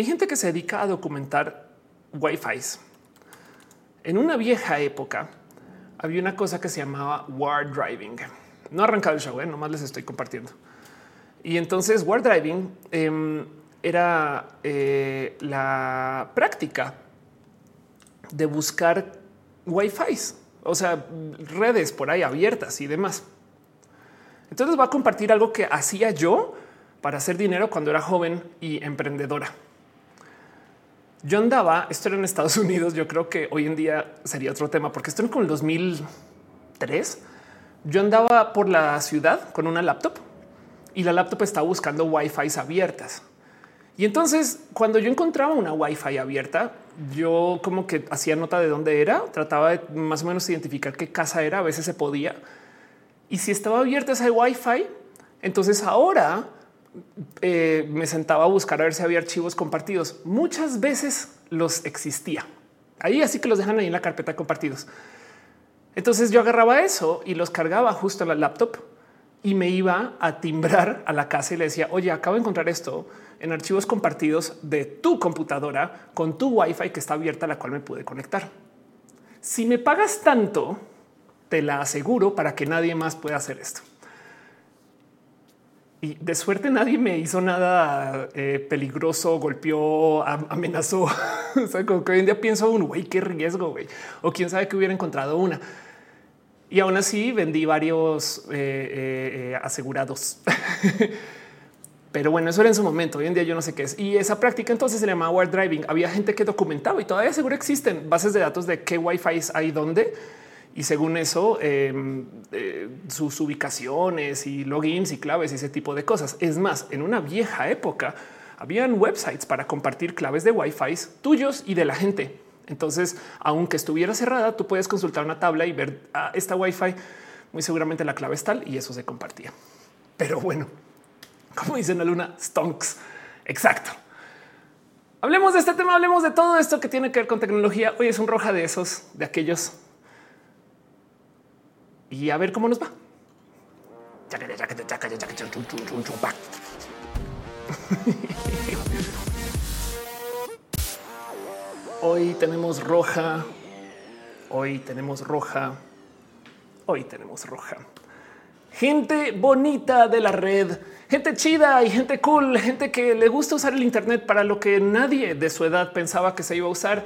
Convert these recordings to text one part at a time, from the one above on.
hay gente que se dedica a documentar Wi-Fi. En una vieja época había una cosa que se llamaba war driving. No ha arrancado el show, ¿eh? nomás les estoy compartiendo. Y entonces war driving em, era eh, la práctica de buscar Wi-Fi, o sea, redes por ahí abiertas y demás. Entonces va a compartir algo que hacía yo para hacer dinero cuando era joven y emprendedora. Yo andaba, esto era en Estados Unidos, yo creo que hoy en día sería otro tema, porque esto con el 2003. Yo andaba por la ciudad con una laptop y la laptop estaba buscando Wi-Fi abiertas. Y entonces cuando yo encontraba una Wi-Fi abierta, yo como que hacía nota de dónde era, trataba de más o menos identificar qué casa era, a veces se podía. Y si estaba abierta esa Wi-Fi, entonces ahora eh, me sentaba a buscar a ver si había archivos compartidos. Muchas veces los existía. Ahí así que los dejan ahí en la carpeta compartidos. Entonces yo agarraba eso y los cargaba justo a la laptop y me iba a timbrar a la casa y le decía, oye, acabo de encontrar esto en archivos compartidos de tu computadora con tu Wi-Fi que está abierta, a la cual me pude conectar. Si me pagas tanto, te la aseguro para que nadie más pueda hacer esto. Y de suerte nadie me hizo nada eh, peligroso, golpeó, amenazó. o sea, como que hoy en día pienso un güey, qué riesgo, güey. O quién sabe que hubiera encontrado una. Y aún así vendí varios eh, eh, asegurados. Pero bueno, eso era en su momento. Hoy en día yo no sé qué es. Y esa práctica entonces se llamaba War Driving. Había gente que documentaba y todavía seguro existen bases de datos de qué Wi-Fi hay dónde y según eso em, eh, sus ubicaciones y logins y claves y ese tipo de cosas. Es más, en una vieja época habían websites para compartir claves de Wi-Fi tuyos y de la gente. Entonces, aunque estuviera cerrada, tú puedes consultar una tabla y ver ah, esta Wi-Fi. Muy seguramente la clave es tal y eso se compartía. Pero bueno, como dicen la luna, stonks. Exacto. Hablemos de este tema, hablemos de todo esto que tiene que ver con tecnología. Hoy es un roja de esos, de aquellos y a ver cómo nos va. Hoy tenemos roja. Hoy tenemos roja. Hoy tenemos roja. Gente bonita de la red, gente chida y gente cool, gente que le gusta usar el Internet para lo que nadie de su edad pensaba que se iba a usar.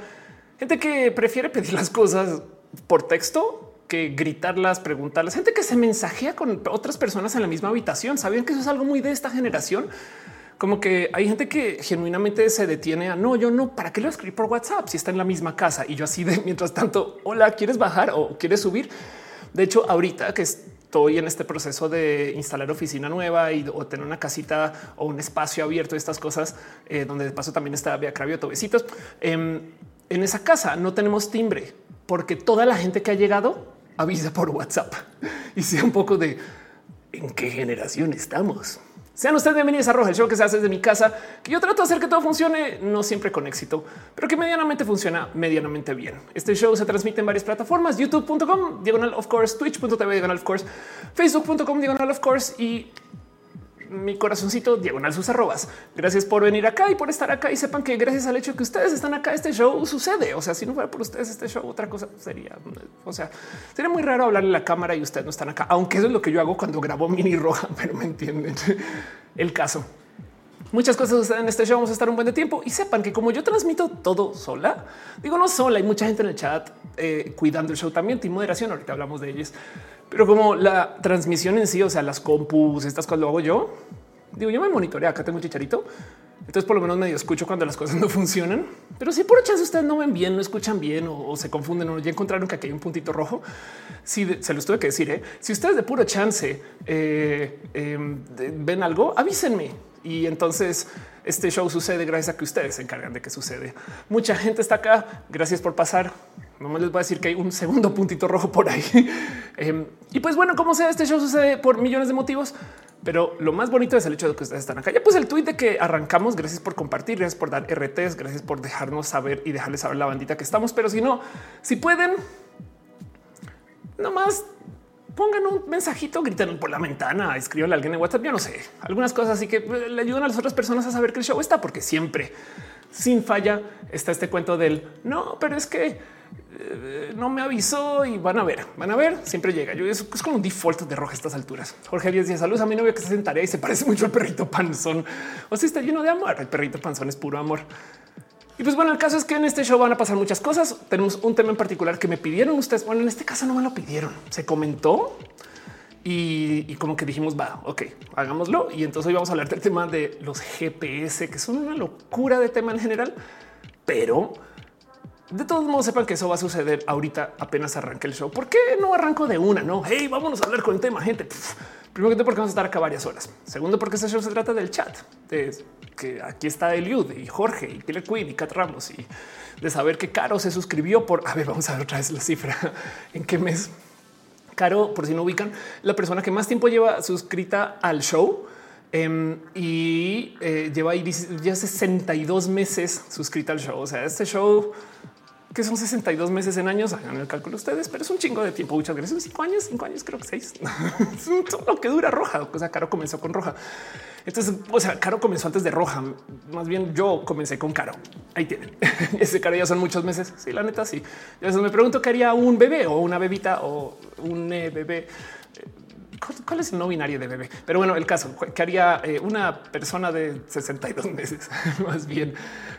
Gente que prefiere pedir las cosas por texto que gritarlas, preguntarlas, gente que se mensajea con otras personas en la misma habitación. Sabían que eso es algo muy de esta generación. Como que hay gente que genuinamente se detiene a no, yo no, ¿para qué lo escribí por WhatsApp si está en la misma casa? Y yo así de mientras tanto, hola, ¿quieres bajar o quieres subir? De hecho, ahorita que estoy en este proceso de instalar oficina nueva y o tener una casita o un espacio abierto, estas cosas, eh, donde de paso también está Via Cravioto, besitos. Em, en esa casa no tenemos timbre porque toda la gente que ha llegado avisa por WhatsApp y sea un poco de en qué generación estamos. Sean ustedes bienvenidos a Roja, el show que se hace desde mi casa, que yo trato de hacer que todo funcione, no siempre con éxito, pero que medianamente funciona medianamente bien. Este show se transmite en varias plataformas, youtube.com, diagonal of course, twitch.tv, diagonal of course, facebook.com, diagonal of course y mi corazoncito diagonal sus arrobas. Gracias por venir acá y por estar acá y sepan que gracias al hecho que ustedes están acá, este show sucede. O sea, si no fuera por ustedes, este show, otra cosa sería, o sea, sería muy raro hablarle a la cámara y ustedes no están acá, aunque eso es lo que yo hago cuando grabo mini roja, pero me entienden el caso. Muchas cosas suceden en este show. Vamos a estar un buen tiempo y sepan que como yo transmito todo sola, digo no sola, hay mucha gente en el chat eh, cuidando el show también. Team moderación. Ahorita hablamos de ellos, pero como la transmisión en sí, o sea, las compus, estas cosas lo hago yo. Digo, yo me monitoreo acá, tengo un chicharito. Entonces, por lo menos medio escucho cuando las cosas no funcionan. Pero si por chance ustedes no ven bien, no escuchan bien o, se confunden o ya encontraron que aquí hay un puntito rojo, si se los tuve que decir, ¿eh? si ustedes de puro chance eh, em, ven algo, avísenme y entonces este show sucede gracias a que ustedes se encargan de que sucede. Mucha gente está acá. Gracias por pasar. No me les voy a decir que hay un segundo puntito rojo por ahí. Em, y pues bueno, como sea, este show sucede por millones de motivos, pero lo más bonito es el hecho de que ustedes están acá. Ya pues el tweet de que arrancamos. Gracias por compartir, gracias por dar RTs, gracias por dejarnos saber y dejarles saber la bandita que estamos. Pero si no, si pueden, nomás pongan un mensajito, gritan por la ventana, escriban a alguien en WhatsApp. Yo no sé algunas cosas así que eh, le ayudan a las otras personas a saber que el show está, porque siempre, sin falla está este cuento del no, pero es que eh, no me avisó y van a ver, van a ver, siempre llega. Yo es, es como un default de roja a estas alturas. Jorge Díaz dice saludos a mi novio que se sentaría y se parece mucho al perrito panzón. O sea, está lleno de amor. El perrito panzón es puro amor. Y pues bueno, el caso es que en este show van a pasar muchas cosas. Tenemos un tema en particular que me pidieron ustedes. Bueno, en este caso no me lo pidieron, se comentó y, como que dijimos, va, ok, hagámoslo. Y entonces hoy vamos a hablar del tema de los GPS, que son una locura de tema en general, pero de todos modos sepan que eso va a suceder ahorita apenas arranque el show. ¿Por qué no arranco de una? No, hey, vámonos a hablar con el tema, gente. Primero que todo, porque vamos a estar acá varias horas. Segundo, porque este show se trata del chat, que aquí está Eliud y Jorge y Killer Queen y Cat Ramos y de saber que Caro se suscribió por, a ver, vamos a ver otra vez la cifra, en qué mes. Caro, por si no ubican, la persona que más tiempo lleva suscrita al show em, y eh, lleva ya 62 meses suscrita al show. O sea, este show que son 62 meses en años, hagan el cálculo ustedes, pero es un chingo de tiempo. Muchas gracias. Cinco años, cinco años, creo que seis. es lo que dura roja. O sea, Caro comenzó con roja. Entonces, o sea, Caro comenzó antes de roja. Más bien yo comencé con Caro. Ahí tienen. Ese Caro ya son muchos meses. Sí, la neta, sí. Yo me pregunto qué haría un bebé o una bebita o un eh, bebé ¿Cuál es el no binario de bebé? Pero bueno, el caso que haría eh, una persona de 62 meses, más bien.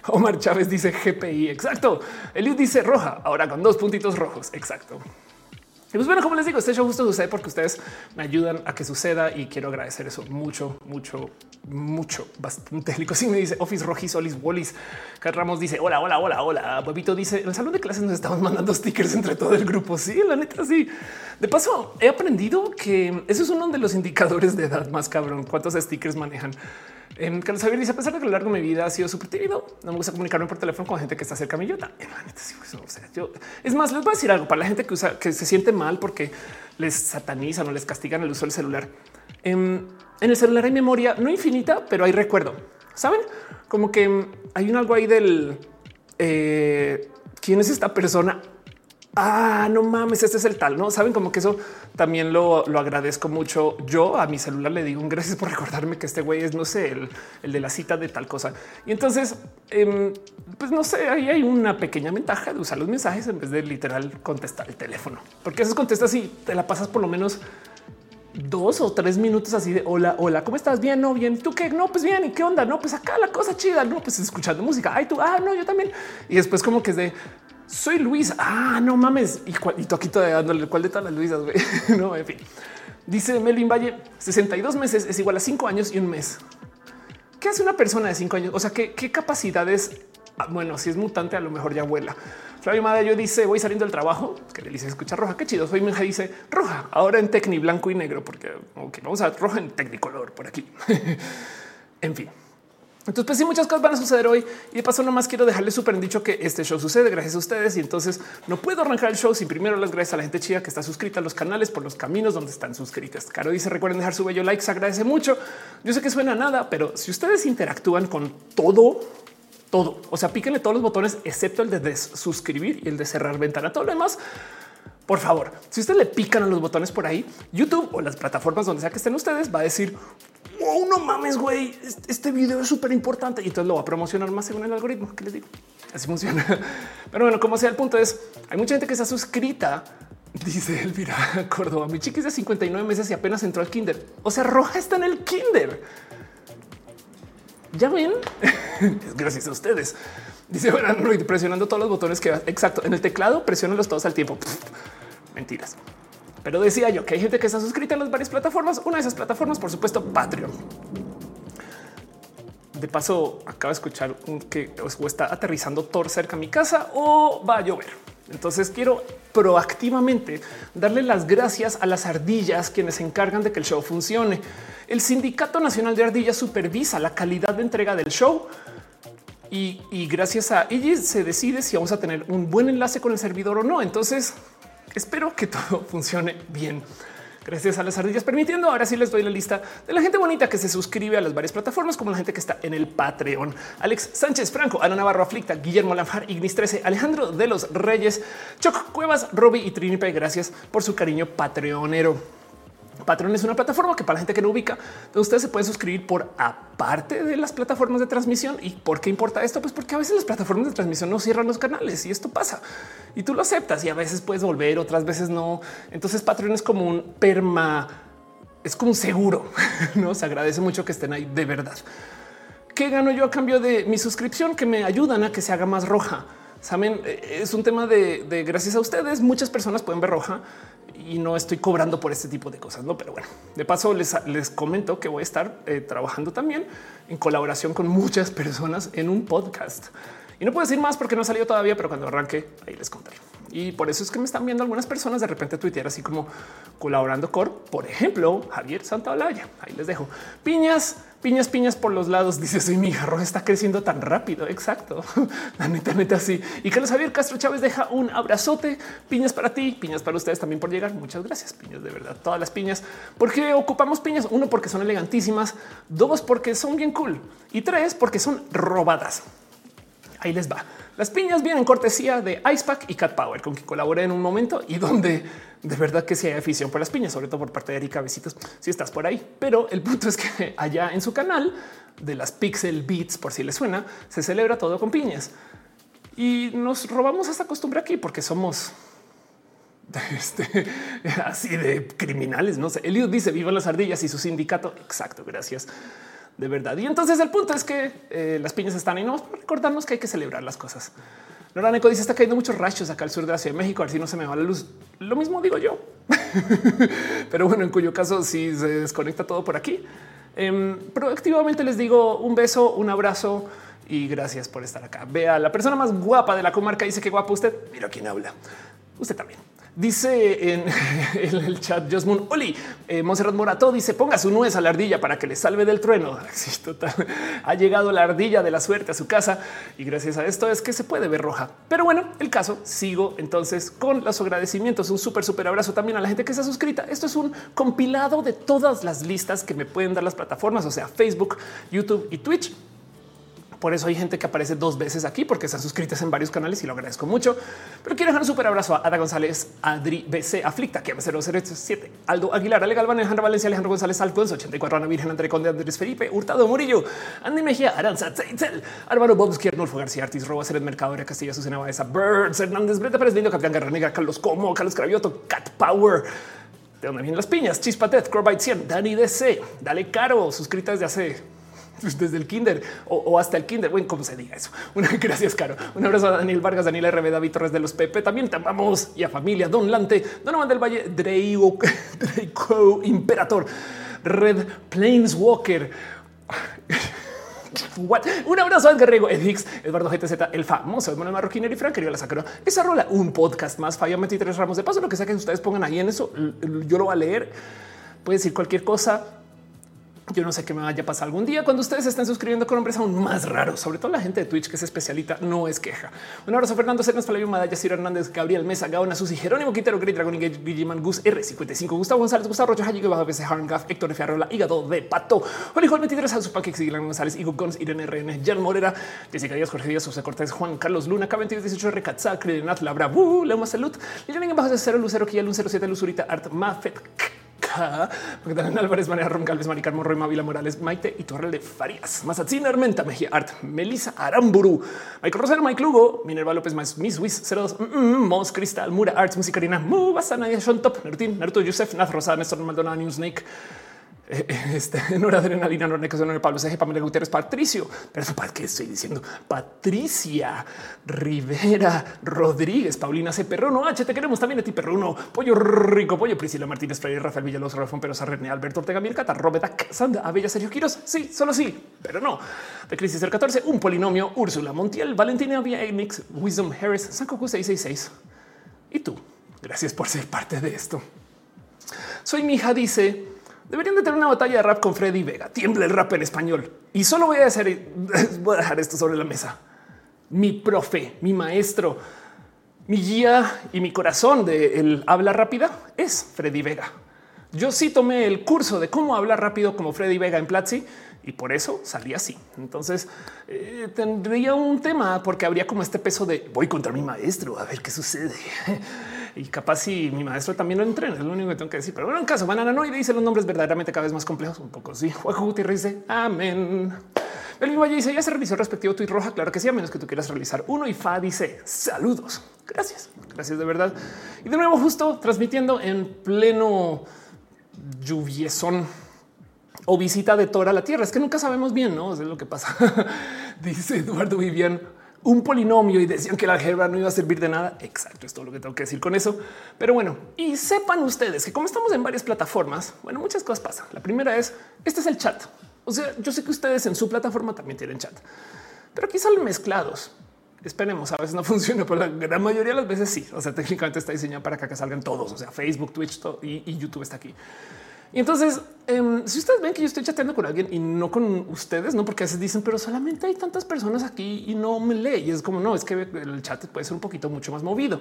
Omar Chávez dice GPI. Exacto. Eliud dice roja, ahora con dos puntitos rojos. Exacto. Y pues bueno, como les digo, este show justo sucede porque ustedes me ayudan a que suceda y quiero agradecer eso mucho, mucho, mucho, bastante. Sí me dice Office Rojis, Olis, Wallis. Cat Ramos dice hola, hola, hola, hola. Bobito dice en el salón de clases nos estamos mandando stickers entre todo el grupo. Sí, la neta, sí. De paso, he aprendido que eso es uno de los indicadores de edad más cabrón. Cuántos stickers manejan. En Carlos Javier dice, a pesar de que a lo largo de mi vida ha sido súper tímido, no me gusta comunicarme por teléfono con gente que está cerca de mí. Yo también, es más, les voy a decir algo para la gente que usa, que se siente mal porque les satanizan o les castigan el uso del celular. En, el celular hay memoria no infinita, pero hay recuerdo. Saben como que hay un algo ahí del eh, quién es esta persona ah, no mames, este es el tal, no saben como que eso también lo, agradezco mucho. Yo a mi celular le digo un gracias por recordarme que este güey es, no sé, el, de la cita de tal cosa. Y entonces, em, pues no sé, ahí hay una pequeña ventaja de usar los mensajes en vez de literal contestar el teléfono, porque eso contestas y te la pasas por lo menos dos o tres minutos así de hola, hola, ¿cómo estás? Bien, no bien. ¿Tú qué? No, pues bien. ¿Y qué onda? No, pues acá la cosa chida. No, pues escuchando música. Ay, tú, ah, no, yo también. Y después como que es de soy Luis. Ah, no mames. Y, y toquito de dándole cuál de todas las Luisas. no, en fin. Dice Melvin Valle 62 meses es igual a cinco años y un mes. ¿Qué hace una persona de cinco años? O sea, ¿qué, capacidades? Ah, bueno, si es mutante, a lo mejor ya vuela. Flavio Madre, yo dice voy saliendo del trabajo. Que le dice escucha roja. Qué chido. Soy Menja dice roja. Ahora en tecni blanco y negro, porque vamos a roja en tecnicolor por aquí. en fin. Entonces, pues sí, muchas cosas van a suceder hoy y de paso nomás quiero dejarles súper dicho que este show sucede gracias a ustedes y entonces no puedo arrancar el show sin primero las gracias a la gente chida que está suscrita a los canales por los caminos donde están suscritas. Caro dice recuerden dejar su bello like, se agradece mucho. Yo sé que suena nada, pero si ustedes interactúan con todo, todo, o sea, píquenle todos los botones excepto el de suscribir y el de cerrar ventana, todo lo demás. Por favor, si ustedes le pican a los botones por ahí, YouTube o las plataformas donde sea que estén ustedes va a decir wow, no mames, güey, este video es súper importante y entonces lo va a promocionar más según el algoritmo que les digo. Así funciona. Pero bueno, como sea, el punto es, hay mucha gente que está suscrita. Dice Elvira Córdoba, mi chiquis de 59 meses y apenas entró al kinder. O sea, Roja está en el kinder. Ya ven, gracias a ustedes. Dice Android presionando todos los botones que exacto en el teclado, presionanlos todos al tiempo. mentiras. Pero decía yo que hay gente que está suscrita en las varias plataformas. Una de esas plataformas, por supuesto, Patreon. De paso, acabo de escuchar que está aterrizando Thor cerca a mi casa o va a llover. Entonces quiero proactivamente darle las gracias a las ardillas quienes se encargan de que el show funcione. El Sindicato Nacional de Ardillas supervisa la calidad de entrega del show y, y gracias a ellos se decide si vamos a tener un buen enlace con el servidor o no. Entonces Espero que todo funcione bien. Gracias a las ardillas permitiendo. Ahora sí les doy la lista de la gente bonita que se suscribe a las varias plataformas, como la gente que está en el Patreon. Alex Sánchez Franco, Ana Navarro Aflicta, Guillermo Lanfar, Ignis 13, Alejandro de los Reyes, Choc Cuevas, Robbie y Trinipe. Gracias por su cariño patreonero. Patreon es una plataforma que para la gente que no ubica, ustedes se pueden suscribir por aparte de las plataformas de transmisión. ¿Y por qué importa esto? Pues porque a veces las plataformas de transmisión no cierran los canales y esto pasa y tú lo aceptas y a veces puedes volver, otras veces no. Entonces Patreon es como un perma, es como un seguro. No se agradece mucho que estén ahí de verdad. ¿Qué gano yo a cambio de mi suscripción? Que me ayudan a que se haga más roja. Saben, eh, es un tema de, gracias a ustedes. Muchas personas pueden ver roja y no estoy cobrando por este tipo de cosas, no? Pero bueno, de paso les, les comento que voy a estar eh, trabajando también en colaboración con muchas personas en un podcast. Y no puedo decir más porque no ha salido todavía, pero cuando arranque ahí les contaré. Y por eso es que me están viendo algunas personas de repente tuitear así como colaborando con, por ejemplo, Javier Santaolalla. Ahí les dejo piñas, piñas, piñas por los lados. Dice soy mi jarro está creciendo tan rápido. Exacto. La neta, neta, sí. Y Carlos Javier Castro Chávez deja un abrazote. Piñas para ti, piñas para ustedes también por llegar. Muchas gracias. Piñas de verdad. Todas las piñas. porque ocupamos piñas? Uno, porque son elegantísimas. Dos, porque son bien cool. Y tres, porque son robadas. Ahí les va. Las piñas vienen cortesía de Icepack y Cat Power, con quien colaboré en un momento y donde de verdad que sí hay afición por las piñas, sobre todo por parte de Erika. Besitos si estás por ahí. Pero el punto es que allá en su canal de las Pixel Beats, por si les suena, se celebra todo con piñas y nos robamos esta costumbre aquí porque somos este, así de criminales. No sé. Eliud dice vivan las ardillas y su sindicato. Exacto. Gracias de verdad. Y entonces el punto es que eh, las piñas están ahí, no recordarnos que hay que celebrar las cosas. Neco dice está cayendo muchos rayos acá al sur de la Ciudad de México, a ver si no se me va la luz. Lo mismo digo yo, pero bueno, en cuyo caso si se desconecta todo por aquí. Eh, proactivamente les digo un beso, un abrazo y gracias por estar acá. Vea la persona más guapa de la comarca dice que guapa usted. Mira quién habla. Usted también. Dice en el chat Josmund Oli, eh, Monserrat Morato dice ponga su nuez a la ardilla para que le salve del trueno. Ha llegado la ardilla de la suerte a su casa y gracias a esto es que se puede ver roja. Pero bueno, el caso sigo entonces con los agradecimientos. Un súper, súper abrazo también a la gente que está suscrita. Esto es un compilado de todas las listas que me pueden dar las plataformas, o sea, Facebook, YouTube y Twitch por eso hay gente que aparece dos veces aquí porque están suscritas en varios canales y lo agradezco mucho. Pero quiero dejar un súper abrazo a Ada González, Adri BC, Aflicta, que 007, Aldo Aguilar, Ale Galván, Alejandro Valencia, Alejandro González, Alfonso 84, Ana Virgen, André Conde, Andrés Felipe, Hurtado Murillo, Andy Mejía, Aranza, Tzeitzel, Álvaro Bobsky, Arnulfo García, Artis, Roba, Seret Mercado, Castilla, Susana Baeza, Birds, Hernández, Breta Pérez Lindo, Capitán Guerra Negra, Carlos Como, Carlos Cravioto, Cat Power, de donde vienen las piñas, Chispatet, Crowbite 100, Dani DC, Dale Caro, suscrita desde hace desde el kinder o, hasta el kinder. Bueno, cómo se diga eso. Una gracias, Caro. Un abrazo a Daniel Vargas, Daniel RB, David Torres de los Pepe. También te amamos y a familia Don Lante, Donovan del Valle, Draco Imperator, Red Planeswalker. What? Un abrazo al Guerrero, Edix, Eduardo GTZ, el famoso Manuel Marroquiner y Frank la sacaron. Esa rola, un podcast más, Fabio 23 ramos de paso, lo que sea que ustedes pongan ahí en eso, yo lo voy a leer. Puede decir cualquier cosa yo no sé qué me vaya a pasar algún día cuando ustedes estén suscribiendo con nombres aún más raros, sobre todo la gente de Twitch que es especialita, no es queja. Un abrazo a Fernando Cernas, Flavio Madaya, Ciro Hernández, Gabriel Mesa, Gaona, Susi, Jerónimo Quintero, Great Dragon, Guilliman, Gus R55, Gustavo González, Gustavo Rocha, Hayigo, Bajo PC, Harngaf, Héctor F. Arrola, Hígado de Pato, Orijol 23, Alzu Paquex, Gilan González, Igo Gons, Irene RN, Jan Morera, Jessica Díaz, Jorge Díaz, José Cortés, Juan Carlos Luna, K22, 18, Recatza, Credenat, Labra, Lema Salud, Lilian Bajo de Cero, Lucero, Kiel, 07, Luzurita, Art, Mafet, Magdalena Álvarez, María Ron Galvez, Mari Carmo, Roy Mavila Morales, Maite y Torre de Farias, Mazatzin Armenta, Mejía Art, Melissa Aramburu, Michael Rosero, Mike Lugo, Minerva López, Miss Wiz 02, Mos Cristal, Mura Arts, Musicarina, Mu Basana, Sean Top, Nertin, Naruto, Yusef, Naz Rosada, Néstor Maldonado, New Snake, este, Nora Adrenalina, Nora Necasio, Pablo Seje, Pamela Gutiérrez, Patricio, pero para qué estoy diciendo Patricia Rivera Rodríguez, Paulina C. Perrono, H, te queremos también a ti, Perruno, Pollo Rico, Pollo, Priscila Martínez Freire, Rafael Villalobos, Rafael Perosa, René, Alberto Ortega, Mircata, Robeta, Sanda, Abella, Sergio Quiros, sí, solo sí, pero no. De Crisis del 14, un polinomio, Úrsula Montiel, Valentina Enix, Wisdom Harris, Sankoku 666 y tú. Gracias por ser parte de esto. Soy mi hija, dice Deberían de tener una batalla de rap con Freddy Vega. Tiembla el rap en español. Y solo voy a hacer, voy a dejar esto sobre la mesa. Mi profe, mi maestro, mi guía y mi corazón de el habla rápida es Freddy Vega. Yo sí tomé el curso de cómo hablar rápido como Freddy Vega en Platzi y por eso salí así. Entonces eh, tendría un tema porque habría como este peso de voy contra mi maestro a ver qué sucede. y capaz si mi maestro también lo entrena, es lo único que tengo que decir. Pero bueno, en caso, Banana no y dice los nombres verdaderamente cada vez más complejos, un poco sí. Juan Gutiérrez dice amén. El Valle dice ya se realizó el respectivo tuit roja. Claro que sí, a menos que tú quieras realizar uno. Y Fa dice saludos. Gracias, gracias de verdad. Y de nuevo, justo transmitiendo en pleno lluviesón o visita de Tora a la Tierra. Es que nunca sabemos bien, no es lo que pasa. dice Eduardo Vivian un polinomio y decían que la álgebra no iba a servir de nada. Exacto, es todo lo que tengo que decir con eso. Pero bueno, y sepan ustedes que como estamos en varias plataformas, bueno, muchas cosas pasan. La primera es, este es el chat. O sea, yo sé que ustedes en su plataforma también tienen chat, pero aquí salen mezclados. Esperemos, a veces no funciona, pero la gran mayoría de las veces sí. O sea, técnicamente está diseñado para que salgan todos. O sea, Facebook, Twitch y, YouTube está aquí. Y entonces, em, si ustedes ven que yo estoy chateando con alguien y no con ustedes, no porque a veces dicen, pero solamente hay tantas personas aquí y no me lee. Y es como no, es que el chat puede ser un poquito mucho más movido.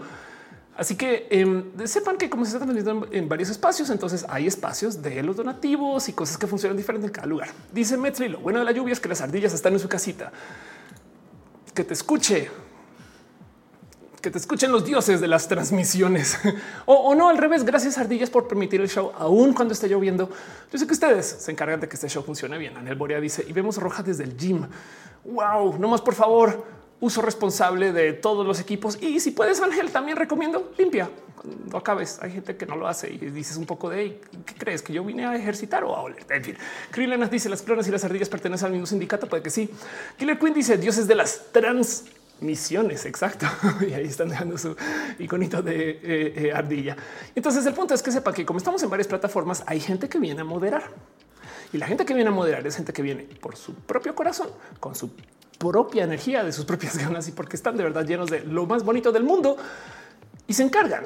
Así que em, sepan que como se está transmitiendo en, varios espacios, entonces hay espacios de los donativos y cosas que funcionan diferente en cada lugar. Dice Metri, lo bueno de la lluvia es que las ardillas están en su casita. Que te escuche, que te escuchen los dioses de las transmisiones o, no al revés. Gracias ardillas por permitir el show aún cuando esté lloviendo. Yo sé que ustedes se encargan de que este show funcione bien. Anel Borea dice y vemos roja desde el gym. Wow, no más por favor uso responsable de todos los equipos. Y si puedes, Ángel, también recomiendo limpia cuando acabes. Hay gente que no lo hace y dices un poco de qué crees que yo vine a ejercitar o a oler. En fin, Krillin dice las clonas y las ardillas pertenecen al mismo sindicato. Puede que sí. Killer Queen dice dioses de las transmisiones. Exacto. y ahí están dejando su iconito de eh, eh, ardilla. Entonces, el punto es que sepa que como estamos en varias plataformas, hay gente que viene a moderar. Y la gente que viene a moderar es gente que viene por su propio corazón, con su propia energía, de sus propias ganas y porque están de verdad llenos de lo más bonito del mundo y se encargan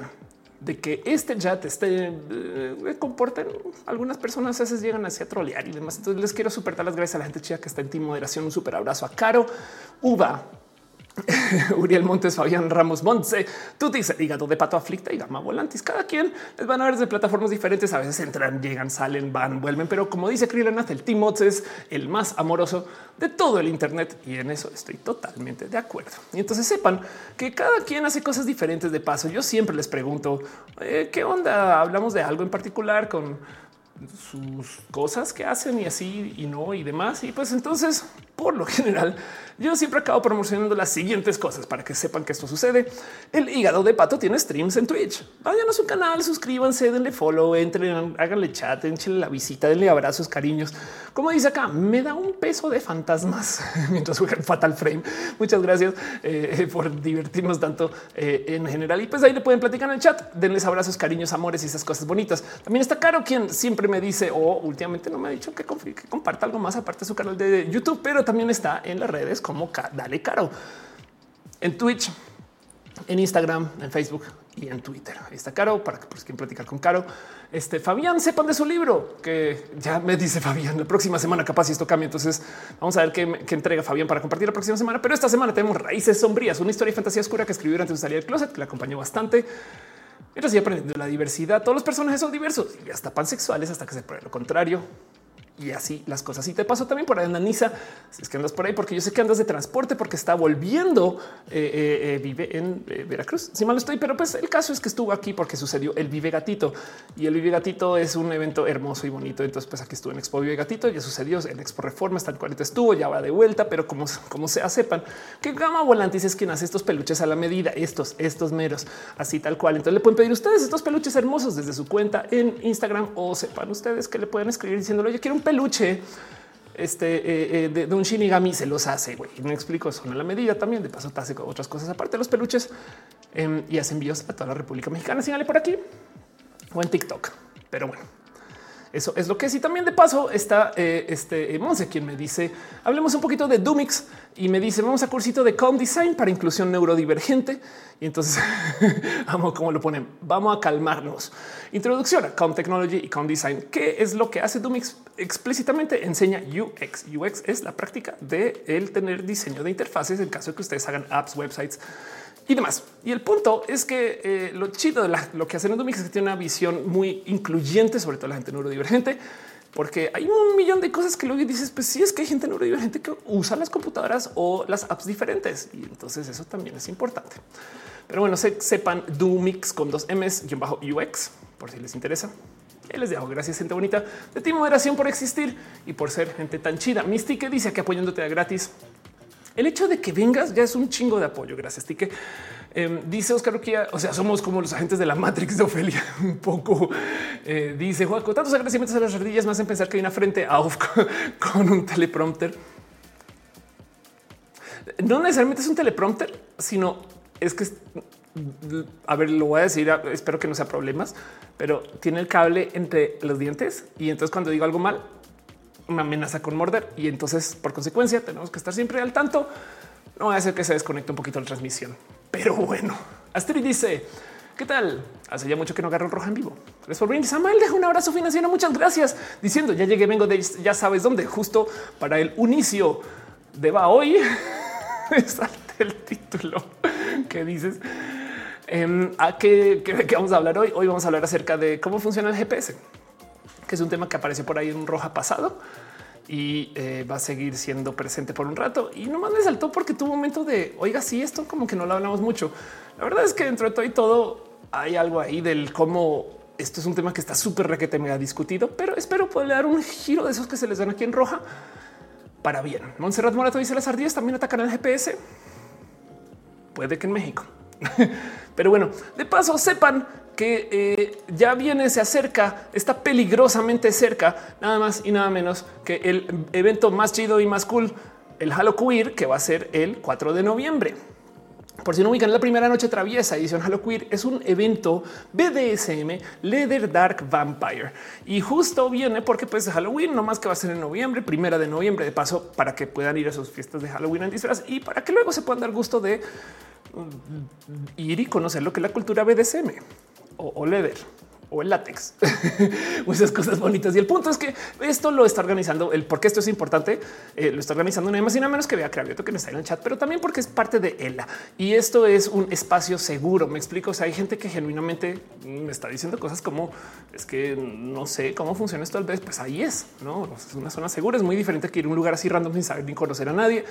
de que este chat esté eh, comporten. Algunas personas a veces llegan hacia trolear y demás. Entonces les quiero super dar las gracias a la gente chida que está en ti moderación. Un super abrazo a Caro, Uva, Uriel Montes, Fabián Ramos Montse, tú dices hígado de pato aflicta y gama volantis. Cada quien les van a ver de plataformas diferentes. A veces entran, llegan, salen, van, vuelven. Pero como dice Krillanath, el Timots es el más amoroso de todo el Internet y en eso estoy totalmente de acuerdo. Y entonces sepan que cada quien hace cosas diferentes de paso. Yo siempre les pregunto eh, qué onda. Hablamos de algo en particular con sus cosas que hacen y así y no y demás. Y pues entonces, por lo general, yo siempre acabo promocionando las siguientes cosas para que sepan que esto sucede. El hígado de pato tiene streams en Twitch. Vayan a su canal, suscríbanse, denle follow, entren, háganle chat, échenle la visita, denle abrazos, cariños. Como dice acá, me da un peso de fantasmas mientras juegan Fatal Frame. Muchas gracias eh, por divertirnos tanto eh, en general. Y pues ahí le pueden platicar en el chat, denles abrazos, cariños, amores y esas cosas bonitas. También está Caro, quien siempre me dice o últimamente no me ha dicho que, que comparta algo más aparte de su canal de YouTube, pero también está en las redes como Dale Caro en Twitch, en Instagram, en Facebook y en Twitter. Ahí está Caro para que pues, quien platicar con Caro. Este Fabián sepan de su libro que ya me dice Fabián la próxima semana capaz si esto cambia. Entonces vamos a ver qué, entrega Fabián para compartir la próxima semana. Pero esta semana tenemos Raíces Sombrías, una historia de fantasía oscura que escribió durante su salida del closet, que le acompañó bastante. Mientras sigue aprendiendo la diversidad, todos los personajes son diversos y hasta pansexuales hasta que se pruebe lo contrario y así las cosas. Y te paso también por ahí, Anisa, si es que andas por ahí, porque yo sé que andas de transporte, porque está volviendo, eh, eh, eh, vive en Veracruz. Si mal estoy, pero pues el caso es que estuvo aquí porque sucedió el Vive Gatito y el Vive Gatito es un evento hermoso y bonito. Entonces, pues aquí estuvo en Expo Vive Gatito, ya sucedió en Expo Reforma, está en 40 estuvo, ya va de vuelta, pero como, como sea, sepan que Gama Volantis es quien hace estos peluches a la medida, estos, estos meros, así tal cual. Entonces le pueden pedir ustedes estos peluches hermosos desde su cuenta en Instagram o sepan ustedes que le pueden escribir diciéndole yo quiero un peluche este, eh, eh, de, un Shinigami se los hace. güey. Me explico, son a la medida también. De paso, te hace otras cosas aparte de los peluches em, y hace envíos a toda la República Mexicana. Síganle por aquí o en TikTok. Pero bueno, eso es lo que sí. También de paso está eh, este Monse, quien me dice hablemos un poquito de Dumix y me dice vamos a cursito de Com Design para inclusión neurodivergente. Y entonces amo cómo lo ponen. Vamos a calmarnos. Introducción a Com Technology y Com Design. ¿Qué es lo que hace Dumix? Explícitamente enseña UX. UX es la práctica de el tener diseño de interfaces en caso de que ustedes hagan apps, websites y demás. Y el punto es que eh, lo chido de lo que hacen en Dumix es que tiene una visión muy incluyente, sobre todo la gente neurodivergente. porque hay un millón de cosas que luego dices, pues sí, es que hay gente neurodivergente que usa las computadoras o las apps diferentes y entonces eso también es importante. Pero bueno, se, sepan Mix con dos M's y bajo UX por si les interesa. les dejo. Gracias, gente bonita de ti, moderación por existir y por ser gente tan chida. Misty dice que apoyándote de gratis. El hecho de que vengas ya es un chingo de apoyo. Gracias, Tique. Em, dice Oscar que o sea, somos como los agentes de la Matrix de Ofelia. Un poco eh, dice Juan, con tantos agradecimientos a las ardillas más en pensar que hay una frente a off con un teleprompter. No necesariamente es un teleprompter, sino es que a ver, lo voy a decir, espero que no sea problemas, pero tiene el cable entre los dientes y entonces cuando digo algo mal, me amenaza con morder y entonces por consecuencia tenemos que estar siempre al tanto. No va a hacer que se desconecte un poquito la transmisión, pero bueno, Astrid dice ¿Qué tal? Hace ya mucho que no agarro el roja en vivo. Gracias por venir. Samuel deja un abrazo financiero. Muchas gracias. Diciendo ya llegué, vengo de ya sabes dónde, justo para el inicio de va hoy. el título que dices. Em, ¿A qué, vamos a hablar hoy? Hoy vamos a hablar acerca de cómo funciona el GPS, que es un tema que apareció por ahí en un roja pasado y eh, va a seguir siendo presente por un rato. Y nomás me saltó porque tuvo un momento de oiga, sí, esto como que no lo hablamos mucho. La verdad es que dentro de todo y todo hay algo ahí del cómo esto es un tema que está súper requete mega discutido, pero espero poder dar un giro de esos que se les dan aquí en roja para bien. Montserrat Morato dice las ardillas también atacan el GPS puede que en México. Pero bueno, de paso sepan que eh, ya viene, se acerca, está peligrosamente cerca, nada más y nada menos que el evento más chido y más cool, el Halloween, que va a ser el 4 de noviembre. Por si no ubican, la primera noche traviesa edición Halloween es un evento BDSM Leather Dark Vampire y justo viene porque pues Halloween no más que va a ser en noviembre, primera de noviembre de paso para que puedan ir a sus fiestas de Halloween en disfraz y para que luego se puedan dar gusto de ir y conocer lo que es la cultura BDSM o, o o el látex o esas cosas bonitas. Y el punto es que esto lo está organizando el por qué esto es importante. Eh, lo está organizando nada más y nada menos que vea que que está en el chat, pero también porque es parte de ELA y esto es un espacio seguro. Me explico. O sea, hay gente que genuinamente me está diciendo cosas como es que no sé cómo funciona esto. Tal vez pues ahí es, no es una zona segura. Es muy diferente que ir a un lugar así random sin saber ni conocer a nadie.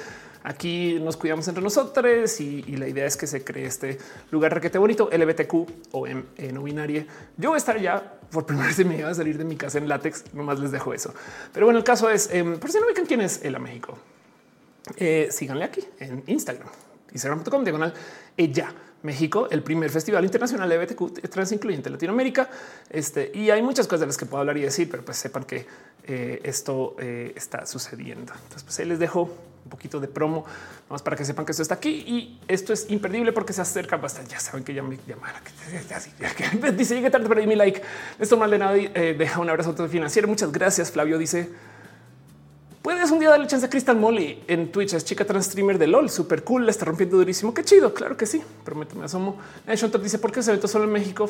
Aquí nos cuidamos entre nosotros y, la idea es que se cree este lugar requete bonito LBTQ o en, no binaria. Yo estar ya por primera vez me iba a salir de mi casa en látex. Nomás les dejo eso. Pero bueno, el caso es em, por si no ubican quién es el a México, eh, síganle aquí en Instagram, instagram.com diagonal ella. México, el primer festival internacional LGBTQ trans incluyente Latinoamérica. Este y hay muchas cosas de las que puedo hablar y decir, pero pues sepan que eh, esto eh, está sucediendo. Entonces, pues les dejo un poquito de promo más para que sepan que esto está aquí y esto es imperdible porque se acerca bastante. Ya saben que ya me llamara que dice llegué tarde, pero mi like. Esto mal de nada. Eh, deja un abrazo financiero. Muchas gracias. Flavio dice Puedes un día darle chance a Crystal Molly en Twitch, es chica trans streamer de LOL, súper cool, la está rompiendo durísimo. Qué chido, claro que sí. Prometo, me asomo. Nation dice, ¿por qué se evento solo en México?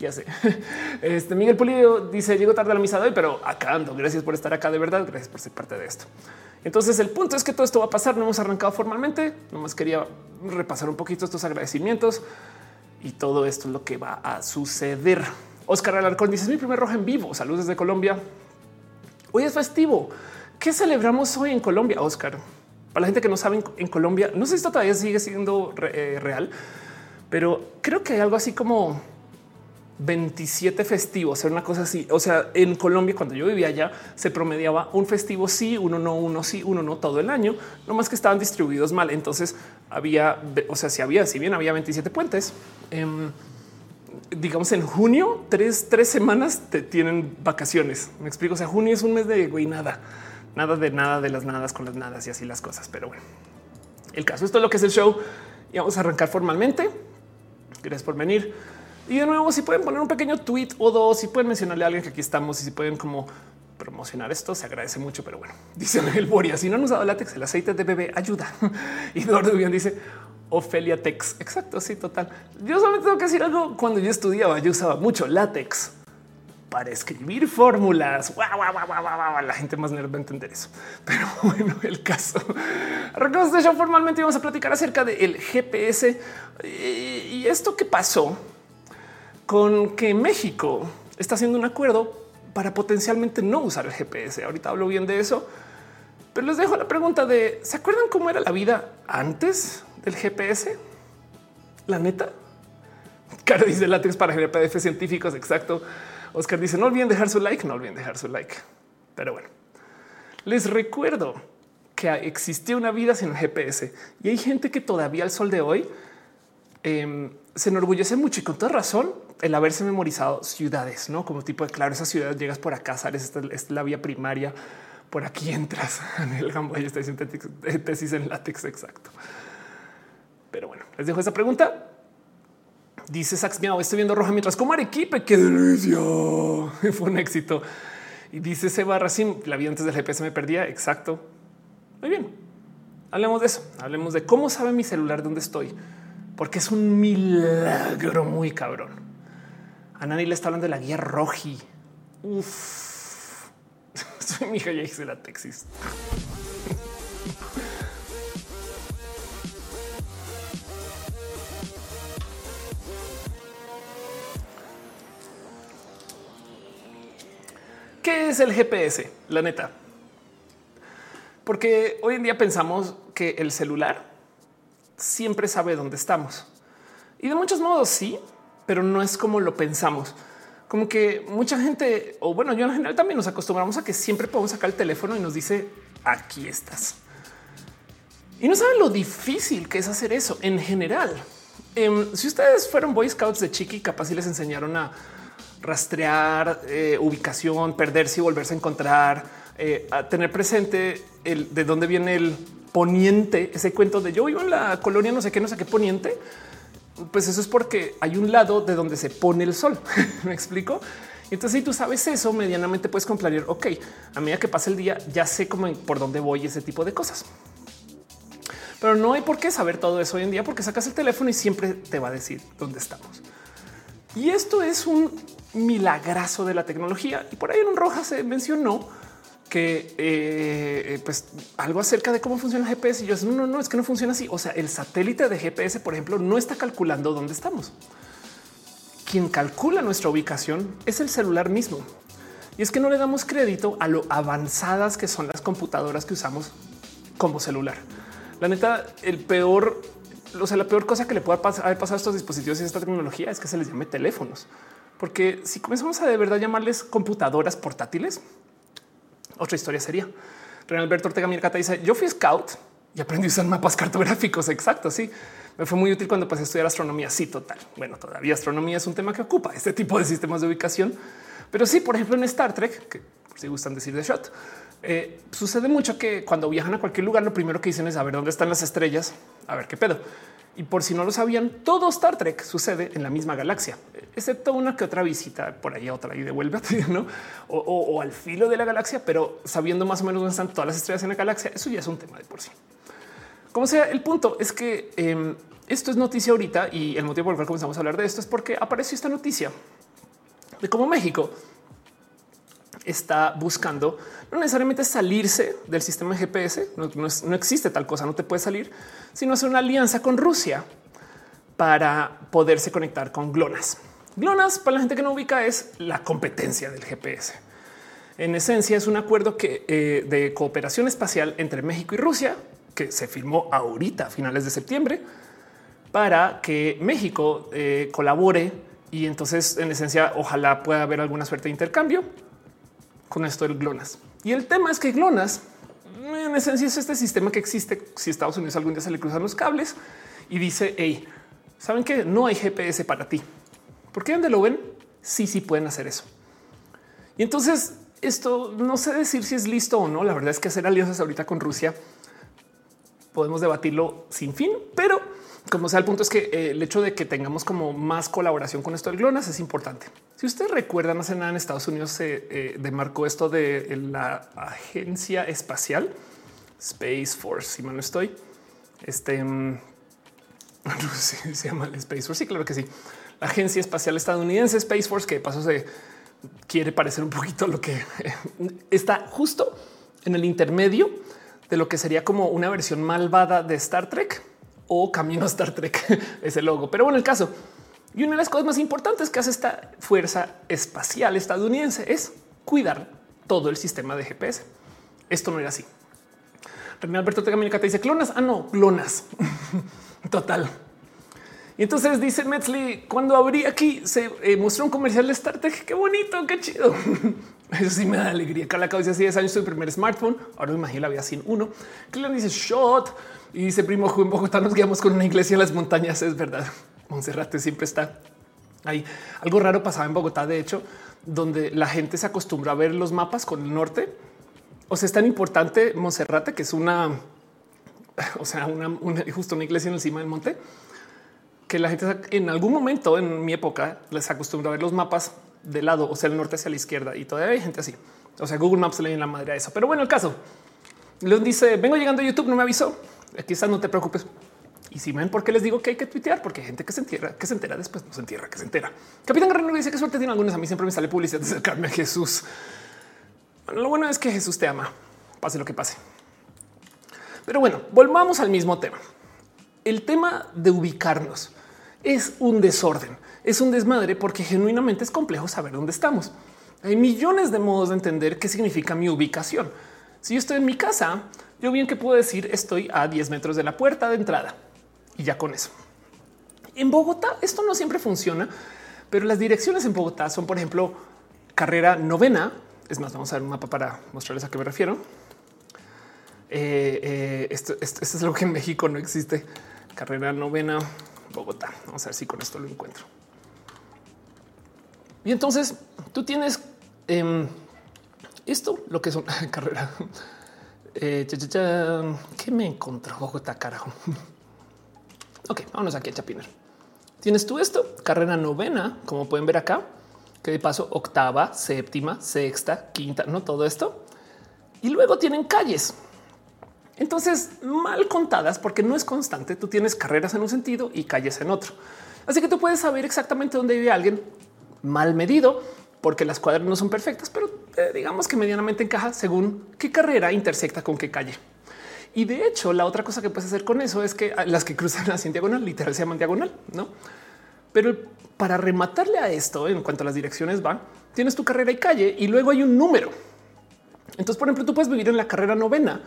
Ya sé. Este Miguel Pulido dice, llego tarde a la misa de hoy, pero acá ando. Gracias por estar acá, de verdad. Gracias por ser parte de esto. Entonces, el punto es que todo esto va a pasar. No hemos arrancado formalmente. Nomás quería repasar un poquito estos agradecimientos y todo esto es lo que va a suceder. Oscar Alarcón dice: es mi primer roja en vivo. Saludos desde Colombia. Hoy es festivo. ¿Qué celebramos hoy en Colombia, Oscar? Para la gente que no sabe, en Colombia, no sé si esto todavía sigue siendo eh, real, pero creo que hay algo así como 27 festivos, era una cosa así. O sea, en Colombia, cuando yo vivía allá, se promediaba un festivo sí, uno no, uno sí, uno no todo el año, no más que estaban distribuidos mal. Entonces había, o sea, si había, si bien había 27 puentes, em, digamos en junio, tres, tres semanas te tienen vacaciones. Me explico. O sea, junio es un mes de güey, nada, nada de nada de las nadas con las nadas y así las cosas. Pero bueno, el caso, esto es lo que es el show y vamos a arrancar formalmente. Gracias por venir. Y de nuevo, si pueden poner un pequeño tweet o dos, si pueden mencionarle a alguien que aquí estamos y si pueden como promocionar esto, se agradece mucho. Pero bueno, dice el Boria, si no han usado látex, el aceite de bebé ayuda. Y Eduardo bien dice Ofelia Tex. Exacto. Sí, total. Yo solamente tengo que decir algo. Cuando yo estudiaba, yo usaba mucho látex para escribir fórmulas. La gente más nerd va a entender eso. Pero bueno, el caso. Arrancamos formalmente vamos a platicar acerca del GPS y esto que pasó con que México está haciendo un acuerdo para potencialmente no usar el GPS. Ahorita hablo bien de eso, pero les dejo la pregunta de ¿se acuerdan cómo era la vida antes del GPS? La neta. Cara dice látex para generar PDF científicos. Exacto. Oscar dice no olviden dejar su like, no olviden dejar su like. Pero bueno, les recuerdo que existía una vida sin GPS y hay gente que todavía al sol de hoy em, se enorgullece mucho y con toda razón el haberse memorizado ciudades, no como tipo de claro, esa ciudad llegas por acá, sales, esta es la vía primaria, por aquí entras en el Gamboy, está diciendo tesis en látex. Exacto. Pero bueno, les dejo esa pregunta. Dice Sax, estoy viendo roja mientras como Arequipe. Qué delicia. Fue un éxito. Y dice Seba Racim, la vida antes del GPS me perdía. Exacto. Muy bien. Hablemos de eso. Hablemos de cómo sabe mi celular dónde estoy, porque es un milagro muy cabrón. A Nani le está hablando de la guía roji. Uf. Soy mi hija ya hice la Texas. ¿Qué es el GPS? La neta. Porque hoy en día pensamos que el celular siempre sabe dónde estamos. Y de muchos modos sí, pero no es como lo pensamos. Como que mucha gente, o bueno, yo en general también nos acostumbramos a que siempre podemos sacar el teléfono y nos dice, aquí estás. Y no saben lo difícil que es hacer eso en general. Em, si ustedes fueron Boy Scouts de chiqui, capaz si les enseñaron a rastrear eh, ubicación, perderse y volverse a encontrar, eh, a tener presente el de dónde viene el poniente, ese cuento de yo vivo en la colonia, no sé qué, no sé qué poniente. Pues eso es porque hay un lado de donde se pone el sol. Me explico. Entonces, si tú sabes eso, medianamente puedes complarir. Ok, a medida que pasa el día, ya sé cómo por dónde voy, ese tipo de cosas. Pero no hay por qué saber todo eso hoy en día porque sacas el teléfono y siempre te va a decir dónde estamos. Y esto es un milagrazo de la tecnología. Y por ahí en un roja se mencionó que eh, pues algo acerca de cómo funciona GPS. Y yo no, no, es que no funciona así. O sea, el satélite de GPS, por ejemplo, no está calculando dónde estamos. Quien calcula nuestra ubicación es el celular mismo. Y es que no le damos crédito a lo avanzadas que son las computadoras que usamos como celular. La neta, el peor, o sea, la peor cosa que le puede pasar, haber pasado a estos dispositivos y esta tecnología es que se les llame teléfonos. Porque si comenzamos a de verdad llamarles computadoras portátiles, otra historia sería. Alberto Ortega Mircata dice: Yo fui scout y aprendí a usar mapas cartográficos. Exacto. Sí, me fue muy útil cuando pasé a estudiar astronomía. Sí, total. Bueno, todavía astronomía es un tema que ocupa este tipo de sistemas de ubicación. Pero sí, por ejemplo, en Star Trek, que si gustan decir de shot, eh, sucede mucho que cuando viajan a cualquier lugar, lo primero que dicen es a ver dónde están las estrellas, a ver qué pedo. Y por si no lo sabían, todo Star Trek sucede en la misma galaxia, excepto una que otra visita por ahí otra y devuelve, ¿no? O, al filo de la galaxia, pero sabiendo más o menos dónde están todas las estrellas en la galaxia, eso ya es un tema de por sí. Como sea, el punto es que em, esto es noticia ahorita y el motivo por el cual comenzamos a hablar de esto es porque apareció esta noticia de cómo México está buscando no necesariamente salirse del sistema GPS, no, existe tal cosa, no te puede salir, sino hacer una alianza con Rusia para poderse conectar con GLONASS. GLONASS, para la gente que no ubica, es la competencia del GPS. En esencia, es un acuerdo que, eh, de cooperación espacial entre México y Rusia que se firmó ahorita a finales de septiembre para que México eh, colabore y entonces en esencia ojalá pueda haber alguna suerte de intercambio con esto del GLONASS. Y el tema es que GLONASS en esencia es este sistema que existe si Estados Unidos algún día se le cruzan los cables y dice, hey, saben que no hay GPS para ti. Porque donde lo ven, sí, sí pueden hacer eso. Y entonces esto no sé decir si es listo o no. La verdad es que hacer alianzas ahorita con Rusia podemos debatirlo sin fin, pero como sea, el punto es que eh, el hecho de que tengamos como más colaboración con esto del GLONASS es importante. Si ustedes recuerdan, hace nada en Estados Unidos se eh, demarcó esto de la agencia espacial Space Force, si mal no estoy. Este mm, se llama el Space Force. Sí, claro que sí. La agencia espacial estadounidense Space Force, que de paso se quiere parecer un poquito lo que está justo en el intermedio de lo que sería como una versión malvada de Star Trek o Camino a Star Trek, ese logo. Pero bueno, el caso y una de las cosas más importantes que hace esta fuerza espacial estadounidense es cuidar todo el sistema de GPS. Esto no era así. René Alberto Tegamínica te dice clonas. Ah, no, clonas. Total. Y entonces dice Metzli, cuando abrí aquí se eh, mostró un comercial de StarTech. Qué bonito, qué chido. Eso sí me da alegría. Carla dice hace 10 años su primer smartphone. Ahora me imagino la vida sin uno. Clan dice shot y dice primo en Bogotá nos guiamos con una iglesia en las montañas. Es verdad. Monserrate siempre está ahí. Algo raro pasaba en Bogotá, de hecho, donde la gente se acostumbra a ver los mapas con el norte. O sea, es tan importante Monserrate que es una, o sea, una, justo una iglesia encima del monte que la gente en algún momento en mi época les acostumbra a ver los mapas de lado, o sea, el norte hacia la izquierda y todavía hay gente así. O sea, Google Maps le en la madre a eso. Pero bueno, el caso. León dice, vengo llegando a YouTube, no me avisó. Quizás no te preocupes. Y si ven por qué les digo que hay que tuitear, porque hay gente que se entierra, que se entera después, no se entierra, que se entera. Capitán Guerrero dice que suerte tiene algunos. A mí siempre me sale publicidad de acercarme a Jesús. Lo bueno es que Jesús te ama, pase lo que pase. Pero bueno, volvamos al mismo tema. El tema de ubicarnos es un desorden, es un desmadre porque genuinamente es complejo saber dónde estamos. Hay millones de modos de entender qué significa mi ubicación. Si yo estoy en mi casa, yo bien que puedo decir estoy a 10 metros de la puerta de entrada y ya con eso. En Bogotá esto no siempre funciona, pero las direcciones en Bogotá son, por ejemplo, carrera novena. Es más, vamos a ver un mapa para mostrarles a qué me refiero. Eh, eh, esto, es algo que en México no existe. Carrera novena. Bogotá. Vamos a ver si con esto lo encuentro. Y entonces tú tienes em, esto, lo que una carrera. Eh, ¿Qué me encontró Bogotá, carajo? ok, vámonos aquí a Chapiner. Tienes tú esto, carrera novena, como pueden ver acá, que de paso octava, séptima, sexta, quinta, no todo esto. Y luego tienen calles. Entonces, mal contadas, porque no es constante, tú tienes carreras en un sentido y calles en otro. Así que tú puedes saber exactamente dónde vive alguien mal medido, porque las cuadras no son perfectas, pero eh, digamos que medianamente encaja según qué carrera intersecta con qué calle. Y de hecho, la otra cosa que puedes hacer con eso es que las que cruzan así en diagonal, literal se llaman diagonal, no? Pero para rematarle a esto, en cuanto a las direcciones van, tienes tu carrera y calle y luego hay un número. Entonces, por ejemplo, tú puedes vivir en la carrera novena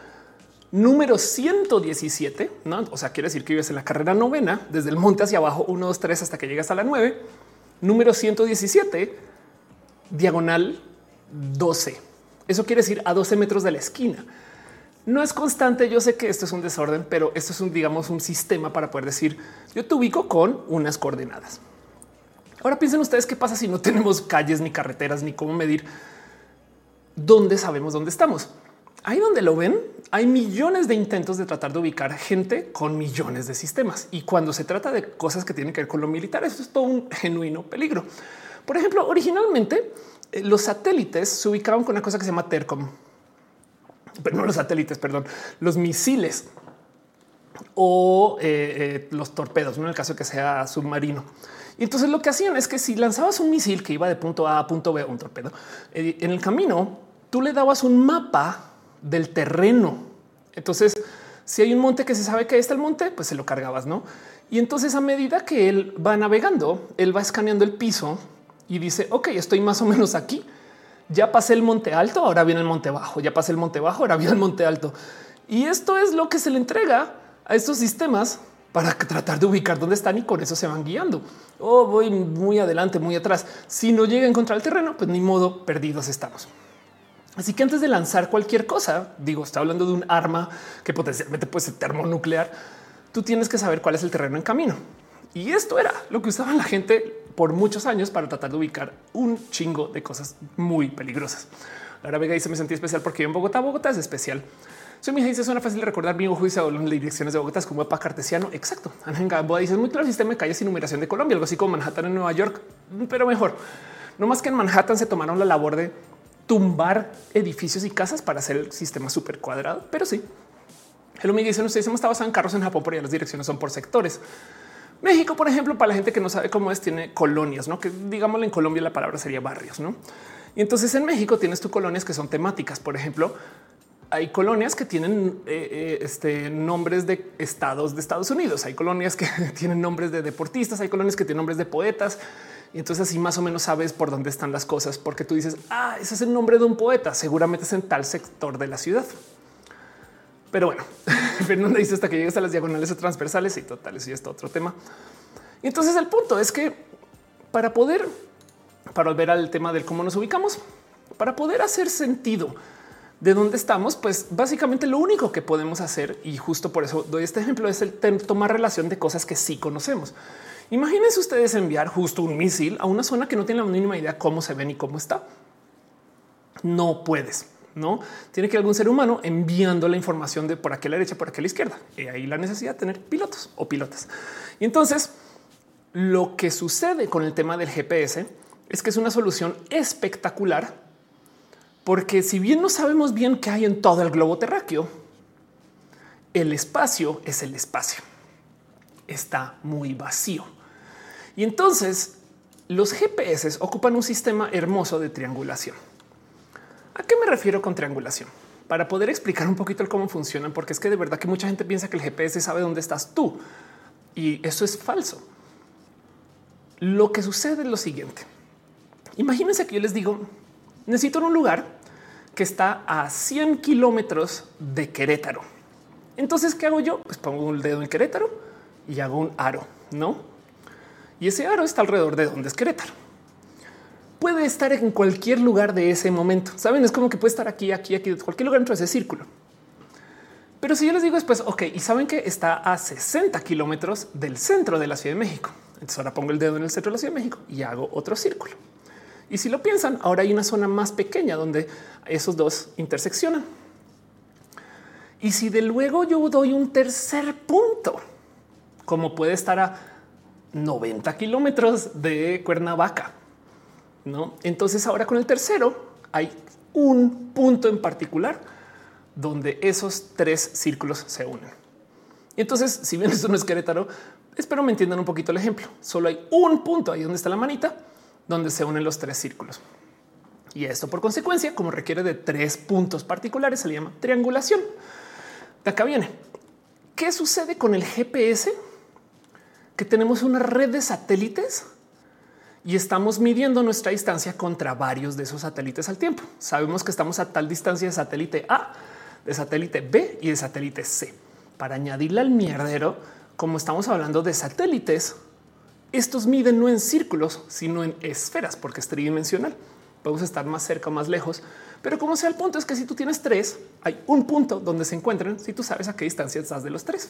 número 117, ¿no? O sea, quiere decir que vives en la carrera novena, desde el monte hacia abajo, 1, 2, 3, hasta que llegas a la 9, número 117, diagonal 12. Eso quiere decir a 12 metros de la esquina. No es constante. Yo sé que esto es un desorden, pero esto es un, digamos, un sistema para poder decir yo te ubico con unas coordenadas. Ahora piensen ustedes qué pasa si no tenemos calles, ni carreteras, ni cómo medir dónde sabemos dónde estamos. Ahí donde lo ven, hay millones de intentos de tratar de ubicar gente con millones de sistemas. Y cuando se trata de cosas que tienen que ver con lo militar, eso es todo un genuino peligro. Por ejemplo, originalmente los satélites se ubicaban con una cosa que se llama Tercom, pero no los satélites, perdón, los misiles o eh, eh, los torpedos, no en el caso que sea submarino. Y entonces lo que hacían es que si lanzabas un misil que iba de punto A a punto B, un torpedo, en el camino tú le dabas un mapa del terreno. Entonces, si hay un monte que se sabe que está el monte, pues se lo cargabas, no? Y entonces, a medida que él va navegando, él va escaneando el piso y dice, ok, estoy más o menos aquí. Ya pasé el monte alto, ahora viene el monte bajo. Ya pasé el monte bajo, ahora viene el monte alto. Y esto es lo que se le entrega a estos sistemas para tratar de ubicar dónde están y con eso se van guiando. O oh, voy muy adelante, muy atrás. Si no llega a encontrar el terreno, pues ni modo, perdidos estamos. Así que antes de lanzar cualquier cosa, digo, está hablando de un arma que potencialmente puede ser termonuclear, tú tienes que saber cuál es el terreno en camino. Y esto era lo que usaban la gente por muchos años para tratar de ubicar un chingo de cosas muy peligrosas. Laura Vega dice me sentí especial porque en Bogotá, Bogotá es especial. Soy mi dice suena fácil de recordar ojo y se las direcciones de Bogotá es como mapa cartesiano. Exacto. Ángel dice es muy claro el sistema de calles y numeración de Colombia, algo así como Manhattan en Nueva York, pero mejor. No más que en Manhattan se tomaron la labor de tumbar edificios y casas para hacer el sistema súper cuadrado, pero sí. El me dicen ustedes hemos estado en carros en Japón, por allá las direcciones son por sectores. México, por ejemplo, para la gente que no sabe cómo es, tiene colonias, no que digámoslo en Colombia la palabra sería barrios, no? Y entonces en México tienes tu colonias que son temáticas. Por ejemplo, hay colonias que tienen eh, eh, este, nombres de estados de Estados Unidos. Hay colonias que tienen nombres de deportistas, hay colonias que tienen nombres de poetas Y entonces así más o menos sabes por dónde están las cosas, porque tú dices, ah, ese es el nombre de un poeta, seguramente es en tal sector de la ciudad. Pero bueno, Fernanda dice hasta que llegues a las diagonales o transversales y totales y esto otro tema. Y entonces el punto es que para poder, para volver al tema del cómo nos ubicamos, para poder hacer sentido de dónde estamos, pues básicamente lo único que podemos hacer, y justo por eso doy este ejemplo, es el tomar relación de cosas que sí conocemos. Imagínense ustedes enviar justo un misil a una zona que no tiene la mínima idea cómo se ven y cómo está. No puedes, no tiene que algún ser humano enviando la información de por aquí a la derecha, por aquí a la izquierda. Y ahí la necesidad de tener pilotos o pilotas. Y entonces lo que sucede con el tema del GPS es que es una solución espectacular porque si bien no sabemos bien qué hay en todo el globo terráqueo, el espacio es el espacio. Está muy vacío. Y entonces los GPS ocupan un sistema hermoso de triangulación. ¿A qué me refiero con triangulación? Para poder explicar un poquito el cómo funcionan, porque es que de verdad que mucha gente piensa que el GPS sabe dónde estás tú. Y eso es falso. Lo que sucede es lo siguiente. Imagínense que yo les digo, necesito un lugar que está a 100 kilómetros de Querétaro. Entonces, ¿qué hago yo? Pues pongo un dedo en Querétaro y hago un aro, ¿no? Y ese aro está alrededor de donde es Querétaro. Puede estar en cualquier lugar de ese momento. Saben, es como que puede estar aquí, aquí, aquí, cualquier lugar dentro de ese círculo. Pero si yo les digo después, ok, y saben que está a 60 kilómetros del centro de la Ciudad de México. Entonces ahora pongo el dedo en el centro de la Ciudad de México y hago otro círculo. Y si lo piensan, ahora hay una zona más pequeña donde esos dos interseccionan. Y si de luego yo doy un tercer punto, como puede estar a 90 kilómetros de Cuernavaca, no? Entonces ahora con el tercero hay un punto en particular donde esos tres círculos se unen. Y entonces, si bien esto no es Querétaro, espero me entiendan un poquito el ejemplo. Solo hay un punto ahí donde está la manita donde se unen los tres círculos. Y esto por consecuencia, como requiere de tres puntos particulares, se le llama triangulación. De acá viene. ¿Qué sucede con el GPS? Que tenemos una red de satélites y estamos midiendo nuestra distancia contra varios de esos satélites al tiempo. Sabemos que estamos a tal distancia de satélite A, de satélite B y de satélite C. Para añadirle al mierdero, como estamos hablando de satélites, estos miden no en círculos, sino en esferas, porque es tridimensional. Podemos estar más cerca o más lejos, pero como sea el punto es que si tú tienes tres, hay un punto donde se encuentran si tú sabes a qué distancia estás de los tres.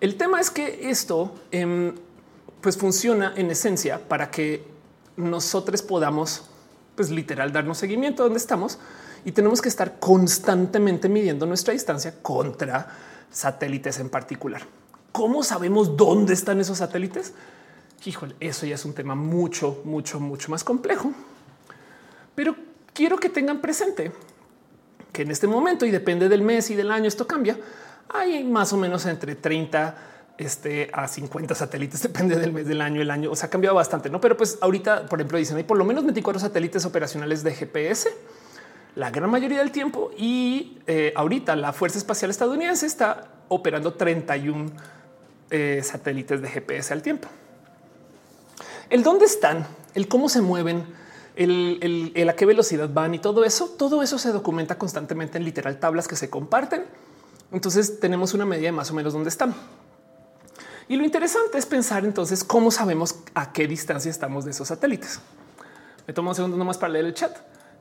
El tema es que esto em, pues funciona en esencia para que nosotros podamos pues literal darnos seguimiento donde estamos y tenemos que estar constantemente midiendo nuestra distancia contra satélites en particular. ¿Cómo sabemos dónde están esos satélites? Híjole, eso ya es un tema mucho, mucho, mucho más complejo. Pero quiero que tengan presente que en este momento, y depende del mes y del año, esto cambia, hay más o menos entre 30 este, a 50 satélites, depende del mes del año, el año, o sea, ha cambiado bastante, ¿no? Pero pues ahorita, por ejemplo, dicen hay por lo menos 24 satélites operacionales de GPS, la gran mayoría del tiempo, y eh, ahorita la Fuerza Espacial Estadounidense está operando 31 eh, satélites de GPS al tiempo. El dónde están, el cómo se mueven, el, a qué velocidad van y todo eso, todo eso se documenta constantemente en literal tablas que se comparten. Entonces tenemos una medida de más o menos dónde están. Y lo interesante es pensar entonces cómo sabemos a qué distancia estamos de esos satélites. Me tomo un segundo nomás para leer el chat.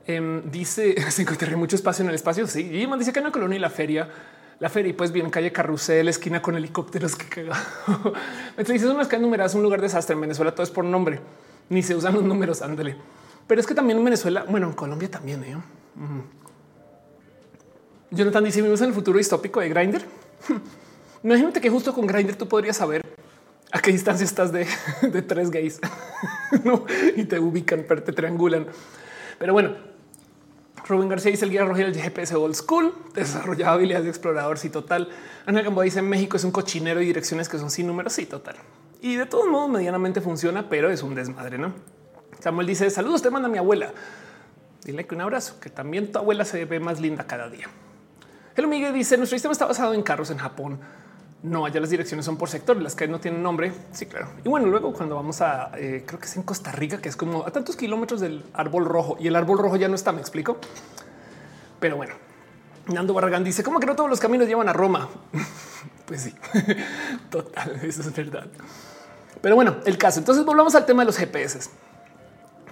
Em, dice se encontraré mucho espacio en el espacio. Sí, y dice que en la colonia y la feria la feria y pues bien calle Carrusel, esquina con helicópteros que caga. Entonces dices unas que numeradas un lugar desastre en Venezuela, todo es por nombre, ni se usan los números, ándale. Pero es que también en Venezuela, bueno, en Colombia también. ¿eh? Jonathan dice: Vivimos en el futuro distópico de Grinder. Imagínate que justo con Grinder tú podrías saber a qué distancia estás de, de tres gays y te ubican, pero te triangulan. Pero bueno, Rubén García dice el guía rojo del GPS old school, desarrollado habilidades de explorador. Sí, total. Ana Gamboa dice México es un cochinero y direcciones que son sin números. Sí, total. Y de todos modos, medianamente funciona, pero es un desmadre. No Samuel dice saludos, te manda mi abuela. Dile que un abrazo, que también tu abuela se ve más linda cada día. El Miguel dice nuestro sistema está basado en carros en Japón. No, allá las direcciones son por sector, las que no tienen nombre. Sí, claro. Y bueno, luego cuando vamos a, eh, creo que es en Costa Rica, que es como a tantos kilómetros del árbol rojo y el árbol rojo ya no está, me explico. Pero bueno, Nando Barragán dice, ¿cómo que no todos los caminos llevan a Roma? pues sí, total, eso es verdad. Pero bueno, el caso. Entonces volvamos al tema de los GPS.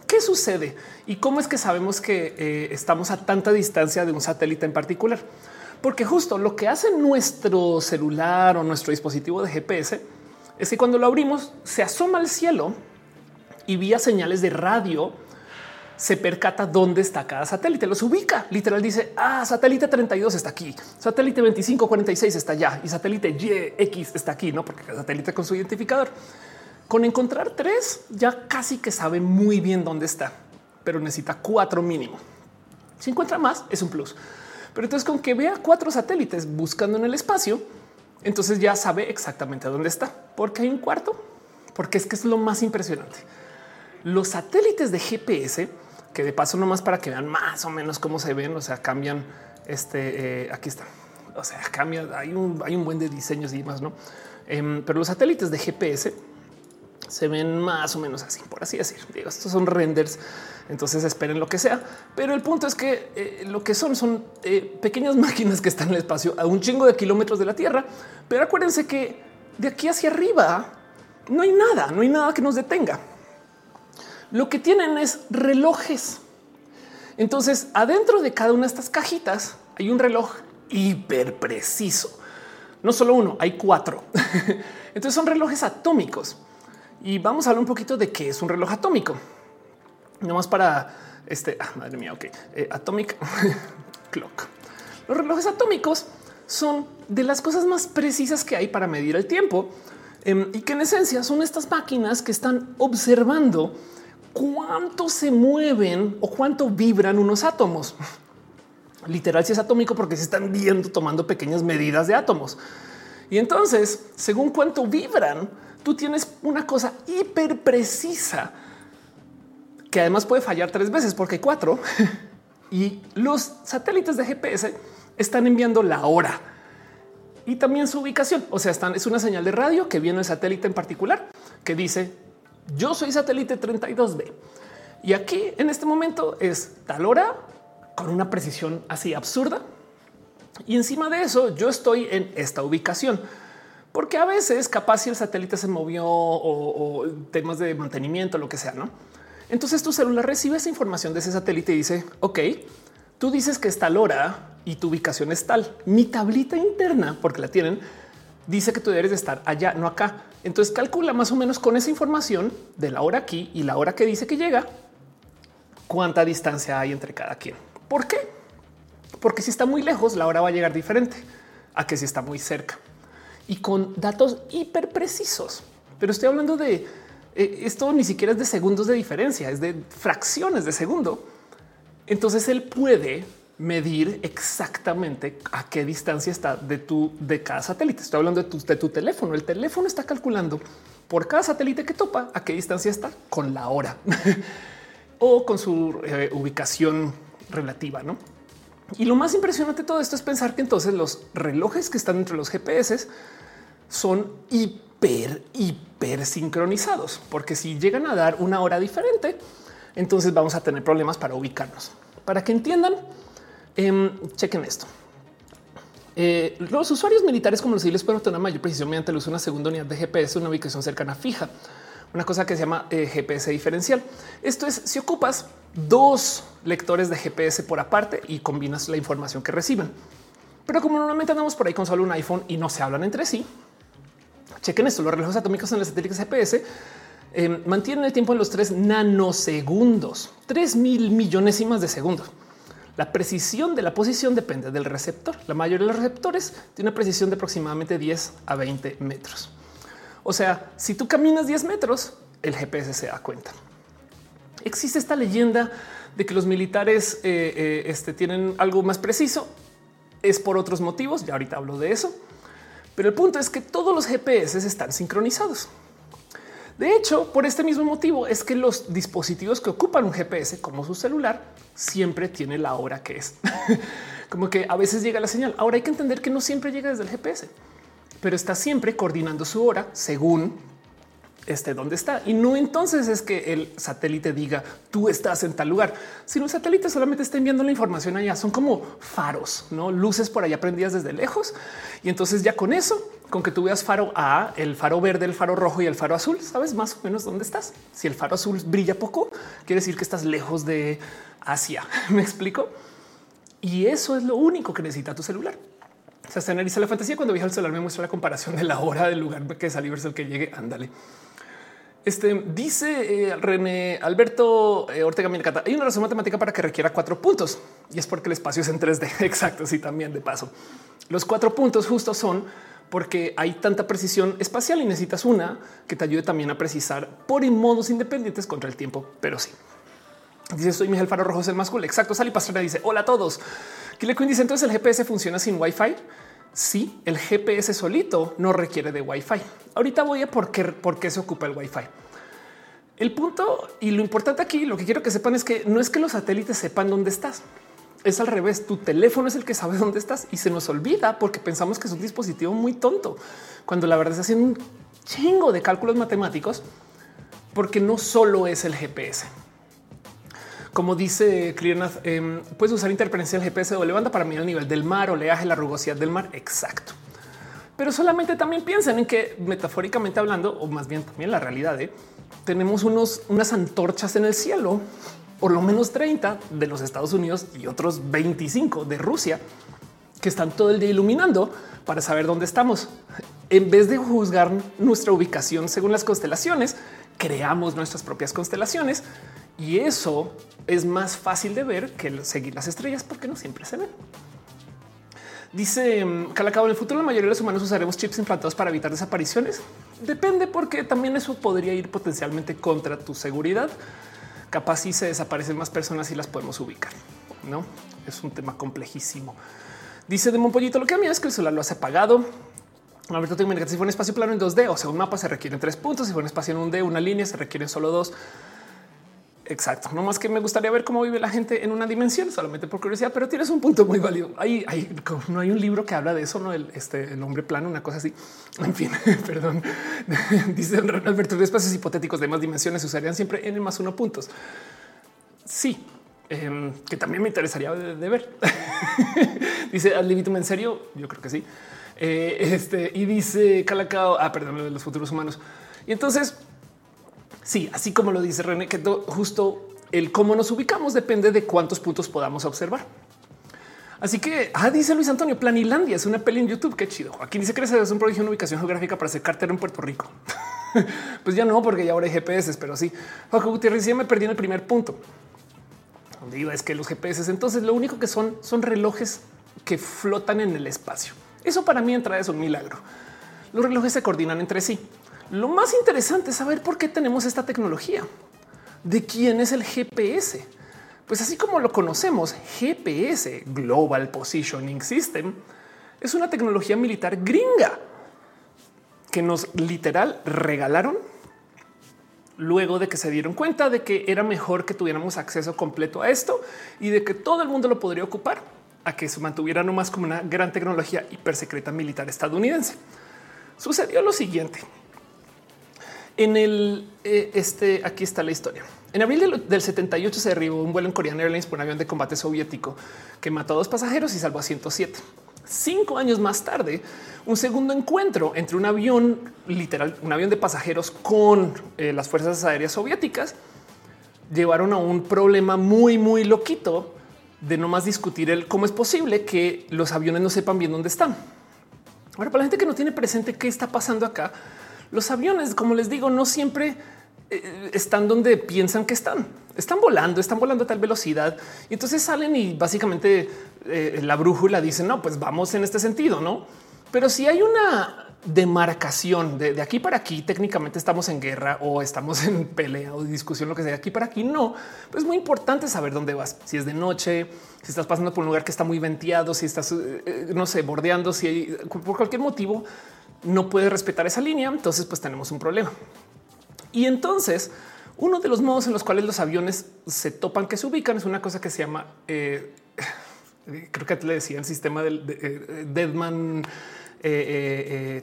¿Qué sucede y cómo es que sabemos que eh, estamos a tanta distancia de un satélite en particular? Porque justo lo que hace nuestro celular o nuestro dispositivo de GPS es que cuando lo abrimos se asoma al cielo y vía señales de radio se percata dónde está cada satélite, los ubica. Literal dice, ah, satélite 32 está aquí, satélite 2546 está allá y satélite YX está aquí, no porque cada satélite con su identificador. Con encontrar tres ya casi que sabe muy bien dónde está, pero necesita cuatro mínimo. Si encuentra más es un plus. Pero entonces con que vea cuatro satélites buscando en el espacio, entonces ya sabe exactamente dónde está. Porque hay un cuarto, porque es que es lo más impresionante. Los satélites de GPS, que de paso nomás para que vean más o menos cómo se ven, o sea, cambian este, eh, aquí está. O sea, cambia, hay un, hay un buen de diseños y demás, ¿no? Em, pero los satélites de GPS se ven más o menos así, por así decir. Digo, estos son renders, entonces esperen lo que sea. Pero el punto es que eh, lo que son son eh, pequeñas máquinas que están en el espacio a un chingo de kilómetros de la Tierra. Pero acuérdense que de aquí hacia arriba no hay nada, no hay nada que nos detenga. Lo que tienen es relojes. Entonces, adentro de cada una de estas cajitas hay un reloj hiper preciso. No solo uno, hay cuatro. Entonces son relojes atómicos. Y vamos a hablar un poquito de qué es un reloj atómico. No más para este, ah, madre mía, ok, eh, atomic clock. Los relojes atómicos son de las cosas más precisas que hay para medir el tiempo em, y que en esencia son estas máquinas que están observando cuánto se mueven o cuánto vibran unos átomos. Literal, si es atómico, porque se están viendo tomando pequeñas medidas de átomos. Y entonces, según cuánto vibran, tú tienes una cosa hiper precisa que además puede fallar tres veces porque hay cuatro y los satélites de GPS están enviando la hora y también su ubicación. O sea, están, es una señal de radio que viene el satélite en particular que dice yo soy satélite 32B y aquí en este momento es tal hora con una precisión así absurda. Y encima de eso yo estoy en esta ubicación porque a veces capaz si el satélite se movió o, temas de mantenimiento, lo que sea, no? Entonces tu celular recibe esa información de ese satélite y dice, ok, tú dices que es tal hora y tu ubicación es tal. Mi tablita interna, porque la tienen, dice que tú debes de estar allá, no acá. Entonces calcula más o menos con esa información de la hora aquí y la hora que dice que llega, cuánta distancia hay entre cada quien. ¿Por qué? Porque si está muy lejos, la hora va a llegar diferente a que si está muy cerca y con datos hiper precisos. Pero estoy hablando de esto ni siquiera es de segundos de diferencia, es de fracciones de segundo. Entonces él puede medir exactamente a qué distancia está de tu de cada satélite. Estoy hablando de tu, de tu teléfono. El teléfono está calculando por cada satélite que topa a qué distancia está con la hora o con su eh, ubicación relativa, no? Y lo más impresionante de todo esto es pensar que entonces los relojes que están entre los GPS son hiper, hiper sincronizados, porque si llegan a dar una hora diferente, entonces vamos a tener problemas para ubicarnos. Para que entiendan, em, chequen esto. Eh, los usuarios militares como los civiles pueden obtener mayor precisión mediante el uso de una segunda unidad de GPS, una ubicación cercana fija, una cosa que se llama eh, GPS diferencial. Esto es si ocupas dos lectores de GPS por aparte y combinas la información que reciben. Pero como normalmente andamos por ahí con solo un iPhone y no se hablan entre sí, Chequen esto, los relojes atómicos en las satélites GPS eh, mantienen el tiempo en los tres nanosegundos, tres mil millonésimas de segundos. La precisión de la posición depende del receptor. La mayoría de los receptores tiene una precisión de aproximadamente 10 a 20 metros. O sea, si tú caminas 10 metros, el GPS se da cuenta. Existe esta leyenda de que los militares eh, eh, este, tienen algo más preciso. Es por otros motivos. Ya ahorita hablo de eso. Pero el punto es que todos los GPS están sincronizados. De hecho, por este mismo motivo es que los dispositivos que ocupan un GPS como su celular siempre tiene la hora que es. como que a veces llega la señal. Ahora hay que entender que no siempre llega desde el GPS. pero está siempre coordinando su hora según este dónde está. Y no entonces es que el satélite diga tú estás en tal lugar, sino el satélite solamente está enviando la información allá. Son como faros, no luces por allá prendidas desde lejos. Y entonces ya con eso, con que tú veas faro A, el faro verde, el faro rojo y el faro azul, sabes más o menos dónde estás. Si el faro azul brilla poco, quiere decir que estás lejos de Asia. Me explico. Y eso es lo único que necesita tu celular. Se analiza la fantasía. Cuando viaja el celular me muestra la comparación de la hora del lugar que salí versus el que llegue. Ándale. Este dice eh, René Alberto eh, Ortega Milcata. Hay una razón matemática para que requiera cuatro puntos y es porque el espacio es en 3D. Exacto. Sí, también de paso. Los cuatro puntos justos son porque hay tanta precisión espacial y necesitas una que te ayude también a precisar por modos independientes contra el tiempo. Pero sí, dice soy Miguel Faro Rojo, es el más cool. Exacto. Sally Pastrana dice hola a todos. Killer Queen dice entonces el GPS funciona sin Wi-Fi. Sí, el GPS solito no requiere de Wi-Fi. Ahorita voy a por qué, por qué se ocupa el Wi-Fi. El punto y lo importante aquí, lo que quiero que sepan es que no es que los satélites sepan dónde estás. Es al revés. Tu teléfono es el que sabe dónde estás y se nos olvida porque pensamos que es un dispositivo muy tonto cuando la verdad es haciendo un chingo de cálculos matemáticos porque no solo es el GPS. Como dice Clearnath, em, puedes usar interferencia del GPS o levanta para medir el nivel del mar, oleaje, la rugosidad del mar. Exacto. Pero solamente también piensen en que metafóricamente hablando, o más bien también la realidad, ¿eh? tenemos unos, unas antorchas en el cielo, por lo menos 30 de los Estados Unidos y otros 25 de Rusia, que están todo el día iluminando para saber dónde estamos. En vez de juzgar nuestra ubicación según las constelaciones, creamos nuestras propias constelaciones y eso es más fácil de ver que seguir las estrellas porque no siempre se ven. Dice mm, Calacabo, en el futuro la mayoría de los humanos usaremos chips implantados para evitar desapariciones. Depende porque también eso podría ir potencialmente contra tu seguridad. Capaz si se desaparecen más personas y las podemos ubicar. No es un tema complejísimo. Dice de Pollito, lo que a mí es que el celular lo hace apagado. Alberto, si fue un espacio plano en 2D, o sea, un mapa se requieren tres puntos. Si fue un espacio en un D, una línea se requieren solo dos. Exacto. No más que me gustaría ver cómo vive la gente en una dimensión solamente por curiosidad, pero tienes un punto muy válido. Hay, no hay un libro que habla de eso, no el, este, el hombre plano, una cosa así. En fin, perdón. Dice Alberto, espacios hipotéticos de más dimensiones usarían siempre n más uno puntos. Sí, em, que también me interesaría de, ver. dice al en serio. Yo creo que sí. Eh, este y dice Calacao. Ah, perdón, de los futuros humanos. Y entonces Sí, así como lo dice René, que justo el cómo nos ubicamos depende de cuántos puntos podamos observar. Así que ah, dice Luis Antonio Planilandia es una peli en YouTube. Qué chido. Aquí dice que es un proyecto de ubicación geográfica para hacer cartero en Puerto Rico. pues ya no, porque ya ahora hay GPS, pero sí. Joaquín Gutiérrez ya me perdí en el primer punto. Donde iba es que los GPS entonces lo único que son son relojes que flotan en el espacio. Eso para mí entra es un milagro. Los relojes se coordinan entre sí. Lo más interesante es saber por qué tenemos esta tecnología. ¿De quién es el GPS? Pues así como lo conocemos, GPS, Global Positioning System, es una tecnología militar gringa que nos literal regalaron luego de que se dieron cuenta de que era mejor que tuviéramos acceso completo a esto y de que todo el mundo lo podría ocupar a que se mantuviera nomás como una gran tecnología hipersecreta militar estadounidense. Sucedió lo siguiente. En el eh, este, aquí está la historia. En abril del, 78 se derribó un vuelo en Korean Airlines por un avión de combate soviético que mató a dos pasajeros y salvó a 107. Cinco años más tarde, un segundo encuentro entre un avión literal, un avión de pasajeros con eh, las fuerzas aéreas soviéticas llevaron a un problema muy, muy loquito de no más discutir el cómo es posible que los aviones no sepan bien dónde están. Ahora, para la gente que no tiene presente qué está pasando acá, los aviones, como les digo, no siempre eh, están donde piensan que están. Están volando, están volando a tal velocidad y entonces salen y básicamente eh, la brújula dice no, pues vamos en este sentido, no? Pero si hay una demarcación de, aquí para aquí, técnicamente estamos en guerra o estamos en pelea o discusión, lo que sea, aquí para aquí no. Pues es muy importante saber dónde vas. Si es de noche, si estás pasando por un lugar que está muy venteado, si estás, eh, no sé, bordeando, si hay, por cualquier motivo no puede respetar esa línea, entonces pues tenemos un problema. Y entonces uno de los modos en los cuales los aviones se topan que se ubican es una cosa que se llama, eh, creo que le decía el sistema del de, eh, Deadman Eh,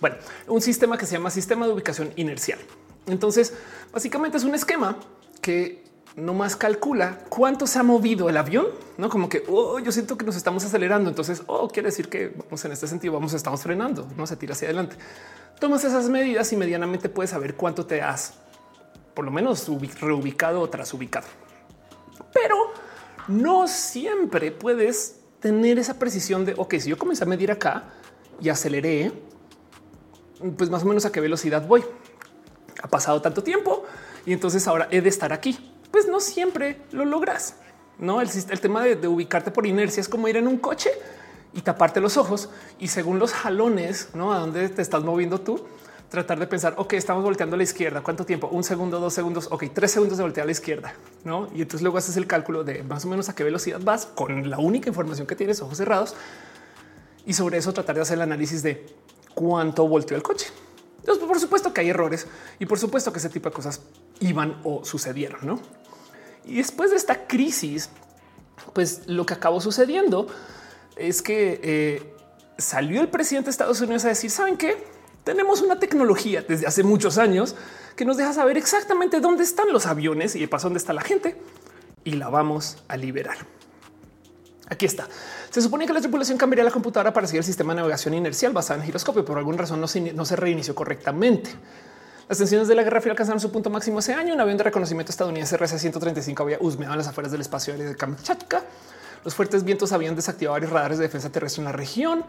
bueno, un sistema que se llama sistema de ubicación inercial. Entonces, básicamente es un esquema que no más calcula cuánto se ha movido el avión, no como que oh, yo siento que nos estamos acelerando. Entonces, oh, quiere decir que vamos en este sentido, vamos, estamos frenando, no se tira hacia adelante. Tomas esas medidas y medianamente puedes saber cuánto te has por lo menos reubicado o trasubicado. Pero no siempre puedes tener esa precisión de, ok, si yo comencé a medir acá y aceleré, pues más o menos a qué velocidad voy. Ha pasado tanto tiempo y entonces ahora he de estar aquí. Pues no siempre lo logras. No, el, tema de, ubicarte por inercia es como ir en un coche y taparte los ojos y según los jalones, no a dónde te estás moviendo tú, tratar de pensar, ok, estamos volteando a la izquierda. ¿Cuánto tiempo? Un segundo, dos segundos. Ok, tres segundos de voltear a la izquierda. No? Y entonces luego haces el cálculo de más o menos a qué velocidad vas con la única información que tienes, ojos cerrados. Y sobre eso tratar de hacer el análisis de cuánto volteó el coche. Por supuesto que hay errores y por supuesto que ese tipo de cosas iban o sucedieron. No? Y después de esta crisis, pues lo que acabó sucediendo es que eh, salió el presidente de Estados Unidos a decir, ¿saben qué? Tenemos una tecnología desde hace muchos años que nos deja saber exactamente dónde están los aviones y de paso dónde está la gente y la vamos a liberar. Aquí está. Se supone que la tripulación cambiaría la computadora para seguir el sistema de navegación inercial basado en giroscopio. Por alguna razón no se, no se reinició correctamente. Las tensiones de la Guerra Fría alcanzaron su punto máximo ese año. Un avión de reconocimiento estadounidense RC-135 había husmeado en las afueras del espacio aéreo de Kamchatka. Los fuertes vientos habían desactivado varios radares de defensa terrestre en la región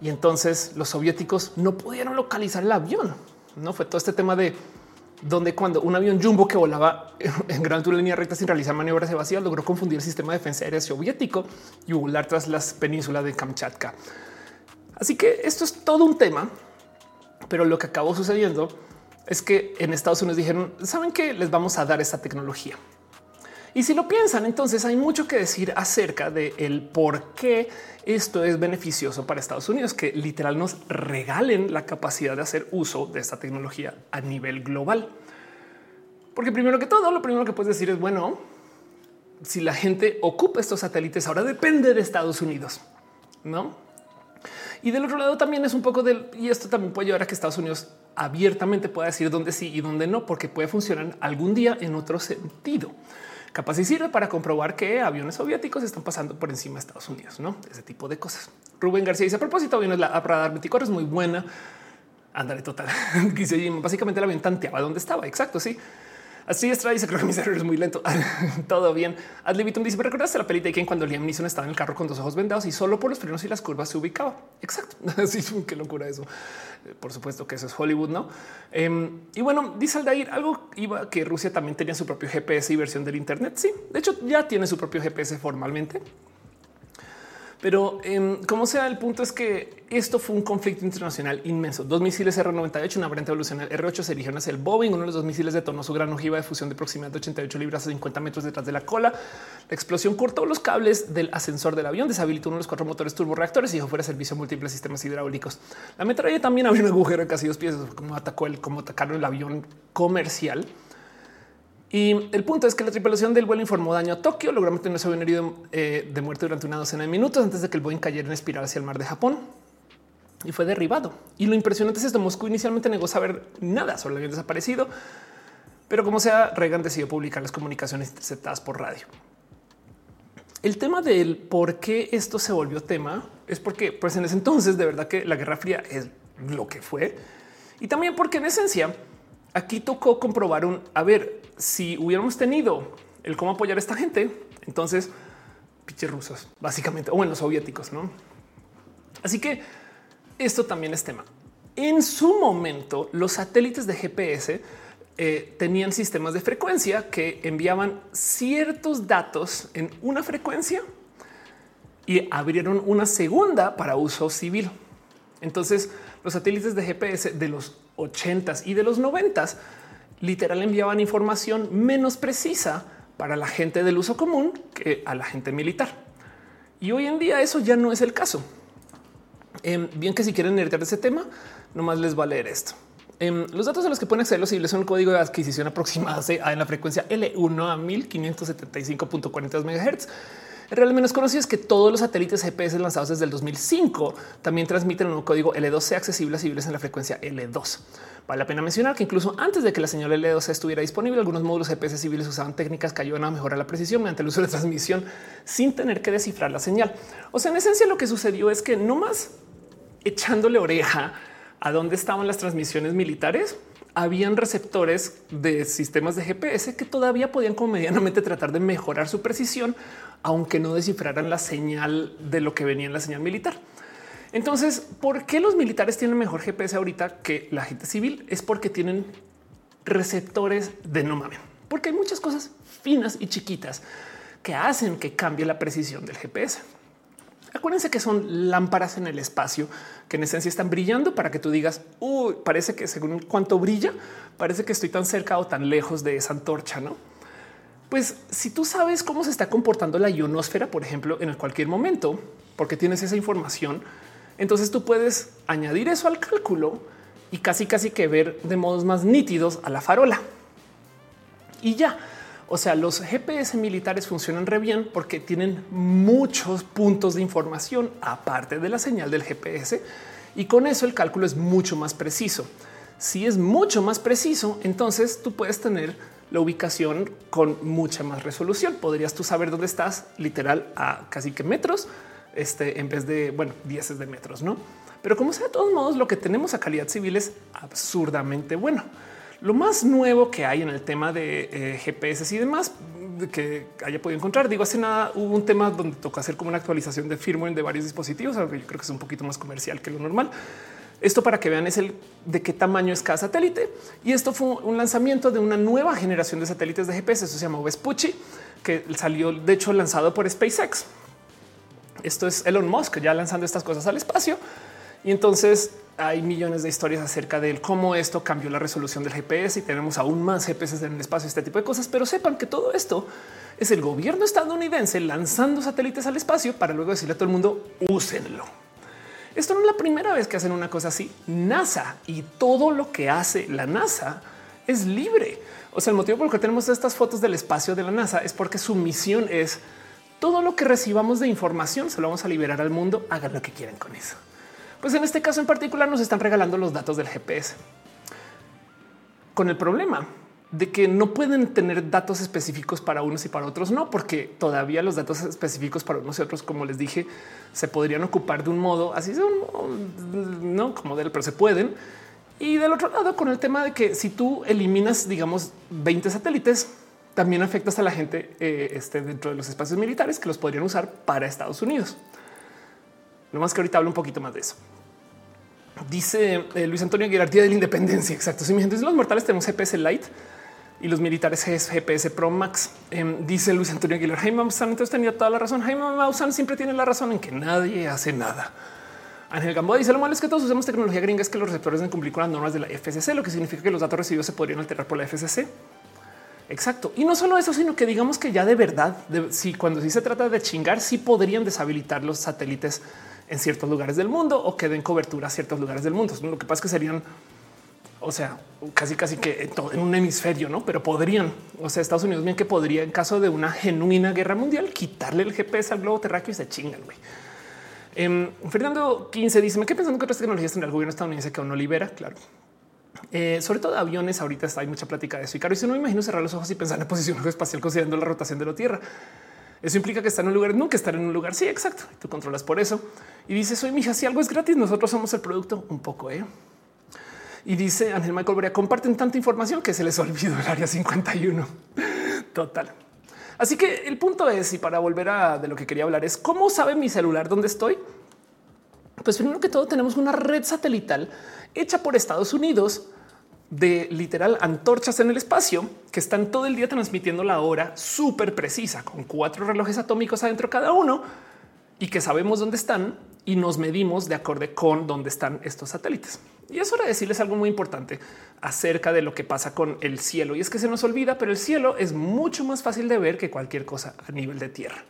y entonces los soviéticos no pudieron localizar el avión. No fue todo este tema de donde cuando un avión jumbo que volaba en gran altura línea recta sin realizar maniobras evasivas logró confundir el sistema de defensa aérea soviético y volar tras las penínsulas de Kamchatka. Así que esto es todo un tema, pero lo que acabó sucediendo es que en Estados Unidos dijeron, ¿saben que les vamos a dar esta tecnología? Y si lo piensan, entonces hay mucho que decir acerca de el por qué esto es beneficioso para Estados Unidos, que literal nos regalen la capacidad de hacer uso de esta tecnología a nivel global. Porque primero que todo, lo primero que puedes decir es, bueno, si la gente ocupa estos satélites, ahora depende de Estados Unidos, ¿no? Y del otro lado también es un poco del, y esto también puede llevar a que Estados Unidos abiertamente pueda decir dónde sí y dónde no, porque puede funcionar algún día en otro sentido. Capaz y sirve para comprobar que aviones soviéticos están pasando por encima de Estados Unidos, no ese tipo de cosas. Rubén García dice a propósito, aviones la Radar 24 es muy buena. Ándale, total. Básicamente la avión tanteaba dónde estaba. Exacto. Sí. Así es, dice, creo que mi cerebro es muy lento. Todo bien. Adlibitum dice, ¿me recordaste la peli de quien cuando Liam Neeson estaba en el carro con dos ojos vendados y solo por los frenos y las curvas se ubicaba? Exacto. Así qué locura eso. Eh, por supuesto que eso es Hollywood, ¿no? Em, y bueno, dice Aldair, algo iba que Rusia también tenía su propio GPS y versión del Internet. Sí, de hecho ya tiene su propio GPS formalmente. Pero em, como sea, el punto es que esto fue un conflicto internacional inmenso. Dos misiles R98, una variante evolucional R8 se dirigieron hacia el Boeing. Uno de los dos misiles detonó su gran ojiva de fusión de proximidad de 88 libras a 50 metros detrás de la cola. La explosión cortó los cables del ascensor del avión, deshabilitó uno de los cuatro motores turborreactores y dejó fuera servicio a múltiples sistemas hidráulicos. La metralla también abrió un agujero de casi dos pies, como atacó el, como atacaron el avión comercial. Y el punto es que la tripulación del vuelo informó daño a Tokio, logró mantenerse un herido eh, de muerte durante una docena de minutos antes de que el Boeing cayera en espiral hacia el mar de Japón y fue derribado. Y lo impresionante es esto, Moscú inicialmente negó saber nada sobre el avión desaparecido, pero como sea, Reagan decidió publicar las comunicaciones interceptadas por radio. El tema del por qué esto se volvió tema es porque pues en ese entonces de verdad que la Guerra Fría es lo que fue y también porque en esencia aquí tocó comprobar un a ver si hubiéramos tenido el cómo apoyar a esta gente, entonces pinches rusos, básicamente, o bueno, soviéticos, no? Así que esto también es tema. En su momento, los satélites de GPS eh, tenían sistemas de frecuencia que enviaban ciertos datos en una frecuencia y abrieron una segunda para uso civil. Entonces, los satélites de GPS de los 80s y de los 90s literal enviaban información menos precisa para la gente del uso común que a la gente militar. Y hoy en día eso ya no es el caso. Em, bien que si quieren heredar ese tema, nomás les va a leer esto. Em, los datos a los que pueden acceder los civiles son un código de adquisición aproximado en la frecuencia L1 a 1575.42 MHz real menos conocido es que todos los satélites GPS lanzados desde el 2005 también transmiten un código L2C accesible a civiles en la frecuencia L2. Vale la pena mencionar que incluso antes de que la señal L2C estuviera disponible, algunos módulos GPS civiles usaban técnicas que ayudan a mejorar la precisión mediante el uso de transmisión sin tener que descifrar la señal. O sea, en esencia lo que sucedió es que no más echándole oreja a dónde estaban las transmisiones militares, habían receptores de sistemas de GPS que todavía podían medianamente tratar de mejorar su precisión, aunque no descifraran la señal de lo que venía en la señal militar. Entonces, ¿por qué los militares tienen mejor GPS ahorita que la gente civil? Es porque tienen receptores de no mames, porque hay muchas cosas finas y chiquitas que hacen que cambie la precisión del GPS. Acuérdense que son lámparas en el espacio que en esencia están brillando para que tú digas, uy, parece que según cuánto brilla, parece que estoy tan cerca o tan lejos de esa antorcha, ¿no? Pues si tú sabes cómo se está comportando la ionosfera, por ejemplo, en cualquier momento, porque tienes esa información, entonces tú puedes añadir eso al cálculo y casi casi que ver de modos más nítidos a la farola. Y ya, o sea, los GPS militares funcionan re bien porque tienen muchos puntos de información aparte de la señal del GPS y con eso el cálculo es mucho más preciso. Si es mucho más preciso, entonces tú puedes tener la ubicación con mucha más resolución. Podrías tú saber dónde estás literal a casi que metros, este en vez de bueno, dieces de metros, no? Pero como sea, de todos modos, lo que tenemos a calidad civil es absurdamente bueno. Lo más nuevo que hay en el tema de eh, GPS y demás que haya podido encontrar, digo, hace nada hubo un tema donde tocó hacer como una actualización de firmware de varios dispositivos, aunque yo creo que es un poquito más comercial que lo normal. Esto para que vean es el de qué tamaño es cada satélite. Y esto fue un lanzamiento de una nueva generación de satélites de GPS. Eso se llama Vespucci, que salió de hecho lanzado por SpaceX. Esto es Elon Musk ya lanzando estas cosas al espacio. Y entonces hay millones de historias acerca de cómo esto cambió la resolución del GPS y tenemos aún más GPS en el espacio, este tipo de cosas. Pero sepan que todo esto es el gobierno estadounidense lanzando satélites al espacio para luego decirle a todo el mundo úsenlo. Esto no es la primera vez que hacen una cosa así. NASA y todo lo que hace la NASA es libre. O sea, el motivo por el que tenemos estas fotos del espacio de la NASA es porque su misión es todo lo que recibamos de información se lo vamos a liberar al mundo. Hagan lo que quieran con eso. Pues en este caso en particular nos están regalando los datos del GPS. Con el problema de que no pueden tener datos específicos para unos y para otros, no, porque todavía los datos específicos para unos y otros, como les dije, se podrían ocupar de un modo así, no como del, pero se pueden. Y del otro lado, con el tema de que si tú eliminas, digamos, 20 satélites, también afectas a la gente eh, este, dentro de los espacios militares que los podrían usar para Estados Unidos. No más que ahorita hablo un poquito más de eso. Dice eh, Luis Antonio Aguilar, Día de la Independencia. Exacto. Si entonces los mortales tenemos GPS Lite y los militares GPS Pro Max. Em, dice Luis Antonio Aguilar, Jaime Maussan, entonces tenía toda la razón. Jaime Maussan siempre tiene la razón en que nadie hace nada. Ángel Gamboa dice lo malo es que todos usamos tecnología gringa, es que los receptores deben cumplir con las normas de la FCC, lo que significa que los datos recibidos se podrían alterar por la FCC. Exacto. Y no solo eso, sino que digamos que ya de verdad, si cuando sí se trata de chingar, sí podrían deshabilitar los satélites en ciertos lugares del mundo o que den cobertura a ciertos lugares del mundo. Lo que pasa es que serían, o sea, casi casi que en un hemisferio, no? Pero podrían, o sea, Estados Unidos bien que podría, en caso de una genuina guerra mundial, quitarle el GPS al globo terráqueo y se chingan. Em, Fernando 15 dice: Me quedé pensando que otras tecnologías en el gobierno estadounidense que aún no libera. Claro, eh, sobre todo aviones. Ahorita hay mucha plática de eso. Y claro, si no me imagino cerrar los ojos y pensar en la posición espacial considerando la rotación de la Tierra. Eso implica que estar en un lugar, nunca estar en un lugar. Sí, exacto. Tú controlas por eso. Y dice, soy mi hija, si algo es gratis, nosotros somos el producto un poco. ¿eh? Y dice Ángel Michael Berea, comparten tanta información que se les olvidó el área 51. Total. Así que el punto es, y para volver a de lo que quería hablar, es cómo sabe mi celular dónde estoy. Pues primero que todo tenemos una red satelital hecha por Estados Unidos de literal antorchas en el espacio que están todo el día transmitiendo la hora súper precisa con cuatro relojes atómicos adentro cada uno y que sabemos dónde están y nos medimos de acuerdo con dónde están estos satélites. Y es hora de decirles algo muy importante acerca de lo que pasa con el cielo. Y es que se nos olvida, pero el cielo es mucho más fácil de ver que cualquier cosa a nivel de tierra.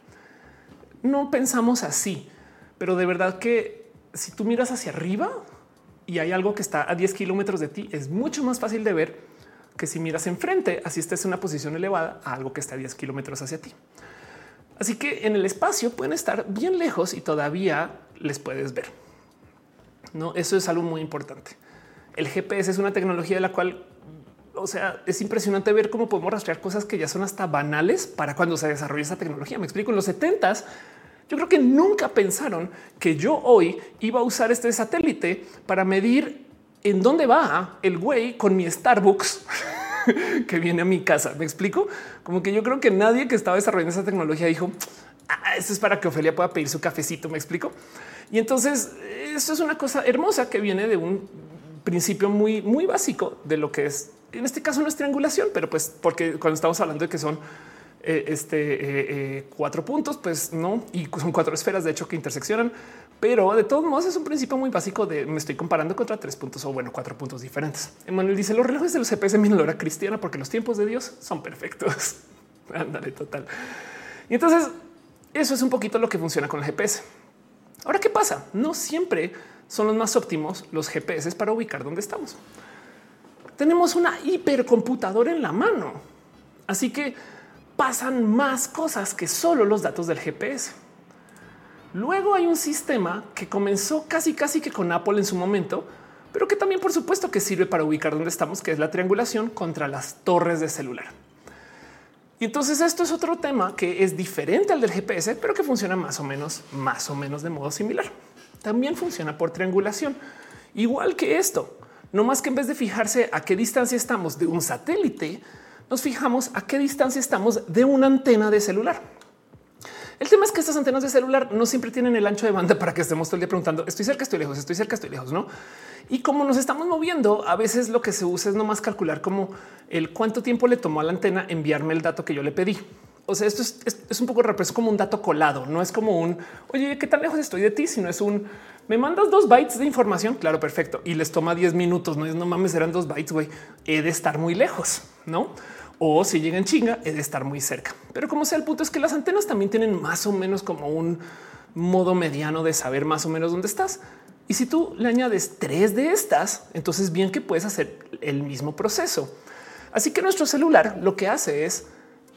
No pensamos así, pero de verdad que si tú miras hacia arriba, y hay algo que está a 10 kilómetros de ti, es mucho más fácil de ver que si miras enfrente, así estés en una posición elevada a algo que está a 10 kilómetros hacia ti. Así que en el espacio pueden estar bien lejos y todavía les puedes ver. No, eso es algo muy importante. El GPS es una tecnología de la cual, o sea, es impresionante ver cómo podemos rastrear cosas que ya son hasta banales para cuando se desarrolla esa tecnología. Me explico, en los 70 yo creo que nunca pensaron que yo hoy iba a usar este satélite para medir en dónde va el güey con mi Starbucks que viene a mi casa. Me explico como que yo creo que nadie que estaba desarrollando esa tecnología dijo ah, esto es para que Ofelia pueda pedir su cafecito. Me explico. Y entonces esto es una cosa hermosa que viene de un principio muy, muy básico de lo que es en este caso no es triangulación, pero pues porque cuando estamos hablando de que son eh, este eh, eh, cuatro puntos, pues no, y son cuatro esferas de hecho que interseccionan, pero de todos modos es un principio muy básico de me estoy comparando contra tres puntos o bueno, cuatro puntos diferentes. Emanuel dice los relojes de los GPS en la hora cristiana porque los tiempos de Dios son perfectos. Ándale, total. Y entonces eso es un poquito lo que funciona con el GPS. Ahora, ¿qué pasa? No siempre son los más óptimos los GPS para ubicar dónde estamos. Tenemos una hipercomputadora en la mano, así que pasan más cosas que solo los datos del GPS. Luego hay un sistema que comenzó casi casi que con Apple en su momento, pero que también por supuesto que sirve para ubicar dónde estamos, que es la triangulación contra las torres de celular. Y entonces esto es otro tema que es diferente al del GPS, pero que funciona más o menos, más o menos de modo similar. También funciona por triangulación, igual que esto. No más que en vez de fijarse a qué distancia estamos de un satélite, nos fijamos a qué distancia estamos de una antena de celular. El tema es que estas antenas de celular no siempre tienen el ancho de banda para que estemos todo el día preguntando estoy cerca, estoy lejos, estoy cerca, estoy lejos, no? Y como nos estamos moviendo, a veces lo que se usa es nomás calcular como el cuánto tiempo le tomó a la antena enviarme el dato que yo le pedí. O sea, esto es, un poco raro, es como un dato colado. No es como un oye, qué tan lejos estoy de ti, sino es un me mandas dos bytes de información. Claro, perfecto. Y les toma 10 minutos. No es no mames, eran dos bytes. Güey, he de estar muy lejos, no? O si llega en chinga, he de estar muy cerca. Pero como sea, el punto es que las antenas también tienen más o menos como un modo mediano de saber más o menos dónde estás. Y si tú le añades tres de estas, entonces bien que puedes hacer el mismo proceso. Así que nuestro celular lo que hace es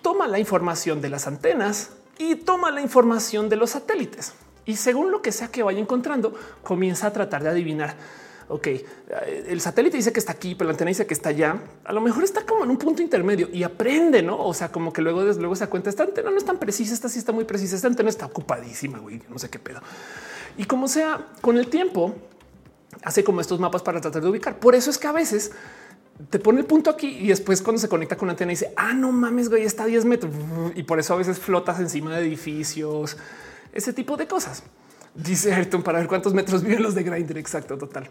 toma la información de las antenas y toma la información de los satélites. Y según lo que sea que vaya encontrando, comienza a tratar de adivinar ok, el satélite dice que está aquí, pero la antena dice que está allá. A lo mejor está como en un punto intermedio y aprende, no? O sea, como que luego, desde luego se cuenta, esta antena no es tan precisa, esta sí está muy precisa, esta antena está ocupadísima, güey, no sé qué pedo. Y como sea, con el tiempo hace como estos mapas para tratar de ubicar. Por eso es que a veces te pone el punto aquí y después cuando se conecta con la antena dice, ah, no mames, güey, está a 10 metros. Y por eso a veces flotas encima de edificios, ese tipo de cosas. Dice Ayrton para ver cuántos metros viven los de Grindr. Exacto, total.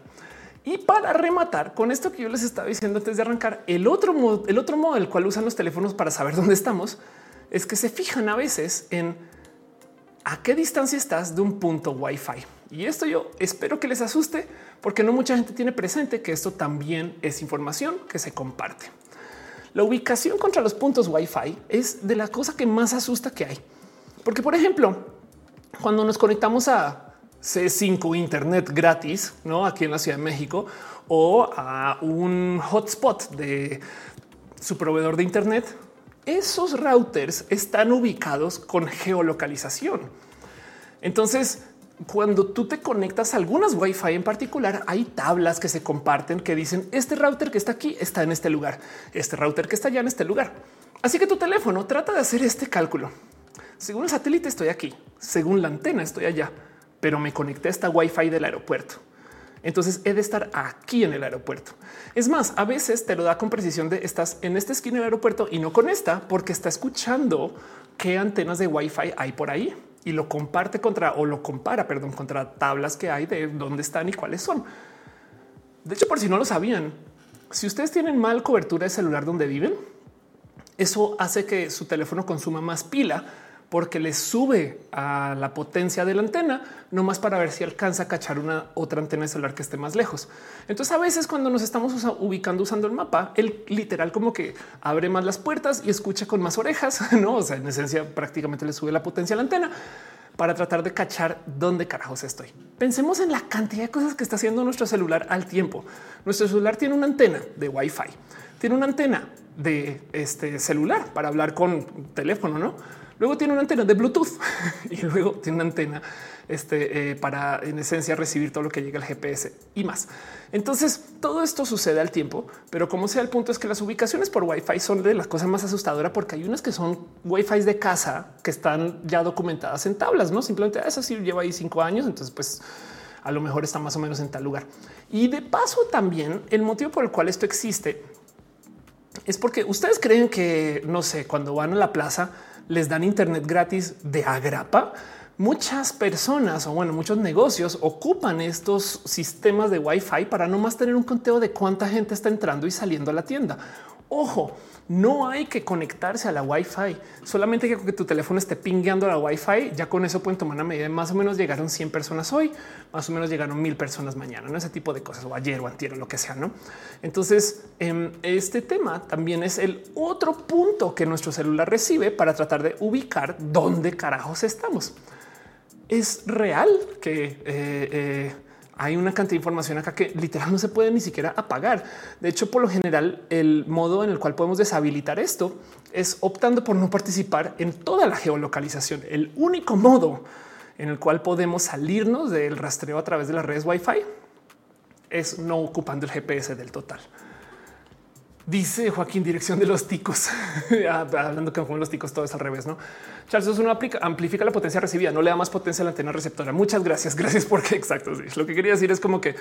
Y para rematar con esto que yo les estaba diciendo antes de arrancar, el otro modo, el otro modo del cual usan los teléfonos para saber dónde estamos es que se fijan a veces en a qué distancia estás de un punto Wi-Fi. Y esto yo espero que les asuste porque no mucha gente tiene presente que esto también es información que se comparte. La ubicación contra los puntos Wi-Fi es de la cosa que más asusta que hay. Porque, por ejemplo, cuando nos conectamos a C5 Internet gratis, no aquí en la Ciudad de México o a un hotspot de su proveedor de Internet, esos routers están ubicados con geolocalización. Entonces, cuando tú te conectas a algunas Wi-Fi en particular, hay tablas que se comparten que dicen este router que está aquí está en este lugar, este router que está allá en este lugar. Así que tu teléfono trata de hacer este cálculo. Según el satélite estoy aquí, según la antena estoy allá, pero me conecté a esta Wi-Fi del aeropuerto. Entonces he de estar aquí en el aeropuerto. Es más, a veces te lo da con precisión de estás en esta esquina del aeropuerto y no con esta, porque está escuchando qué antenas de Wi-Fi hay por ahí y lo comparte contra o lo compara, perdón, contra tablas que hay de dónde están y cuáles son. De hecho, por si no lo sabían, si ustedes tienen mal cobertura de celular donde viven, eso hace que su teléfono consuma más pila porque le sube a la potencia de la antena, no más para ver si alcanza a cachar una otra antena celular que esté más lejos. Entonces, a veces cuando nos estamos ubicando usando el mapa, él literal como que abre más las puertas y escucha con más orejas, no? O sea, en esencia, prácticamente le sube la potencia a la antena para tratar de cachar dónde carajos estoy. Pensemos en la cantidad de cosas que está haciendo nuestro celular al tiempo. Nuestro celular tiene una antena de Wi-Fi, tiene una antena de este celular para hablar con teléfono, no? Luego tiene una antena de Bluetooth y luego tiene una antena este, eh, para en esencia recibir todo lo que llega al GPS y más. Entonces todo esto sucede al tiempo, pero como sea el punto es que las ubicaciones por Wi-Fi son de las cosas más asustadoras porque hay unas que son Wi-Fi de casa que están ya documentadas en tablas, no simplemente ah, eso sí lleva ahí cinco años. Entonces, pues a lo mejor está más o menos en tal lugar. Y de paso también el motivo por el cual esto existe es porque ustedes creen que no sé, cuando van a la plaza les dan internet gratis de agrapa muchas personas o bueno, muchos negocios ocupan estos sistemas de Wi-Fi para no más tener un conteo de cuánta gente está entrando y saliendo a la tienda. Ojo, no hay que conectarse a la Wi-Fi, solamente que, que tu teléfono esté pingueando la Wi-Fi. Ya con eso pueden tomar una medida. Más o menos llegaron 100 personas hoy, más o menos llegaron mil personas mañana, no ese tipo de cosas o ayer o antier o lo que sea. No, entonces em, este tema también es el otro punto que nuestro celular recibe para tratar de ubicar dónde carajos estamos es real que eh, eh, hay una cantidad de información acá que literal no se puede ni siquiera apagar. De hecho, por lo general, el modo en el cual podemos deshabilitar esto es optando por no participar en toda la geolocalización. El único modo en el cual podemos salirnos del rastreo a través de las redes Wi-Fi es no ocupando el GPS del total. Dice Joaquín, dirección de los ticos. Ah, hablando que con los ticos todo es al revés, ¿no? Charles uno aplica, amplifica la potencia recibida, no le da más potencia a la antena receptora. Muchas gracias, gracias porque exacto. Lo que quería decir es como que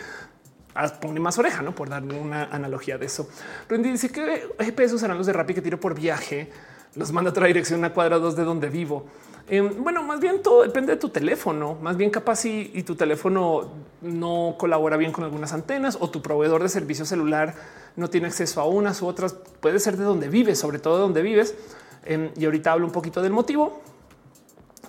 pone más oreja, ¿no? Por dar una analogía de eso. Randy dice que GPS usarán los de Rappi que tiro por viaje, los manda a otra dirección a cuadra dos de donde vivo. Em, bueno, más bien todo depende de tu teléfono, más bien capaz si y tu teléfono no colabora bien con algunas antenas o tu proveedor de servicio celular no tiene acceso a unas u otras. Puede ser de donde vives, sobre todo de donde vives. Em, y ahorita hablo un poquito del motivo,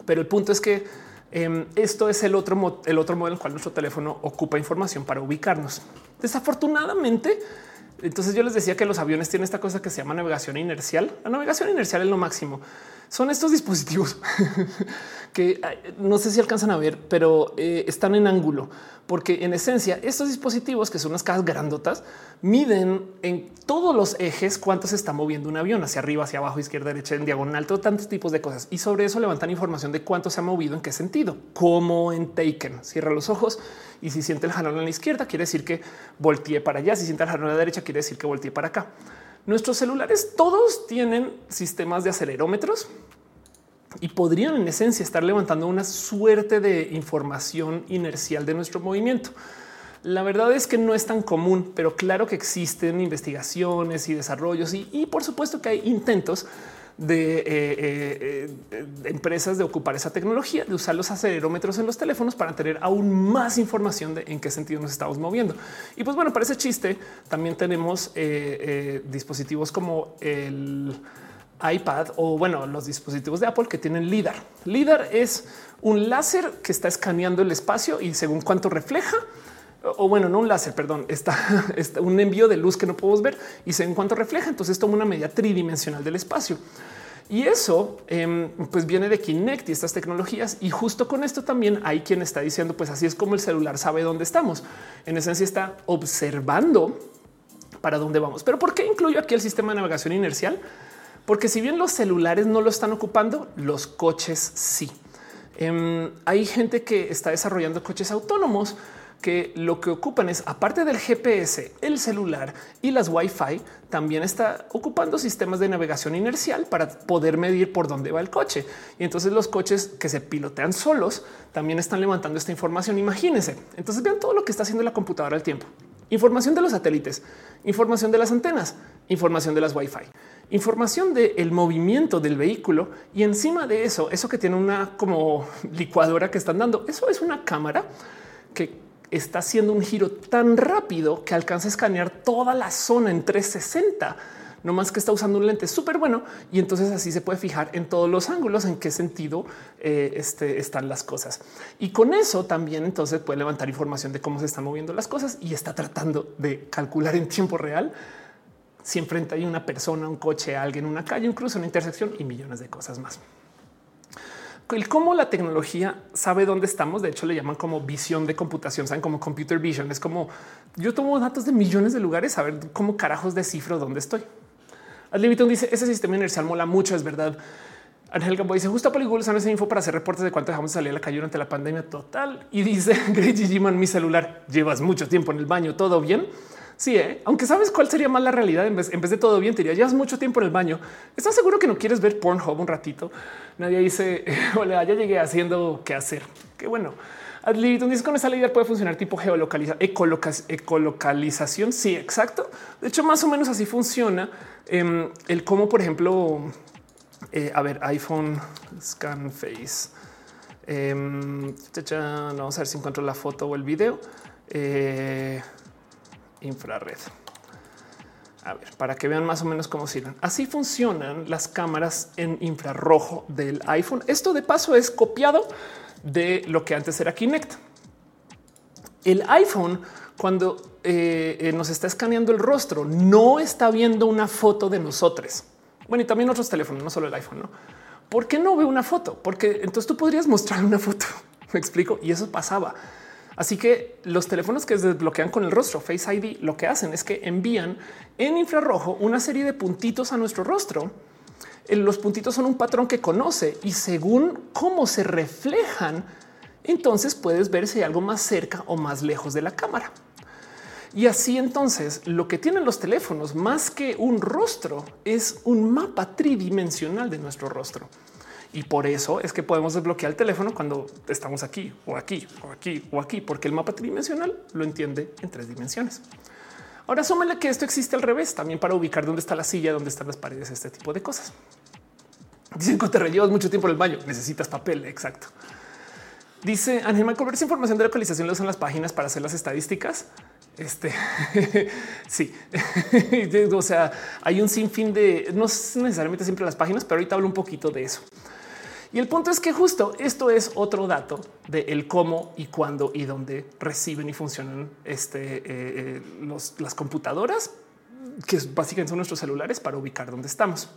pero el punto es que em, esto es el otro, el otro modo en el cual nuestro teléfono ocupa información para ubicarnos. Desafortunadamente, entonces yo les decía que los aviones tienen esta cosa que se llama navegación inercial. La navegación inercial es lo máximo. Son estos dispositivos que no sé si alcanzan a ver, pero eh, están en ángulo, porque en esencia estos dispositivos, que son unas cajas grandotas, miden en todos los ejes cuánto se está moviendo un avión hacia arriba, hacia abajo, izquierda, derecha, en diagonal, todo tantos tipos de cosas. Y sobre eso levantan información de cuánto se ha movido, en qué sentido, como en Taken. Cierra los ojos y si siente el jalón a la izquierda, quiere decir que voltee para allá. Si siente el jalón a la derecha, quiere decir que voltee para acá. Nuestros celulares todos tienen sistemas de acelerómetros y podrían en esencia estar levantando una suerte de información inercial de nuestro movimiento. La verdad es que no es tan común, pero claro que existen investigaciones y desarrollos y, por supuesto que hay intentos de eh, eh, eh, empresas de ocupar esa tecnología, de usar los acelerómetros en los teléfonos para tener aún más información de en qué sentido nos estamos moviendo. Y pues bueno, para ese chiste también tenemos dispositivos como el iPad o bueno, los dispositivos de Apple que tienen LIDAR. LIDAR es un láser que está escaneando el espacio y según cuánto refleja, o bueno, no un láser, perdón, está, un envío de luz que no podemos ver y según cuánto refleja. Entonces toma una medida tridimensional del espacio. Y eso em, pues viene de Kinect y estas tecnologías. Y justo con esto también hay quien está diciendo, pues así es como el celular sabe dónde estamos. En esencia está observando para dónde vamos. Pero ¿por qué incluyo aquí el sistema de navegación inercial? Porque si bien los celulares no lo están ocupando, los coches sí. Em, hay gente que está desarrollando coches autónomos que lo que ocupan es, aparte del GPS, el celular y las Wi-Fi, también está ocupando sistemas de navegación inercial para poder medir por dónde va el coche. Y entonces los coches que se pilotean solos también están levantando esta información. Imagínense. Entonces vean todo lo que está haciendo la computadora al tiempo. Información de los satélites, información de las antenas, información de las Wi-Fi información del movimiento del vehículo y encima de eso, eso que tiene una como licuadora que están dando, eso es una cámara que está haciendo un giro tan rápido que alcanza a escanear toda la zona en 360 no más que está usando un lente súper bueno y entonces así se puede fijar en todos los ángulos en qué sentido eh, este, están las cosas. Y con eso también entonces puede levantar información de cómo se están moviendo las cosas y está tratando de calcular en tiempo real si enfrente hay una persona, un coche, alguien, una calle, un cruce, una intersección y millones de cosas más. El cómo la tecnología sabe dónde estamos, de hecho le llaman como visión de computación, saben como computer vision, es como yo tomo datos de millones de lugares a ver cómo carajos descifro dónde estoy. Adliviton dice ese sistema inercial mola mucho, es verdad. Ángel Gamboa dice justo a Polygon usan esa info para hacer reportes de cuánto dejamos de salir a la calle durante la pandemia total. Y dice Grey mi celular llevas mucho tiempo en el baño. Todo bien. Sí, ¿eh? aunque sabes cuál sería más la realidad en vez, de todo bien, te diría llevas mucho tiempo en el baño. ¿Estás seguro que no quieres ver Pornhub un ratito? Nadie dice hola, ya llegué haciendo qué hacer. Qué bueno. Adlibitum dice con esa ley puede funcionar tipo geolocalización, ecolocalización. Sí, exacto. De hecho, más o menos así funciona em, el cómo, por ejemplo, eh, a ver, iPhone scan face. Em, vamos a ver si encuentro la foto o el video. Infrared. A ver, para que vean más o menos cómo sirven. Así funcionan las cámaras en infrarrojo del iPhone. Esto de paso es copiado de lo que antes era Kinect. El iPhone, cuando eh, eh, nos está escaneando el rostro, no está viendo una foto de nosotros. Bueno, y también otros teléfonos, no solo el iPhone. ¿no? ¿Por qué no ve una foto? Porque entonces tú podrías mostrar una foto. Me explico. Y eso pasaba. Así que los teléfonos que se desbloquean con el rostro Face ID lo que hacen es que envían en infrarrojo una serie de puntitos a nuestro rostro. Los puntitos son un patrón que conoce y según cómo se reflejan, entonces puedes ver si hay algo más cerca o más lejos de la cámara. Y así entonces lo que tienen los teléfonos más que un rostro es un mapa tridimensional de nuestro rostro. Y por eso es que podemos desbloquear el teléfono cuando estamos aquí o aquí o aquí o aquí, porque el mapa tridimensional lo entiende en tres dimensiones. Ahora súmele que esto existe al revés, también para ubicar dónde está la silla, dónde están las paredes, este tipo de cosas. Dicen que te llevas mucho tiempo en el baño, necesitas papel, exacto. Dice Ángel Michael, esa información de localización lo usan las páginas para hacer las estadísticas. Este sí, o sea, hay un sinfín de no necesariamente siempre las páginas, pero ahorita hablo un poquito de eso. Y el punto es que justo esto es otro dato de cómo y cuándo y dónde reciben y funcionan este, eh, eh, las computadoras, que básicamente son nuestros celulares para ubicar dónde estamos.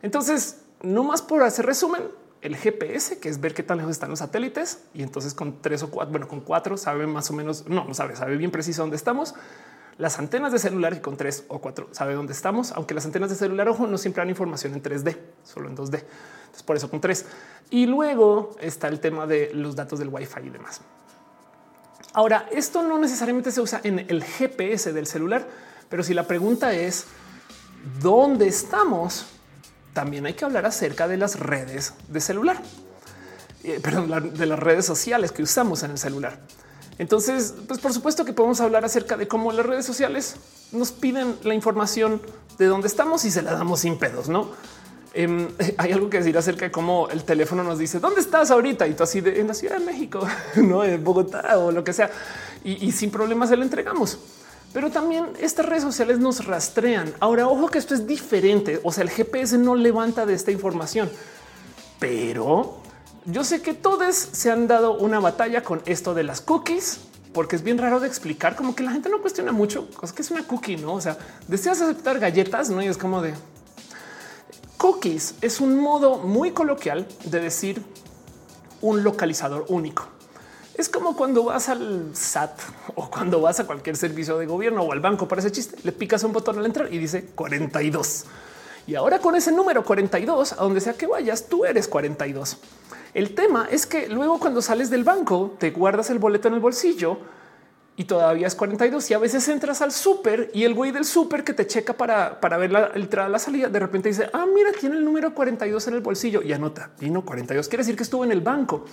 Entonces, no más por hacer resumen, el GPS, que es ver qué tan lejos están los satélites, y entonces con tres o cuatro, bueno, con cuatro sabe más o menos, no, no sabe, sabe bien preciso dónde estamos. Las antenas de celular y con tres o cuatro sabe dónde estamos, aunque las antenas de celular, ojo, no siempre dan información en 3D, solo en 2D por eso con tres. Y luego está el tema de los datos del Wi-Fi y demás. Ahora, esto no necesariamente se usa en el GPS del celular, pero si la pregunta es dónde estamos, también hay que hablar acerca de las redes de celular, eh, perdón, de las redes sociales que usamos en el celular. Entonces, pues por supuesto que podemos hablar acerca de cómo las redes sociales nos piden la información de dónde estamos y se la damos sin pedos, no? Em, hay algo que decir acerca de cómo el teléfono nos dice dónde estás ahorita y tú así de en la Ciudad de México, no en Bogotá o lo que sea. Y, sin problemas se lo entregamos. Pero también estas redes sociales nos rastrean. Ahora, ojo que esto es diferente. O sea, el GPS no levanta de esta información, pero yo sé que todos se han dado una batalla con esto de las cookies, porque es bien raro de explicar, como que la gente no cuestiona mucho, cosa que es una cookie, no? O sea, deseas aceptar galletas, no? Y es como de Cookies es un modo muy coloquial de decir un localizador único. Es como cuando vas al SAT o cuando vas a cualquier servicio de gobierno o al banco para ese chiste, le picas un botón al entrar y dice 42. Y ahora con ese número 42, a donde sea que vayas, tú eres 42. El tema es que luego cuando sales del banco, te guardas el boleto en el bolsillo y todavía es 42 y a veces entras al súper y el güey del súper que te checa para, para ver la entrada, la salida, de repente dice, ah, mira, tiene el número 42 en el bolsillo y anota, vino 42, quiere decir que estuvo en el banco,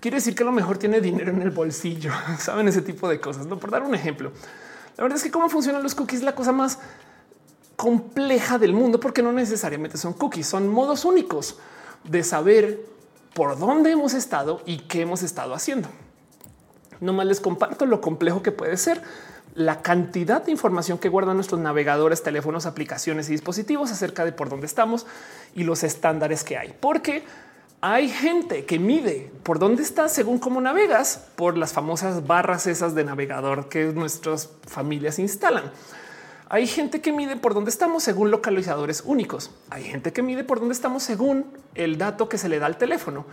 quiere decir que a lo mejor tiene dinero en el bolsillo, saben ese tipo de cosas, no por dar un ejemplo. La verdad es que cómo funcionan los cookies es la cosa más compleja del mundo porque no necesariamente son cookies, son modos únicos de saber por dónde hemos estado y qué hemos estado haciendo. No más les comparto lo complejo que puede ser la cantidad de información que guardan nuestros navegadores, teléfonos, aplicaciones y dispositivos acerca de por dónde estamos y los estándares que hay. Porque hay gente que mide por dónde estás según cómo navegas por las famosas barras esas de navegador que nuestras familias instalan. Hay gente que mide por dónde estamos según localizadores únicos. Hay gente que mide por dónde estamos según el dato que se le da al teléfono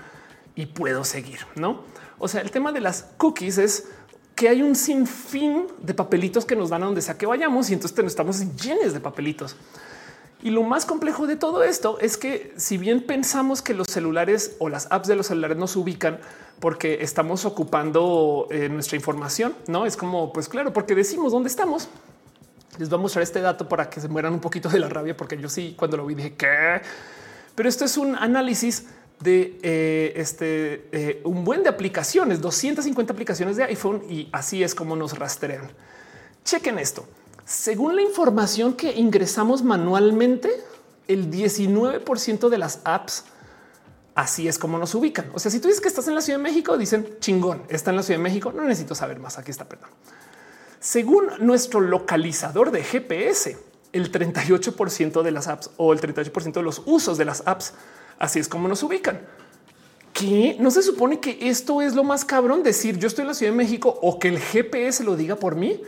y puedo seguir, no? O sea, el tema de las cookies es que hay un sinfín de papelitos que nos dan a donde sea que vayamos y entonces estamos llenos de papelitos. Y lo más complejo de todo esto es que si bien pensamos que los celulares o las apps de los celulares nos ubican porque estamos ocupando eh, nuestra información, no es como, pues claro, porque decimos dónde estamos. Les voy a mostrar este dato para que se mueran un poquito de la rabia, porque yo sí, cuando lo vi dije que, pero esto es un análisis de eh, este eh, un buen de aplicaciones, 250 aplicaciones de iPhone y así es como nos rastrean. Chequen esto. Según la información que ingresamos manualmente, el 19% de las apps así es como nos ubican. O sea, si tú dices que estás en la Ciudad de México, dicen chingón, está en la Ciudad de México. No necesito saber más. Aquí está, perdón. Según nuestro localizador de GPS, el 38% de las apps o el 38% de los usos de las apps, así es como nos ubican. Que no se supone que esto es lo más cabrón decir yo estoy en la Ciudad de México o que el GPS lo diga por mí.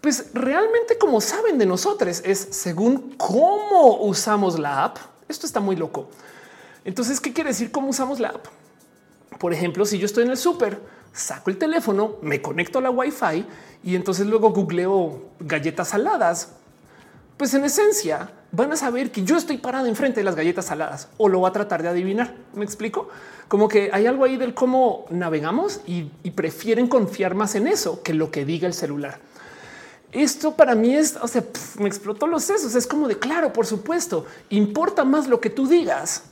Pues realmente como saben de nosotros es según cómo usamos la app. Esto está muy loco. Entonces, ¿qué quiere decir cómo usamos la app? Por ejemplo, si yo estoy en el súper, saco el teléfono, me conecto a la Wi-Fi y entonces luego googleo galletas saladas. Pues en esencia van a saber que yo estoy parado enfrente de las galletas saladas o lo va a tratar de adivinar. Me explico como que hay algo ahí del cómo navegamos y, prefieren confiar más en eso que lo que diga el celular. Esto para mí es, o sea, me explotó los sesos. Es como de claro, por supuesto, importa más lo que tú digas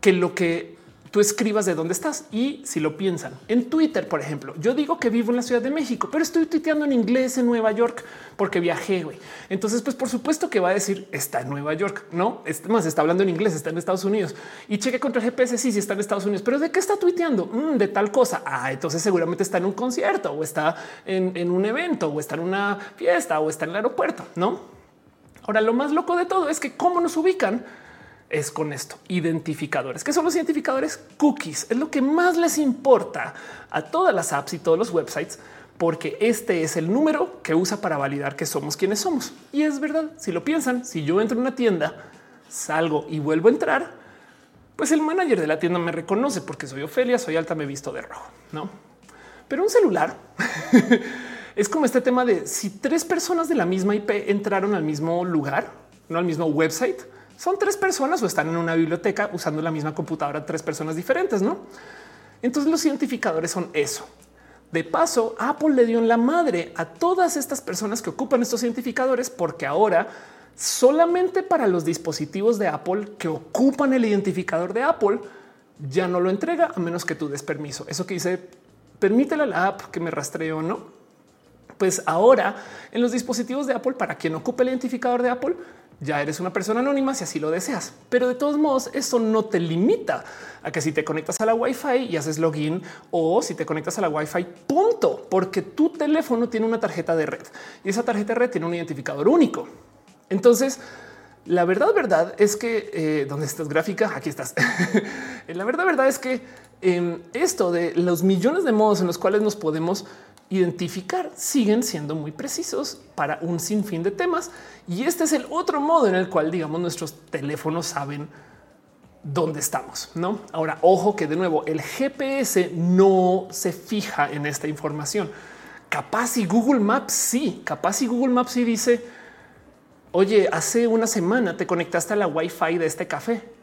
que lo que tú escribas de dónde estás. Y si lo piensan en Twitter, por ejemplo, yo digo que vivo en la Ciudad de México, pero estoy tuiteando en inglés en Nueva York porque viajé. güey. Entonces, pues por supuesto que va a decir está en Nueva York. No es más, está hablando en inglés, está en Estados Unidos y cheque contra el GPS. Sí, sí está en Estados Unidos, pero de qué está tuiteando mm, de tal cosa. Ah, entonces seguramente está en un concierto o está en, en un evento o está en una fiesta o está en el aeropuerto. No. Ahora, lo más loco de todo es que cómo nos ubican es con esto. Identificadores. ¿Qué son los identificadores? Cookies. Es lo que más les importa a todas las apps y todos los websites porque este es el número que usa para validar que somos quienes somos. Y es verdad, si lo piensan, si yo entro en una tienda, salgo y vuelvo a entrar, pues el manager de la tienda me reconoce porque soy Ofelia, soy alta, me he visto de rojo, ¿no? Pero un celular es como este tema de si tres personas de la misma IP entraron al mismo lugar, no al mismo website, son tres personas o están en una biblioteca usando la misma computadora, tres personas diferentes, ¿no? Entonces los identificadores son eso. De paso, Apple le dio en la madre a todas estas personas que ocupan estos identificadores porque ahora solamente para los dispositivos de Apple que ocupan el identificador de Apple ya no lo entrega a menos que tú des permiso. Eso que dice, permítele a la app que me rastree o no. Pues ahora en los dispositivos de Apple, para quien ocupe el identificador de Apple, ya eres una persona anónima si así lo deseas. Pero de todos modos, eso no te limita a que si te conectas a la Wi-Fi y haces login o si te conectas a la Wi-Fi, punto, porque tu teléfono tiene una tarjeta de red y esa tarjeta de red tiene un identificador único. Entonces, la verdad, verdad es que eh, donde estás gráfica, aquí estás. la verdad, verdad es que em, esto de los millones de modos en los cuales nos podemos identificar siguen siendo muy precisos para un sinfín de temas. Y este es el otro modo en el cual, digamos, nuestros teléfonos saben dónde estamos. No, ahora ojo que de nuevo el GPS no se fija en esta información. Capaz y Google Maps sí, capaz y Google Maps sí dice, oye, hace una semana te conectaste a la Wi-Fi de este café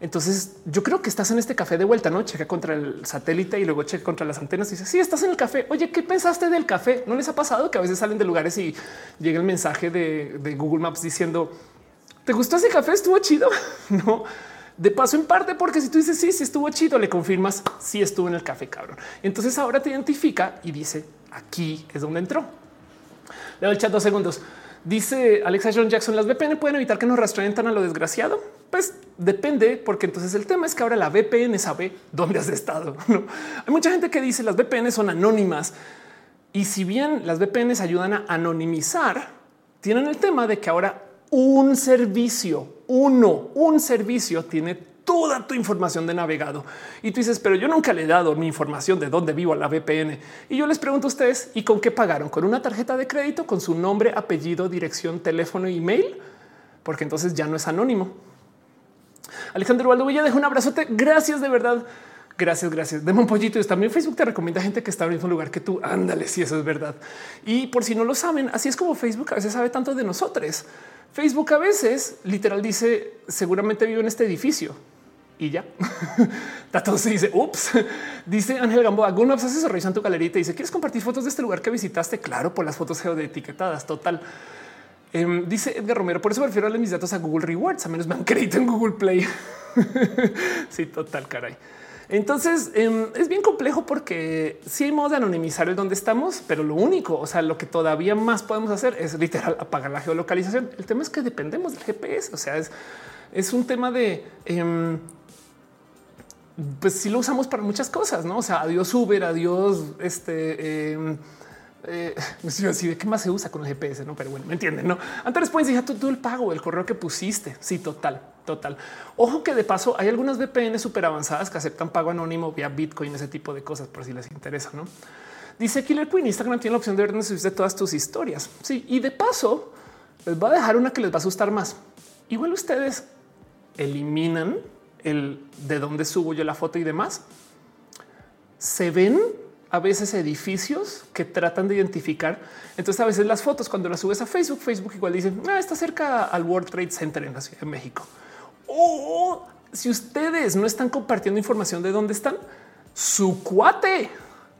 entonces yo creo que estás en este café de vuelta, no checa contra el satélite y luego checa contra las antenas y dice sí, estás en el café. Oye, ¿qué pensaste del café? No les ha pasado que a veces salen de lugares y llega el mensaje de, Google Maps diciendo te gustó ese café? Estuvo chido. No de paso en parte, porque si tú dices sí, sí estuvo chido, le confirmas si estuvo en el café, cabrón. Entonces ahora te identifica y dice aquí es donde entró. Leo el chat dos segundos. Dice Alexa John Jackson, las VPN pueden evitar que nos rastreen tan a lo desgraciado. Pues depende, porque entonces el tema es que ahora la VPN sabe dónde has estado. Hay mucha gente que dice las VPN son anónimas y si bien las VPNs ayudan a anonimizar, tienen el tema de que ahora un servicio, uno, un servicio tiene toda tu información de navegado. Y tú dices, pero yo nunca le he dado mi información de dónde vivo a la VPN. Y yo les pregunto a ustedes, ¿y con qué pagaron? ¿Con una tarjeta de crédito? ¿Con su nombre, apellido, dirección, teléfono, email? Porque entonces ya no es anónimo. Alejandro Villa deja un abrazote. Gracias de verdad. Gracias, gracias. Deme un pollito. También Facebook te recomienda gente que está en un lugar que tú ándale. Si eso es verdad. Y por si no lo saben, así es como Facebook a veces sabe tanto de nosotros. Facebook a veces literal dice seguramente vivo en este edificio y ya. Tato se dice ups. Dice Ángel Gamboa, Google hace eso, revisan tu galería y te dice quieres compartir fotos de este lugar que visitaste. Claro, por las fotos geoetiquetadas. Total. Em, dice Edgar Romero, por eso prefiero darle mis datos a Google Rewards, a menos me han crédito en Google Play. sí, total, caray. Entonces em, es bien complejo porque sí hay modo de anonimizar el dónde estamos, pero lo único, o sea, lo que todavía más podemos hacer es literal apagar la geolocalización. El tema es que dependemos del GPS, o sea, es, es un tema de em, pues si lo usamos para muchas cosas, no? O sea, adiós Uber, adiós este. Eh, eh, así de qué más se usa con el GPS, no? Pero bueno, me entienden, no? Antes puedes decir tú, el pago, el correo que pusiste. Sí, total, total. Ojo que de paso hay algunas VPN súper avanzadas que aceptan pago anónimo vía Bitcoin, ese tipo de cosas, por si les interesa, no? Dice Killer Queen. Instagram tiene la opción de ver de todas tus historias. Sí, y de paso les voy a dejar una que les va a asustar más. Igual ustedes eliminan el de dónde subo yo la foto y demás, se ven a veces edificios que tratan de identificar. Entonces, a veces las fotos, cuando las subes a Facebook, Facebook igual dicen ah, está cerca al World Trade Center en la Ciudad de México. O si ustedes no están compartiendo información de dónde están, su cuate,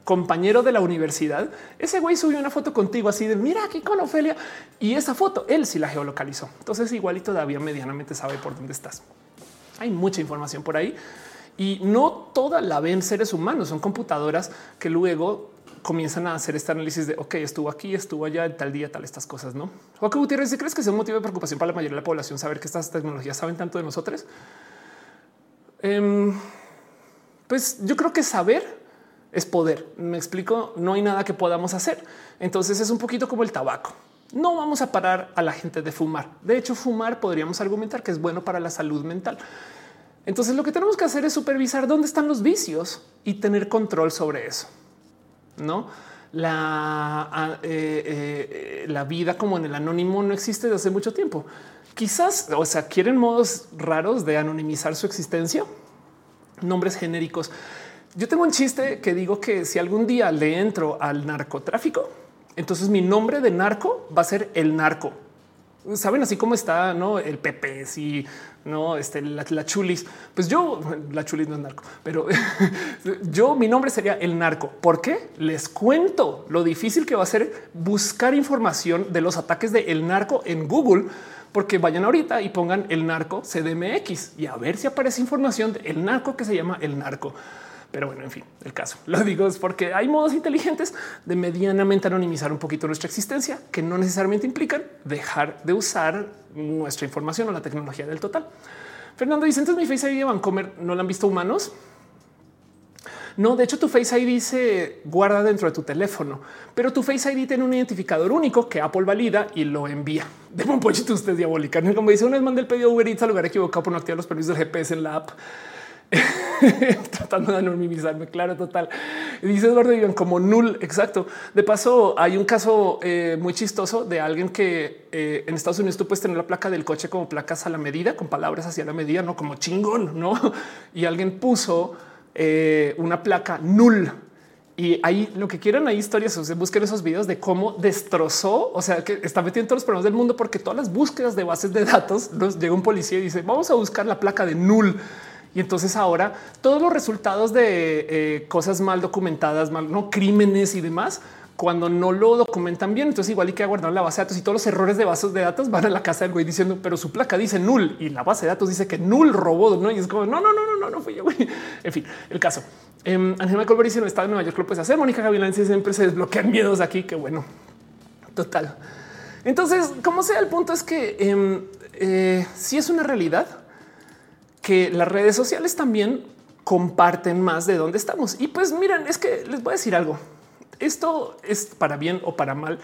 compañero de la universidad, ese güey subió una foto contigo así de mira aquí con Ofelia y esa foto él sí la geolocalizó. Entonces, igual y todavía medianamente sabe por dónde estás. Hay mucha información por ahí y no toda la ven seres humanos, son computadoras que luego comienzan a hacer este análisis de ok, estuvo aquí, estuvo allá, tal día, tal estas cosas. No, Joaquín Gutiérrez, ¿crees que es un motivo de preocupación para la mayoría de la población saber que estas tecnologías saben tanto de nosotros? Em, pues yo creo que saber es poder. Me explico, no hay nada que podamos hacer. Entonces es un poquito como el tabaco no vamos a parar a la gente de fumar. De hecho, fumar podríamos argumentar que es bueno para la salud mental. Entonces lo que tenemos que hacer es supervisar dónde están los vicios y tener control sobre eso. No la, ah, eh, eh, vida como en el anónimo no existe desde hace mucho tiempo. Quizás, o sea, quieren modos raros de anonimizar su existencia, nombres genéricos. Yo tengo un chiste que digo que si algún día le entro al narcotráfico, entonces mi nombre de narco va a ser el narco. Saben así como está no el Pepe, si no este, la, chulis. Pues yo la chulis no es narco, pero yo mi nombre sería el narco. ¿Por qué? Les cuento lo difícil que va a ser buscar información de los ataques de el narco en Google porque vayan ahorita y pongan el narco CDMX y a ver si aparece información del narco que se llama el narco. Pero bueno, en fin, el caso lo digo es porque hay modos inteligentes de medianamente anonimizar un poquito nuestra existencia que no necesariamente implican dejar de usar nuestra información o la tecnología del total. Fernando dice entonces mi Face ID de Vancomer no la han visto humanos. No, de hecho tu Face ID se guarda dentro de tu teléfono, pero tu Face ID tiene un identificador único que Apple valida y lo envía. De un pochito usted diabólica. Como dice, una vez mandé el pedido Uber Eats al lugar equivocado por no activar los permisos del GPS en la app. tratando de anonimizarme. Claro, total. dice Eduardo Iván como null. Exacto. De paso, hay un caso eh, muy chistoso de alguien que eh, en Estados Unidos tú puedes tener la placa del coche como placas a la medida, con palabras hacia la medida, no como chingón, no? Y alguien puso eh, una placa null. Y ahí lo que quieran, hay historias, sea, busquen esos videos de cómo destrozó, o sea, que está metiendo todos los problemas del mundo porque todas las búsquedas de bases de datos nos llega un policía y dice vamos a buscar la placa de null y entonces ahora todos los resultados de eh, cosas mal documentadas, mal, no crímenes y demás, cuando no lo documentan bien, entonces igual y que guardar la base de datos y todos los errores de bases de datos van a la casa del güey diciendo, pero su placa dice null y la base de datos dice que null robó, no? Y es como no, no, no, no, no, no fui yo. En fin, el caso. Eh, Ángel Colbert dice en el estado de Nueva York lo puedes hacer. Mónica Gavilán siempre se desbloquean miedos aquí. Que bueno, total. Entonces, como sea, el punto es que em, eh, si es una realidad, que las redes sociales también comparten más de dónde estamos. Y pues miren, es que les voy a decir algo. Esto es para bien o para mal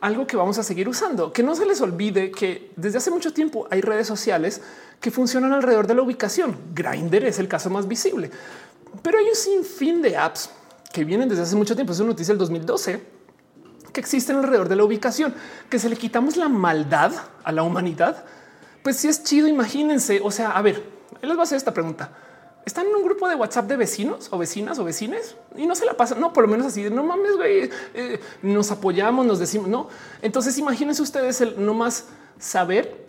algo que vamos a seguir usando. Que no se les olvide que desde hace mucho tiempo hay redes sociales que funcionan alrededor de la ubicación. Grindr es el caso más visible, pero hay un sinfín de apps que vienen desde hace mucho tiempo. Es una noticia del 2012 que existen alrededor de la ubicación, que se le quitamos la maldad a la humanidad. Pues si es chido, imagínense. O sea, a ver, les voy a hacer esta pregunta. están en un grupo de WhatsApp de vecinos o vecinas o vecines y no se la pasan. No, por lo menos así de no mames, güey, eh, nos apoyamos, nos decimos no. Entonces imagínense ustedes el no más saber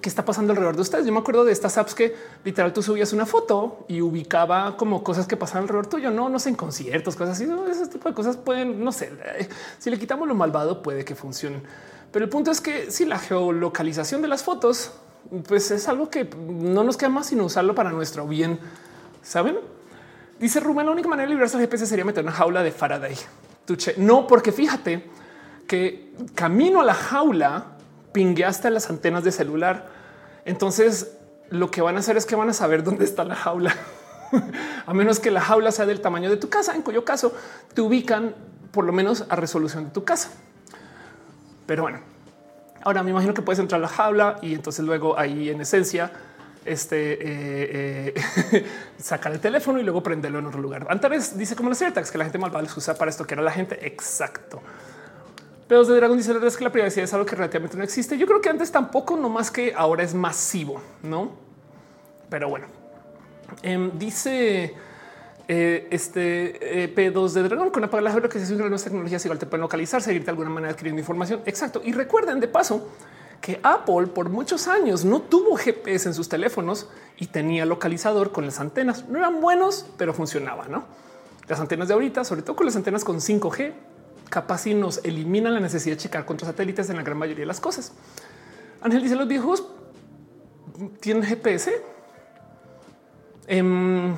qué está pasando alrededor de ustedes. Yo me acuerdo de estas apps que literal tú subías una foto y ubicaba como cosas que pasaban alrededor tuyo. No, no sé, en conciertos, cosas así. ese tipo de cosas pueden, no sé, eh, si le quitamos lo malvado puede que funcione. Pero el punto es que si la geolocalización de las fotos, pues es algo que no nos queda más sino usarlo para nuestro bien. ¿Saben? Dice Rubén, la única manera de librarse del GPS sería meter una jaula de Faraday. Tuche. No, porque fíjate que camino a la jaula pingueaste las antenas de celular. Entonces lo que van a hacer es que van a saber dónde está la jaula. a menos que la jaula sea del tamaño de tu casa, en cuyo caso te ubican por lo menos a resolución de tu casa. Pero bueno, ahora me imagino que puedes entrar a la jaula y entonces luego ahí en esencia este eh, eh, sacar el teléfono y luego prenderlo en otro lugar. Antes dice como la cierta que la gente malvada les usa para esto que era la gente. Exacto. Pero de Dragon dice es que la privacidad es algo que relativamente no existe. Yo creo que antes tampoco, no más que ahora es masivo, no? Pero bueno, em, dice eh, este eh, P2 de Dragon con la que se usan nuevas tecnologías igual te pueden localizar, seguir de alguna manera adquiriendo información. Exacto. Y recuerden de paso que Apple por muchos años no tuvo GPS en sus teléfonos y tenía localizador con las antenas. No eran buenos, pero funcionaba, ¿no? Las antenas de ahorita, sobre todo con las antenas con 5G, capaz y nos elimina la necesidad de checar contra satélites en la gran mayoría de las cosas. Ángel dice los viejos tienen GPS. Em,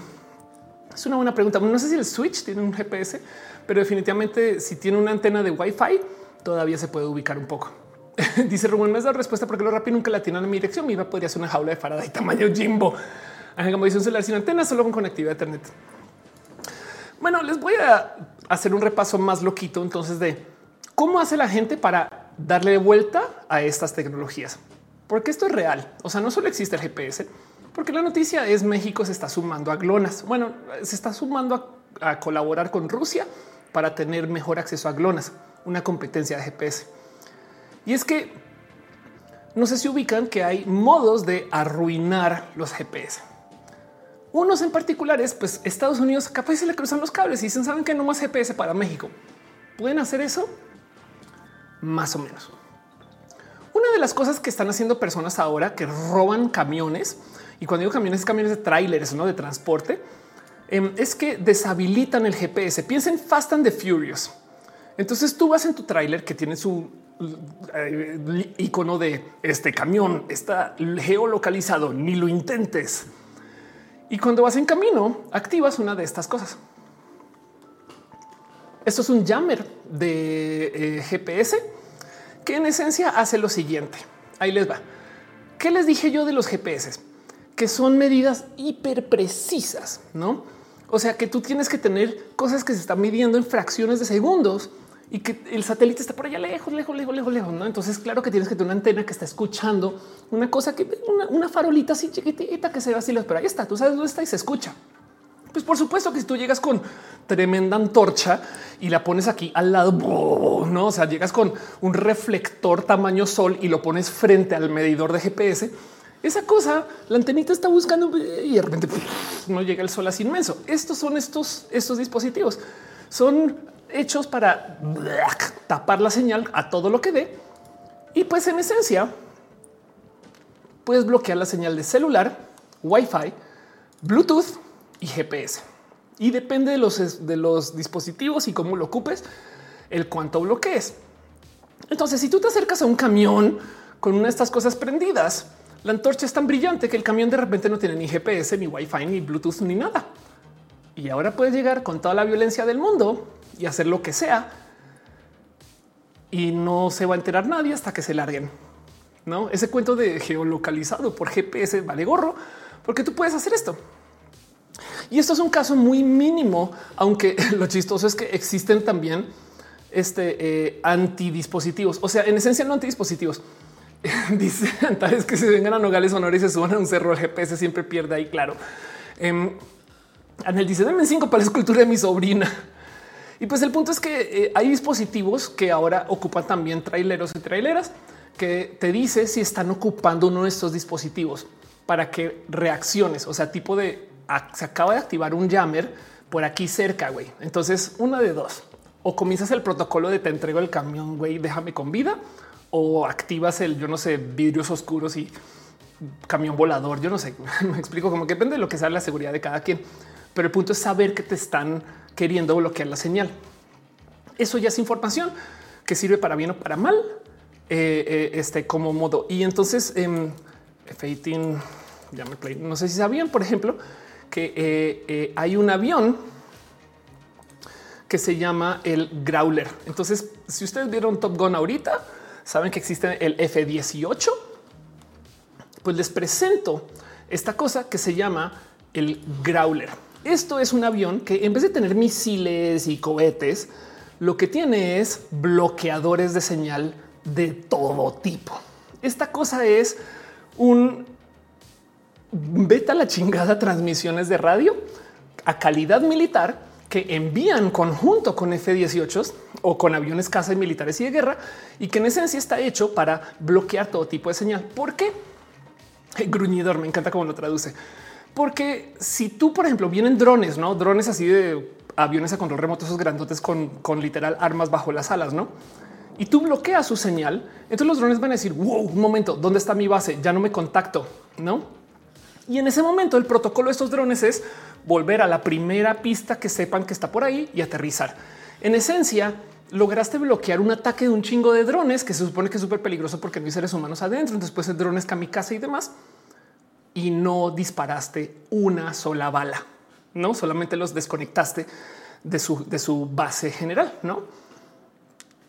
es una buena pregunta. No sé si el Switch tiene un GPS, pero definitivamente si tiene una antena de Wi-Fi todavía se puede ubicar un poco. dice Rubén, me has dado respuesta porque lo rápido nunca la tiene en mi dirección. Mi iba podría ser una jaula de Faraday tamaño Jimbo. Como dice un celular sin antena, solo con conectividad a Internet. Bueno, les voy a hacer un repaso más loquito entonces de cómo hace la gente para darle vuelta a estas tecnologías. Porque esto es real. O sea, no solo existe el GPS, porque la noticia es México se está sumando a GLONASS. Bueno, se está sumando a, colaborar con Rusia para tener mejor acceso a GLONASS, una competencia de GPS. Y es que no sé si ubican que hay modos de arruinar los GPS. Unos en particulares, pues Estados Unidos capaz se le cruzan los cables y dicen, saben que no más GPS para México. ¿Pueden hacer eso? Más o menos. Una de las cosas que están haciendo personas ahora que roban camiones, y cuando digo camiones, camiones de trailers, no de transporte, em, es que deshabilitan el GPS. Piensen Fast and the Furious. Entonces tú vas en tu tráiler que tiene su eh, icono de este camión, está geolocalizado, ni lo intentes. Y cuando vas en camino, activas una de estas cosas. Esto es un jammer de eh, GPS que en esencia hace lo siguiente. Ahí les va. ¿Qué les dije yo de los GPS? Que son medidas hiper precisas, no? O sea que tú tienes que tener cosas que se están midiendo en fracciones de segundos y que el satélite está por allá lejos, lejos, lejos, lejos, lejos. ¿no? Entonces, claro que tienes que tener una antena que está escuchando una cosa que una, farolita así chiquitita que se va así, pero ahí está. Tú sabes dónde está y se escucha. Pues por supuesto que si tú llegas con tremenda antorcha y la pones aquí al lado, no, o sea, llegas con un reflector tamaño sol y lo pones frente al medidor de GPS. Esa cosa, la antenita está buscando y de repente no llega el sol así inmenso. Estos son estos, estos dispositivos. Son hechos para tapar la señal a todo lo que dé. Y pues en esencia, puedes bloquear la señal de celular, Wi-Fi, Bluetooth y GPS. Y depende de los, de los dispositivos y cómo lo ocupes, el cuánto bloquees. Entonces, si tú te acercas a un camión con una de estas cosas prendidas, la antorcha es tan brillante que el camión de repente no tiene ni GPS, ni Wi-Fi, ni Bluetooth, ni nada. Y ahora puedes llegar con toda la violencia del mundo y hacer lo que sea. Y no se va a enterar nadie hasta que se larguen. No ese cuento de geolocalizado por GPS vale gorro porque tú puedes hacer esto. Y esto es un caso muy mínimo, aunque lo chistoso es que existen también este eh, antidispositivos. O sea, en esencia no antidispositivos. Dice Antares que se vengan a Nogales Honor y se suban a un cerro, el GPS siempre pierde ahí, claro. Eh, Anel dice, dame cinco para la escultura de mi sobrina. Y pues el punto es que eh, hay dispositivos que ahora ocupan también traileros y traileras que te dice si están ocupando uno de estos dispositivos para que reacciones, o sea, tipo de se acaba de activar un jammer por aquí cerca, güey. Entonces, una de dos. O comienzas el protocolo de te entrego el camión, güey, déjame con vida. O activas el, yo no sé, vidrios oscuros y camión volador. Yo no sé, me explico como que depende de lo que sea la seguridad de cada quien. Pero el punto es saber que te están queriendo bloquear la señal. Eso ya es información que sirve para bien o para mal, eh, eh, este como modo. Y entonces, eh, F18, ya me play. No sé si sabían, por ejemplo, que eh, hay un avión que se llama el Growler. Entonces, si ustedes vieron Top Gun ahorita, saben que existe el F-18. Pues les presento esta cosa que se llama el Growler. Esto es un avión que en vez de tener misiles y cohetes, lo que tiene es bloqueadores de señal de todo tipo. Esta cosa es un beta la chingada transmisiones de radio a calidad militar que envían conjunto con F-18 o con aviones caza y militares y de guerra y que en esencia está hecho para bloquear todo tipo de señal. ¿Por qué? El gruñidor, me encanta cómo lo traduce. Porque si tú, por ejemplo, vienen drones, no drones así de aviones a control remoto, esos grandotes con, con literal armas bajo las alas, no? Y tú bloqueas su señal. Entonces los drones van a decir, wow, un momento, ¿dónde está mi base? Ya no me contacto, no? Y en ese momento el protocolo de estos drones es volver a la primera pista que sepan que está por ahí y aterrizar. En esencia, lograste bloquear un ataque de un chingo de drones que se supone que es súper peligroso porque no hay seres humanos adentro. Puede ser drones kamikaze y demás. Y no disparaste una sola bala, no solamente los desconectaste de su, de su base general, no?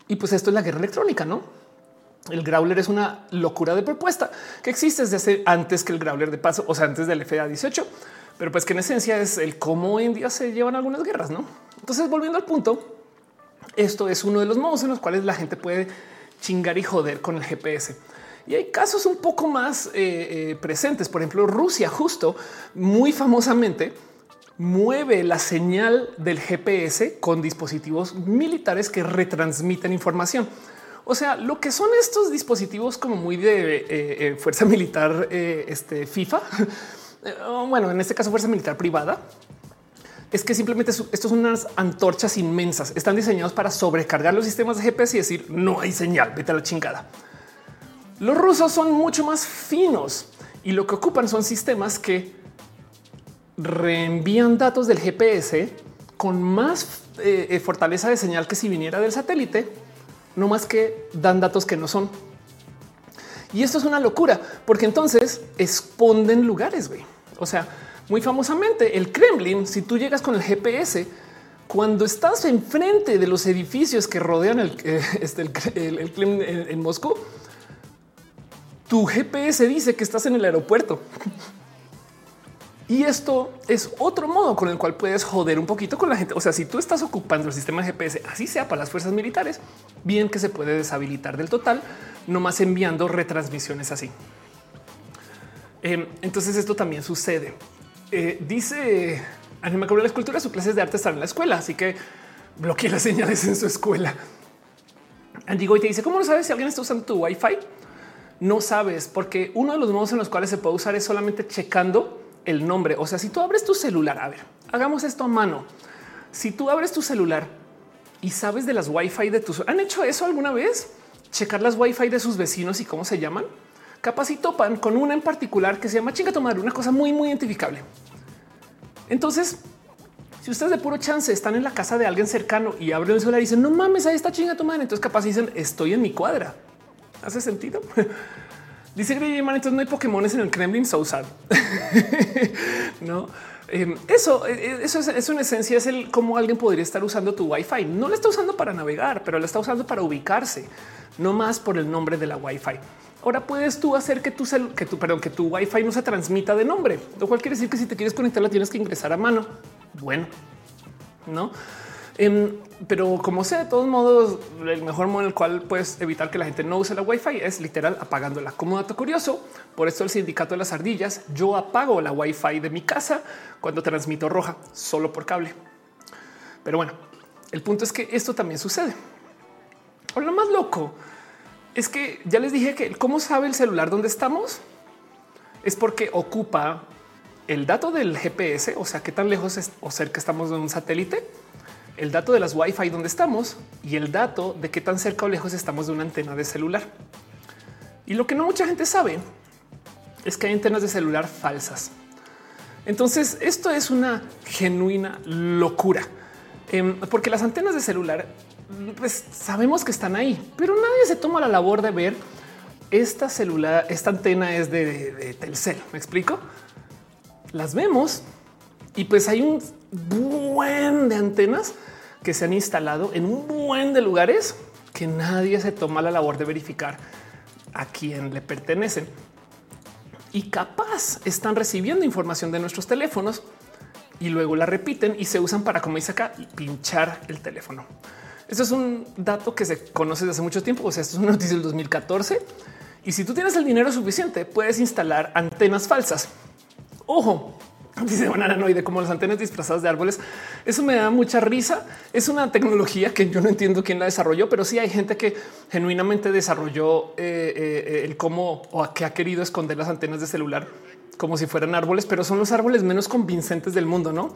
Y pues esto es la guerra electrónica, no? El Growler es una locura de propuesta que existe desde hace antes que el Growler de paso, o sea, antes del FA 18 pero pues que en esencia es el cómo en día se llevan algunas guerras, ¿no? Entonces, volviendo al punto, esto es uno de los modos en los cuales la gente puede chingar y joder con el GPS. Y hay casos un poco más eh, eh, presentes. Por ejemplo, Rusia justo muy famosamente mueve la señal del GPS con dispositivos militares que retransmiten información. O sea, lo que son estos dispositivos como muy de eh, fuerza militar este, FIFA bueno, en este caso fuerza militar privada, es que simplemente estos son unas antorchas inmensas. Están diseñados para sobrecargar los sistemas de GPS y decir no hay señal, vete a la chingada. Los rusos son mucho más finos y lo que ocupan son sistemas que reenvían datos del GPS con más eh, eh, fortaleza de señal que si viniera del satélite, no más que dan datos que no son. Y esto es una locura, porque entonces esconden lugares. Güey. O sea, muy famosamente el Kremlin, si tú llegas con el GPS, cuando estás enfrente de los edificios que rodean el, eh, este, el, Kremlin en, Moscú, tu GPS dice que estás en el aeropuerto. Y esto es otro modo con el cual puedes joder un poquito con la gente. O sea, si tú estás ocupando el sistema GPS, así sea para las fuerzas militares, bien que se puede deshabilitar del total, nomás enviando retransmisiones así. Em, entonces esto también sucede. Eh, dice Anima que la escultura, sus clases de arte están en la escuela, así que bloquea las señales en su escuela. Andy y te dice, ¿cómo no sabes si alguien está usando tu Wi-Fi? No sabes, porque uno de los modos en los cuales se puede usar es solamente checando el nombre. O sea, si tú abres tu celular, a ver, hagamos esto a mano. Si tú abres tu celular y sabes de las Wi-Fi de tus... ¿Han hecho eso alguna vez? Checar las Wi-Fi de sus vecinos y cómo se llaman. Capaz y topan con una en particular que se llama chinga tu madre, una cosa muy, muy identificable. Entonces, si ustedes de puro chance están en la casa de alguien cercano y abren el celular y dicen no mames, ahí está chinga tu madre, entonces capaz dicen estoy en mi cuadra. ¿Hace sentido? Dice Grey entonces no hay Pokémones en el Kremlin, so no, em, eso, e, e, eso es, es, una esencia, es el cómo alguien podría estar usando tu Wi-Fi. No lo está usando para navegar, pero lo está usando para ubicarse, no más por el nombre de la Wi-Fi. Ahora puedes tú hacer que tu, que tu, perdón, que tu Wi-Fi no se transmita de nombre, lo cual quiere decir que si te quieres conectar la tienes que ingresar a mano. Bueno, no, Em, pero como sé, de todos modos, el mejor modo en el cual puedes evitar que la gente no use la Wi-Fi es literal apagándola. Como dato curioso, por esto el sindicato de las ardillas, yo apago la Wi-Fi de mi casa cuando transmito roja solo por cable. Pero bueno, el punto es que esto también sucede. O lo más loco es que ya les dije que cómo sabe el celular dónde estamos es porque ocupa el dato del GPS, o sea, qué tan lejos o cerca estamos de un satélite, el dato de las Wi-Fi donde estamos y el dato de qué tan cerca o lejos estamos de una antena de celular. Y lo que no mucha gente sabe es que hay antenas de celular falsas. Entonces, esto es una genuina locura, em, porque las antenas de celular, pues sabemos que están ahí, pero nadie se toma la labor de ver esta celular, esta antena es de, de Telcel. Me explico. Las vemos y pues hay un buen de antenas que se han instalado en un buen de lugares que nadie se toma la labor de verificar a quién le pertenecen. Y capaz están recibiendo información de nuestros teléfonos y luego la repiten y se usan para, como dice acá, pinchar el teléfono. Eso es un dato que se conoce desde hace mucho tiempo. O sea, esto es una noticia del 2014. Y si tú tienes el dinero suficiente, puedes instalar antenas falsas. Ojo, dice de como las antenas disfrazadas de árboles. Eso me da mucha risa. Es una tecnología que yo no entiendo quién la desarrolló, pero sí hay gente que genuinamente desarrolló eh, eh, el cómo o que ha querido esconder las antenas de celular como si fueran árboles, pero son los árboles menos convincentes del mundo, no?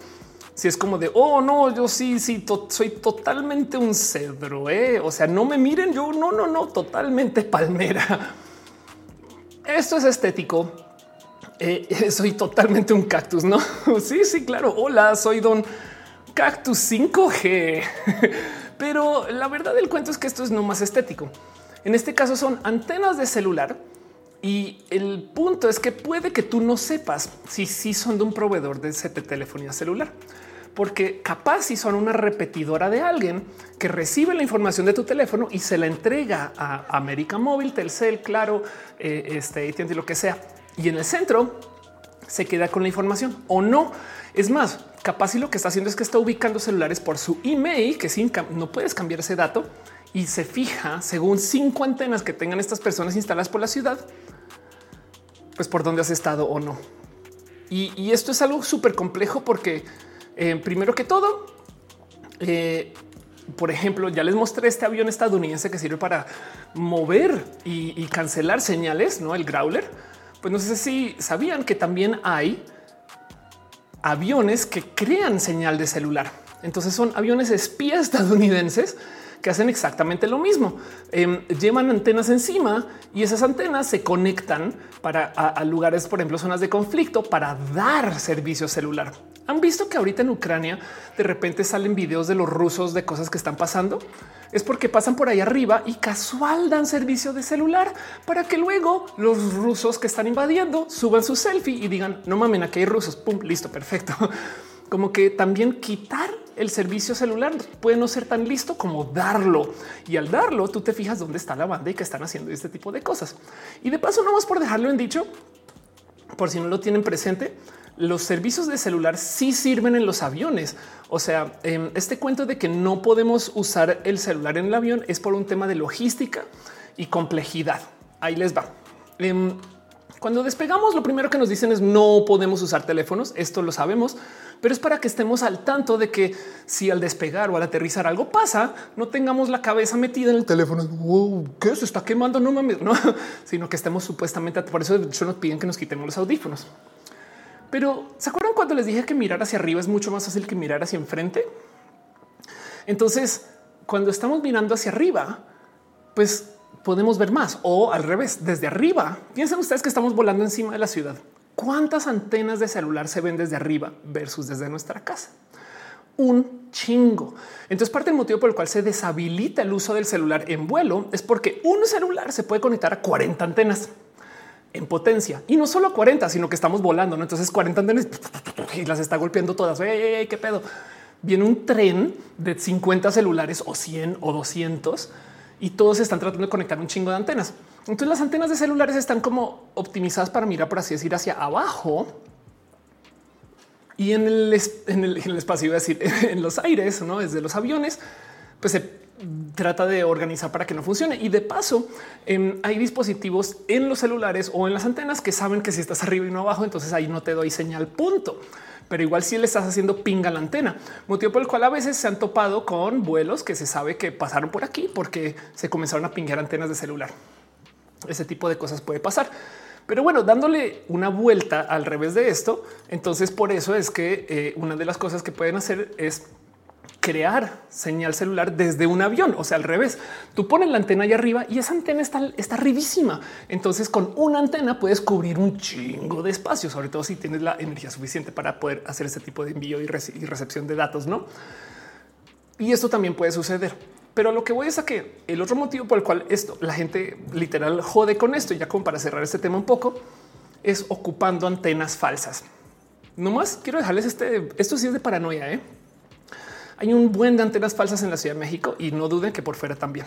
Si es como de oh, no, yo sí, sí, soy totalmente un cedro. Eh". O sea, no me miren, yo no, no, no, totalmente palmera. Esto es estético eh, soy totalmente un cactus, ¿no? sí, sí, claro. Hola, soy don Cactus 5G. Pero la verdad del cuento es que esto es no más estético. En este caso son antenas de celular y el punto es que puede que tú no sepas si sí son de un proveedor de telefonía celular, porque capaz si son una repetidora de alguien que recibe la información de tu teléfono y se la entrega a América Móvil, Telcel, Claro, eh, este, y lo que sea y en el centro se queda con la información o no. Es más, capaz y lo que está haciendo es que está ubicando celulares por su email, que sin no puedes cambiar ese dato y se fija según cinco antenas que tengan estas personas instaladas por la ciudad, pues por dónde has estado o no. Y, esto es algo súper complejo porque eh, primero que todo, eh, por ejemplo, ya les mostré este avión estadounidense que sirve para mover y, y cancelar señales, no el Growler pues no sé si sabían que también hay aviones que crean señal de celular. Entonces son aviones espías estadounidenses que hacen exactamente lo mismo. Em, llevan antenas encima y esas antenas se conectan para a, lugares, por ejemplo, zonas de conflicto para dar servicio celular. Han visto que ahorita en Ucrania de repente salen videos de los rusos de cosas que están pasando es porque pasan por ahí arriba y casual dan servicio de celular para que luego los rusos que están invadiendo suban su selfie y digan no mamen, aquí hay rusos. Pum, listo, perfecto. Como que también quitar el servicio celular puede no ser tan listo como darlo. Y al darlo, tú te fijas dónde está la banda y que están haciendo este tipo de cosas. Y de paso, no más por dejarlo en dicho, por si no lo tienen presente, los servicios de celular sí sirven en los aviones. O sea, em, este cuento de que no podemos usar el celular en el avión es por un tema de logística y complejidad. Ahí les va. Em, cuando despegamos, lo primero que nos dicen es no podemos usar teléfonos. Esto lo sabemos, pero es para que estemos al tanto de que si al despegar o al aterrizar algo pasa, no tengamos la cabeza metida en el teléfono. Wow, ¿Qué se está quemando? No mames, no, sino que estemos supuestamente. Por eso nos piden que nos quitemos los audífonos. Pero ¿se acuerdan cuando les dije que mirar hacia arriba es mucho más fácil que mirar hacia enfrente? Entonces, cuando estamos mirando hacia arriba, pues podemos ver más o al revés, desde arriba. Piensen ustedes que estamos volando encima de la ciudad. ¿Cuántas antenas de celular se ven desde arriba versus desde nuestra casa? Un chingo. Entonces, parte del motivo por el cual se deshabilita el uso del celular en vuelo es porque un celular se puede conectar a 40 antenas en potencia y no solo 40, sino que estamos volando. ¿no? Entonces 40 antenas y las está golpeando todas. ¿Qué pedo? Viene un tren de 50 celulares o 100 o 200 y todos están tratando de conectar un chingo de antenas. Entonces las antenas de celulares están como optimizadas para mirar, por así decir, hacia abajo. Y en el, en el, espacio, iba decir, en los aires, no desde los aviones, pues se trata de organizar para que no funcione. Y de paso, em, hay dispositivos en los celulares o en las antenas que saben que si estás arriba y no abajo, entonces ahí no te doy señal punto. Pero igual si le estás haciendo pinga la antena, motivo por el cual a veces se han topado con vuelos que se sabe que pasaron por aquí porque se comenzaron a pingar antenas de celular. Ese tipo de cosas puede pasar. Pero bueno, dándole una vuelta al revés de esto, entonces por eso es que eh, una de las cosas que pueden hacer es crear señal celular desde un avión, o sea, al revés. Tú pones la antena allá arriba y esa antena está, está arribísima. Entonces, con una antena puedes cubrir un chingo de espacio, sobre todo si tienes la energía suficiente para poder hacer este tipo de envío y, y recepción de datos, no? Y esto también puede suceder. Pero lo que voy es a que el otro motivo por el cual esto la gente literal jode con esto, ya como para cerrar este tema un poco, es ocupando antenas falsas. No más quiero dejarles este. Esto sí es de paranoia. ¿eh? Hay un buen de antenas falsas en la Ciudad de México y no duden que por fuera también.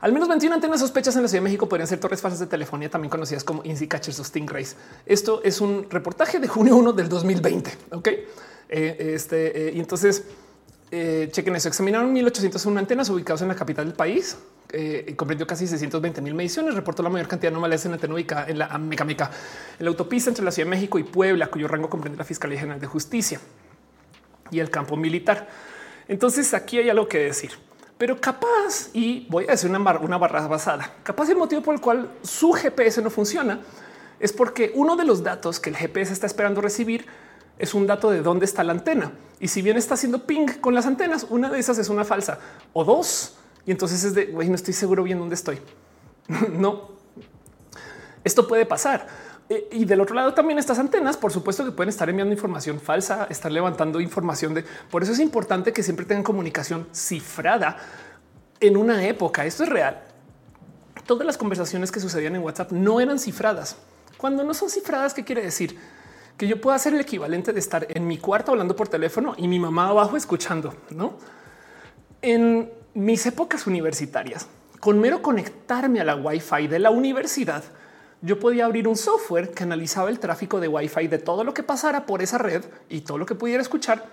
Al menos 21 antenas sospechas en la Ciudad de México podrían ser torres falsas de telefonía, también conocidas como Incy Catchers o Stingrays. Esto es un reportaje de junio 1 del 2020. Ok, eh, este eh, y entonces eh, chequen eso. Examinaron 1801 antenas ubicadas en la capital del país. Eh, comprendió casi 620 mil mediciones. Reportó la mayor cantidad de anomalías en antena ubicada en la Mecameca, en la autopista entre la Ciudad de México y Puebla, cuyo rango comprende la Fiscalía General de Justicia y el campo militar. Entonces aquí hay algo que decir, pero capaz, y voy a decir una, una barra basada, capaz el motivo por el cual su GPS no funciona es porque uno de los datos que el GPS está esperando recibir es un dato de dónde está la antena. Y si bien está haciendo ping con las antenas, una de esas es una falsa o dos. Y entonces es de güey, no estoy seguro bien dónde estoy. no, esto puede pasar. Eh, y del otro lado también estas antenas, por supuesto que pueden estar enviando información falsa, estar levantando información de. Por eso es importante que siempre tengan comunicación cifrada en una época. Esto es real. Todas las conversaciones que sucedían en WhatsApp no eran cifradas. Cuando no son cifradas, ¿qué quiere decir? que yo pueda hacer el equivalente de estar en mi cuarto hablando por teléfono y mi mamá abajo escuchando, ¿no? En mis épocas universitarias, con mero conectarme a la Wi-Fi de la universidad, yo podía abrir un software que analizaba el tráfico de Wi-Fi de todo lo que pasara por esa red y todo lo que pudiera escuchar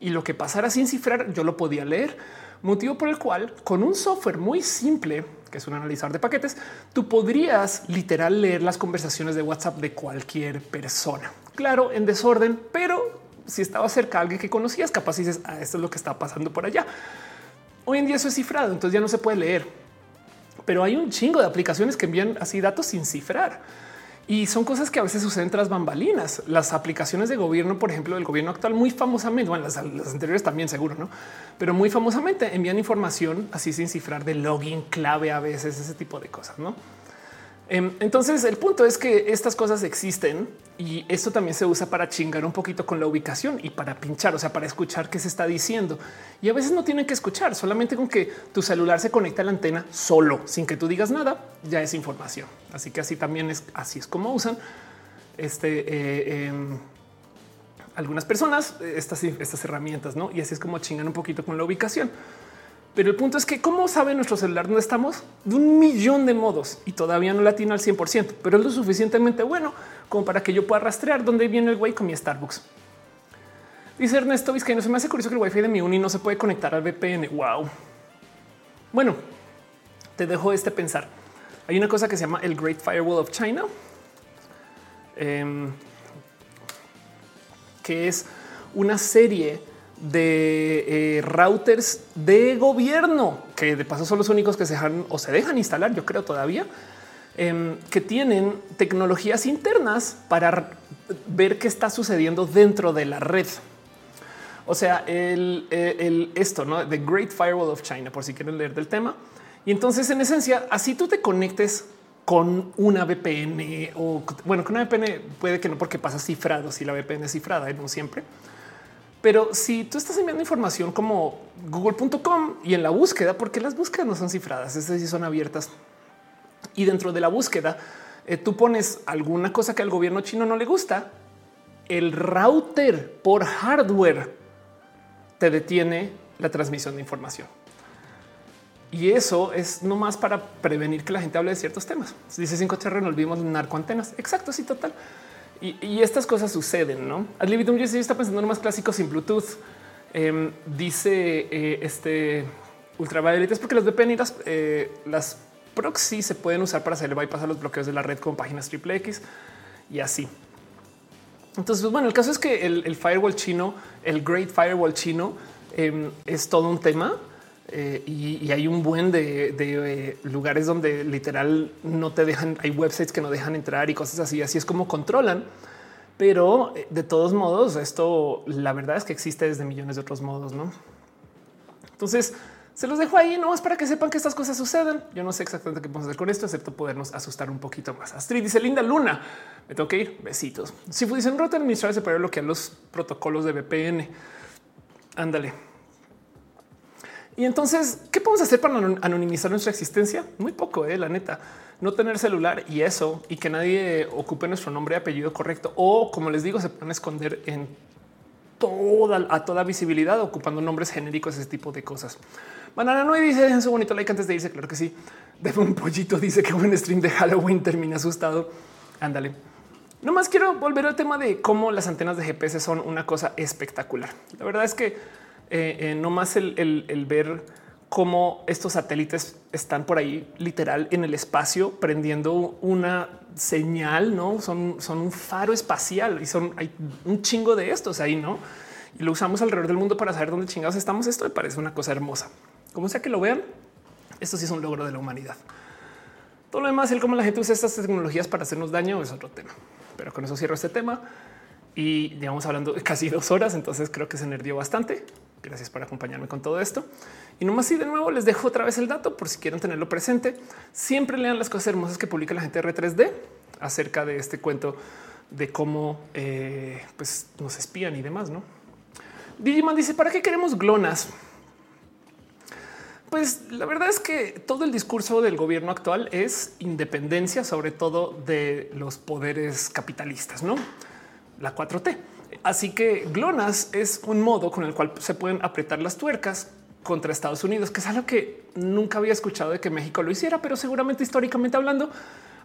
y lo que pasara sin cifrar, yo lo podía leer. Motivo por el cual, con un software muy simple, que es un analizador de paquetes, tú podrías literal leer las conversaciones de WhatsApp de cualquier persona. Claro, en desorden, pero si estaba cerca de alguien que conocías, capaz dices, ah, esto es lo que está pasando por allá. Hoy en día eso es cifrado, entonces ya no se puede leer. Pero hay un chingo de aplicaciones que envían así datos sin cifrar. Y son cosas que a veces suceden tras bambalinas. Las aplicaciones de gobierno, por ejemplo, del gobierno actual, muy famosamente, bueno, las, anteriores también seguro, no? Pero muy famosamente envían información así sin cifrar de login, clave a veces, ese tipo de cosas, no? Em, entonces, el punto es que estas cosas existen y esto también se usa para chingar un poquito con la ubicación y para pinchar, o sea, para escuchar qué se está diciendo. Y a veces no tienen que escuchar, solamente con que tu celular se conecte a la antena solo, sin que tú digas nada, ya es información. Así que así también es, así es como usan este, eh, em, algunas personas estas, estas herramientas, ¿no? Y así es como chingan un poquito con la ubicación. Pero el punto es que cómo sabe nuestro celular dónde estamos de un millón de modos y todavía no la tiene al 100%, pero es lo suficientemente bueno como para que yo pueda rastrear dónde viene el güey con mi Starbucks. Dice Ernesto Vizcaíno, se me hace curioso que el wifi de mi uni no se puede conectar al VPN. Wow. Bueno, te dejo este pensar. Hay una cosa que se llama el Great Firewall of China, em, que es una serie de eh, routers de gobierno, que de paso son los únicos que se dejan o se dejan instalar, yo creo todavía, em, que tienen tecnologías internas para ver qué está sucediendo dentro de la red. O sea, el, el, esto, ¿no? The Great Firewall of China, por si quieren leer del tema. Y entonces, en esencia, así tú te conectes con una VPN o bueno, con una VPN puede que no, porque pasa cifrado si la VPN es cifrada, ¿eh? no siempre pero si tú estás enviando información como google.com y en la búsqueda, porque las búsquedas no son cifradas, es decir, son abiertas. Y dentro de la búsqueda, eh, tú pones alguna cosa que al gobierno chino no le gusta, el router por hardware te detiene la transmisión de información. Y eso es no más para prevenir que la gente hable de ciertos temas. Dice 5HR, no olvidemos narcoantenas. Exacto, sí, total. Y, estas cosas suceden, ¿no? Ad libitum yo está pensando en más clásicos sin Bluetooth. Em, dice eh, este ultraviolet es porque los VPN y las, eh, las proxy se pueden usar para hacer el bypass a los bloqueos de la red con páginas triple X y así. Entonces, bueno, el caso es que el, firewall chino, el Great Firewall chino, em, es todo un tema Eh, y, hay un buen de, eh, lugares donde literal no te dejan, hay websites que no dejan entrar y cosas así, así es como controlan. Pero eh, de todos modos, esto la verdad es que existe desde millones de otros modos, ¿no? Entonces, se los dejo ahí nomás para que sepan que estas cosas suceden. Yo no sé exactamente qué podemos hacer con esto, excepto podernos asustar un poquito más. Astrid dice Linda Luna. Me tengo que ir. Besitos. Si dicen rota administrar se puede bloquear los protocolos de VPN. Ándale. Y entonces, ¿qué podemos hacer para anonimizar nuestra existencia? Muy poco, eh, la neta. No tener celular y eso, y que nadie ocupe nuestro nombre y apellido correcto. O como les digo, se pueden esconder en toda a toda visibilidad, ocupando nombres genéricos, ese tipo de cosas. Banana no dice en su bonito like antes de irse. Claro que sí. De un pollito dice que buen stream de Halloween termina asustado. Ándale. Nomás quiero volver al tema de cómo las antenas de GPS son una cosa espectacular. La verdad es que eh, eh, no más el, ver cómo estos satélites están por ahí literal en el espacio prendiendo una señal, no son, son un faro espacial y son hay un chingo de estos ahí, no? Y lo usamos alrededor del mundo para saber dónde chingados estamos. Esto me parece una cosa hermosa. Como sea que lo vean, esto sí es un logro de la humanidad. Todo lo demás, el cómo la gente usa estas tecnologías para hacernos daño es otro tema. Pero con eso cierro este tema y llevamos hablando casi dos horas, entonces creo que se nervió bastante. Gracias por acompañarme con todo esto. Y nomás y de nuevo les dejo otra vez el dato por si quieren tenerlo presente. Siempre lean las cosas hermosas que publica la gente de R3D acerca de este cuento de cómo eh, pues nos espían y demás. No Digimon dice para qué queremos glonas. Pues la verdad es que todo el discurso del gobierno actual es independencia, sobre todo de los poderes capitalistas, no la 4T. Así que GLONASS es un modo con el cual se pueden apretar las tuercas contra Estados Unidos, que es algo que nunca había escuchado de que México lo hiciera, pero seguramente históricamente hablando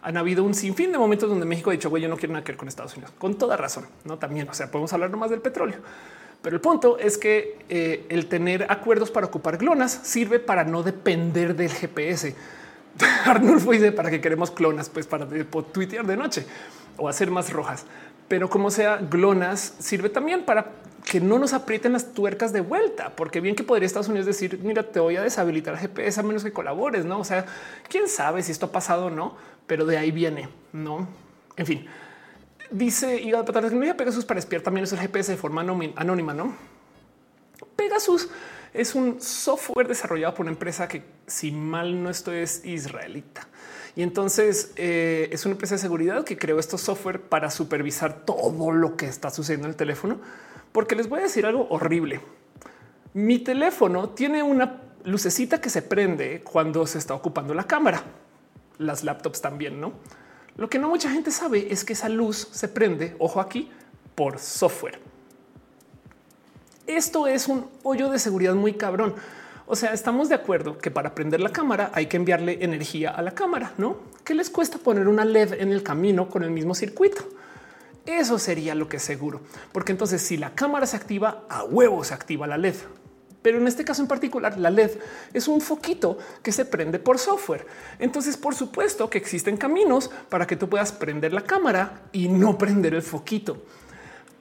han habido un sinfín de momentos donde México ha dicho, güey, yo no quiero nada que ver con Estados Unidos, con toda razón, no también, o sea, podemos hablar nomás del petróleo. Pero el punto es que eh, el tener acuerdos para ocupar glonas sirve para no depender del GPS. Arnulfo dice para que queremos clonas, pues para tuitear de noche o hacer más rojas pero como sea, GLONASS sirve también para que no nos aprieten las tuercas de vuelta, porque bien que podría Estados Unidos decir, mira, te voy a deshabilitar GPS a menos que colabores, no? O sea, quién sabe si esto ha pasado o no, pero de ahí viene, no? En fin, dice y la tecnología Pegasus para espiar también es el GPS de forma anónima, no? Pegasus es un software desarrollado por una empresa que, si mal no estoy, es israelita. Y entonces eh, es una empresa de seguridad que creó estos software para supervisar todo lo que está sucediendo en el teléfono. Porque les voy a decir algo horrible. Mi teléfono tiene una lucecita que se prende cuando se está ocupando la cámara. Las laptops también, ¿no? Lo que no mucha gente sabe es que esa luz se prende, ojo aquí, por software. Esto es un hoyo de seguridad muy cabrón o sea, estamos de acuerdo que para prender la cámara hay que enviarle energía a la cámara, ¿no? ¿Qué les cuesta poner una LED en el camino con el mismo circuito? Eso sería lo que es seguro, porque entonces si la cámara se activa, a huevo se activa la LED. Pero en este caso en particular, la LED es un foquito que se prende por software. Entonces, por supuesto que existen caminos para que tú puedas prender la cámara y no prender el foquito.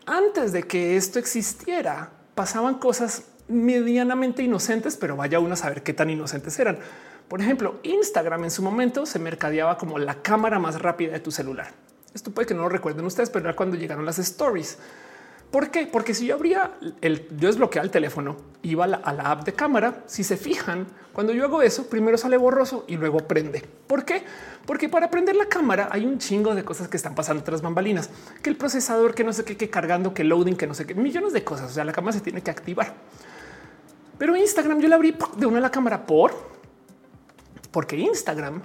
Antes de que esto existiera, pasaban cosas medianamente inocentes, pero vaya uno a saber qué tan inocentes eran. Por ejemplo, Instagram en su momento se mercadeaba como la cámara más rápida de tu celular. Esto puede que no lo recuerden ustedes, pero era cuando llegaron las stories. ¿Por qué? Porque si yo abría el, yo desbloqueaba el teléfono, iba a la, app de cámara. Si se fijan, cuando yo hago eso, primero sale borroso y luego prende. ¿Por qué? Porque para prender la cámara hay un chingo de cosas que están pasando tras bambalinas, que el procesador, que no sé qué, que cargando, que loading, que no sé qué, millones de cosas. O sea, la cámara se tiene que activar. Pero Instagram yo le abrí de una la cámara por porque Instagram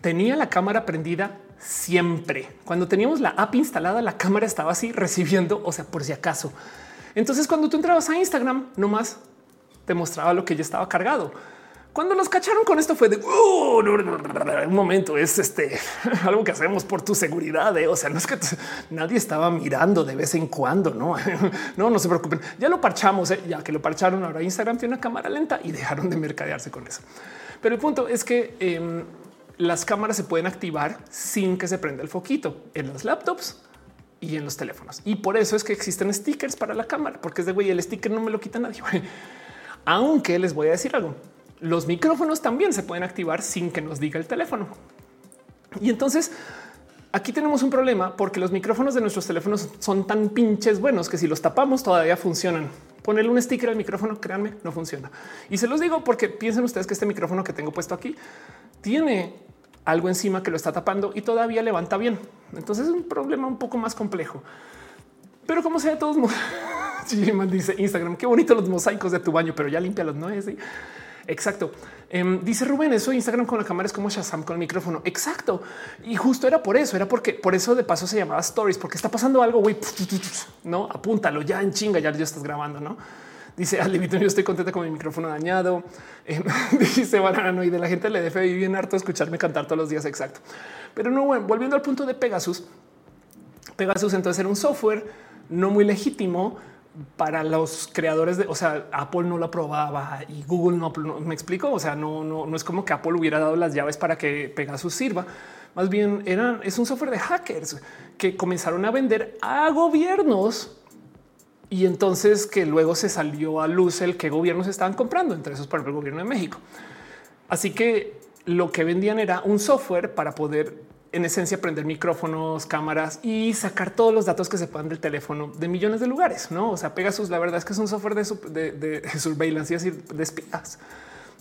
tenía la cámara prendida siempre. Cuando teníamos la app instalada, la cámara estaba así recibiendo, o sea, por si acaso. Entonces, cuando tú entrabas a Instagram, nomás te mostraba lo que ya estaba cargado. Cuando los cacharon con esto fue de oh, un momento, es este algo que hacemos por tu seguridad. ¿eh? O sea, no es que nadie estaba mirando de vez en cuando. No, no, no se preocupen. Ya lo parchamos, ¿eh? ya que lo parcharon. Ahora Instagram tiene una cámara lenta y dejaron de mercadearse con eso. Pero el punto es que em, las cámaras se pueden activar sin que se prenda el foquito en los laptops y en los teléfonos. Y por eso es que existen stickers para la cámara, porque es de güey, el sticker no me lo quita nadie. Aunque les voy a decir algo, los micrófonos también se pueden activar sin que nos diga el teléfono. Y entonces aquí tenemos un problema porque los micrófonos de nuestros teléfonos son tan pinches buenos que si los tapamos todavía funcionan. Ponerle un sticker al micrófono, créanme, no funciona. Y se los digo porque piensen ustedes que este micrófono que tengo puesto aquí tiene algo encima que lo está tapando y todavía levanta bien. Entonces es un problema un poco más complejo. Pero como sea, de todos dice Instagram, qué bonito los mosaicos de tu baño, pero ya los no es. Exacto. Em, dice Rubén, eso Instagram con la cámara es como Shazam con el micrófono. Exacto. Y justo era por eso, era porque por eso de paso se llamaba Stories, porque está pasando algo, güey. No, apúntalo ya en chinga, ya, estás grabando, no? Dice al yo estoy contenta con mi micrófono dañado. Eh, dice Banana y de la gente le debe bien harto escucharme cantar todos los días. Exacto. Pero no, bueno, volviendo al punto de Pegasus. Pegasus entonces era un software no muy legítimo para los creadores de, o sea, Apple no lo aprobaba y Google no, me explico. O sea, no, no, no es como que Apple hubiera dado las llaves para que Pegasus sirva. Más bien eran, es un software de hackers que comenzaron a vender a gobiernos y entonces que luego se salió a luz el que gobiernos estaban comprando, entre esos para el gobierno de México. Así que lo que vendían era un software para poder en esencia prender micrófonos, cámaras y sacar todos los datos que se puedan del teléfono de millones de lugares. No, o sea, Pegasus, la verdad es que es un software de, de, surveillance, y de espías.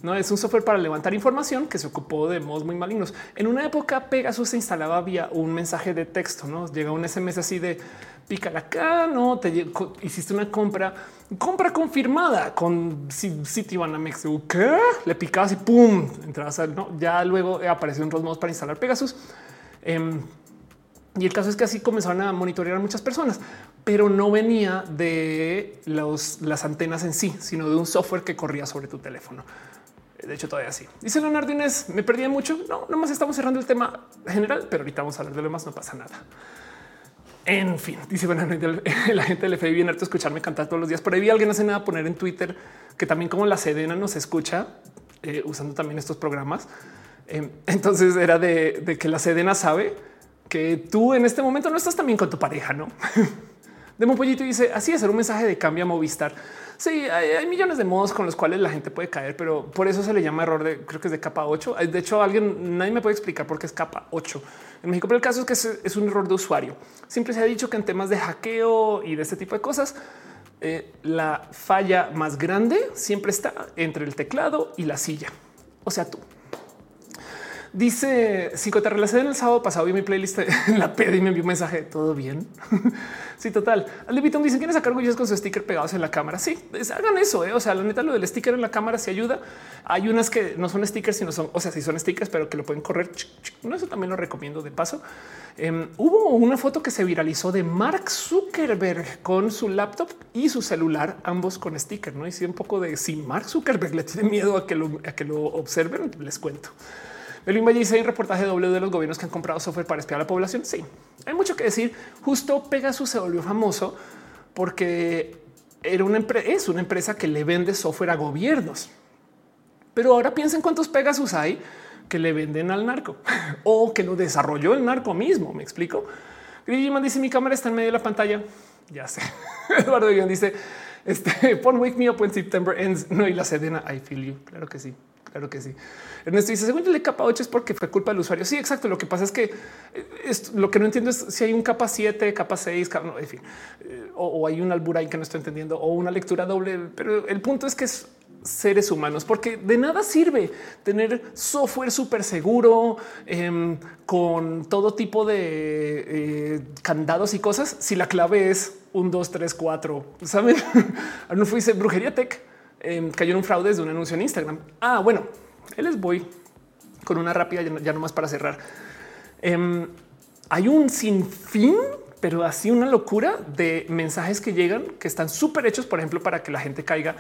No es un software para levantar información que se ocupó de modos muy malignos. En una época, Pegasus se instalaba vía un mensaje de texto. No llega un SMS así de pícala acá, no te hiciste una compra, compra confirmada con Citibanamex. ¿Qué? Le picabas y pum, entrabas al no. Ya luego apareció un modos para instalar Pegasus. Em, y el caso es que así comenzaron a monitorear a muchas personas, pero no venía de las antenas en sí, sino de un software que corría sobre tu teléfono. De hecho, todavía sí. Dice Leonardo Inés, me perdía mucho. No, nomás estamos cerrando el tema general, pero ahorita vamos a hablar de lo más, no pasa nada. En fin, dice bueno, la gente le FBI bien harto escucharme cantar todos los días. Por ahí alguien hace nada poner en Twitter que también como la Sedena nos escucha eh, usando también estos programas. Em, entonces era de, que la Sedena sabe que tú en este momento no estás también con tu pareja, no? De Pollito dice así es, un mensaje de cambio a Movistar. Sí, hay, millones de modos con los cuales la gente puede caer, pero por eso se le llama error de creo que es de capa 8. De hecho, alguien nadie me puede explicar por qué es capa 8 en México, pero el caso es que es, un error de usuario. Siempre se ha dicho que en temas de hackeo y de este tipo de cosas, eh, la falla más grande siempre está entre el teclado y la silla. O sea, tú. Dice te relacioné en el sábado pasado y mi playlist en la peda y me envió un mensaje. Todo bien. sí, total. Al Vitón dicen quieren sacar huellas con su sticker pegados en la cámara. Sí, hagan eso. ¿eh? O sea, la neta, lo del sticker en la cámara se ayuda. Hay unas que no son stickers, sino son, o sea, sí son stickers, pero que lo pueden correr. No, eso también lo recomiendo de paso. Em, hubo una foto que se viralizó de Mark Zuckerberg con su laptop y su celular, ambos con sticker. No y un poco de si Mark Zuckerberg le tiene miedo a que lo, a que lo observen, les cuento. El Valle dice un reportaje doble de los gobiernos que han comprado software para espiar a la población. Sí, hay mucho que decir. Justo Pegasus se volvió famoso porque era una es una empresa que le vende software a gobiernos. Pero ahora piensen cuántos Pegasus hay que le venden al narco o que lo desarrolló el narco mismo. Me explico. Grigiman dice mi cámara está en medio de la pantalla. Ya sé. Eduardo Guión dice este pon wake me up when September ends. No, y la sedena. I feel you. Claro que sí. Claro que sí. Ernesto dice, según el capa 8 es porque fue culpa del usuario. Sí, exacto. Lo que pasa es que eh, lo que no entiendo es si hay un capa 7, capa 6, en fin, eh, o, hay un albur ahí que no estoy entendiendo o una lectura doble. Pero el punto es que es seres humanos, porque de nada sirve tener software súper seguro em, con todo tipo de eh, candados y cosas. Si la clave es un, dos, tres, cuatro, saben? no fuiste brujería tech Em, cayó en un fraude desde un anuncio en Instagram. Ah, bueno, les voy con una rápida, ya nomás para cerrar. Em, hay un sinfín, pero así una locura de mensajes que llegan que están súper hechos, por ejemplo, para que la gente caiga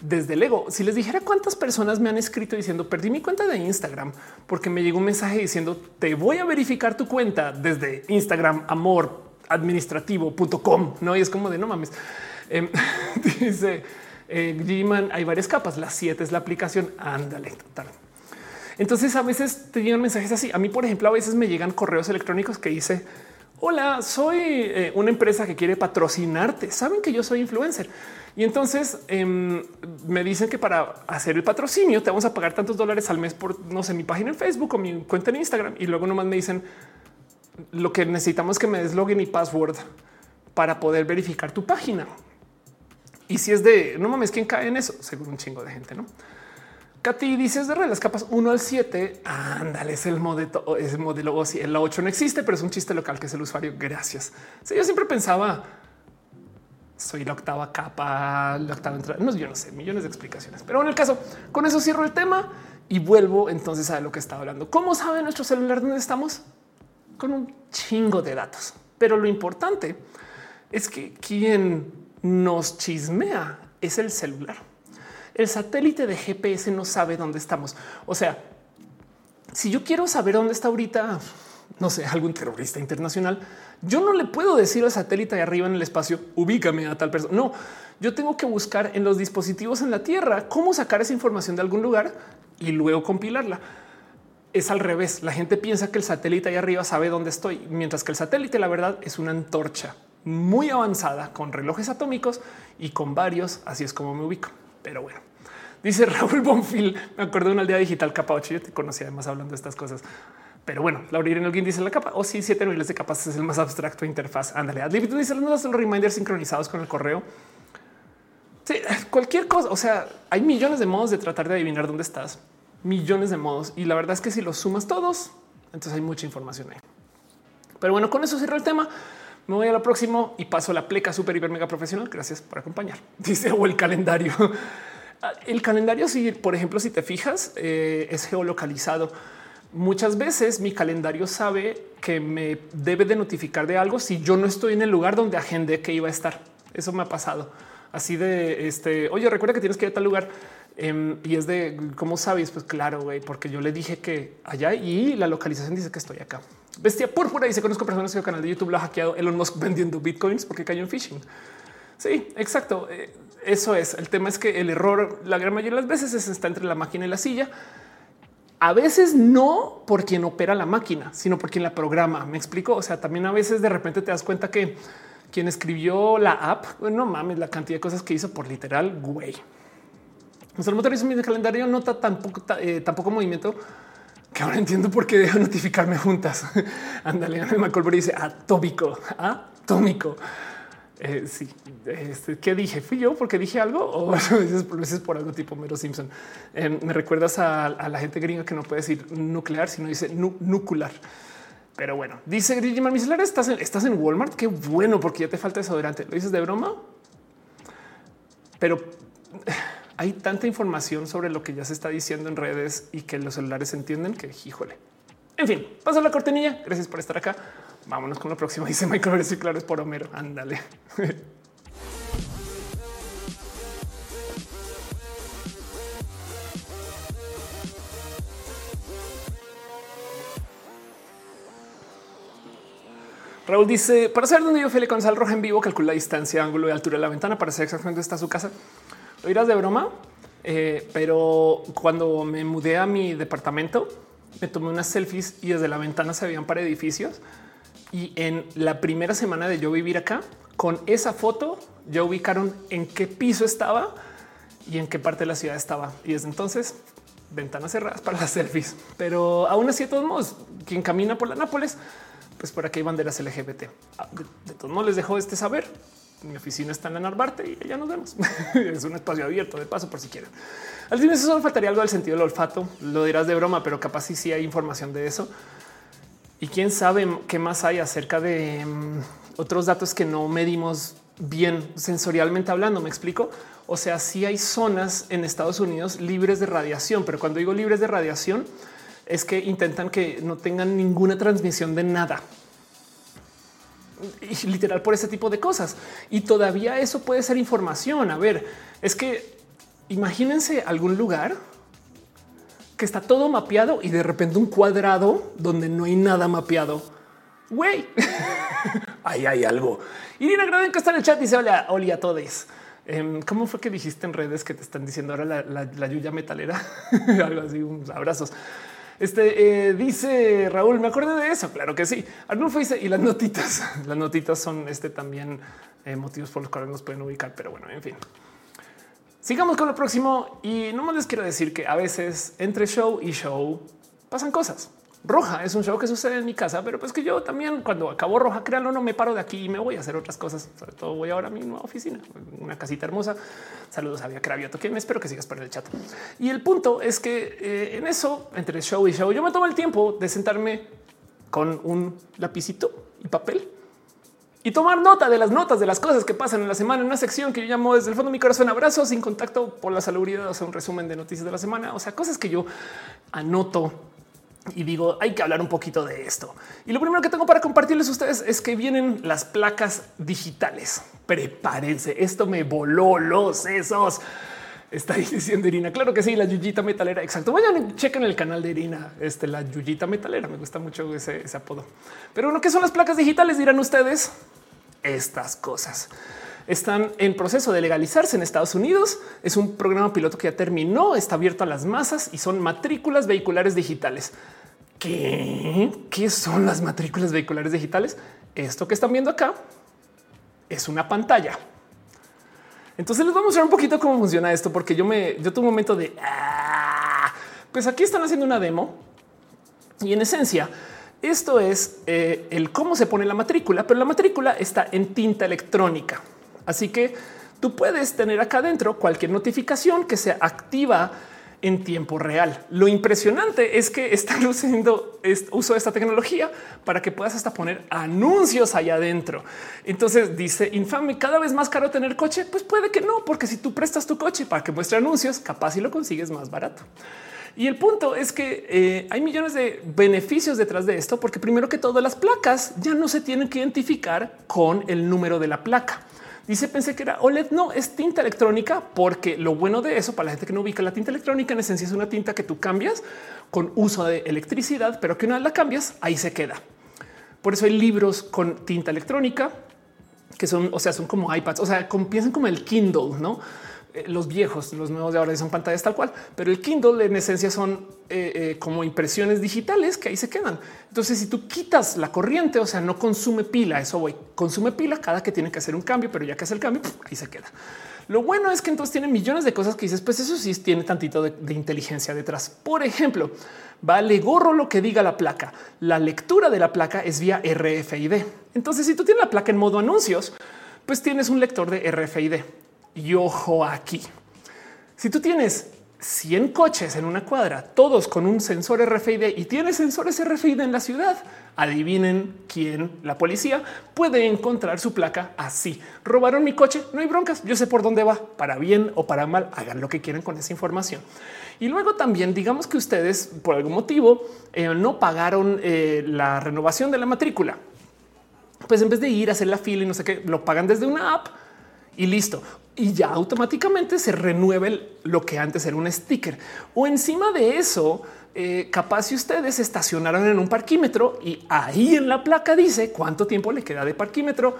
desde el ego. Si les dijera cuántas personas me han escrito diciendo perdí mi cuenta de Instagram porque me llegó un mensaje diciendo te voy a verificar tu cuenta desde Instagram amor administrativo.com. No, y es como de no mames. Em, dice eh, hay varias capas. La 7 es la aplicación. Ándale, total. Entonces a veces te llegan mensajes así. A mí, por ejemplo, a veces me llegan correos electrónicos que dice hola, soy eh, una empresa que quiere patrocinarte. Saben que yo soy influencer. Y entonces em, me dicen que para hacer el patrocinio te vamos a pagar tantos dólares al mes por, no sé, mi página en Facebook o mi cuenta en Instagram. Y luego nomás me dicen lo que necesitamos que me des login y password para poder verificar tu página. Y si es de no mames, ¿quién cae en eso? Seguro un chingo de gente, no? Katy dices de las capas 1 al 7. Ándale, es el modelo, es el modelo. O si el 8 no existe, pero es un chiste local que es el usuario. Gracias. Sí, yo siempre pensaba soy la octava capa, la octava entrada. No, yo no sé, millones de explicaciones, pero en el caso con eso cierro el tema y vuelvo entonces a lo que estaba hablando. ¿Cómo sabe nuestro celular dónde estamos? Con un chingo de datos. Pero lo importante es que quien nos chismea es el celular. El satélite de GPS no sabe dónde estamos. O sea, si yo quiero saber dónde está ahorita, no sé, algún terrorista internacional, yo no le puedo decir al satélite de arriba en el espacio, ubícame a tal persona. No, yo tengo que buscar en los dispositivos en la Tierra cómo sacar esa información de algún lugar y luego compilarla. Es al revés. La gente piensa que el satélite ahí arriba sabe dónde estoy, mientras que el satélite, la verdad, es una antorcha muy avanzada con relojes atómicos y con varios. Así es como me ubico. Pero bueno, dice Raúl Bonfil. Me acuerdo de una aldea digital capa 8. Yo te conocí además hablando de estas cosas. Pero bueno, Laura Irene alguien dice la capa. O oh, sí, siete niveles de capas es el más abstracto interfaz. Ándale, Adlib tú dices los reminders sincronizados con el correo. Sí, cualquier cosa. O sea, hay millones de modos de tratar de adivinar dónde estás, millones de modos. Y la verdad es que si los sumas todos, entonces hay mucha información ahí. Pero bueno, con eso cierro el tema. Me voy a lo próximo y paso la pleca super hiper mega profesional. Gracias por acompañar. Dice o el calendario. El calendario, si por ejemplo, si te fijas, eh, es geolocalizado muchas veces mi calendario sabe que me debe de notificar de algo si yo no estoy en el lugar donde agendé que iba a estar. Eso me ha pasado así de este. Oye, recuerda que tienes que ir a tal lugar. Em, y es de cómo sabes, pues claro, güey, porque yo le dije que allá y la localización dice que estoy acá. Bestia púrpura dice conozco personas que el canal de YouTube lo ha hackeado Elon Musk vendiendo bitcoins porque cayó en phishing. Sí, exacto. Eh, eso es. El tema es que el error, la gran mayoría de las veces, está entre la máquina y la silla a veces no por quien opera la máquina, sino por quien la programa. Me explico. O sea, también a veces de repente te das cuenta que quien escribió la app, no mames, la cantidad de cosas que hizo por literal, güey. el motor hizo mi calendario nota tampoco, eh, tampoco movimiento que ahora entiendo por qué deja notificarme juntas. Ándale, Michael dice atómico, atómico. Eh, sí, este, ¿qué dije? ¿Fui yo porque dije algo? O veces, por algo tipo Mero Simpson. Em, me recuerdas a, la gente gringa que no puede decir nuclear, sino dice nucular. Pero bueno, dice Grimar, mi celular estás en, estás en Walmart. Qué bueno, porque ya te falta desodorante. ¿Lo dices de broma? Pero hay tanta información sobre lo que ya se está diciendo en redes y que los celulares entienden que híjole. En fin, paso la cortinilla. Gracias por estar acá. Vámonos con lo próximo. Dice Michael claro es por Homero. Ándale. Raúl dice para saber dónde yo con sal roja en vivo, calcula la distancia, ángulo y altura de la ventana para saber exactamente dónde está su casa. Lo irás de broma, eh, pero cuando me mudé a mi departamento, me tomé unas selfies y desde la ventana se veían para edificios y en la primera semana de yo vivir acá, con esa foto ya ubicaron en qué piso estaba y en qué parte de la ciudad estaba. Y desde entonces, ventanas cerradas para las selfies. Pero aún así, de todos modos, quien camina por la Nápoles, pues por aquí hay banderas LGBT. Ah, de, todos modos, les dejo este saber. Mi oficina está en la Narvarte y ya nos vemos. es un espacio abierto de paso por si quieren. Al fin, eso solo faltaría algo del sentido del olfato. Lo dirás de broma, pero capaz sí, sí hay información de eso. Y quién sabe qué más hay acerca de mm, otros datos que no medimos bien sensorialmente hablando. Me explico. O sea, sí hay zonas en Estados Unidos libres de radiación, pero cuando digo libres de radiación es que intentan que no tengan ninguna transmisión de nada. Literal por ese tipo de cosas. Y todavía eso puede ser información. A ver, es que imagínense algún lugar que está todo mapeado y de repente un cuadrado donde no hay nada mapeado. Güey, ahí hay algo. Irina Graden que está en el chat dice hola, hola a todos. Em, ¿Cómo fue que dijiste en redes que te están diciendo ahora la, la, yuya metalera? algo así, unos abrazos. Este eh, dice Raúl, me acuerdo de eso. Claro que sí. Arnulfo dice y las notitas. Las notitas son este también eh, motivos por los cuales nos pueden ubicar, pero bueno, en fin. Sigamos con lo próximo y no más les quiero decir que a veces entre show y show pasan cosas. Roja es un show que sucede en mi casa, pero pues que yo también cuando acabo Roja, créanlo, no me paro de aquí y me voy a hacer otras cosas. Sobre todo voy ahora a mi nueva oficina, una casita hermosa. Saludos a Via Cravioto, que me espero que sigas por el chat. Y el punto es que eh, en eso, entre show y show, yo me tomo el tiempo de sentarme con un lapicito y papel y tomar nota de las notas de las cosas que pasan en la semana en una sección que yo llamo desde el fondo de mi corazón abrazos sin contacto por la salubridad, o sea, un resumen de noticias de la semana, o sea, cosas que yo anoto y digo, hay que hablar un poquito de esto. Y lo primero que tengo para compartirles a ustedes es que vienen las placas digitales. Prepárense, esto me voló los sesos. Está diciendo Irina. Claro que sí, la Yuyita metalera. Exacto. Vayan, chequen el canal de Irina. Este, la Yuyita metalera. Me gusta mucho ese, ese apodo. Pero bueno, ¿qué son las placas digitales? Dirán ustedes estas cosas están en proceso de legalizarse en Estados Unidos. Es un programa piloto que ya terminó, está abierto a las masas y son matrículas vehiculares digitales. ¿Qué? ¿Qué son las matrículas vehiculares digitales? Esto que están viendo acá es una pantalla. Entonces les vamos a mostrar un poquito cómo funciona esto, porque yo me yo tuve un momento de ah". pues aquí están haciendo una demo y en esencia esto es eh, el cómo se pone la matrícula, pero la matrícula está en tinta electrónica. Así que tú puedes tener acá adentro cualquier notificación que sea activa en tiempo real. Lo impresionante es que están usando uso de esta tecnología para que puedas hasta poner anuncios allá adentro. Entonces dice infame cada vez más caro tener coche. Pues puede que no, porque si tú prestas tu coche para que muestre anuncios, capaz y lo consigues más barato. Y el punto es que eh, hay millones de beneficios detrás de esto, porque primero que todo las placas ya no se tienen que identificar con el número de la placa. Dice, pensé que era OLED. No, es tinta electrónica, porque lo bueno de eso para la gente que no ubica la tinta electrónica en esencia es una tinta que tú cambias con uso de electricidad, pero que una vez la cambias, ahí se queda. Por eso hay libros con tinta electrónica que son, o sea, son como iPads, o sea, piensan como el Kindle, no? Eh, los viejos, los nuevos de ahora son pantallas tal cual, pero el Kindle en esencia son eh, eh, como impresiones digitales que ahí se quedan. Entonces, si tú quitas la corriente, o sea, no consume pila, eso consume pila cada que tiene que hacer un cambio, pero ya que hace el cambio, ahí se queda. Lo bueno es que entonces tiene millones de cosas que dices, pues eso sí tiene tantito de, de inteligencia detrás. Por ejemplo, vale gorro lo que diga la placa. La lectura de la placa es vía RFID. Entonces, si tú tienes la placa en modo anuncios, pues tienes un lector de RFID. Y ojo aquí. Si tú tienes 100 coches en una cuadra, todos con un sensor RFID y tienes sensores RFID en la ciudad, adivinen quién, la policía puede encontrar su placa así. Robaron mi coche, no hay broncas, yo sé por dónde va, para bien o para mal, hagan lo que quieran con esa información. Y luego también digamos que ustedes por algún motivo eh, no pagaron eh, la renovación de la matrícula. Pues en vez de ir a hacer la fila y no sé qué, lo pagan desde una app y listo y ya automáticamente se renueve lo que antes era un sticker. O encima de eso, eh, capaz si ustedes estacionaron en un parquímetro y ahí en la placa dice cuánto tiempo le queda de parquímetro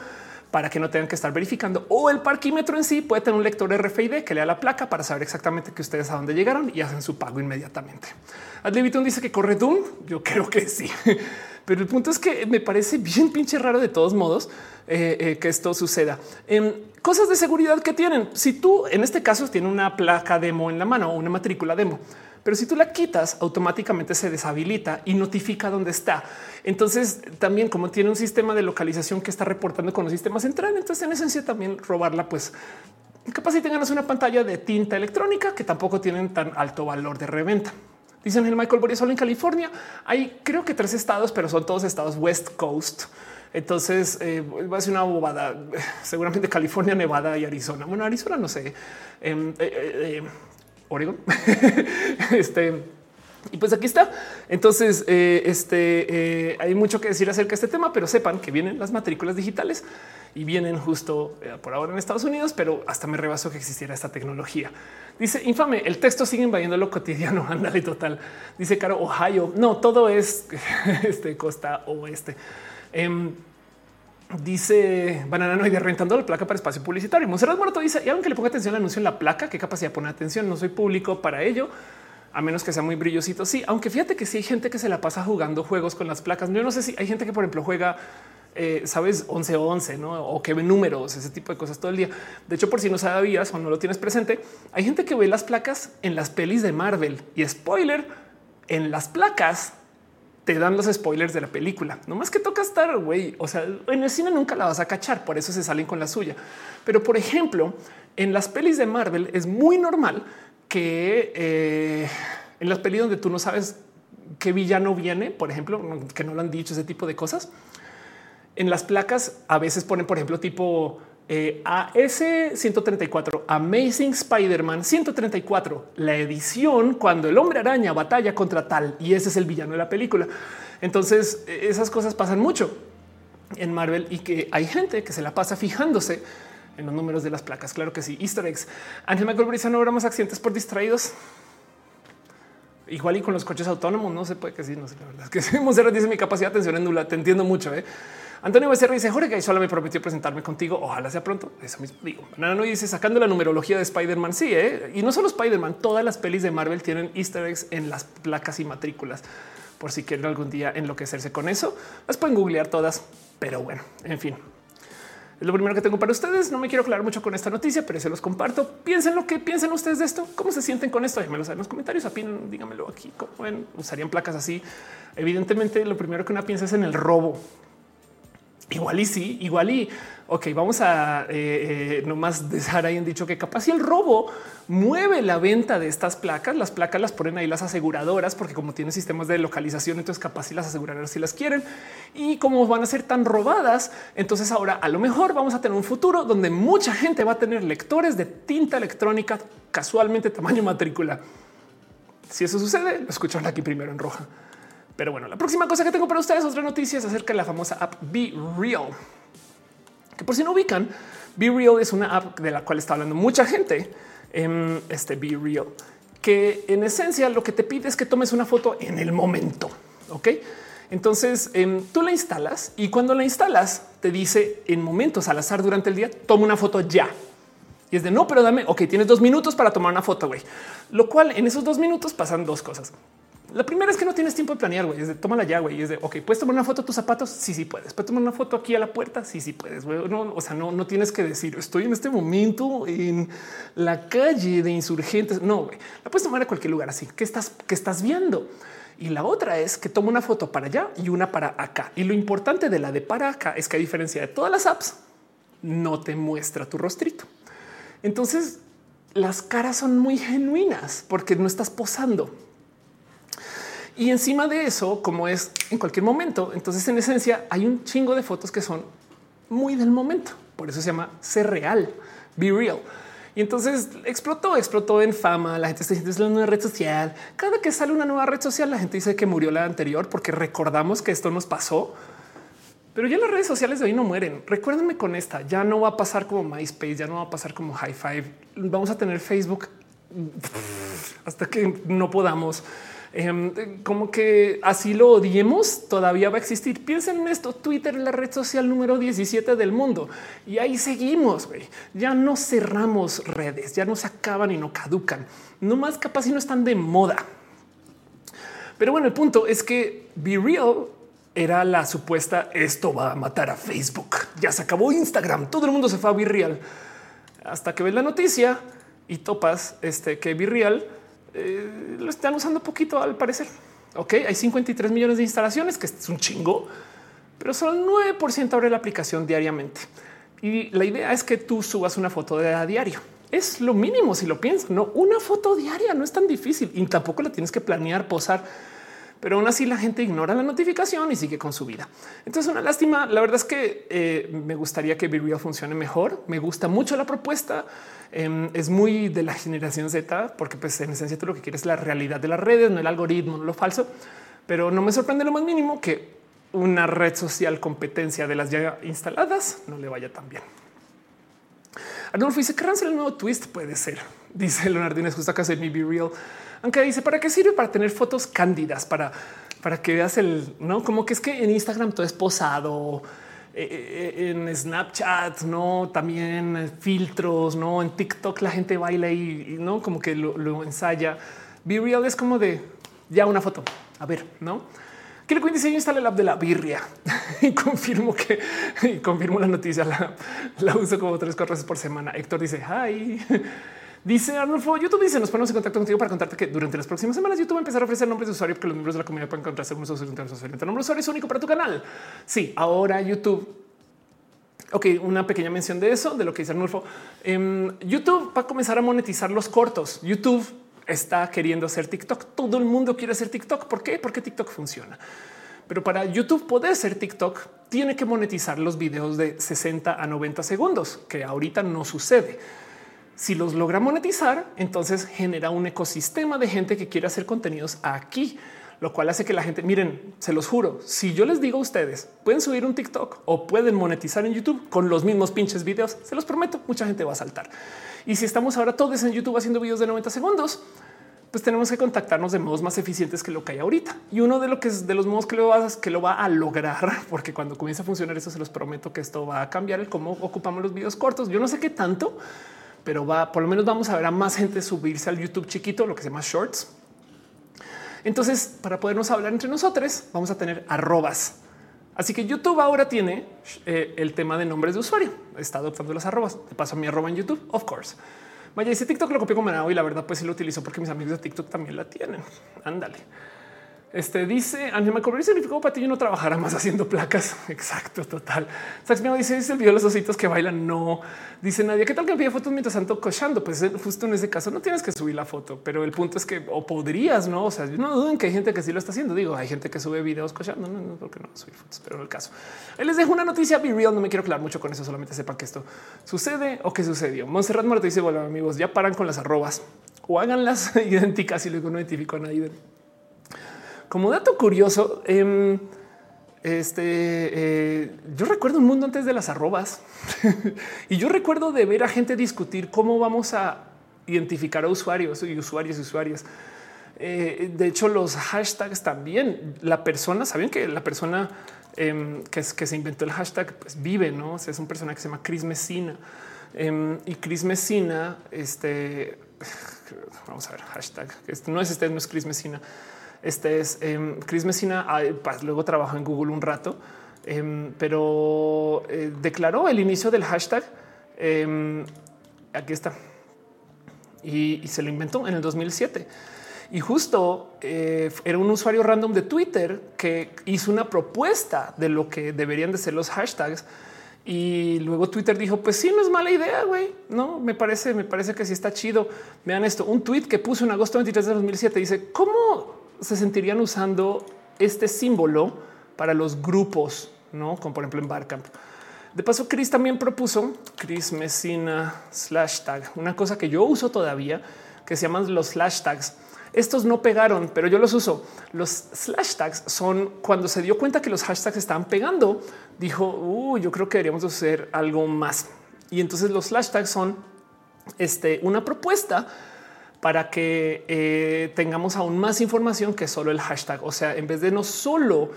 para que no tengan que estar verificando. O el parquímetro en sí puede tener un lector RFID que lea la placa para saber exactamente que ustedes a dónde llegaron y hacen su pago inmediatamente. Adleviton dice que corre Doom. Yo creo que sí. Pero el punto es que me parece bien pinche raro de todos modos eh, eh, que esto suceda. Cosas de seguridad que tienen. Si tú en este caso tiene una placa demo en la mano o una matrícula demo, pero si tú la quitas, automáticamente se deshabilita y notifica dónde está. Entonces, también como tiene un sistema de localización que está reportando con los sistemas centrales, entonces en esencia también robarla, pues capaz si tengan una pantalla de tinta electrónica que tampoco tienen tan alto valor de reventa. Dicen el Michael Boris solo en California. Hay creo que tres estados, pero son todos estados West Coast. Entonces eh, va a ser una bobada. Seguramente California, Nevada y Arizona. Bueno, Arizona no sé. Em, eh, eh, Oregon. este y pues aquí está. Entonces, este hay mucho que decir acerca de este tema, pero sepan que vienen las matrículas digitales y vienen justo por ahora en Estados Unidos, pero hasta me rebasó que existiera esta tecnología. Dice infame, el texto sigue invadiendo lo cotidiano. Ándale, total. Dice Caro, Ohio. No, todo es este costa oeste. Em, dice Banana no rentando la placa para espacio publicitario. Monserrat Muerto dice, y aunque le ponga atención al anuncio en la placa, qué capacidad pone atención. No soy público para ello. a menos que sea muy brillosito. Sí, aunque fíjate que sí hay gente que se la pasa jugando juegos con las placas. Yo no sé si hay gente que, por ejemplo, juega, eh, sabes, 11 o 11, ¿no? O que ve números, ese tipo de cosas todo el día. De hecho, por si no sabías o no lo tienes presente, hay gente que ve las placas en las pelis de Marvel y spoiler en las placas te dan los spoilers de la película. No más que toca estar, güey. O sea, en el cine nunca la vas a cachar, por eso se salen con la suya. Pero, por ejemplo, en las pelis de Marvel es muy normal que eh, en las pelis donde tú no sabes qué villano viene, por ejemplo, que no lo han dicho, ese tipo de cosas. En las placas a veces ponen, por ejemplo, tipo eh, AS 134, Amazing Spider-Man 134, la edición cuando el hombre araña batalla contra tal y ese es el villano de la película. Entonces, esas cosas pasan mucho en Marvel y que hay gente que se la pasa fijándose en los números de las placas. Claro que sí. Easter eggs. Ángel Michael Brisa no habrá más accidentes por distraídos. Igual y con los coches autónomos no se puede que sí. No sé. La verdad es que Monserrat dice mi capacidad de atención en nula. Te entiendo mucho. ¿eh? Antonio Becerra dice Jorge solo me prometió presentarme contigo. Ojalá sea pronto. Eso mismo digo. no dice sacando la numerología de Spider-Man. Sí, ¿eh? y no solo Spider-Man, todas las pelis de Marvel tienen Easter eggs en las placas y matrículas. Por si quieren algún día enloquecerse con eso, las pueden googlear todas. Pero bueno, en fin, es lo primero que tengo para ustedes. No me quiero aclarar mucho con esta noticia, pero se los comparto. Piensen lo que piensan ustedes de esto. ¿Cómo se sienten con esto? Déjenmelo en los comentarios. Opinan, díganmelo aquí. ¿Cómo usarían placas así? Evidentemente, lo primero que una piensa es en el robo. Igual y sí, igual y ok, vamos a eh, eh, nomás dejar ahí en dicho que capaz si el robo mueve la venta de estas placas, las placas las ponen ahí las aseguradoras, porque como tienen sistemas de localización, entonces capaz si las aseguradoras si las quieren y como van a ser tan robadas, entonces ahora a lo mejor vamos a tener un futuro donde mucha gente va a tener lectores de tinta electrónica casualmente tamaño matrícula. Si eso sucede, lo escuchan aquí primero en roja. Pero bueno, la próxima cosa que tengo para ustedes, otra noticia es acerca de la famosa app Be Real, que por si no ubican, Be Real es una app de la cual está hablando mucha gente en este Be Real, que en esencia lo que te pide es que tomes una foto en el momento. Ok, entonces em, tú la instalas y cuando la instalas te dice en momentos al azar durante el día, toma una foto ya. Y es de no, pero dame, ok, tienes dos minutos para tomar una foto, güey. Lo cual en esos dos minutos pasan dos cosas. La primera es que no tienes tiempo de planear, güey. Es de tómala ya, güey. Es de ok, puedes tomar una foto de tus zapatos. Sí, sí puedes. Puedes tomar una foto aquí a la puerta. Sí, sí puedes. No, o sea, no, no tienes que decir estoy en este momento en la calle de insurgentes. No, güey. La puedes tomar a cualquier lugar así. ¿Qué estás, qué estás viendo? Y la otra es que toma una foto para allá y una para acá. Y lo importante de la de para acá es que a diferencia de todas las apps, no te muestra tu rostrito. Entonces, las caras son muy genuinas porque no estás posando y encima de eso, como es en cualquier momento, entonces en esencia hay un chingo de fotos que son muy del momento. Por eso se llama ser real, be real. Y entonces explotó, explotó en fama. La gente está diciendo es la nueva red social. Cada que sale una nueva red social, la gente dice que murió la anterior porque recordamos que esto nos pasó. Pero ya las redes sociales de hoy no mueren. Recuérdenme con esta. Ya no va a pasar como MySpace, ya no va a pasar como High Five. Vamos a tener Facebook hasta que no podamos. Em, como que así lo odiemos, todavía va a existir. Piensen en esto, Twitter es la red social número 17 del mundo y ahí seguimos, Ya no cerramos redes, ya no se acaban y no caducan. No más capaz y no están de moda. Pero bueno, el punto es que Be Real era la supuesta esto va a matar a Facebook. Ya se acabó Instagram, todo el mundo se fue a Be Real. Hasta que ves la noticia y topas este que Be Real eh, lo están usando poquito al parecer. Ok, hay 53 millones de instalaciones, que es un chingo, pero solo 9% abre la aplicación diariamente. Y la idea es que tú subas una foto de a diario. Es lo mínimo si lo piensas, no una foto diaria, no es tan difícil y tampoco la tienes que planear, posar pero aún así la gente ignora la notificación y sigue con su vida. Entonces, una lástima. La verdad es que eh, me gustaría que Virreal funcione mejor. Me gusta mucho la propuesta. Em, es muy de la generación Z, porque pues en esencia tú lo que quieres es la realidad de las redes, no el algoritmo, no lo falso. Pero no me sorprende lo más mínimo que una red social competencia de las ya instaladas no le vaya tan bien. Arnulfo dice que el nuevo twist puede ser. Dice Leonardo Inés justo acá hacer mi Be Real. Aunque dice para qué sirve para tener fotos cándidas, para, para que veas el no como que es que en Instagram todo es posado, en Snapchat, no también filtros, no en TikTok la gente baila y, no como que lo, ensaya. Be real es como de ya una foto. A ver, no? Que le dice yo instalé el app de la birria y confirmo que y confirmo la noticia. La, uso como tres, cuatro veces por semana. Héctor dice hi. Dice Arnulfo, YouTube dice nos ponemos en contacto contigo para contarte que durante las próximas semanas YouTube va a empezar a ofrecer nombres de usuario porque los miembros de la comunidad pueden encontrar algunos usuarios diferentes. El nombre de usuario es único para tu canal. Sí, ahora YouTube. Ok, una pequeña mención de eso, de lo que dice Arnulfo. Em, YouTube va a comenzar a monetizar los cortos. YouTube está queriendo hacer TikTok. Todo el mundo quiere hacer TikTok. ¿Por qué? Porque TikTok funciona. Pero para YouTube poder ser TikTok, tiene que monetizar los videos de 60 a 90 segundos, que ahorita no sucede. Si los logra monetizar, entonces genera un ecosistema de gente que quiere hacer contenidos aquí, lo cual hace que la gente, miren, se los juro, si yo les digo a ustedes, pueden subir un TikTok o pueden monetizar en YouTube con los mismos pinches videos, se los prometo, mucha gente va a saltar. Y si estamos ahora todos en YouTube haciendo videos de 90 segundos, pues tenemos que contactarnos de modos más eficientes que lo que hay ahorita. Y uno de lo que es de los modos que lo que lo va a lograr, porque cuando comienza a funcionar eso, se los prometo que esto va a cambiar el cómo ocupamos los videos cortos. Yo no sé qué tanto, pero va, por lo menos vamos a ver a más gente subirse al YouTube chiquito, lo que se llama shorts. Entonces, para podernos hablar entre nosotros, vamos a tener arrobas. Así que YouTube ahora tiene eh, el tema de nombres de usuario. Está adoptando las arrobas. Te paso mi arroba en YouTube, of course. Vaya, ese TikTok lo copié como Manao y la verdad, pues sí lo utilizo porque mis amigos de TikTok también la tienen. Ándale. Este dice Ángel Correa significó para ti yo no trabajara más haciendo placas. Exacto, total. Sax dice dice el video de los ositos que bailan. No dice nadie. ¿Qué tal que envíe fotos mientras tanto cochando? Pues eh, justo en ese caso no tienes que subir la foto, pero el punto es que o podrías, no? O sea, no duden que hay gente que sí lo está haciendo. Digo, hay gente que sube videos cochando. No, no, porque no subir fotos, pero en el caso Él les dejo una noticia. Be real. No me quiero aclarar mucho con eso. Solamente sepan que esto sucede o que sucedió. Montserrat Muerto dice: Bueno, amigos, ya paran con las arrobas o háganlas idénticas y luego no identifico a nadie. Como dato curioso, em, este eh, yo recuerdo un mundo antes de las arrobas y yo recuerdo de ver a gente discutir cómo vamos a identificar a usuarios y usuarios y usuarias. Eh, de hecho, los hashtags también. La persona, saben que la persona em, que, se inventó el hashtag pues, vive, no es un personaje que se llama Chris Messina em, y Chris Messina. Este vamos a ver, hashtag. Este no es este, no es Chris Messina. Este es em, Chris Messina. Luego trabajó en Google un rato, em, pero eh, declaró el inicio del hashtag. Em, aquí está. Y, se lo inventó en el 2007. Y justo eh, era un usuario random de Twitter que hizo una propuesta de lo que deberían de ser los hashtags. Y luego Twitter dijo, pues sí, no es mala idea, güey. No, me parece, me parece que sí está chido. Vean esto, un tweet que puso en agosto 23 de 2007 dice, ¿cómo se sentirían usando este símbolo para los grupos, no como por ejemplo en Barcamp. De paso, Chris también propuso Chris Messina slash tag, una cosa que yo uso todavía que se llaman los slash tags. Estos no pegaron, pero yo los uso. Los slash tags son cuando se dio cuenta que los hashtags estaban pegando, dijo, yo creo que deberíamos hacer algo más. Y entonces los slash tags son este, una propuesta para que eh, tengamos aún más información que solo el hashtag. O sea, en vez de no solo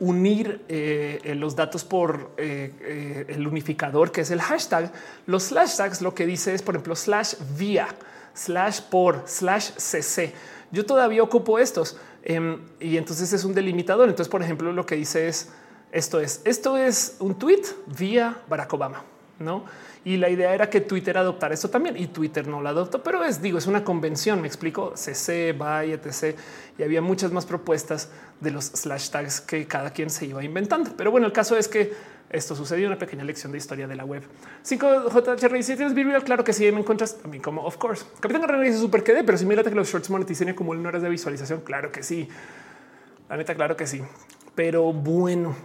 unir eh, los datos por eh, el unificador que es el hashtag, los slash tags lo que dice es, por ejemplo, slash vía, slash por, slash cc. Yo todavía ocupo estos em, y entonces es un delimitador. Entonces, por ejemplo, lo que dice es esto es esto es un tweet vía Barack Obama, no? Y la idea era que Twitter adoptara esto también y Twitter no lo adoptó, pero es digo, es una convención. Me explico CC, BY, etc. Y había muchas más propuestas de los slash tags que cada quien se iba inventando. Pero bueno, el caso es que esto sucedió una pequeña lección de historia de la web. 5JHR si tienes Virreal, claro que sí, me encuentras también como of course. Capitán Guerrero dice súper quedé, pero si mírate que los shorts moneticen como acumulan horas de visualización, claro que sí. La neta, claro que sí. Pero bueno,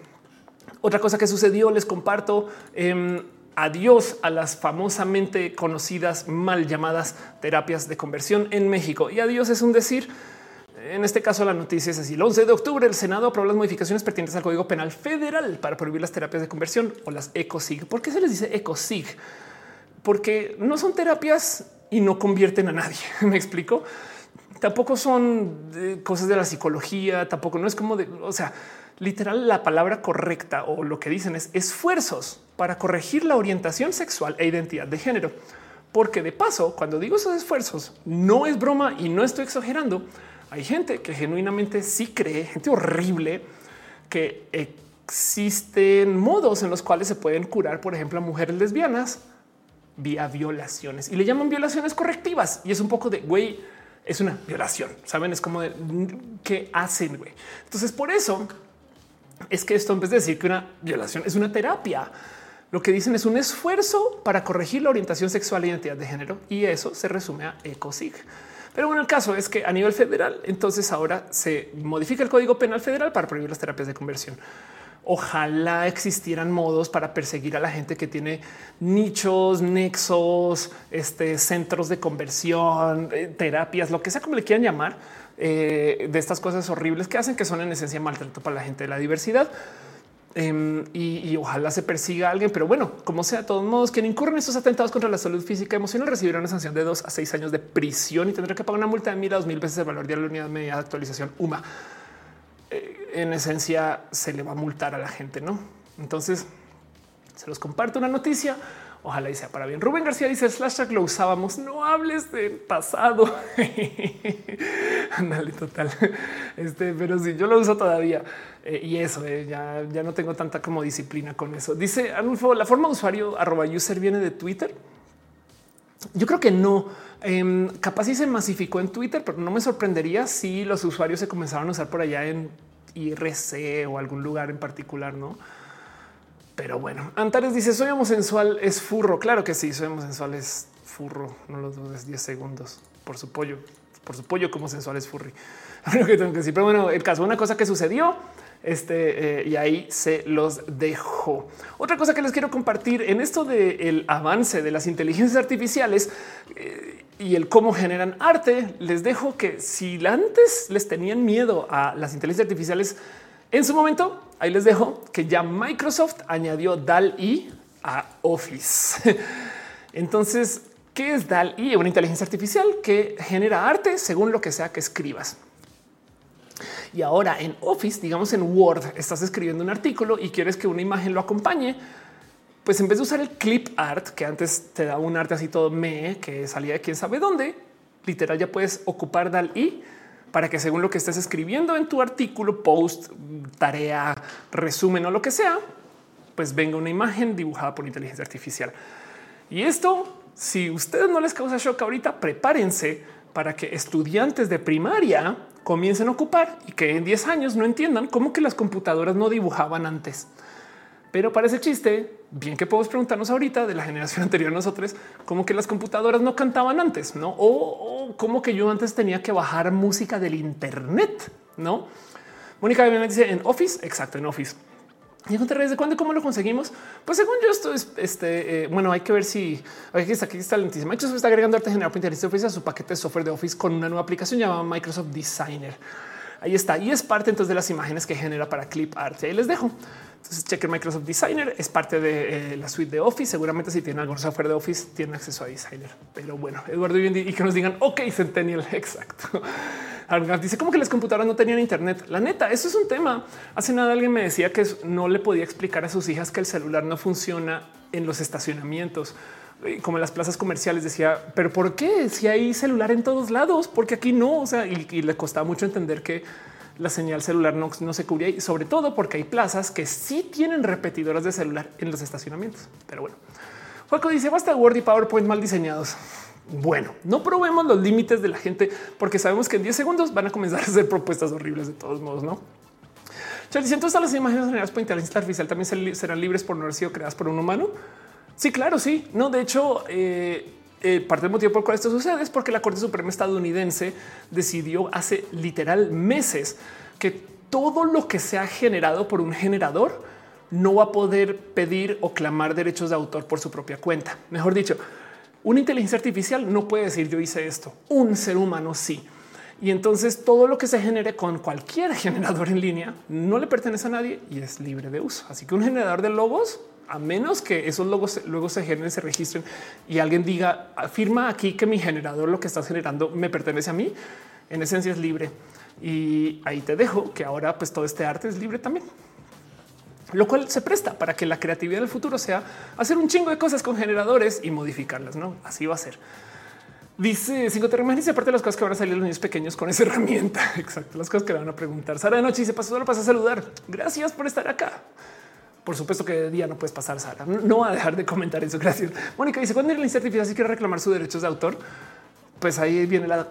otra cosa que sucedió, les comparto. Eh, adiós a las famosamente conocidas mal llamadas terapias de conversión en México. Y adiós es un decir. En este caso, la noticia es así. El 11 de octubre, el Senado aprobó las modificaciones pertinentes al Código Penal Federal para prohibir las terapias de conversión o las ECOSIG. ¿Por qué se les dice ECOSIG? Porque no son terapias y no convierten a nadie. Me explico. Tampoco son eh, cosas de la psicología, tampoco no es como de, o sea, literal la palabra correcta o lo que dicen es esfuerzos para corregir la orientación sexual e identidad de género. Porque de paso, cuando digo esos esfuerzos, no es broma y no estoy exagerando. Hay gente que genuinamente sí cree, gente horrible, que existen modos en los cuales se pueden curar, por ejemplo, a mujeres lesbianas vía violaciones y le llaman violaciones correctivas. Y es un poco de güey, es una violación. Saben, es como de qué hacen. Güey. Entonces, por eso es que esto en vez de decir que una violación es una terapia, lo que dicen es un esfuerzo para corregir la orientación sexual e identidad de género. Y eso se resume a ECOSIG. Pero bueno, el caso es que a nivel federal, entonces ahora se modifica el Código Penal Federal para prohibir las terapias de conversión. Ojalá existieran modos para perseguir a la gente que tiene nichos, nexos, este, centros de conversión, eh, terapias, lo que sea como le quieran llamar, eh, de estas cosas horribles que hacen que son en esencia maltrato para la gente de la diversidad. Em, y, ojalá se persiga a alguien, pero bueno, como sea, de todos modos, quien incurre en estos atentados contra la salud física y emocional recibirá una sanción de dos a seis años de prisión y tendrá que pagar una multa de mil a dos mil veces el valor de la unidad media de actualización UMA. Eh, en esencia se le va a multar a la gente, ¿no? Entonces, se los comparto una noticia. Ojalá y sea para bien. Rubén García dice slash lo usábamos. No hables de pasado. Ándale, total. Este, pero sí, yo lo uso todavía. Eh, y eso eh, ya, ya no tengo tanta como disciplina con eso. Dice Anulfo, la forma de usuario arroba user viene de Twitter. Yo creo que no. Eh, capaz sí se masificó en Twitter, pero no me sorprendería si los usuarios se comenzaron a usar por allá en IRC o algún lugar en particular, no? Pero bueno, Antares dice soy homosexual, es furro. Claro que sí, soy homosexual, es furro. No lo dudes 10 segundos por su pollo, por su pollo como sensual es furry. Pero bueno, el caso, una cosa que sucedió este eh, y ahí se los dejo. Otra cosa que les quiero compartir en esto del avance de las inteligencias artificiales eh, y el cómo generan arte, les dejo que si antes les tenían miedo a las inteligencias artificiales en su momento, ahí les dejo que ya Microsoft añadió DAL-I a Office. Entonces, ¿qué es DAL-I? Una inteligencia artificial que genera arte según lo que sea que escribas. Y ahora en Office, digamos en Word, estás escribiendo un artículo y quieres que una imagen lo acompañe pues en vez de usar el clip art que antes te daba un arte así todo me que salía de quién sabe dónde, literal ya puedes ocupar DAL y para que según lo que estés escribiendo en tu artículo, post, tarea, resumen o lo que sea, pues venga una imagen dibujada por inteligencia artificial. Y esto, si ustedes no les causa shock ahorita, prepárense para que estudiantes de primaria comiencen a ocupar y que en 10 años no entiendan cómo que las computadoras no dibujaban antes. Pero para ese chiste, bien que podemos preguntarnos ahorita de la generación anterior a nosotros, como que las computadoras no cantaban antes, no? O, como que yo antes tenía que bajar música del Internet, no? Mónica dice en Office, exacto, en Office. Y encontré desde cuándo cómo lo conseguimos. Pues según yo, esto es este. Eh, bueno, hay que ver si aquí está, aquí está lentísimo. Microsoft está agregando arte general por inteligencia artificial a su paquete de software de Office con una nueva aplicación llamada Microsoft Designer. Ahí está. Y es parte entonces de las imágenes que genera para clip art. Ahí les dejo. Entonces cheque Microsoft Designer es parte de eh, la suite de Office. Seguramente si tienen algún software de Office tienen acceso a Designer. Pero bueno, Eduardo y que nos digan ok, Centennial. Exacto. Dice como que las computadoras no tenían internet. La neta, eso es un tema. Hace nada alguien me decía que no le podía explicar a sus hijas que el celular no funciona en los estacionamientos como en las plazas comerciales decía, pero ¿por qué? Si hay celular en todos lados, porque aquí no, o sea, y, y le costaba mucho entender que la señal celular no, se cubría y sobre todo porque hay plazas que sí tienen repetidoras de celular en los estacionamientos. Pero bueno, Juaco dice basta Word y PowerPoint mal diseñados. Bueno, no probemos los límites de la gente porque sabemos que en 10 segundos van a comenzar a hacer propuestas horribles de todos modos, no? Dicen todas las imágenes generadas por inteligencia artificial también serán libres por no haber sido creadas por un humano. Sí, claro, sí. No, de hecho, eh, eh, parte del motivo por el cual esto sucede es porque la Corte Suprema estadounidense decidió hace literal meses que todo lo que se ha generado por un generador no va a poder pedir o clamar derechos de autor por su propia cuenta. Mejor dicho, una inteligencia artificial no puede decir yo hice esto. Un ser humano sí. Y entonces todo lo que se genere con cualquier generador en línea no le pertenece a nadie y es libre de uso. Así que un generador de logos a menos que esos logos luego se generen, se registren y alguien diga, afirma aquí que mi generador, lo que estás generando, me pertenece a mí. En esencia es libre. Y ahí te dejo que ahora pues todo este arte es libre también. lo cual se presta para que la creatividad del futuro sea hacer un chingo de cosas con generadores y modificarlas. No así va a ser. Dice cinco terremotos dice aparte de las cosas que van a salir los niños pequeños con esa herramienta. Exacto. Las cosas que le van a preguntar. Sara de noche se pasó solo pasa a saludar. Gracias por estar acá. Por supuesto que de día no puedes pasar, Sara. No va a dejar de comentar eso. Gracias. Mónica dice cuando la artificial si quiere reclamar sus derechos de autor, pues ahí viene la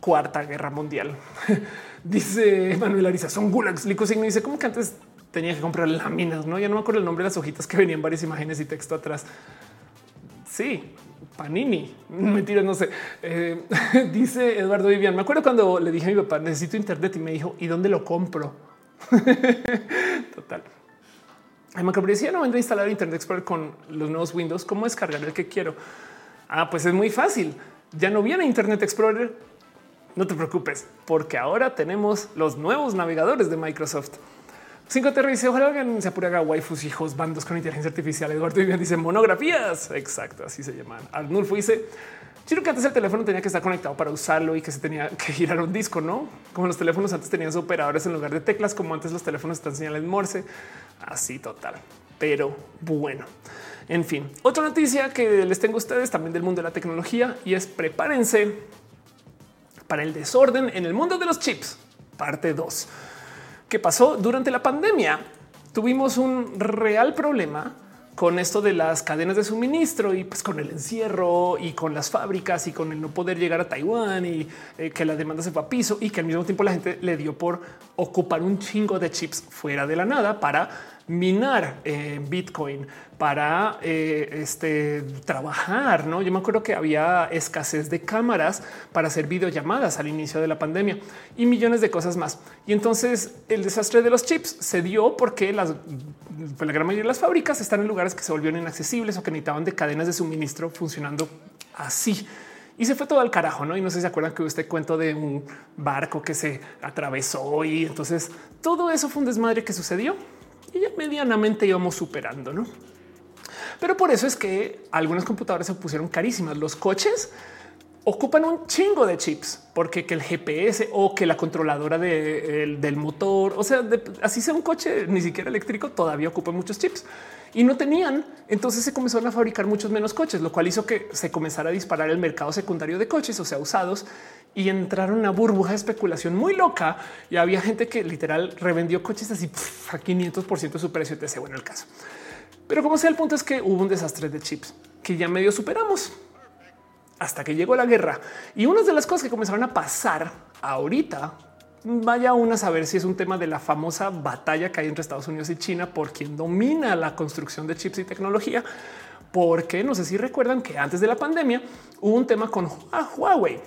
cuarta guerra mundial. dice Manuel Ariza son gulags. Lico Signo dice como que antes tenía que comprar láminas. No, ya no me acuerdo el nombre de las hojitas que venían varias imágenes y texto atrás. Sí, Panini. Mentira, no sé. Eh, dice Eduardo Vivian. Me acuerdo cuando le dije a mi papá necesito internet y me dijo y dónde lo compro. Total. Me decía no vendré a instalar Internet Explorer con los nuevos Windows. ¿Cómo descargar el que quiero? Ah, pues es muy fácil. Ya no viene Internet Explorer. No te preocupes, porque ahora tenemos los nuevos navegadores de Microsoft. 5 Terry dice ojalá alguien se apure haga waifus hijos bandos con inteligencia artificial. Eduardo Vivian dice monografías. Exacto, así se llaman. Arnulfo dice Chiro que antes el teléfono tenía que estar conectado para usarlo y que se tenía que girar un disco, no como los teléfonos antes tenían operadores en lugar de teclas, como antes los teléfonos están señales Morse. Así total, pero bueno. En fin, otra noticia que les tengo a ustedes también del mundo de la tecnología y es prepárense para el desorden en el mundo de los chips. Parte 2. ¿Qué pasó durante la pandemia? Tuvimos un real problema con esto de las cadenas de suministro y pues con el encierro y con las fábricas y con el no poder llegar a Taiwán y eh, que la demanda se fue a piso y que al mismo tiempo la gente le dio por ocupar un chingo de chips fuera de la nada para minar eh, Bitcoin para eh, este, trabajar. ¿no? Yo me acuerdo que había escasez de cámaras para hacer videollamadas al inicio de la pandemia y millones de cosas más. Y entonces el desastre de los chips se dio porque las, pues, la gran mayoría de las fábricas están en lugares que se volvieron inaccesibles o que necesitaban de cadenas de suministro funcionando así. Y se fue todo al carajo, ¿no? Y no sé si se acuerdan que usted cuento de un barco que se atravesó y entonces todo eso fue un desmadre que sucedió y ya medianamente íbamos superando, ¿no? Pero por eso es que algunas computadoras se pusieron carísimas. Los coches ocupan un chingo de chips porque que el GPS o que la controladora del motor, o sea, así sea un coche ni siquiera eléctrico, todavía ocupa muchos chips y no tenían. Entonces se comenzaron a fabricar muchos menos coches, lo cual hizo que se comenzara a disparar el mercado secundario de coches, o sea, usados y entraron una burbuja de especulación muy loca. Y había gente que literal revendió coches así a 500 por ciento su precio. Te bueno el caso. Pero como sea, el punto es que hubo un desastre de chips que ya medio superamos hasta que llegó la guerra. Y una de las cosas que comenzaron a pasar ahorita, vaya una a saber si es un tema de la famosa batalla que hay entre Estados Unidos y China por quien domina la construcción de chips y tecnología. Porque no sé si recuerdan que antes de la pandemia hubo un tema con Huawei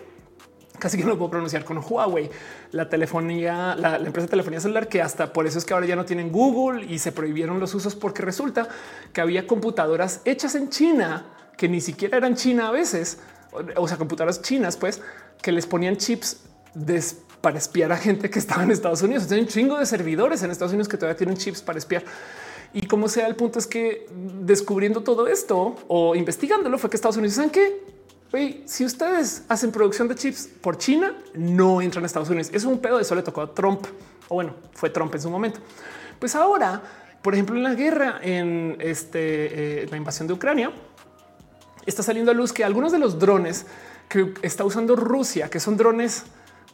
casi que no puedo pronunciar con Huawei, la telefonía, la, empresa de telefonía celular, que hasta por eso es que ahora ya no tienen Google y se prohibieron los usos porque resulta que había computadoras hechas en China que ni siquiera eran China a veces, o sea, computadoras chinas, pues que les ponían chips para espiar a gente que estaba en Estados Unidos. Hay un chingo de servidores en Estados Unidos que todavía tienen chips para espiar. Y como sea, el punto es que descubriendo todo esto o investigándolo fue que Estados Unidos, ¿saben qué? si ustedes hacen producción de chips por China, no entran a Estados Unidos. Es un pedo. Eso le tocó a Trump. O bueno, fue Trump en su momento. Pues ahora, por ejemplo, en la guerra, en este, eh, la invasión de Ucrania, está saliendo a luz que algunos de los drones que está usando Rusia, que son drones,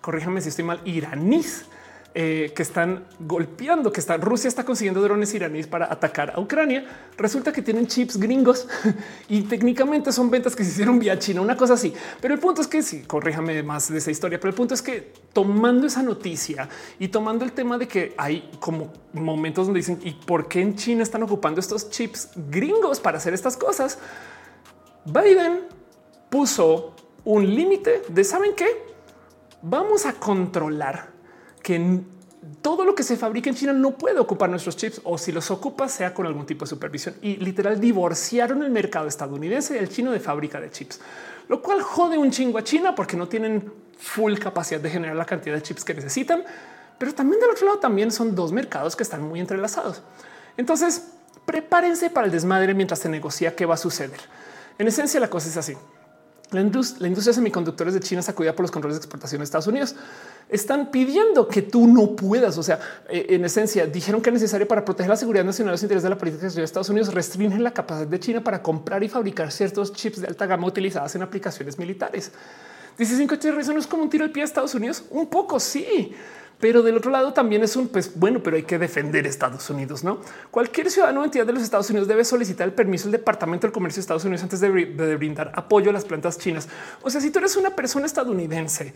corríjame si estoy mal, iraníes, eh, que están golpeando, que está Rusia está consiguiendo drones iraníes para atacar a Ucrania. Resulta que tienen chips gringos y técnicamente son ventas que se hicieron vía China, una cosa así. Pero el punto es que sí, corríjame más de esa historia, pero el punto es que tomando esa noticia y tomando el tema de que hay como momentos donde dicen y por qué en China están ocupando estos chips gringos para hacer estas cosas, Biden puso un límite de saben qué vamos a controlar que todo lo que se fabrica en China no puede ocupar nuestros chips o si los ocupa sea con algún tipo de supervisión y literal divorciaron el mercado estadounidense y el chino de fábrica de chips, lo cual jode un chingo a China porque no tienen full capacidad de generar la cantidad de chips que necesitan. Pero también del otro lado también son dos mercados que están muy entrelazados. Entonces prepárense para el desmadre mientras se negocia qué va a suceder. En esencia la cosa es así. La industria, de semiconductores de China sacudida por los controles de exportación de Estados Unidos. Están pidiendo que tú no puedas. O sea, eh, en esencia, dijeron que es necesario para proteger la seguridad nacional los intereses de la política de Estados Unidos restringen la capacidad de China para comprar y fabricar ciertos chips de alta gama utilizadas en aplicaciones militares. Dice cinco no es como un tiro al pie a Estados Unidos. Un poco sí, pero del otro lado también es un pues bueno, pero hay que defender Estados Unidos. No cualquier ciudadano o entidad de los Estados Unidos debe solicitar el permiso del Departamento del Comercio de Estados Unidos antes de, brindar apoyo a las plantas chinas. O sea, si tú eres una persona estadounidense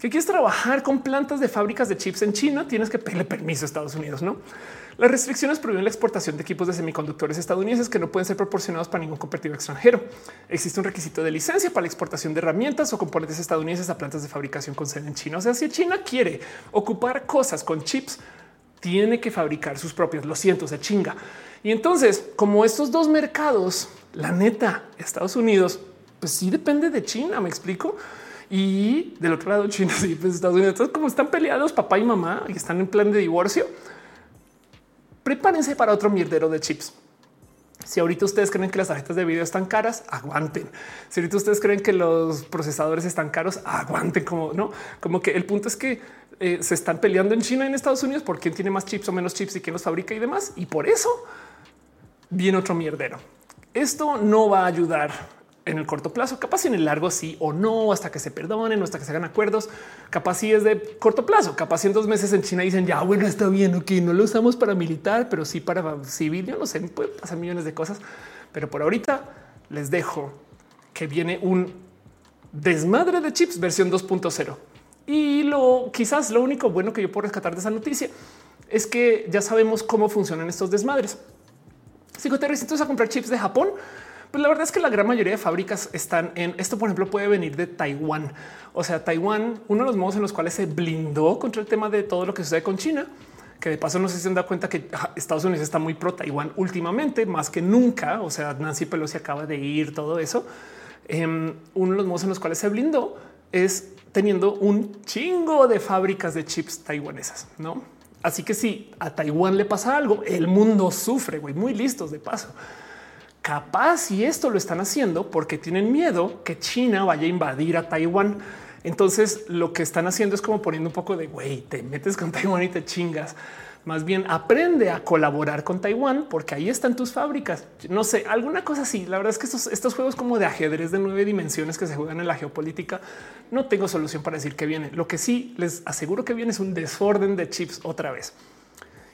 que quieres trabajar con plantas de fábricas de chips en China, tienes que pedirle permiso a Estados Unidos, no? Las restricciones prohíben la exportación de equipos de semiconductores estadounidenses que no pueden ser proporcionados para ningún competidor extranjero. Existe un requisito de licencia para la exportación de herramientas o componentes estadounidenses a plantas de fabricación con sede en China. O sea, si China quiere ocupar cosas con chips, tiene que fabricar sus propios. Lo siento, se chinga. Y entonces, como estos dos mercados, la neta, Estados Unidos, pues sí depende de China. Me explico. Y del otro lado, China, sí, pues Estados Unidos. Entonces, como están peleados papá y mamá y están en plan de divorcio, prepárense para otro mierdero de chips. Si ahorita ustedes creen que las tarjetas de video están caras, aguanten. Si ahorita ustedes creen que los procesadores están caros, aguanten. Como no, como que el punto es que eh, se están peleando en China y en Estados Unidos por quién tiene más chips o menos chips y quién los fabrica y demás. Y por eso viene otro mierdero. Esto no va a ayudar en el corto plazo, capaz en el largo sí o no, hasta que se perdonen o hasta que se hagan acuerdos. Capaz sí es de corto plazo, capaz en dos meses en China dicen ya bueno, está bien, ok, no lo usamos para militar, pero sí para civil. Yo no sé, puede pasar millones de cosas, pero por ahorita les dejo que viene un desmadre de chips versión 2.0. Y lo quizás lo único bueno que yo puedo rescatar de esa noticia es que ya sabemos cómo funcionan estos desmadres. Si te a comprar chips de Japón, pues la verdad es que la gran mayoría de fábricas están en esto. Por ejemplo, puede venir de Taiwán. O sea, Taiwán, uno de los modos en los cuales se blindó contra el tema de todo lo que sucede con China, que de paso no sé si se han dado cuenta que Estados Unidos está muy pro Taiwán últimamente, más que nunca. O sea, Nancy Pelosi acaba de ir, todo eso. Em, uno de los modos en los cuales se blindó es teniendo un chingo de fábricas de chips taiwanesas, no? Así que si a Taiwán le pasa algo, el mundo sufre, güey, muy listos de paso. Capaz y esto lo están haciendo porque tienen miedo que China vaya a invadir a Taiwán. Entonces lo que están haciendo es como poniendo un poco de güey, te metes con Taiwán y te chingas. Más bien aprende a colaborar con Taiwán porque ahí están tus fábricas. No sé, alguna cosa así. La verdad es que estos, estos juegos como de ajedrez de nueve dimensiones que se juegan en la geopolítica, no tengo solución para decir que viene. Lo que sí les aseguro que viene es un desorden de chips otra vez.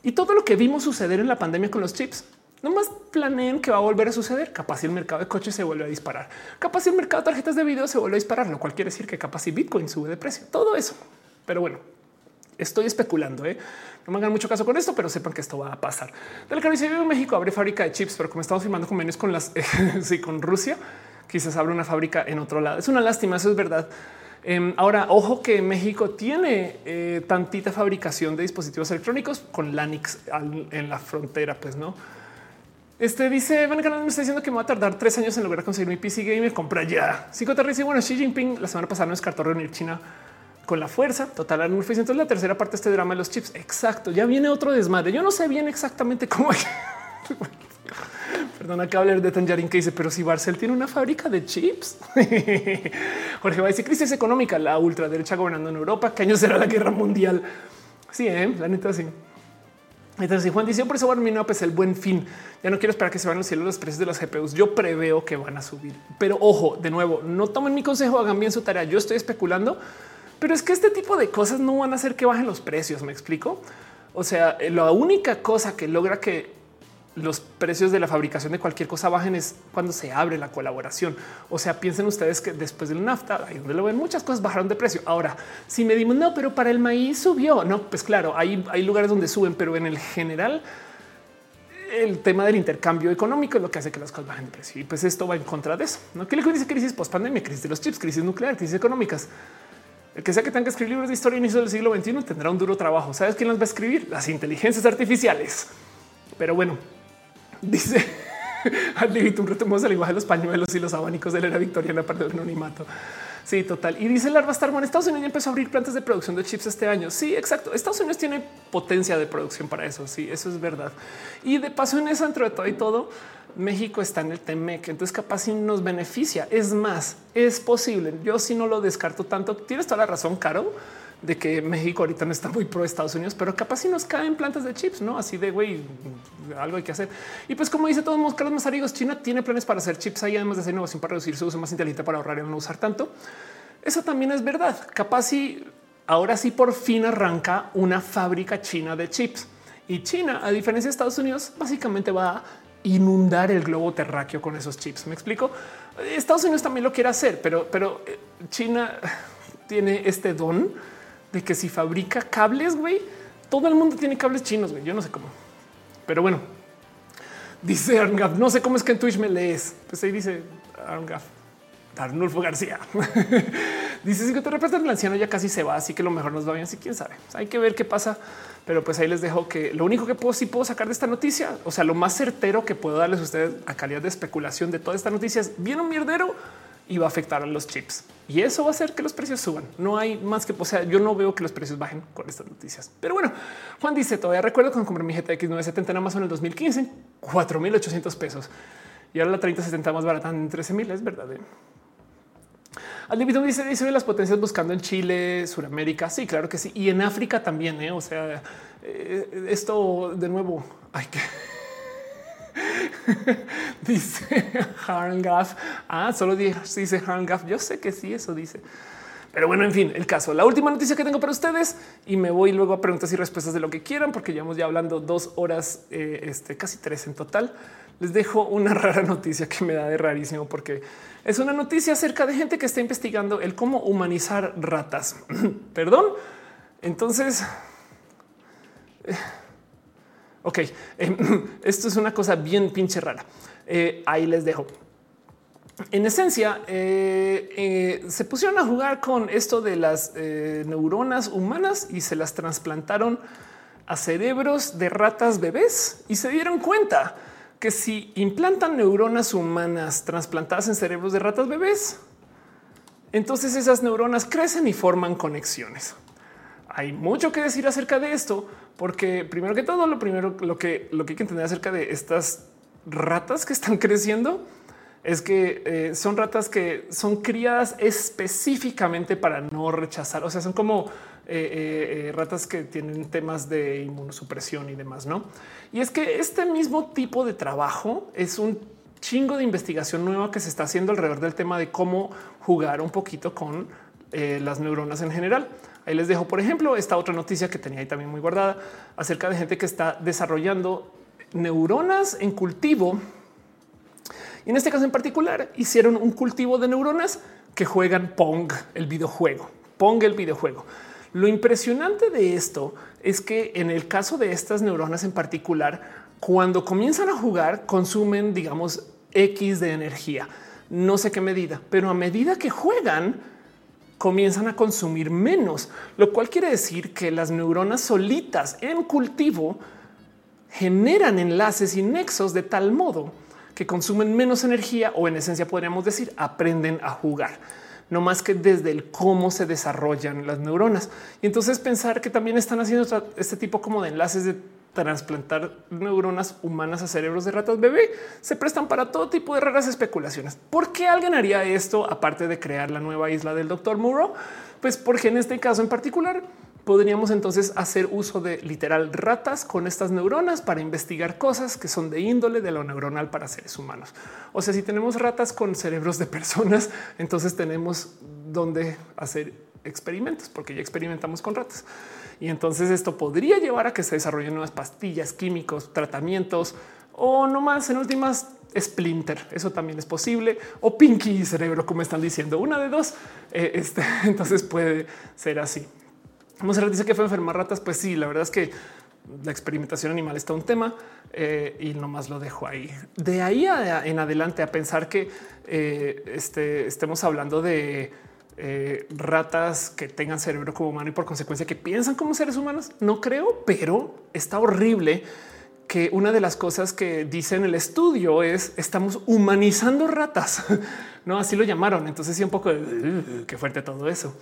Y todo lo que vimos suceder en la pandemia con los chips no más planeen que va a volver a suceder. Capaz si el mercado de coches se vuelve a disparar. Capaz si el mercado de tarjetas de video se vuelve a disparar, lo cual quiere decir que capaz si Bitcoin sube de precio. Todo eso. Pero bueno, estoy especulando. ¿eh? No me hagan mucho caso con esto, pero sepan que esto va a pasar. Del Caribe México abre fábrica de chips, pero como estamos firmando convenios con las sí, con Rusia, quizás abre una fábrica en otro lado. Es una lástima. Eso es verdad. Em, ahora, ojo que México tiene eh, tantita fabricación de dispositivos electrónicos con Lanix en la frontera, pues no este dice Van Canal me está diciendo que me va a tardar tres años en lograr conseguir mi PC gamer. Compra ya. Cinco dice bueno, Xi Jinping la semana pasada no descartó reunir China con la fuerza total. Entonces la tercera parte de este drama de los chips. Exacto. Ya viene otro desmadre. Yo no sé bien exactamente cómo. Perdona que hablar de Tanjarin que dice, pero si Barcel tiene una fábrica de chips. Jorge va a decir crisis económica, la ultraderecha gobernando en Europa. ¿Qué año será la guerra mundial? Sí, ¿eh? la neta, sí. Entonces, Juan dice, por eso van a pues el buen fin. Ya no quiero esperar que se van al cielo los precios de las GPUs. Yo preveo que van a subir, pero ojo, de nuevo, no tomen mi consejo, hagan bien su tarea. Yo estoy especulando, pero es que este tipo de cosas no van a hacer que bajen los precios. Me explico. O sea, la única cosa que logra que los precios de la fabricación de cualquier cosa bajen es cuando se abre la colaboración. O sea, piensen ustedes que después del nafta, ahí donde lo ven, muchas cosas bajaron de precio. Ahora, si me dimos no, pero para el maíz subió. No, pues claro, hay, hay lugares donde suben, pero en el general, el tema del intercambio económico es lo que hace que las cosas bajen de precio. Y pues esto va en contra de eso. No que le dice crisis post pandemia, crisis de los chips, crisis nuclear, crisis económicas. El que sea que tenga que escribir libros de historia inicio del siglo XXI tendrá un duro trabajo. ¿Sabes quién las va a escribir? Las inteligencias artificiales. Pero bueno, Dice un reto al lenguaje de los pañuelos y los abanicos de la era victoriana para el anonimato. Sí, total. Y dice Larva Star, Estados Unidos empezó a abrir plantas de producción de chips este año. Sí, exacto. Estados Unidos tiene potencia de producción para eso. Sí, eso es verdad. Y de paso en eso, entre todo y todo, México está en el TEMEC, entonces capaz si nos beneficia. Es más, es posible. Yo sí no lo descarto tanto. Tienes toda la razón, Caro, de que México ahorita no está muy pro Estados Unidos, pero capaz si nos caen plantas de chips, no así de güey, algo hay que hacer. Y pues, como dice todos Carlos Mazarigos, China tiene planes para hacer chips ahí, además de hacer innovación para reducir su uso más inteligente para ahorrar y no usar tanto. Eso también es verdad. Capaz si ahora sí por fin arranca una fábrica china de chips y China, a diferencia de Estados Unidos, básicamente va a inundar el globo terráqueo con esos chips. Me explico. Estados Unidos también lo quiere hacer, pero, pero eh, China tiene este don de que si fabrica cables, güey, todo el mundo tiene cables chinos. Güey. Yo no sé cómo, pero bueno, dice Arngaf. No sé cómo es que en Twitch me lees. Pues ahí dice Arngaf. Arnulfo García dice: Si que te representan el anciano ya casi se va, así que lo mejor nos va bien. Así quién sabe. Hay que ver qué pasa pero pues ahí les dejo que lo único que puedo, sí puedo sacar de esta noticia, o sea, lo más certero que puedo darles a ustedes a calidad de especulación de toda esta noticia es bien un mierdero y va a afectar a los chips. Y eso va a hacer que los precios suban. No hay más que, o sea, yo no veo que los precios bajen con estas noticias. Pero bueno, Juan dice, todavía recuerdo cuando compré mi GTX 970 en Amazon en el 2015, 4.800 pesos. Y ahora la 3070 más barata en 13.000, es verdad. ¿eh? Al dice, dice las potencias buscando en Chile, Sudamérica. Sí, claro que sí. Y en África también. ¿eh? O sea, eh, esto de nuevo hay que dice Harngaf. Ah, solo dice Harngaf. Yo sé que sí, eso dice. Pero bueno, en fin, el caso. La última noticia que tengo para ustedes y me voy luego a preguntas y respuestas de lo que quieran, porque llevamos ya hablando dos horas, eh, este, casi tres en total. Les dejo una rara noticia que me da de rarísimo porque es una noticia acerca de gente que está investigando el cómo humanizar ratas. Perdón. Entonces, eh, ok, em, esto es una cosa bien pinche rara. Eh, ahí les dejo. En esencia, eh, se pusieron a jugar con esto de las neuronas humanas y se las trasplantaron a cerebros de ratas bebés y se dieron cuenta que si implantan neuronas humanas trasplantadas en cerebros de ratas bebés, entonces esas neuronas crecen y forman conexiones. Hay mucho que decir acerca de esto, porque primero que todo, lo primero lo que, lo que hay que entender acerca de estas ratas que están creciendo es que eh, son ratas que son criadas específicamente para no rechazar. O sea, son como eh, eh, ratas que tienen temas de inmunosupresión y demás, no? Y es que este mismo tipo de trabajo es un chingo de investigación nueva que se está haciendo alrededor del tema de cómo jugar un poquito con las neuronas en general. Les dejo, por ejemplo, esta otra noticia que tenía ahí también muy guardada acerca de gente que está desarrollando neuronas en cultivo y en este caso en particular hicieron un cultivo de neuronas que juegan Pong, el videojuego. Pong, el videojuego. Lo impresionante de esto es que en el caso de estas neuronas en particular, cuando comienzan a jugar, consumen, digamos, X de energía. No sé qué medida, pero a medida que juegan, comienzan a consumir menos, lo cual quiere decir que las neuronas solitas en cultivo generan enlaces y nexos de tal modo que consumen menos energía o en esencia podríamos decir aprenden a jugar no más que desde el cómo se desarrollan las neuronas. Y entonces pensar que también están haciendo este tipo como de enlaces de trasplantar neuronas humanas a cerebros de ratas bebé se prestan para todo tipo de raras especulaciones. ¿Por qué alguien haría esto aparte de crear la nueva isla del doctor Muro? Pues porque en este caso en particular podríamos entonces hacer uso de literal ratas con estas neuronas para investigar cosas que son de índole de lo neuronal para seres humanos. O sea, si tenemos ratas con cerebros de personas, entonces tenemos donde hacer experimentos, porque ya experimentamos con ratas. Y entonces esto podría llevar a que se desarrollen nuevas pastillas, químicos, tratamientos o no más en últimas Splinter. Eso también es posible o Pinky cerebro, como están diciendo una de dos. Eh, este, entonces puede ser así. Monserrat dice que fue enfermar ratas. Pues sí, la verdad es que la experimentación animal está un tema eh, y nomás lo dejo ahí. De ahí en adelante a pensar que eh, este, estemos hablando de eh, ratas que tengan cerebro como humano y por consecuencia que piensan como seres humanos. No creo, pero está horrible que una de las cosas que dice en el estudio es estamos humanizando ratas. No así lo llamaron. Entonces sí, un poco de qué fuerte todo eso.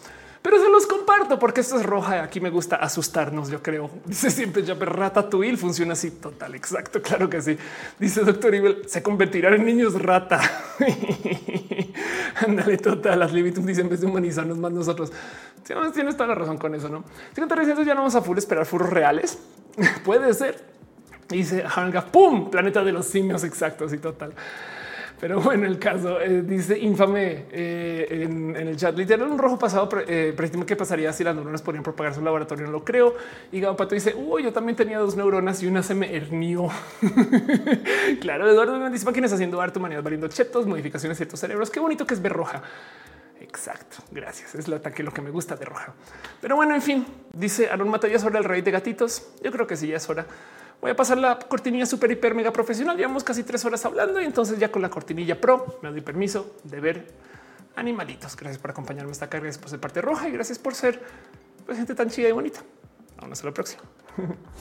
pero se los comparto porque esto es roja. Aquí me gusta asustarnos. Yo creo. Dice siempre ya Ratatouille funciona así. Total, exacto. Claro que sí. Dice Doctor Evil se convertirán en niños rata. Ándale, total. Las Libitum dicen en vez de humanizarnos más nosotros. Tienes toda la razón con eso, no? Si ya no vamos a full esperar furos reales. Puede ser. Dice Hanga, pum, planeta de los simios. Exactos y total. Pero bueno, el caso eh, dice infame eh, en, el chat. Literal, un rojo pasado eh, qué pasaría si las neuronas podrían propagarse en un laboratorio. No lo creo. Y Gabo Pato dice: Uy, yo también tenía dos neuronas y una se me hernió. claro, Eduardo me dice máquinas haciendo arte, manías variando chetos, modificaciones de ciertos cerebros. Qué bonito que es ver roja. Exacto. Gracias. Es lo ataque lo que me gusta de roja. Pero bueno, en fin, dice Aaron Mata ya sobre el rey de gatitos. Yo creo que sí, ya es hora. Voy a pasar la cortinilla super hiper mega profesional. Llevamos casi tres horas hablando y entonces ya con la cortinilla pro me doy permiso de ver animalitos. Gracias por acompañarme esta carga. Por ser parte roja y gracias por ser pues, gente tan chida y bonita. Vamos a la próxima.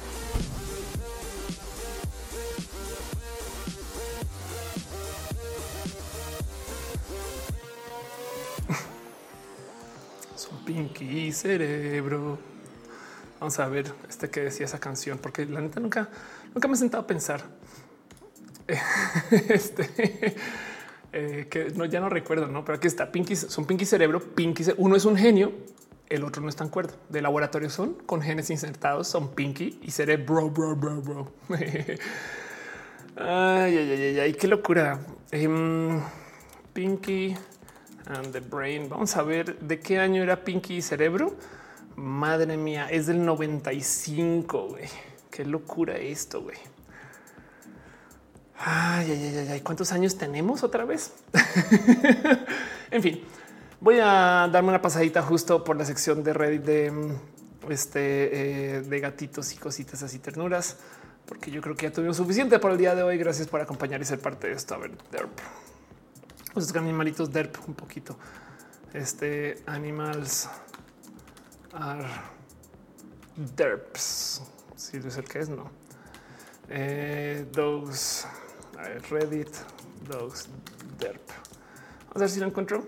Son Pinky cerebro. Vamos a ver este que decía esa canción, porque la neta nunca, nunca me he sentado a pensar. este eh, que no, ya no recuerdo, no, pero aquí está Pinky, son Pinky cerebro, Pinky. Uno es un genio, el otro no es tan cuerdo. De laboratorio son con genes insertados, son Pinky y cerebro, bro, bro, bro. ay, ay, ay, ay, qué locura. Em, Pinky and the Brain. Vamos a ver de qué año era Pinky y cerebro. Madre mía, es del 95, güey. Qué locura esto, güey. Ay, ay, ay, ay, ¿cuántos años tenemos otra vez? en fin, voy a darme una pasadita justo por la sección de Reddit de mm, este eh, de gatitos y cositas así ternuras, porque yo creo que ya tuvimos suficiente por el día de hoy. Gracias por acompañar y ser parte de esto. A ver, derp. Los animalitos derp un poquito. Este animals derps. Si es el que es, no. Eh, dogs, Reddit, dogs, derp. Vamos a ver si lo encuentro.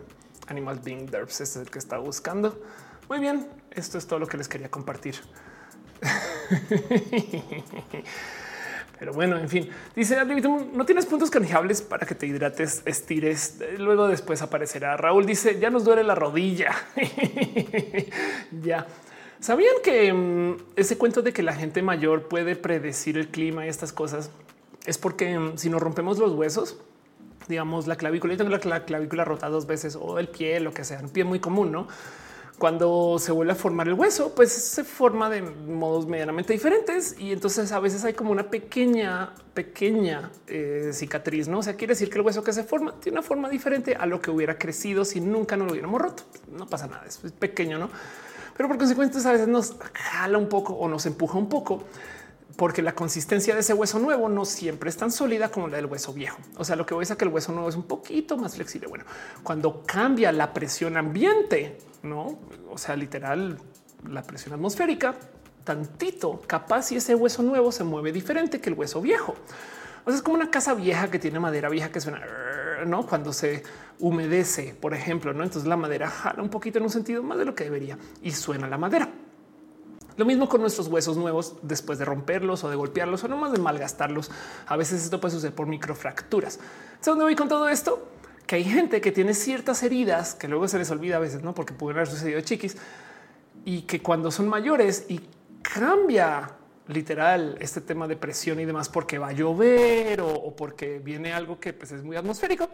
Animal being derps este es el que está buscando. Muy bien, esto es todo lo que les quería compartir. Pero bueno, en fin, dice no tienes puntos canjeables para que te hidrates, estires. Luego después aparecerá. Raúl dice ya nos duele la rodilla. ya sabían que mm, ese cuento de que la gente mayor puede predecir el clima y estas cosas es porque mm, si nos rompemos los huesos, digamos la clavícula, y tengo la clavícula rota dos veces o el pie, lo que sea, un pie muy común, no? Cuando se vuelve a formar el hueso, pues se forma de modos medianamente diferentes y entonces a veces hay como una pequeña, pequeña eh, cicatriz, ¿no? O sea, quiere decir que el hueso que se forma tiene una forma diferente a lo que hubiera crecido si nunca no lo hubiéramos roto. No pasa nada, es pequeño, ¿no? Pero por consecuencia a veces nos jala un poco o nos empuja un poco porque la consistencia de ese hueso nuevo no siempre es tan sólida como la del hueso viejo. O sea, lo que voy a que el hueso nuevo es un poquito más flexible. Bueno, cuando cambia la presión ambiente, no, o sea, literal, la presión atmosférica, tantito, capaz si ese hueso nuevo se mueve diferente que el hueso viejo. O es como una casa vieja que tiene madera vieja que suena, no cuando se humedece, por ejemplo, no? Entonces la madera jala un poquito en un sentido más de lo que debería y suena la madera. Lo mismo con nuestros huesos nuevos después de romperlos o de golpearlos o no más de malgastarlos. A veces esto puede suceder por microfracturas. ¿Sabes dónde voy con todo esto? Que hay gente que tiene ciertas heridas que luego se les olvida a veces, no porque pudieron haber sucedido chiquis y que cuando son mayores y cambia literal este tema de presión y demás porque va a llover o, porque viene algo que pues, es muy atmosférico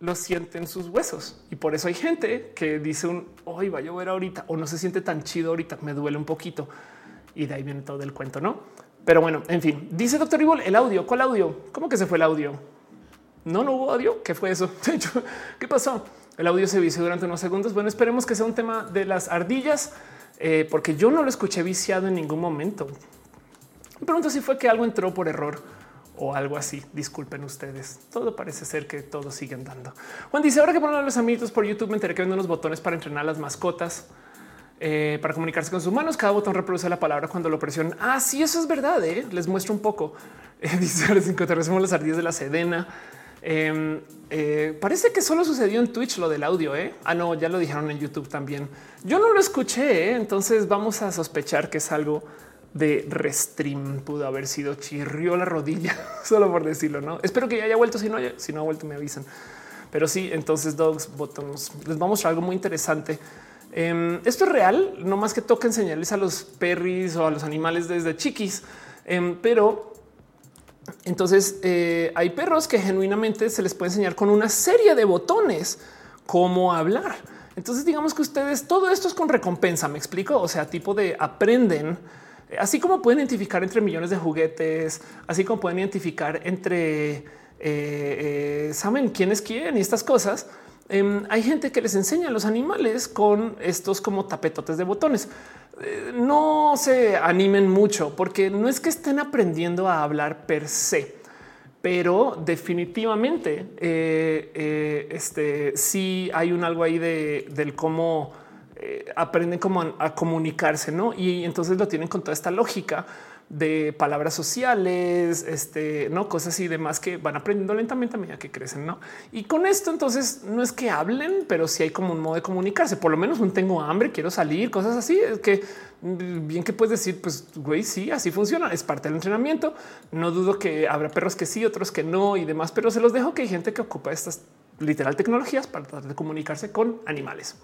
lo sienten sus huesos. Y por eso hay gente que dice un hoy va a llover ahorita o no se siente tan chido ahorita, me duele un poquito. Y de ahí viene todo el cuento, ¿no? Pero bueno, en fin, dice doctor Ibol, el audio, ¿cuál audio? ¿Cómo que se fue el audio? No, no hubo audio. ¿Qué fue eso? ¿Qué pasó? El audio se vició durante unos segundos. Bueno, esperemos que sea un tema de las ardillas, eh, porque yo no lo escuché viciado en ningún momento. Me pregunto si fue que algo entró por error o algo así. Disculpen ustedes. Todo parece ser que todos siguen dando. Juan dice ahora que ponen los amiguitos por YouTube me enteré que venden unos botones para entrenar las mascotas. Eh, para comunicarse con sus manos, cada botón reproduce la palabra cuando lo presionan. Ah, sí, eso es verdad. ¿eh? Les muestro un poco. Dice las ardillas de la Sedena. Em, eh, parece que solo sucedió en Twitch lo del audio. ¿eh? Ah, no, ya lo dijeron en YouTube también. Yo no lo escuché, ¿eh? entonces vamos a sospechar que es algo de restream. Pudo haber sido chirrió la rodilla, solo por decirlo. No espero que ya haya vuelto. Si no, si no ha vuelto, me avisan. Pero sí, entonces Dogs Bottoms les vamos a algo muy interesante. Em, esto es real, no más que toca enseñarles a los perris o a los animales desde chiquis, em, pero entonces eh, hay perros que genuinamente se les puede enseñar con una serie de botones cómo hablar. Entonces digamos que ustedes todo esto es con recompensa. Me explico. O sea, tipo de aprenden, eh, así como pueden identificar entre millones de juguetes, así como pueden identificar entre eh, saben quién quién y estas cosas. Em, hay gente que les enseña a los animales con estos como tapetotes de botones. Eh, no se animen mucho porque no es que estén aprendiendo a hablar per se, pero definitivamente eh, eh, este sí hay un algo ahí de, del cómo aprenden como a, comunicarse, no? Y entonces lo tienen con toda esta lógica de palabras sociales, este, no cosas y demás que van aprendiendo lentamente a medida que crecen. No, y con esto, entonces no es que hablen, pero sí hay como un modo de comunicarse. Por lo menos un tengo hambre, quiero salir, cosas así. Es que bien que puedes decir, pues güey, sí, así funciona. Es parte del entrenamiento. No dudo que habrá perros que sí, otros que no y demás, pero se los dejo que hay gente que ocupa estas literal tecnologías para tratar de comunicarse con animales.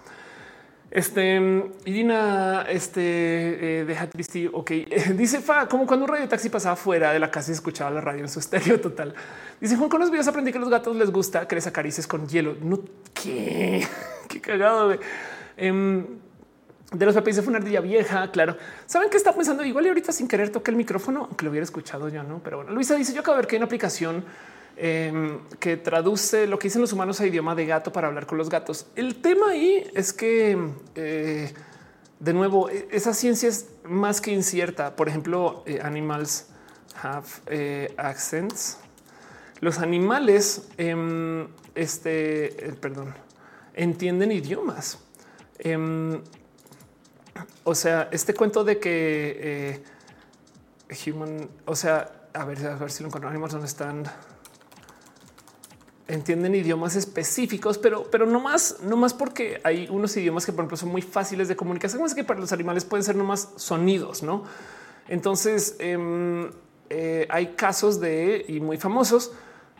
Este Irina, este eh, deja triste. Ok, dice Fa, como cuando un radio taxi pasaba fuera de la casa y escuchaba la radio en su estéreo total. Dice Juan, con los videos aprendí que a los gatos les gusta que les acarices con hielo. No, qué, qué cagado. Em, de los de fue una ardilla vieja. Claro, saben que está pensando igual y ahorita sin querer toque el micrófono, aunque lo hubiera escuchado yo, no? Pero bueno, Luisa dice: Yo acabo de ver que hay una aplicación Em, que traduce lo que dicen los humanos a idioma de gato para hablar con los gatos. El tema ahí es que, eh, de nuevo, e, esa ciencia es más que incierta. Por ejemplo, eh, animals have eh, accents. Los animales, em, este, perdón, entienden idiomas. Em, o sea, este cuento de que human, o sea, a ver, a ver si lo encuentro. Animals donde están entienden idiomas específicos, pero, pero no más, no más porque hay unos idiomas que, por ejemplo, son muy fáciles de comunicación, es que para los animales pueden ser nomás sonidos, no? Entonces em, eh, hay casos de y muy famosos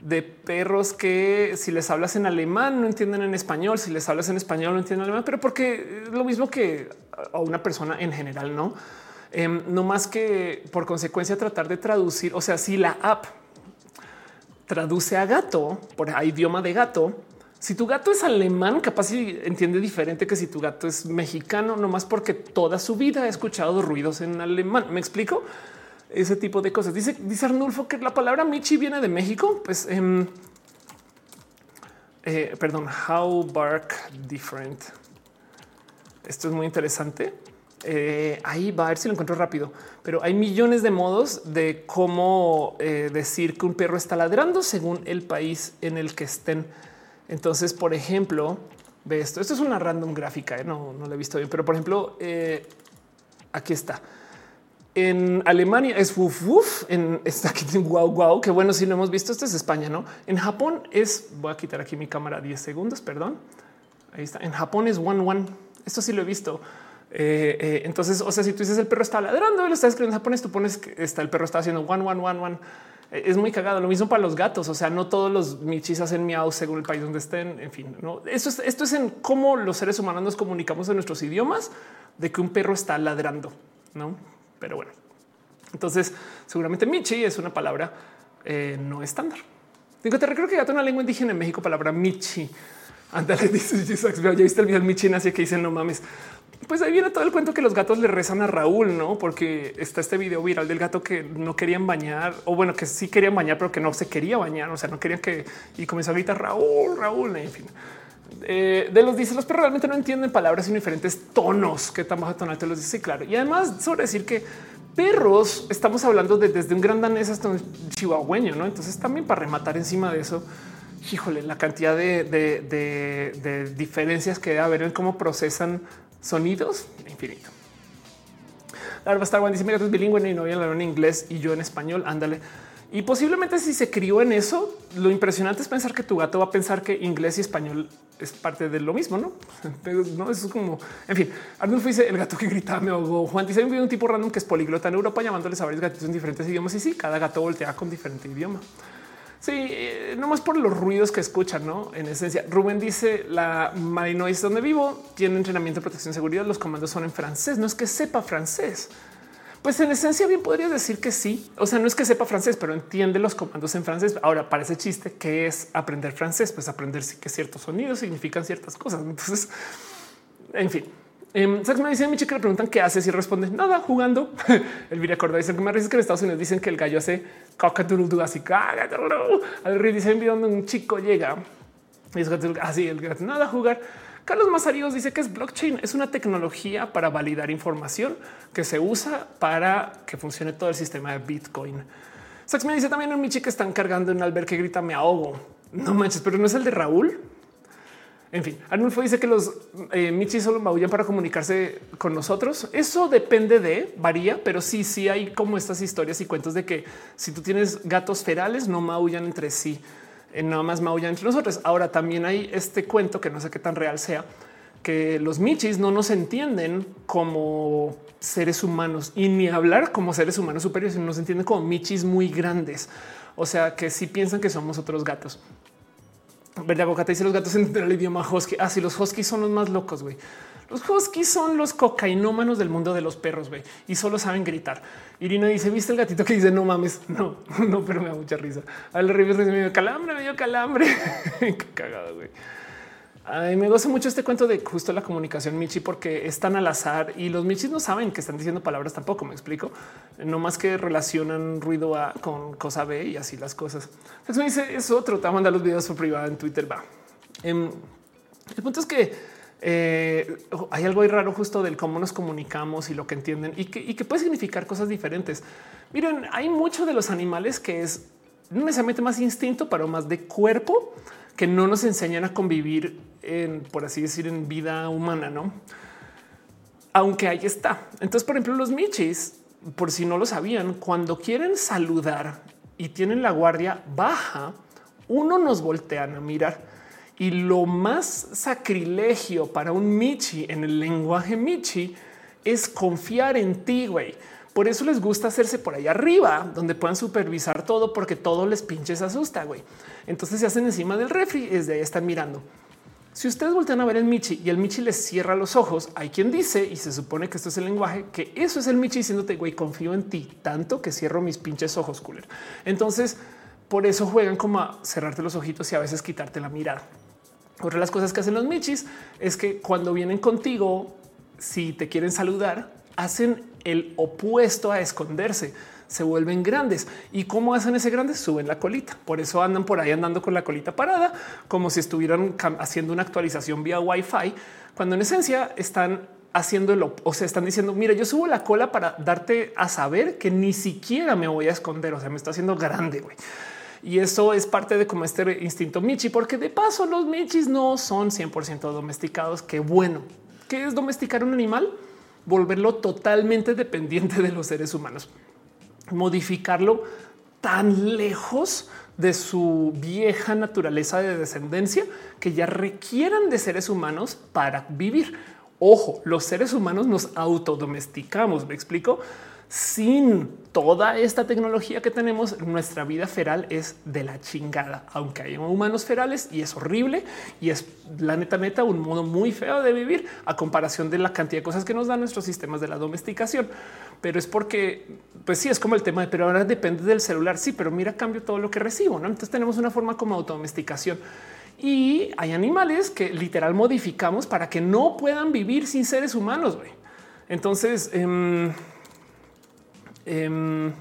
de perros que si les hablas en alemán no entienden en español, si les hablas en español no entienden alemán, pero porque lo mismo que a una persona en general, no? Em, no más que por consecuencia tratar de traducir, o sea, si la app traduce a gato por idioma de gato. Si tu gato es alemán, capaz y entiende diferente que si tu gato es mexicano, no más porque toda su vida ha escuchado ruidos en alemán. Me explico ese tipo de cosas. Dice, dice Arnulfo que la palabra Michi viene de México. Pues, em, eh, perdón, how bark different. Esto es muy interesante. Eh, ahí va a ver si lo encuentro rápido, pero hay millones de modos de cómo eh, decir que un perro está ladrando según el país en el que estén. Entonces, por ejemplo, ve esto. Esto es una random gráfica, ¿eh? no, no lo he visto bien, pero por ejemplo, aquí está. En Alemania es uf, uf, en está aquí wow, wow, qué bueno si lo hemos visto. Esto es España, no? En Japón es voy a quitar aquí mi cámara 10 segundos, perdón. Ahí está. En Japón es one one. Esto sí lo he visto. Eh, eh, entonces, o sea, si tú dices el perro está ladrando y lo estás escribiendo en tú pones que está el perro está haciendo one, one, one, one. Eh, es muy cagado. Lo mismo para los gatos. O sea, no todos los michis hacen miau según el país donde estén. En fin, no, esto es, esto es en cómo los seres humanos nos comunicamos en nuestros idiomas de que un perro está ladrando, no? Pero bueno, entonces seguramente michi es una palabra no estándar. Digo, te recuerdo que gato una lengua indígena en México, palabra michi. Ándale, dice ya viste el video del michi así que dicen no mames pues ahí viene todo el cuento que los gatos le rezan a Raúl, no? Porque está este video viral del gato que no querían bañar o bueno, que sí querían bañar, pero que no se quería bañar. O sea, no querían que y comenzó a gritar Raúl, Raúl, en fin. Eh, de los dice los perros realmente no entienden palabras en diferentes tonos que tan bajo tonal te los dice. claro. Y además sobre decir que perros estamos hablando de desde un gran danés hasta un chihuahueño, no? Entonces también para rematar encima de eso, híjole, la cantidad de, de diferencias que debe haber en cómo procesan sonidos infinito. Verdad, Star dice: Mira, tú es bilingüe y no había en inglés y yo en español. Ándale. Y posiblemente si se crió en eso, lo impresionante es pensar que tu gato va a pensar que inglés y español es parte de lo mismo, no? No, eso es como, en fin, Arnulfo dice el gato que gritaba me ahogó. Juan dice un tipo random que es políglota en Europa llamándoles a varios gatitos en diferentes idiomas. Y sí, cada gato voltea con diferente idioma. Sí, eh, no más por los ruidos que escuchan, no? En esencia, Rubén dice la Marinois donde vivo tiene entrenamiento protección seguridad. Los comandos son en francés. No es que sepa francés. Pues en esencia bien podrías decir que sí. O sea, no es que sepa francés, pero entiende los comandos en francés. Ahora parece chiste que es aprender francés, pues aprender sí que ciertos sonidos significan ciertas cosas. Entonces, en fin, Um, me dice a mi chica le preguntan qué haces y responde nada jugando. El Viracorda dice que me dice que en Estados Unidos dicen que el gallo hace cockatoo así. Al dice donde un chico llega y es así el gato nada jugar. Carlos Mazaríos dice que es blockchain, es una tecnología para validar información que se usa para que funcione todo el sistema de Bitcoin. Sax me dice también en mi chica están cargando un albergue que grita me ahogo. No manches, pero no es el de Raúl. En fin, Arnulfo dice que los eh, solo maullan para comunicarse con nosotros. Eso depende de, varía, pero sí, sí hay como estas historias y cuentos de que si tú tienes gatos ferales, no maullan entre sí, eh, nada más maullan entre nosotros. Ahora también hay este cuento que no sé qué tan real sea, que los michis no nos entienden como seres humanos y ni hablar como seres humanos superiores, sino nos entienden como michis muy grandes. O sea que si sí piensan que somos otros gatos. Verga te dice los gatos entienden el idioma husky. Ah, sí, los huskies son los más locos, güey. Los huskies son los cocainómanos del mundo de los perros, güey, y solo saben gritar. Irina dice, ¿viste el gatito que dice no mames? No, no, pero me da mucha risa. Al revés me dio calambre, me dio calambre. Qué cagada, güey. Me gozo mucho este cuento de justo la comunicación Michi porque es tan al azar y los Michis no saben que están diciendo palabras tampoco. Me explico, no más que relacionan ruido A con cosa B y así las cosas. Entonces me dice es otro. Te manda los videos por privado en Twitter. Va. Em, el punto es que eh, hay algo ahí raro justo del cómo nos comunicamos y lo que entienden y que, puede significar cosas diferentes. Miren, hay mucho de los animales que es necesariamente más instinto, pero más de cuerpo que no nos enseñan a convivir en, por así decir, en vida humana, no? Aunque ahí está. Entonces, por ejemplo, los michis, por si no lo sabían, cuando quieren saludar y tienen la guardia baja, uno nos voltean a mirar. Y lo más sacrilegio para un michi en el lenguaje michi es confiar en ti, güey. Por eso les gusta hacerse por ahí arriba, donde puedan supervisar todo, porque todo les pinches asusta, güey. Entonces se hacen encima del refri, desde ahí están mirando. Si ustedes voltean a ver el Michi y el Michi les cierra los ojos, hay quien dice, y se supone que esto es el lenguaje, que eso es el Michi diciéndote, güey, confío en ti tanto que cierro mis pinches ojos, cooler. Entonces, por eso juegan como a cerrarte los ojitos y a veces quitarte la mirada. Otra de las cosas que hacen los Michis es que cuando vienen contigo, si te quieren saludar, hacen el opuesto a esconderse se vuelven grandes. ¿Y cómo hacen ese grande? Suben la colita. Por eso andan por ahí andando con la colita parada, como si estuvieran haciendo una actualización vía Wi-Fi, cuando en esencia están haciéndolo, o sea, están diciendo, mira, yo subo la cola para darte a saber que ni siquiera me voy a esconder, o sea, me está haciendo grande, güey. Y eso es parte de como este instinto Michi, porque de paso los Michis no son 100% domesticados. Qué bueno. ¿Qué es domesticar un animal? Volverlo totalmente dependiente de los seres humanos modificarlo tan lejos de su vieja naturaleza de descendencia que ya requieran de seres humanos para vivir. Ojo, los seres humanos nos autodomesticamos. Me explico sin toda esta tecnología que tenemos, nuestra vida feral es de la chingada, aunque hay humanos ferales y es horrible y es la neta neta un modo muy feo de vivir a comparación de la cantidad de cosas que nos dan nuestros sistemas de la domesticación. Pero es porque, pues sí, es como el tema de, pero ahora depende del celular. Sí, pero mira, cambio todo lo que recibo. ¿no? Entonces tenemos una forma como autodomesticación y hay animales que literal modificamos para que no puedan vivir sin seres humanos. Entonces, eh, Em,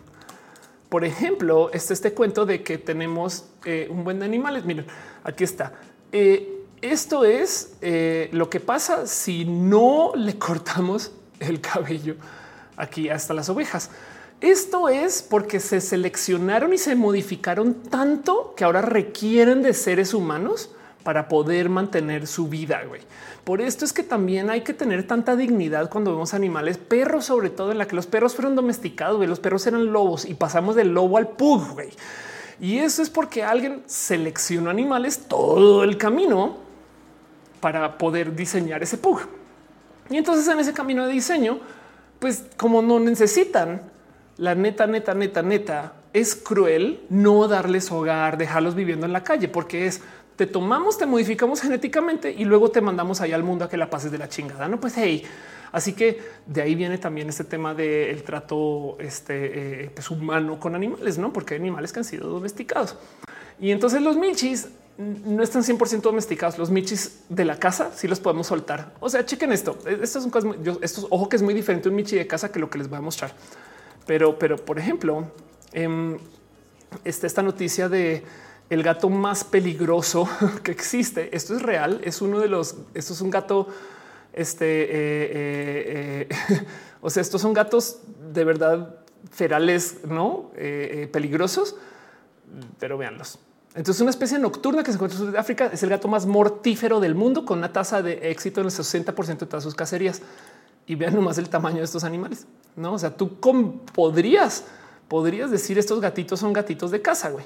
por ejemplo, este, cuento de que tenemos eh, un buen de animales. Miren, aquí está. Eh, esto es eh, lo que pasa si no le cortamos el cabello aquí hasta las ovejas. Esto es porque se seleccionaron y se modificaron tanto que ahora requieren de seres humanos para poder mantener su vida. Güey. Por esto es que también hay que tener tanta dignidad cuando vemos animales, perros sobre todo, en la que los perros fueron domesticados, güey. los perros eran lobos y pasamos del lobo al pug. Güey. Y eso es porque alguien seleccionó animales todo el camino para poder diseñar ese pug. Y entonces en ese camino de diseño, pues como no necesitan la neta, neta, neta, neta, es cruel no darles hogar, dejarlos viviendo en la calle, porque es te tomamos, te modificamos genéticamente y luego te mandamos ahí al mundo a que la pases de la chingada. No, pues hey, así que de ahí viene también este tema del trato este, eh, pues, humano con animales, no? Porque hay animales que han sido domesticados y entonces los michis no están 100% domesticados. Los michis de la casa sí los podemos soltar. O sea, chequen esto. Esto es un caso, esto ojo que es muy diferente un michi de casa que lo que les voy a mostrar. Pero, pero por ejemplo, eh, esta noticia de el gato más peligroso que existe. Esto es real. Es uno de los. Esto es un gato. Este, eh, eh, eh, o sea, estos son gatos de verdad ferales, no peligrosos, pero véanlos. Entonces, una especie nocturna que se encuentra en Sudáfrica es el gato más mortífero del mundo, con una tasa de éxito en el 60% de todas sus cacerías. Y vean nomás el tamaño de estos animales. No, o sea, tú podrías, podrías decir estos gatitos son gatitos de casa, güey.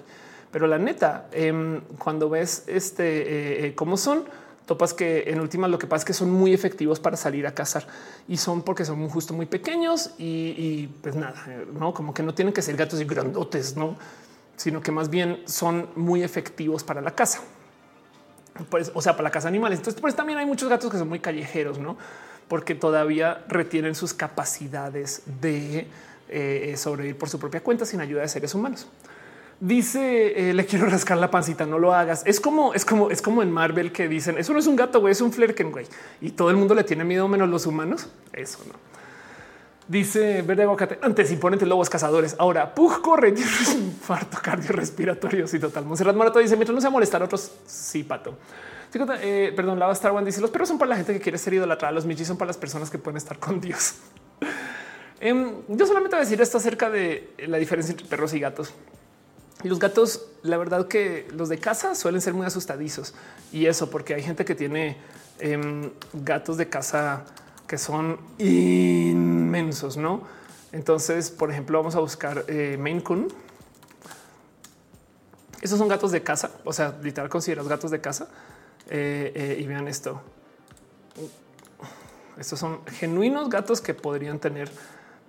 Pero la neta, em, cuando ves este eh, eh, cómo son, topas que en última lo que pasa es que son muy efectivos para salir a cazar y son porque son justo muy pequeños y, pues nada, eh, no como que no tienen que ser gatos y grandotes, no, sino que más bien son muy efectivos para la caza. Pues, o sea, para la caza animales. Entonces, pues también hay muchos gatos que son muy callejeros, no? Porque todavía retienen sus capacidades de sobrevivir por su propia cuenta sin ayuda de seres humanos. Dice, eh, le quiero rascar la pancita, no lo hagas. Es como, es como, es como en Marvel que dicen, eso no es un gato, güey, es un flerken, güey. Y todo el mundo le tiene miedo menos los humanos. Eso no. Dice verde aguacate, antes imponentes lobos cazadores. Ahora, pug corre, infarto cardiorrespiratorio. Sí, total. Monserrat Marato dice, mientras no se molestar otros, sí, pato. Eh, perdón, Lava Star One dice, los perros son para la gente que quiere ser idolatrada, los michis son para las personas que pueden estar con Dios. Em, yo solamente a decir esto acerca de la diferencia entre perros y gatos. Los gatos, la verdad que los de casa suelen ser muy asustadizos y eso porque hay gente que tiene em, gatos de casa que son inmensos, no? Entonces, por ejemplo, vamos a buscar eh, Maine Coon. Esos son gatos de casa, o sea, literal consideras gatos de casa. Eh, eh, y vean esto. Estos son genuinos gatos que podrían tener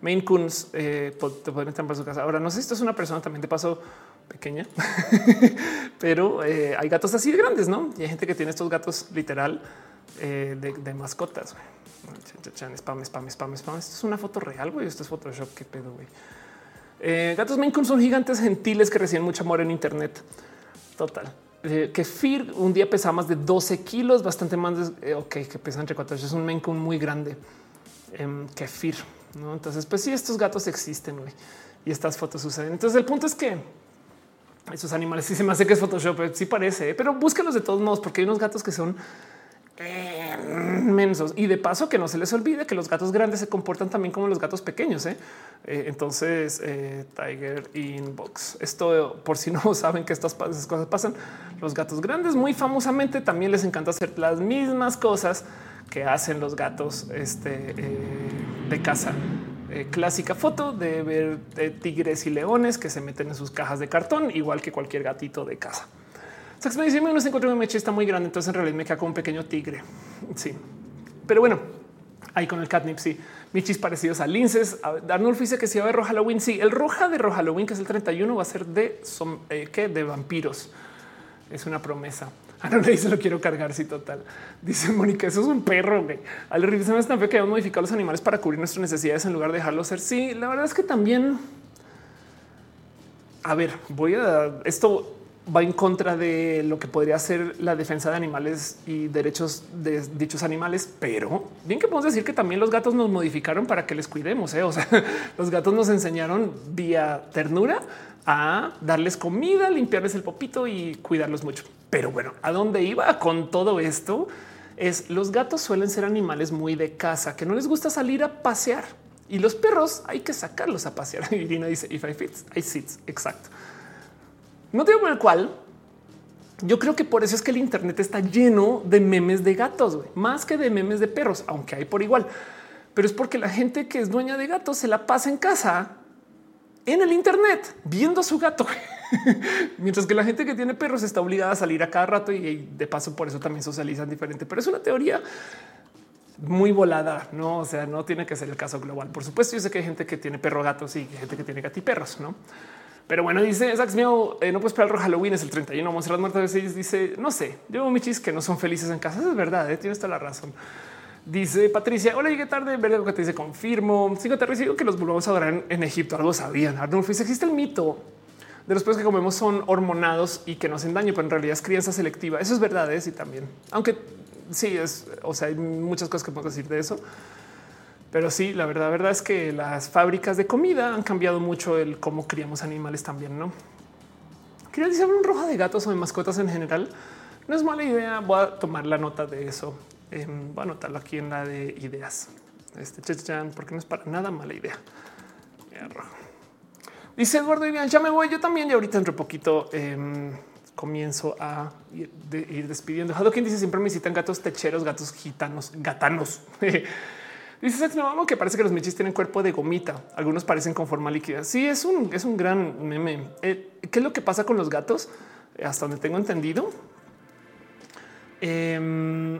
Maine Coons, te pueden estar para su casa. Ahora, no sé si esto es una persona también te pasó pequeña, pero eh, hay gatos así de grandes, ¿no? Y hay gente que tiene estos gatos literal eh, de, mascotas. Spam, spam, spam, spam. Esto es una foto real, güey. Esto es Photoshop. Qué pedo, güey. Eh, gatos Maine Coon son gigantes gentiles que reciben mucho amor en Internet. Total. que Fir un día pesaba más de 12 kilos, bastante más. ok, que pesa entre cuatro. Es un Maine Coon muy grande. Em, que Fir. Entonces, pues sí, estos gatos existen güey, y estas fotos suceden. Entonces, el punto es que esos animales sí se me hace que es Photoshop, eh, sí parece, eh, pero búscalos de todos modos, porque hay unos gatos que son inmensos y de paso que no se les olvide que los gatos grandes se comportan también como los gatos pequeños. ¿eh? entonces, Tiger Inbox. Esto por si no saben que estas cosas pasan. Los gatos grandes muy famosamente también les encanta hacer las mismas cosas que hacen los gatos este, de casa eh, clásica foto de ver eh, tigres y leones que se meten en sus cajas de cartón, igual que cualquier gatito de casa. Sax me dice, no se encontró un meche, está muy grande, entonces en realidad me queda como un pequeño tigre. Sí, pero bueno, ahí con el catnip, sí. Michis parecidos a linces. Arnulfo dice que si va a haber rojo Halloween, sí. El roja de rojo Halloween, que es el 31, va a ser de, eh, de vampiros. Es una promesa. Ah, no le dice lo quiero cargar. Sí, total. Dice Mónica, eso es un perro. Güey. Al revisar tan feo que hemos modificado los animales para cubrir nuestras necesidades en lugar de dejarlos ser. Sí, la verdad es que también. A ver, voy a esto va en contra de lo que podría ser la defensa de animales y derechos de dichos animales, pero bien que podemos decir que también los gatos nos modificaron para que les cuidemos. ¿eh? O sea, los gatos nos enseñaron vía ternura a darles comida, limpiarles el popito y cuidarlos mucho. Pero bueno, a dónde iba con todo esto es los gatos suelen ser animales muy de casa que no les gusta salir a pasear y los perros hay que sacarlos a pasear. Irina dice if I fits, I sits. Exacto. Motivo por el cual yo creo que por eso es que el Internet está lleno de memes de gatos, más que de memes de perros, aunque hay por igual. Pero es porque la gente que es dueña de gatos se la pasa en casa en el Internet viendo a su gato. Mientras que la gente que tiene perros está obligada a salir a cada rato y de paso por eso también socializan diferente. Pero es una teoría muy volada, no? O sea, no tiene que ser el caso global. Por supuesto, yo sé que hay gente que tiene perro gatos y gente que tiene gatiperros, no? Pero bueno, dice Sax mío, eh, no puedes esperar Halloween, es el 31. Monserrat Muertas dice, no sé, yo michis que no son felices en casa. es verdad, eh, tienes toda la razón. Dice Patricia, hola, llegué tarde, ver lo que te dice, confirmo. Sigo te recibo que los volvamos a adorar en, Egipto, algo sabían. Arnulfo existe el mito de los perros que comemos son hormonados y que no hacen daño, pero en realidad es crianza selectiva. Eso es verdad, ¿eh? sí, también. Aunque sí, es, o sea, hay muchas cosas que puedo decir de eso. Pero sí, la verdad, verdad es que las fábricas de comida han cambiado mucho el cómo criamos animales también, ¿no? Quería decir un roja de gatos o de mascotas en general. No es mala idea. Voy a tomar la nota de eso. Em, voy a anotarlo aquí en la de ideas. Este porque no es para nada mala idea. Dice Eduardo ya me voy. Yo también. Y ahorita entre poquito em, comienzo a ir, despidiendo. quien dice siempre me citan gatos techeros, gatos gitanos, gatanos. Dice que parece que los michis tienen cuerpo de gomita. Algunos parecen con forma líquida. Sí, es un, es un gran meme. Eh, ¿Qué es lo que pasa con los gatos? Hasta donde tengo entendido. Em,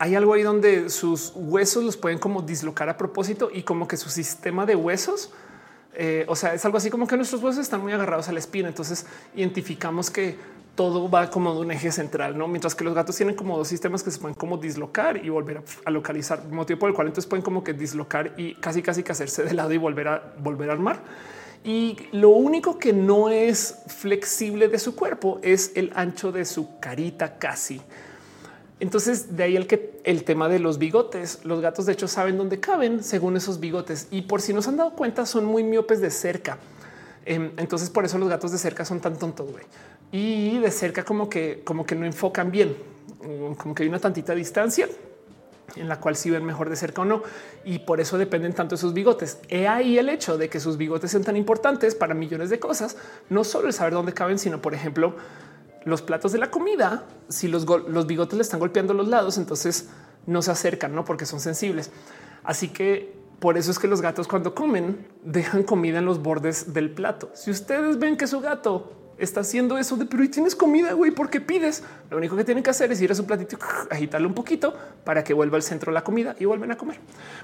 hay algo ahí donde sus huesos los pueden como dislocar a propósito y como que su sistema de huesos, eh, o sea, es algo así como que nuestros huesos están muy agarrados a la espina. Entonces identificamos que todo va como de un eje central, no? Mientras que los gatos tienen como dos sistemas que se pueden como dislocar y volver a, localizar, motivo por el cual entonces pueden como que dislocar y casi casi que hacerse de lado y volver a volver a armar. Y lo único que no es flexible de su cuerpo es el ancho de su carita casi. Entonces de ahí el que el tema de los bigotes, los gatos de hecho saben dónde caben según esos bigotes y por si nos han dado cuenta son muy miopes de cerca. Em, entonces por eso los gatos de cerca son tan tontos, y de cerca como que como que no enfocan bien, mm, como que hay una tantita distancia en la cual si ven mejor de cerca o no. Y por eso dependen tanto de sus bigotes. He ahí el hecho de que sus bigotes sean tan importantes para millones de cosas, no solo el saber dónde caben, sino por ejemplo los platos de la comida. Si los, los bigotes le están golpeando los lados, entonces no se acercan, no porque son sensibles. Así que por eso es que los gatos cuando comen dejan comida en los bordes del plato. Si ustedes ven que su gato está haciendo eso de pero y tienes comida, güey, ¿por qué pides? Lo único que tienen que hacer es ir a su platito, agitarlo un poquito para que vuelva al centro la comida y vuelven a comer.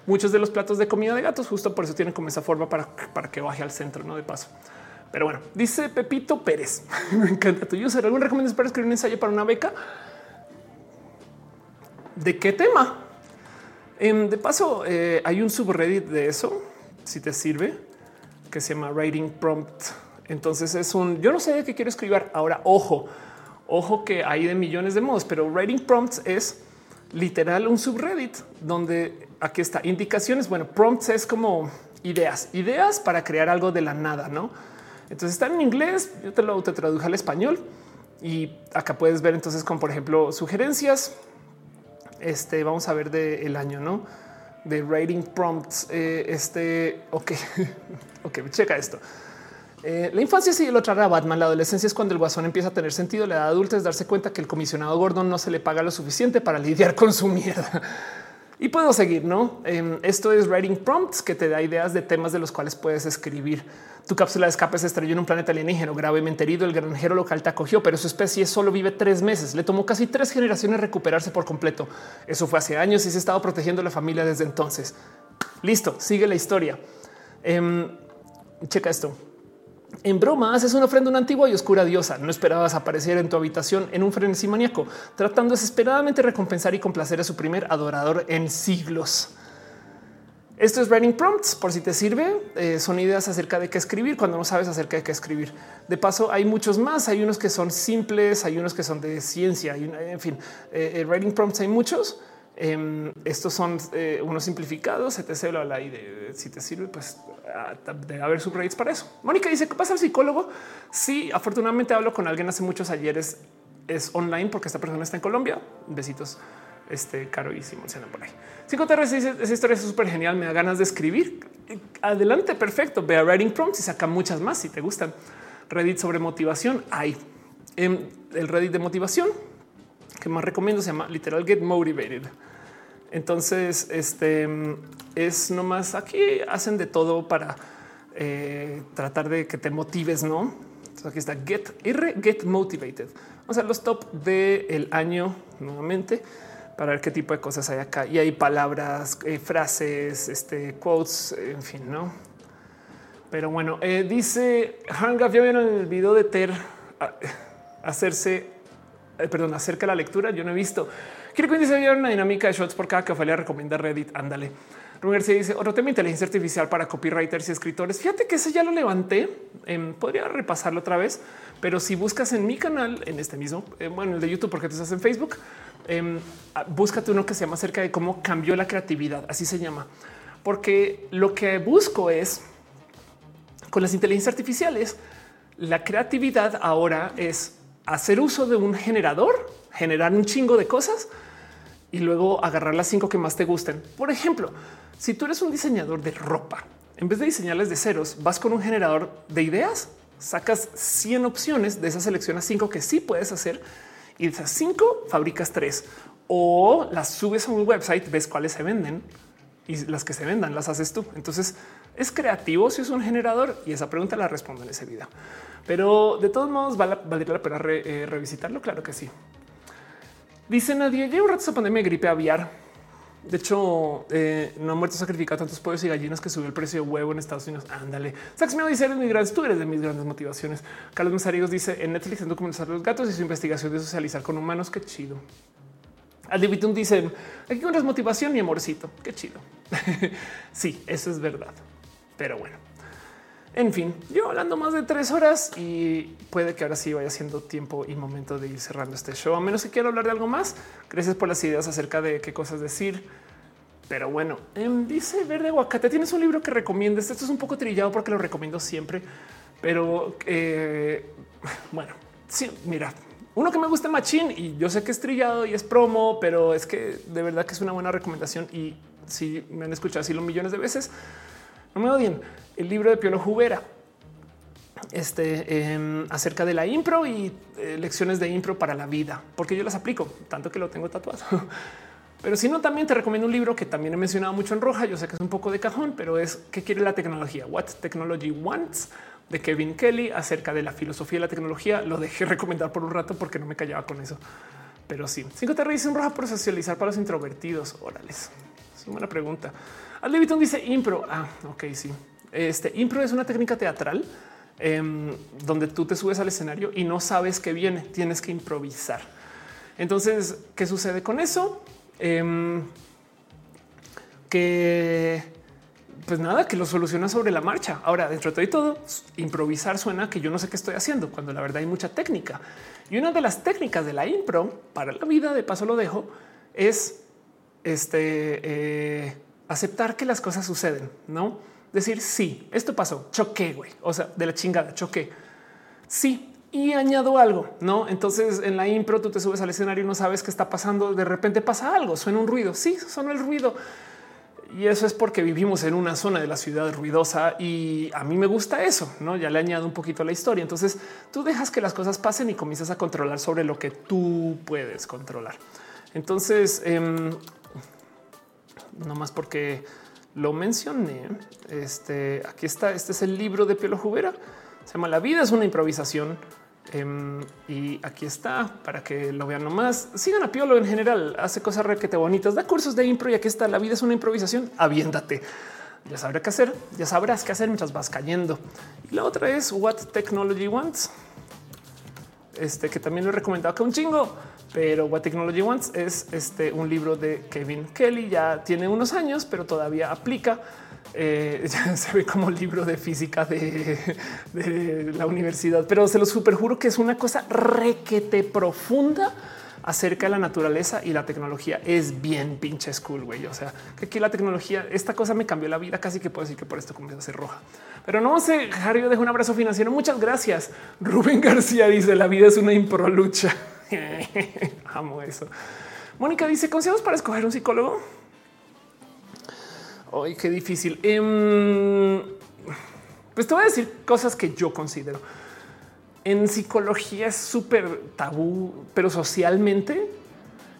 Muchos de los platos de comida de gatos justo por eso tienen como esa forma para, para que baje al centro, no de paso. Pero bueno, dice Pepito Pérez. Me encanta tu user. ¿Algún recomendación para escribir un ensayo para una beca? ¿De qué tema? Em, de paso, eh, hay un subreddit de eso, si te sirve, que se llama Writing Prompt entonces es un yo no sé de qué quiero escribir ahora. Ojo, ojo que hay de millones de modos, pero writing prompts es literal un subreddit donde aquí está indicaciones. Bueno, prompts es como ideas, ideas para crear algo de la nada, no? Entonces están en inglés. Yo te lo te traduje al español y acá puedes ver entonces con, por ejemplo, sugerencias. Este vamos a ver del año, no? De writing prompts. Eh, este, ok, ok, checa esto. Eh, la infancia sí lo traerá a Batman. La adolescencia es cuando el guasón empieza a tener sentido. La edad adulta es darse cuenta que el comisionado Gordon no se le paga lo suficiente para lidiar con su mierda. Y puedo seguir, ¿no? Em, esto es Writing Prompts, que te da ideas de temas de los cuales puedes escribir. Tu cápsula de escape se estrelló en un planeta alienígeno gravemente herido. El granjero local te acogió, pero su especie solo vive tres meses. Le tomó casi tres generaciones recuperarse por completo. Eso fue hace años y se ha estado protegiendo a la familia desde entonces. Listo, sigue la historia. Em, checa esto. En broma, haces una ofrenda a una antigua y oscura diosa. No esperabas aparecer en tu habitación en un frenesí maníaco, tratando desesperadamente de recompensar y complacer a su primer adorador en siglos. Esto es writing prompts por si te sirve. Eh, son ideas acerca de qué escribir cuando no sabes acerca de qué escribir. De paso, hay muchos más. Hay unos que son simples, hay unos que son de ciencia. En fin, eh, eh, writing prompts hay muchos. Em, estos son unos simplificados, etc. La y de, si te sirve, pues de haber subreddits para eso. Mónica dice que pasa al psicólogo. Sí, afortunadamente hablo con alguien hace muchos ayeres. Es online porque esta persona está en Colombia. Besitos. Este caro y Simón por ahí. Cinco Terres dice esa historia es súper genial. Me da ganas de escribir. Adelante, perfecto. Ve a writing prompts y saca muchas más si te gustan. Reddit sobre motivación. Hay em, el Reddit de motivación que más recomiendo se llama literal Get Motivated. Entonces, este es nomás aquí hacen de todo para eh, tratar de que te motives, no? aquí está Get R, Get Motivated. O sea, los top del año nuevamente para ver qué tipo de cosas hay acá. Y hay palabras, eh, frases, este, quotes, en fin, no? Pero bueno, eh, dice Hangaf, ya vieron el video de Ter hacerse, eh, perdón, acerca de la lectura. Yo no he visto. Quiero que dice una dinámica de shots por cada que Ofelia recomienda Reddit. Ándale. Rubén García dice otro tema inteligencia artificial para copywriters y escritores. Fíjate que ese ya lo levanté. Em, podría repasarlo otra vez, pero si buscas en mi canal, en este mismo, eh, bueno, el de YouTube, porque tú estás en Facebook, ah, búscate uno que se llama acerca de cómo cambió la creatividad. Así se llama, porque lo que busco es con las inteligencias artificiales, la creatividad ahora es hacer uso de un generador, generar un chingo de cosas y luego agarrar las cinco que más te gusten. Por ejemplo, si tú eres un diseñador de ropa, en vez de diseñarles de ceros, vas con un generador de ideas, sacas 100 opciones, de esas seleccionas cinco que sí puedes hacer y de esas cinco fabricas tres o las subes a un website, ves cuáles se venden y las que se vendan las haces tú. Entonces es creativo si es un generador y esa pregunta la respondo en ese video. Pero de todos modos valdría la pena eh, revisitarlo. Claro que sí. Dice nadie, llevo un rato esa pandemia de gripe aviar de hecho, eh, no ha muerto sacrificado tantos pollos y gallinas que subió el precio de huevo en Estados Unidos. Ándale. Sax me dice eres mi gran, tú eres de mis grandes motivaciones. Carlos Mesarios dice en Netflix en documentar los gatos y su investigación de socializar con humanos. Qué chido. Al dice dicen aquí es motivación y amorcito. Qué chido. sí, eso es verdad. Pero bueno, en fin, yo hablando más de tres horas y puede que ahora sí vaya siendo tiempo y momento de ir cerrando este show, a menos que quiera hablar de algo más. Gracias por las ideas acerca de qué cosas decir. Pero bueno, em, dice Verde Aguacate, tienes un libro que recomiendes. Esto es un poco trillado porque lo recomiendo siempre, pero eh, bueno, sí, mira, uno que me gusta machín y yo sé que es trillado y es promo, pero es que de verdad que es una buena recomendación y si me han escuchado así lo millones de veces, no me odien el libro de Piolo Jubera este, em, acerca de la impro y eh, lecciones de impro para la vida, porque yo las aplico tanto que lo tengo tatuado. Pero si no, también te recomiendo un libro que también he mencionado mucho en roja. Yo sé que es un poco de cajón, pero es qué quiere la tecnología? What Technology Wants de Kevin Kelly acerca de la filosofía de la tecnología. Lo dejé recomendar por un rato porque no me callaba con eso. Pero sí, cinco te en roja por socializar para los introvertidos. Órales, es una buena pregunta. Al dice impro. Ah, ok, sí. Este impro es una técnica teatral em, donde tú te subes al escenario y no sabes qué viene, tienes que improvisar. Entonces, ¿qué sucede con eso? Em, que pues nada, que lo soluciona sobre la marcha. Ahora, dentro de todo, improvisar suena que yo no sé qué estoy haciendo, cuando la verdad hay mucha técnica. Y una de las técnicas de la impro para la vida, de paso lo dejo, es este eh, aceptar que las cosas suceden, no? Decir sí, esto pasó, choqué, güey. O sea, de la chingada, choqué. Sí, y añado algo, no? Entonces en la impro tú te subes al escenario y no sabes qué está pasando. De repente pasa algo, suena un ruido. Sí, suena el ruido. Y eso es porque vivimos en una zona de la ciudad ruidosa y a mí me gusta eso, no? Ya le añado un poquito a la historia. Entonces tú dejas que las cosas pasen y comienzas a controlar sobre lo que tú puedes controlar. Entonces, em, no más porque lo mencioné. Este aquí está. Este es el libro de Pielo Jubera. Se llama La vida es una improvisación. Em, y aquí está para que lo vean nomás. Sigan a Piolo en general. Hace cosas requete bonitas, da cursos de impro y aquí está. La vida es una improvisación. Aviéndate. Ya sabrás qué hacer. Ya sabrás qué hacer mientras vas cayendo. Y la otra es What Technology Wants. Este que también lo he recomendado que un chingo pero What Technology Wants es este un libro de Kevin Kelly. Ya tiene unos años, pero todavía aplica. Eh, se ve como libro de física de, la universidad, pero se lo superjuro que es una cosa requete profunda acerca de la naturaleza y la tecnología es bien pinche school, güey. O sea, que aquí la tecnología, esta cosa me cambió la vida, casi que puedo decir que por esto comienza a ser roja. Pero no sé, Harry, dejo un abrazo financiero. Muchas gracias. Rubén García dice, la vida es una impro lucha. Amo eso. Mónica dice consejos para escoger un psicólogo. Ay, qué difícil. Em, pues te voy a decir cosas que yo considero. En psicología es súper tabú, pero socialmente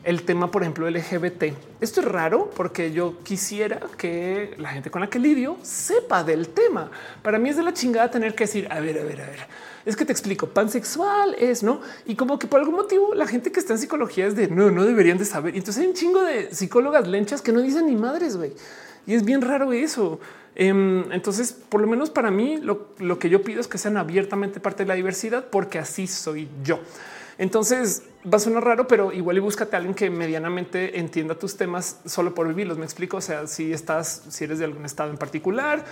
el tema, por ejemplo, LGBT. Esto es raro porque yo quisiera que la gente con la que lidio sepa del tema. Para mí es de la chingada tener que decir, a ver, a ver, a ver, es que te explico, pansexual es, ¿no? Y como que por algún motivo la gente que está en psicología es de, no, no deberían de saber. Y entonces hay un chingo de psicólogas lenchas que no dicen ni madres, güey. Y es bien raro eso. Em, entonces, por lo menos para mí, lo, lo que yo pido es que sean abiertamente parte de la diversidad, porque así soy yo. Entonces va a sonar raro, pero igual y búscate a alguien que medianamente entienda tus temas solo por vivirlos. Me explico. O sea, si estás, si eres de algún estado en particular,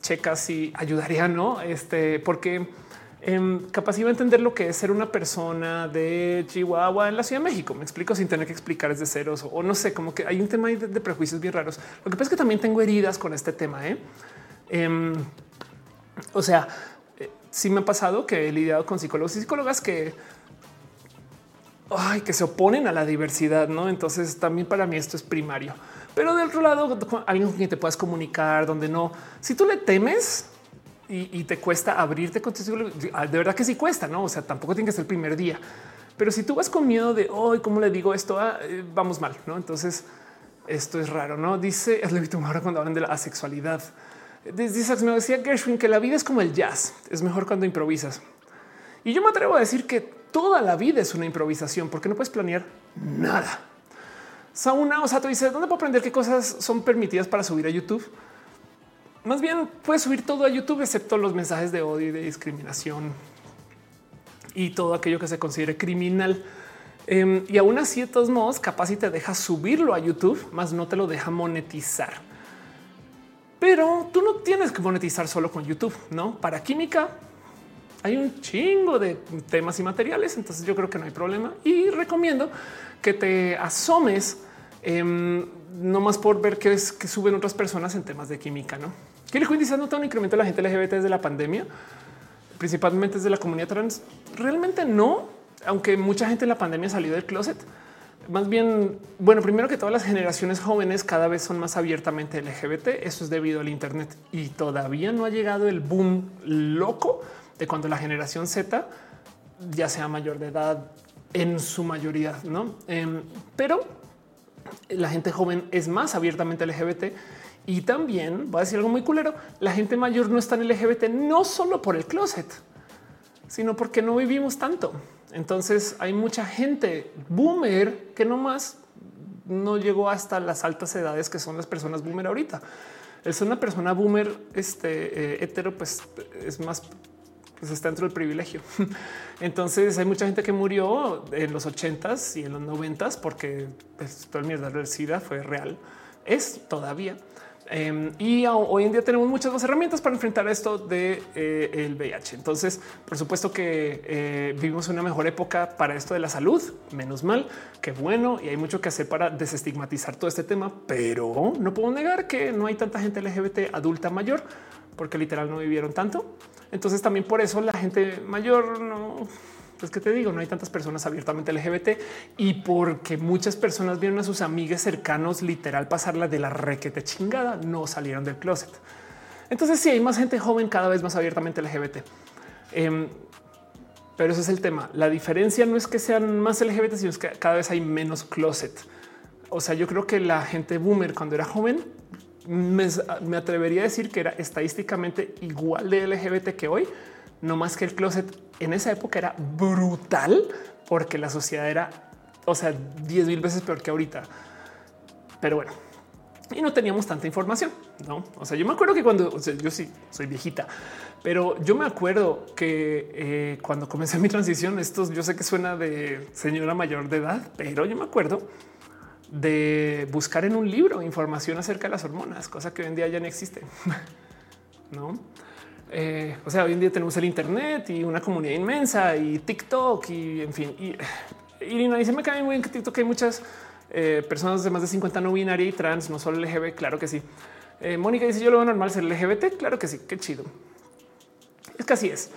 checa si ayudaría, no? Este, porque eh, capaz iba a entender lo que es ser una persona de Chihuahua en la Ciudad de México. Me explico sin tener que explicar desde ceros o, no sé, como que hay un tema de, prejuicios bien raros. Lo que pasa es que también tengo heridas con este tema. ¿eh? Eh, o sea, eh, sí me ha pasado que he lidiado con psicólogos y psicólogas que ay, que se oponen a la diversidad, ¿no? Entonces también para mí esto es primario. Pero del otro lado, alguien con quien te puedas comunicar, donde no, si tú le temes y, te cuesta abrirte con tu de verdad que sí cuesta, ¿no? O sea, tampoco tiene que ser el primer día. Pero si tú vas con miedo de hoy, ¿cómo le digo esto? Ah, eh, vamos mal, ¿no? Entonces, esto es raro, ¿no? Dice es ahora cuando hablan de la asexualidad. Dice, me decía Gershwin que la vida es como el jazz, es mejor cuando improvisas. Y yo me atrevo a decir que toda la vida es una improvisación porque no puedes planear nada. Sauna Osato dice dónde puedo aprender qué cosas son permitidas para subir a YouTube. Más bien puedes subir todo a YouTube, excepto los mensajes de odio y de discriminación y todo aquello que se considere criminal. Um, y aún así, de todos modos, capaz si te deja subirlo a YouTube, más no te lo deja monetizar. Pero tú no tienes que monetizar solo con YouTube, no para química hay un chingo de temas y materiales, entonces yo creo que no hay problema y recomiendo que te asomes eh, no más por ver qué es que suben otras personas en temas de química, no? ¿Qué le dice? ¿Nota un incremento de la gente LGBT desde la pandemia? Principalmente desde la comunidad trans. Realmente no, aunque mucha gente en la pandemia salió del closet. Más bien, bueno, primero que todas las generaciones jóvenes cada vez son más abiertamente LGBT. Eso es debido al Internet y todavía no ha llegado el boom loco de cuando la generación Z ya sea mayor de edad en su mayoría, no? Em, pero la gente joven es más abiertamente LGBT y también voy a decir algo muy culero. La gente mayor no está en LGBT no solo por el closet, sino porque no vivimos tanto. Entonces hay mucha gente boomer que no más no llegó hasta las altas edades que son las personas boomer ahorita. Es una persona boomer este, eh, hetero, pues es más pues está dentro del privilegio. Entonces hay mucha gente que murió en los ochentas y en los noventas porque pues, toda el mierda del SIDA fue real. Es todavía. Em, y hoy en día tenemos muchas más herramientas para enfrentar esto de eh, el VIH. Entonces, por supuesto que eh, vivimos una mejor época para esto de la salud. Menos mal, qué bueno. Y hay mucho que hacer para desestigmatizar todo este tema, pero no puedo negar que no hay tanta gente LGBT adulta mayor porque literal no vivieron tanto. Entonces también por eso la gente mayor no, pues que te digo, no hay tantas personas abiertamente LGBT y porque muchas personas vieron a sus amigas cercanos literal pasarla de la requete chingada, no salieron del closet. Entonces sí hay más gente joven cada vez más abiertamente LGBT. Em, pero ese es el tema. La diferencia no es que sean más LGBT, sino que cada vez hay menos closet. O sea, yo creo que la gente boomer cuando era joven me, atrevería a decir que era estadísticamente igual de LGBT que hoy, no más que el closet en esa época era brutal porque la sociedad era, o sea, 10 mil veces peor que ahorita. Pero bueno, y no teníamos tanta información, no? O sea, yo me acuerdo que cuando yo sí soy viejita, pero yo me acuerdo que eh, cuando comencé mi transición, esto yo sé que suena de señora mayor de edad, pero yo me acuerdo de buscar en un libro información acerca de las hormonas, cosa que hoy en día ya no existe. no? Eh, o sea, hoy en día tenemos el Internet y una comunidad inmensa y TikTok y en fin. Y Irina dice: Me cae muy bien que TikTok hay muchas eh, personas de más de 50 no binaria y trans, no solo LGBT. Claro que sí. Eh, Mónica dice: Yo lo veo normal ser LGBT. Claro que sí. Qué chido. Es que así es.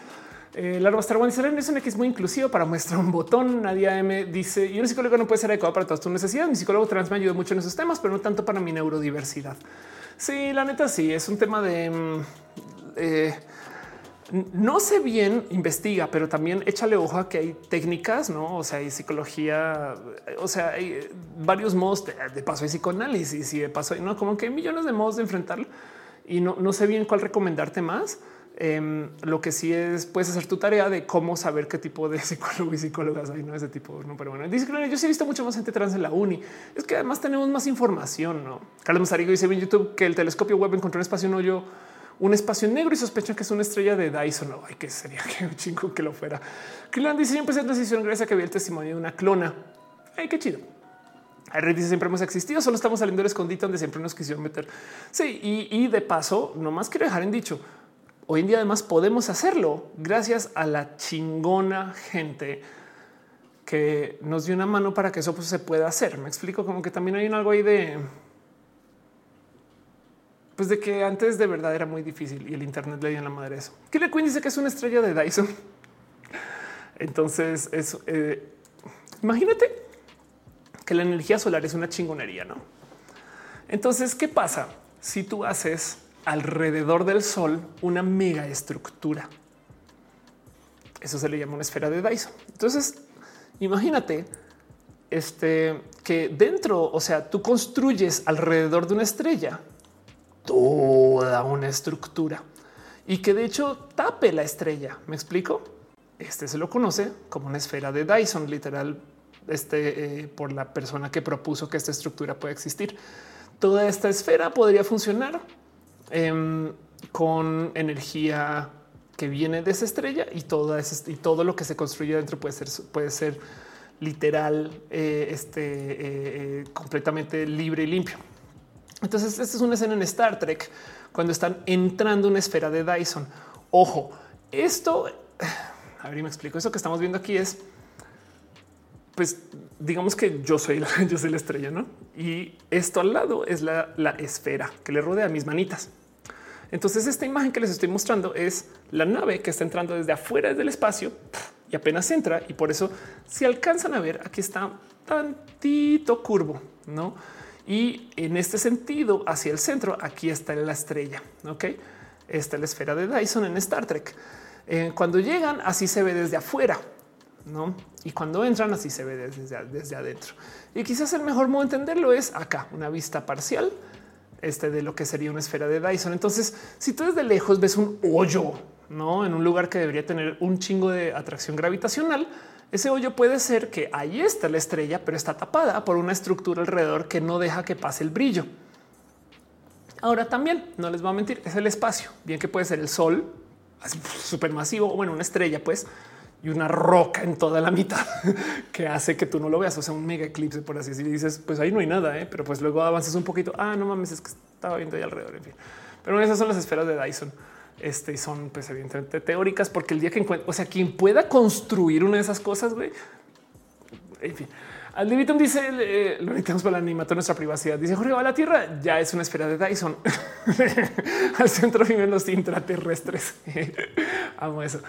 Eh, Larva Star One dice es un X muy inclusivo para muestra un botón. Nadia M dice y un psicólogo no puede ser adecuado para todas tus necesidades. Mi psicólogo trans me ayudó mucho en esos temas, pero no tanto para mi neurodiversidad. Sí, la neta sí es un tema de mm, eh, no sé bien, investiga, pero también échale ojo a que hay técnicas, no? O sea, hay psicología, o sea, hay varios modos de, paso, hay psicoanálisis y de paso, no como que hay millones de modos de enfrentarlo y no, no sé bien cuál recomendarte más. Em, lo que sí es, puedes hacer tu tarea de cómo saber qué tipo de psicólogo y psicólogas hay, no ese tipo. No, pero bueno, dice que yo sí he visto mucho más gente trans en la uni. Es que además tenemos más información. No, Carlos Mazarigo dice en YouTube que el telescopio web encontró un espacio no yo un espacio negro y sospechan que es una estrella de Dyson. No, ay, que sería que un chingo que lo fuera. Cleland dice: Yo empecé transición gracias a que vi el testimonio de una clona. Ay, qué chido. Red dice siempre hemos existido, solo estamos saliendo del escondite donde siempre nos quisieron meter. Sí, y, de paso, nomás quiero dejar en dicho, hoy en día además podemos hacerlo gracias a la chingona gente que nos dio una mano para que eso pues, se pueda hacer. Me explico como que también hay algo ahí de pues de que antes de verdad era muy difícil y el Internet le dio en la madre eso. Killer Queen dice que es una estrella de Dyson. Entonces, es, eh, imagínate que la energía solar es una chingonería, ¿no? Entonces, ¿qué pasa si tú haces alrededor del Sol una mega estructura? Eso se le llama una esfera de Dyson. Entonces, imagínate este, que dentro, o sea, tú construyes alrededor de una estrella toda una estructura y que de hecho tape la estrella. ¿Me explico? Este se lo conoce como una esfera de Dyson, literal, este, eh, por la persona que propuso que esta estructura pueda existir. Toda esta esfera podría funcionar em, con energía que viene de esa estrella y, y todo lo que se construye dentro puede ser, puede ser literal, eh, este, eh, completamente libre y limpio. Entonces, esta es una escena en Star Trek cuando están entrando una esfera de Dyson. Ojo, esto, a ver, me explico. Eso que estamos viendo aquí es, pues, digamos que yo soy la, yo soy la estrella, no? Y esto al lado es la, la esfera que le rodea a mis manitas. Entonces, esta imagen que les estoy mostrando es la nave que está entrando desde afuera del espacio y apenas entra. Y por eso, si alcanzan a ver, aquí está tantito curvo, no? Y en este sentido, hacia el centro, aquí está la estrella. Ok, está la esfera de Dyson en Star Trek. Eh, cuando llegan, así se ve desde afuera, no? Y cuando entran, así se ve desde, desde adentro. Y quizás el mejor modo de entenderlo es acá, una vista parcial este de lo que sería una esfera de Dyson. Entonces, si tú desde lejos ves un hoyo, no en un lugar que debería tener un chingo de atracción gravitacional, ese hoyo puede ser que ahí está la estrella, pero está tapada por una estructura alrededor que no deja que pase el brillo. Ahora también no les voy a mentir, es el espacio, bien que puede ser el sol súper masivo o bueno, una estrella, pues y una roca en toda la mitad que hace que tú no lo veas. O sea, un mega eclipse, por así decirlo. Y dices, pues ahí no hay nada, ¿eh? pero pues luego avanzas un poquito. Ah, no mames, es que estaba viendo ahí alrededor. En fin, pero esas son las esferas de Dyson este, son pues evidentemente teóricas, porque el día que encuentre, o sea, quien pueda construir una de esas cosas, güey, en fin. Al Libitum dice eh, lo necesitamos para el animato nuestra privacidad. Dice Jorge, va la Tierra ya es una esfera de Dyson. Al centro viven los intraterrestres. Amo eso.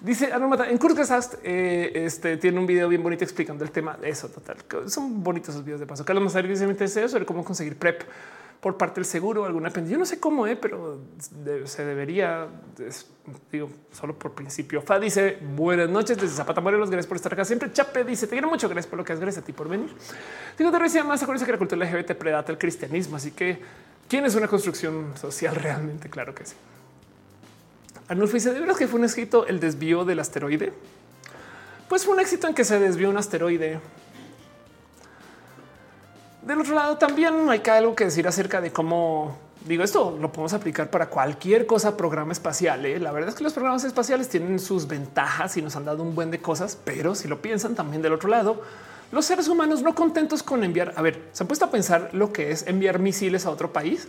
Dice Anomata en Kurzgesagt, eh, este tiene un video bien bonito explicando el tema de eso. Total, son bonitos esos videos de paso. Carlos Mazari dice: Me interesa sobre cómo conseguir PrEP por parte del seguro, alguna pensión. Yo no sé cómo, es, pero se debería, digo, solo por principio. Fa dice buenas noches desde Zapata Morelos. Gracias por estar acá siempre. Chape dice te quiero mucho. Gracias por lo que has gracias a ti por venir. Digo, te decía más. Acuérdense que la cultura LGBT predata el cristianismo. Así que quién es una construcción social realmente? Claro que sí. Arnulfo dice de verdad que fue un éxito el desvío del asteroide. Pues fue un éxito en que se desvió un asteroide del otro lado, también hay que algo que decir acerca de cómo digo esto lo podemos aplicar para cualquier cosa, programa espacial. ¿eh? La verdad es que los programas espaciales tienen sus ventajas y nos han dado un buen de cosas, pero si lo piensan también del otro lado, los seres humanos no contentos con enviar. A ver, se han puesto a pensar lo que es enviar misiles a otro país.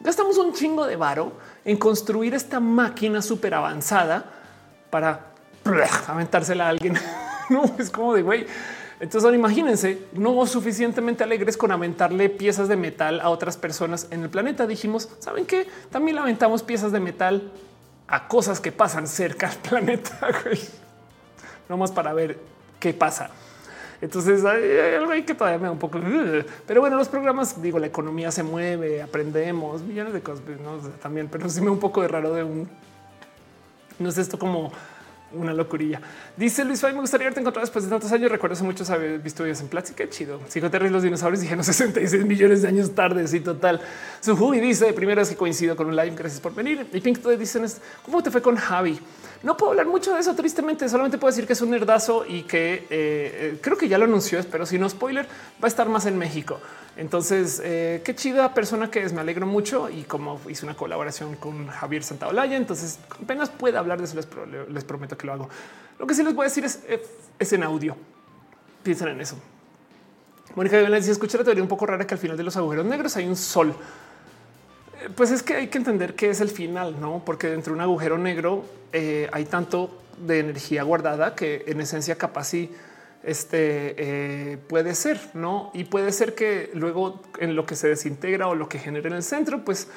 Gastamos un chingo de varo en construir esta máquina súper avanzada para aventársela a alguien. no es como de güey entonces, imagínense, no suficientemente alegres con aventarle piezas de metal a otras personas en el planeta. Dijimos, ¿saben qué? También lamentamos piezas de metal a cosas que pasan cerca del planeta. No más para ver qué pasa. Entonces hay algo ahí que todavía me da un poco, pero bueno, los programas, digo, la economía se mueve, aprendemos millones de cosas también, pero sí me da un poco de raro de un No es esto como una locurilla. Dice Luis Fay, me gustaría haberte encontrado después de tantos años. Recuerdo hace muchos haber visto videos en plática. Chido. Psicoterra y los dinosaurios dijeron 66 millones de años tarde. Sí, total. Su dice primero es que coincido con un live. Gracias por venir. Y Pink dicen cómo te fue con Javi. No puedo hablar mucho de eso, tristemente. Solamente puedo decir que es un nerdazo y que eh, eh, creo que ya lo anunció, pero si no spoiler, va a estar más en México. Entonces, eh, qué chida persona que es. Me alegro mucho y como hice una colaboración con Javier Santaolalla, entonces apenas pueda hablar de eso. Les, prometo que lo hago. Lo que sí les voy a decir es, en audio. Piensen en eso. Mónica les dice: Escucha la teoría un poco rara que al final de los agujeros negros hay un sol. Pues es que hay que entender qué es el final, no? Porque dentro de un agujero negro eh, hay tanto de energía guardada que en esencia capaz y este eh, puede ser, no? Y puede ser que luego en lo que se desintegra o lo que genera en el centro, pues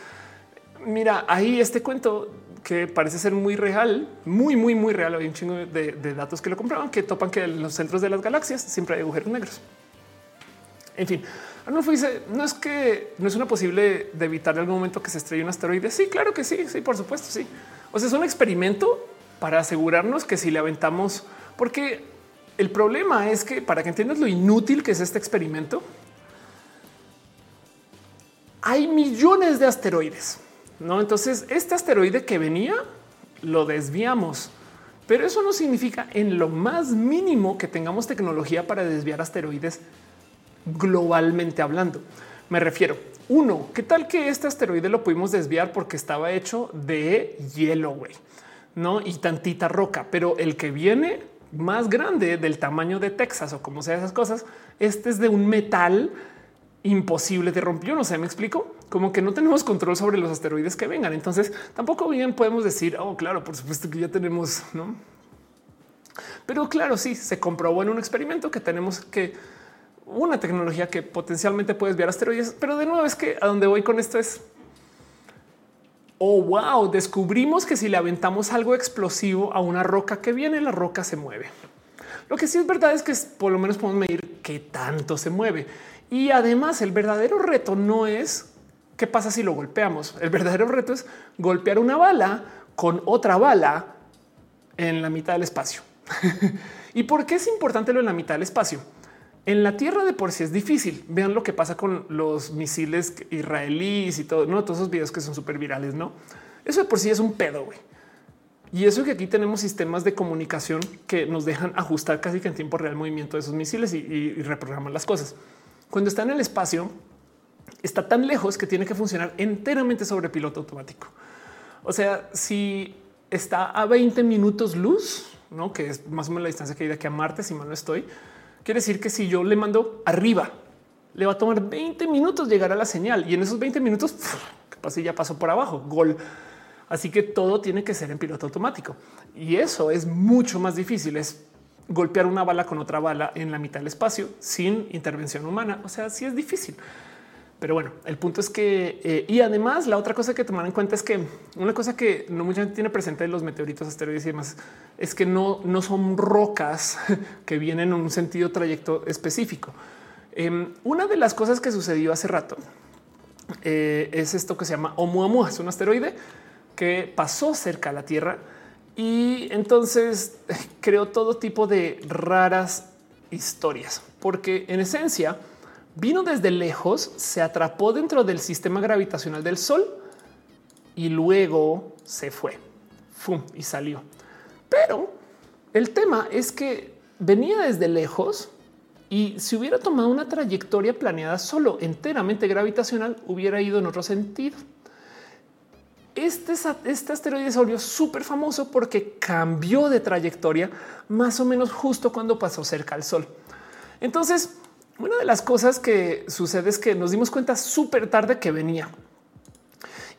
mira, ahí este cuento que parece ser muy real, muy, muy, muy real. Hay un chingo de, de datos que lo compraban que topan que en los centros de las galaxias siempre hay agujeros negros. En fin, Dice, no es que no es una posible de evitar en algún momento que se estrelle un asteroide. Sí, claro que sí, sí, por supuesto, sí. O sea, es un experimento para asegurarnos que si le aventamos, porque el problema es que para que entiendas lo inútil que es este experimento, hay millones de asteroides, ¿no? Entonces, este asteroide que venía, lo desviamos. Pero eso no significa en lo más mínimo que tengamos tecnología para desviar asteroides globalmente hablando. Me refiero, uno, ¿qué tal que este asteroide lo pudimos desviar porque estaba hecho de hielo, güey? No, y tantita roca, pero el que viene más grande del tamaño de Texas o como sea esas cosas, este es de un metal imposible de romper. no sé, me explico como que no tenemos control sobre los asteroides que vengan. Entonces tampoco bien podemos decir, oh, claro, por supuesto que ya tenemos, no? Pero claro, sí se comprobó en un experimento que tenemos que una tecnología que potencialmente puede desviar asteroides, pero de nuevo es que a donde voy con esto es oh wow, descubrimos que si le aventamos algo explosivo a una roca que viene, la roca se mueve. Lo que sí es verdad es que por lo menos podemos medir qué tanto se mueve. Y además el verdadero reto no es qué pasa si lo golpeamos. El verdadero reto es golpear una bala con otra bala en la mitad del espacio. ¿Y por qué es importante lo en la mitad del espacio? En la tierra de por sí es difícil. Vean lo que pasa con los misiles israelíes y todo, no todos esos videos que son súper virales, no? Eso de por sí es un pedo. güey. Y eso que aquí tenemos sistemas de comunicación que nos dejan ajustar casi que en tiempo real el movimiento de esos misiles y, y reprograman las cosas. Cuando está en el espacio, está tan lejos que tiene que funcionar enteramente sobre piloto automático. O sea, si está a 20 minutos luz, no que es más o menos la distancia que hay de aquí a Marte, si mal no estoy, Quiere decir que si yo le mando arriba, le va a tomar 20 minutos llegar a la señal y en esos 20 minutos casi ya pasó por abajo, gol. Así que todo tiene que ser en piloto automático y eso es mucho más difícil. Es golpear una bala con otra bala en la mitad del espacio sin intervención humana. O sea, sí es difícil. Pero bueno, el punto es que eh, y además la otra cosa que tomar en cuenta es que una cosa que no mucha gente tiene presente de los meteoritos, asteroides y demás es que no, no son rocas que vienen en un sentido trayecto específico. Em, una de las cosas que sucedió hace rato eh, es esto que se llama Oumuamua, es un asteroide que pasó cerca a la Tierra y entonces creó todo tipo de raras historias, porque en esencia vino desde lejos, se atrapó dentro del sistema gravitacional del Sol y luego se fue ¡Fum! y salió. Pero el tema es que venía desde lejos y si hubiera tomado una trayectoria planeada solo enteramente gravitacional, hubiera ido en otro sentido. Este, este asteroide se volvió súper famoso porque cambió de trayectoria más o menos justo cuando pasó cerca al Sol. Entonces, una de las cosas que sucede es que nos dimos cuenta súper tarde que venía.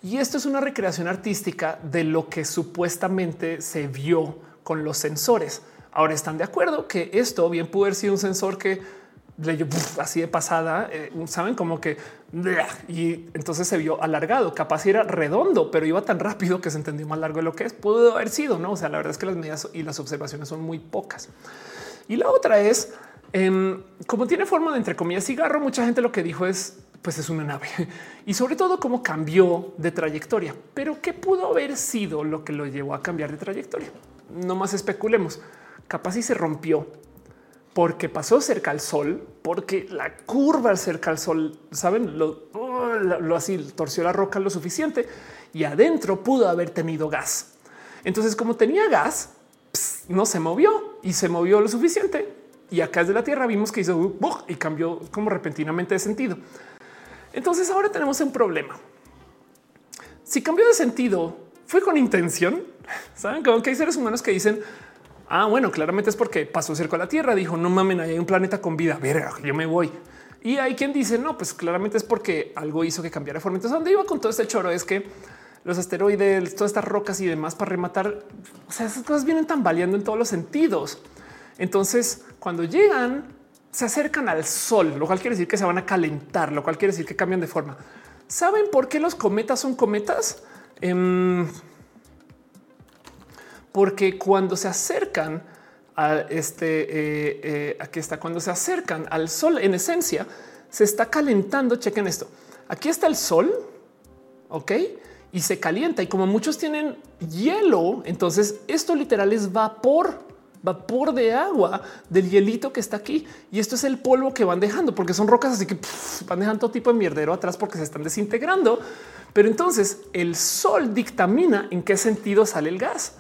Y esto es una recreación artística de lo que supuestamente se vio con los sensores. Ahora están de acuerdo que esto bien pudo haber sido un sensor que leyó así de pasada, eh, saben como que y entonces se vio alargado, capaz era redondo, pero iba tan rápido que se entendió más largo de lo que es. Pudo haber sido, no? O sea, la verdad es que las medidas y las observaciones son muy pocas. Y la otra es Em, como tiene forma de entre comillas cigarro, mucha gente lo que dijo es pues es una nave y sobre todo cómo cambió de trayectoria. Pero qué pudo haber sido lo que lo llevó a cambiar de trayectoria? No más especulemos. Capaz si se rompió porque pasó cerca al sol, porque la curva cerca al sol, saben, lo, lo así torció la roca lo suficiente y adentro pudo haber tenido gas. Entonces, como tenía gas, no se movió y se movió lo suficiente. Y acá desde la Tierra vimos que hizo y cambió como repentinamente de sentido. Entonces ahora tenemos un problema. Si cambió de sentido, fue con intención. Saben que hay seres humanos que dicen, ah, bueno, claramente es porque pasó cerca a la Tierra. Dijo, no mamen, hay un planeta con vida. Verga, yo me voy. Y hay quien dice, no, pues claramente es porque algo hizo que cambiara forma. Entonces, donde iba con todo este choro es que los asteroides, todas estas rocas y demás para rematar, o sea, esas cosas vienen tambaleando en todos los sentidos. Entonces, cuando llegan, se acercan al sol, lo cual quiere decir que se van a calentar, lo cual quiere decir que cambian de forma. ¿Saben por qué los cometas son cometas? Em, porque cuando se acercan a este, eh, eh, aquí está, cuando se acercan al sol, en esencia, se está calentando. Chequen esto. Aquí está el sol, ok, y se calienta. Y como muchos tienen hielo, entonces esto literal es vapor, vapor de agua del hielito que está aquí. Y esto es el polvo que van dejando, porque son rocas, así que van dejando todo tipo de mierdero atrás porque se están desintegrando. Pero entonces el sol dictamina en qué sentido sale el gas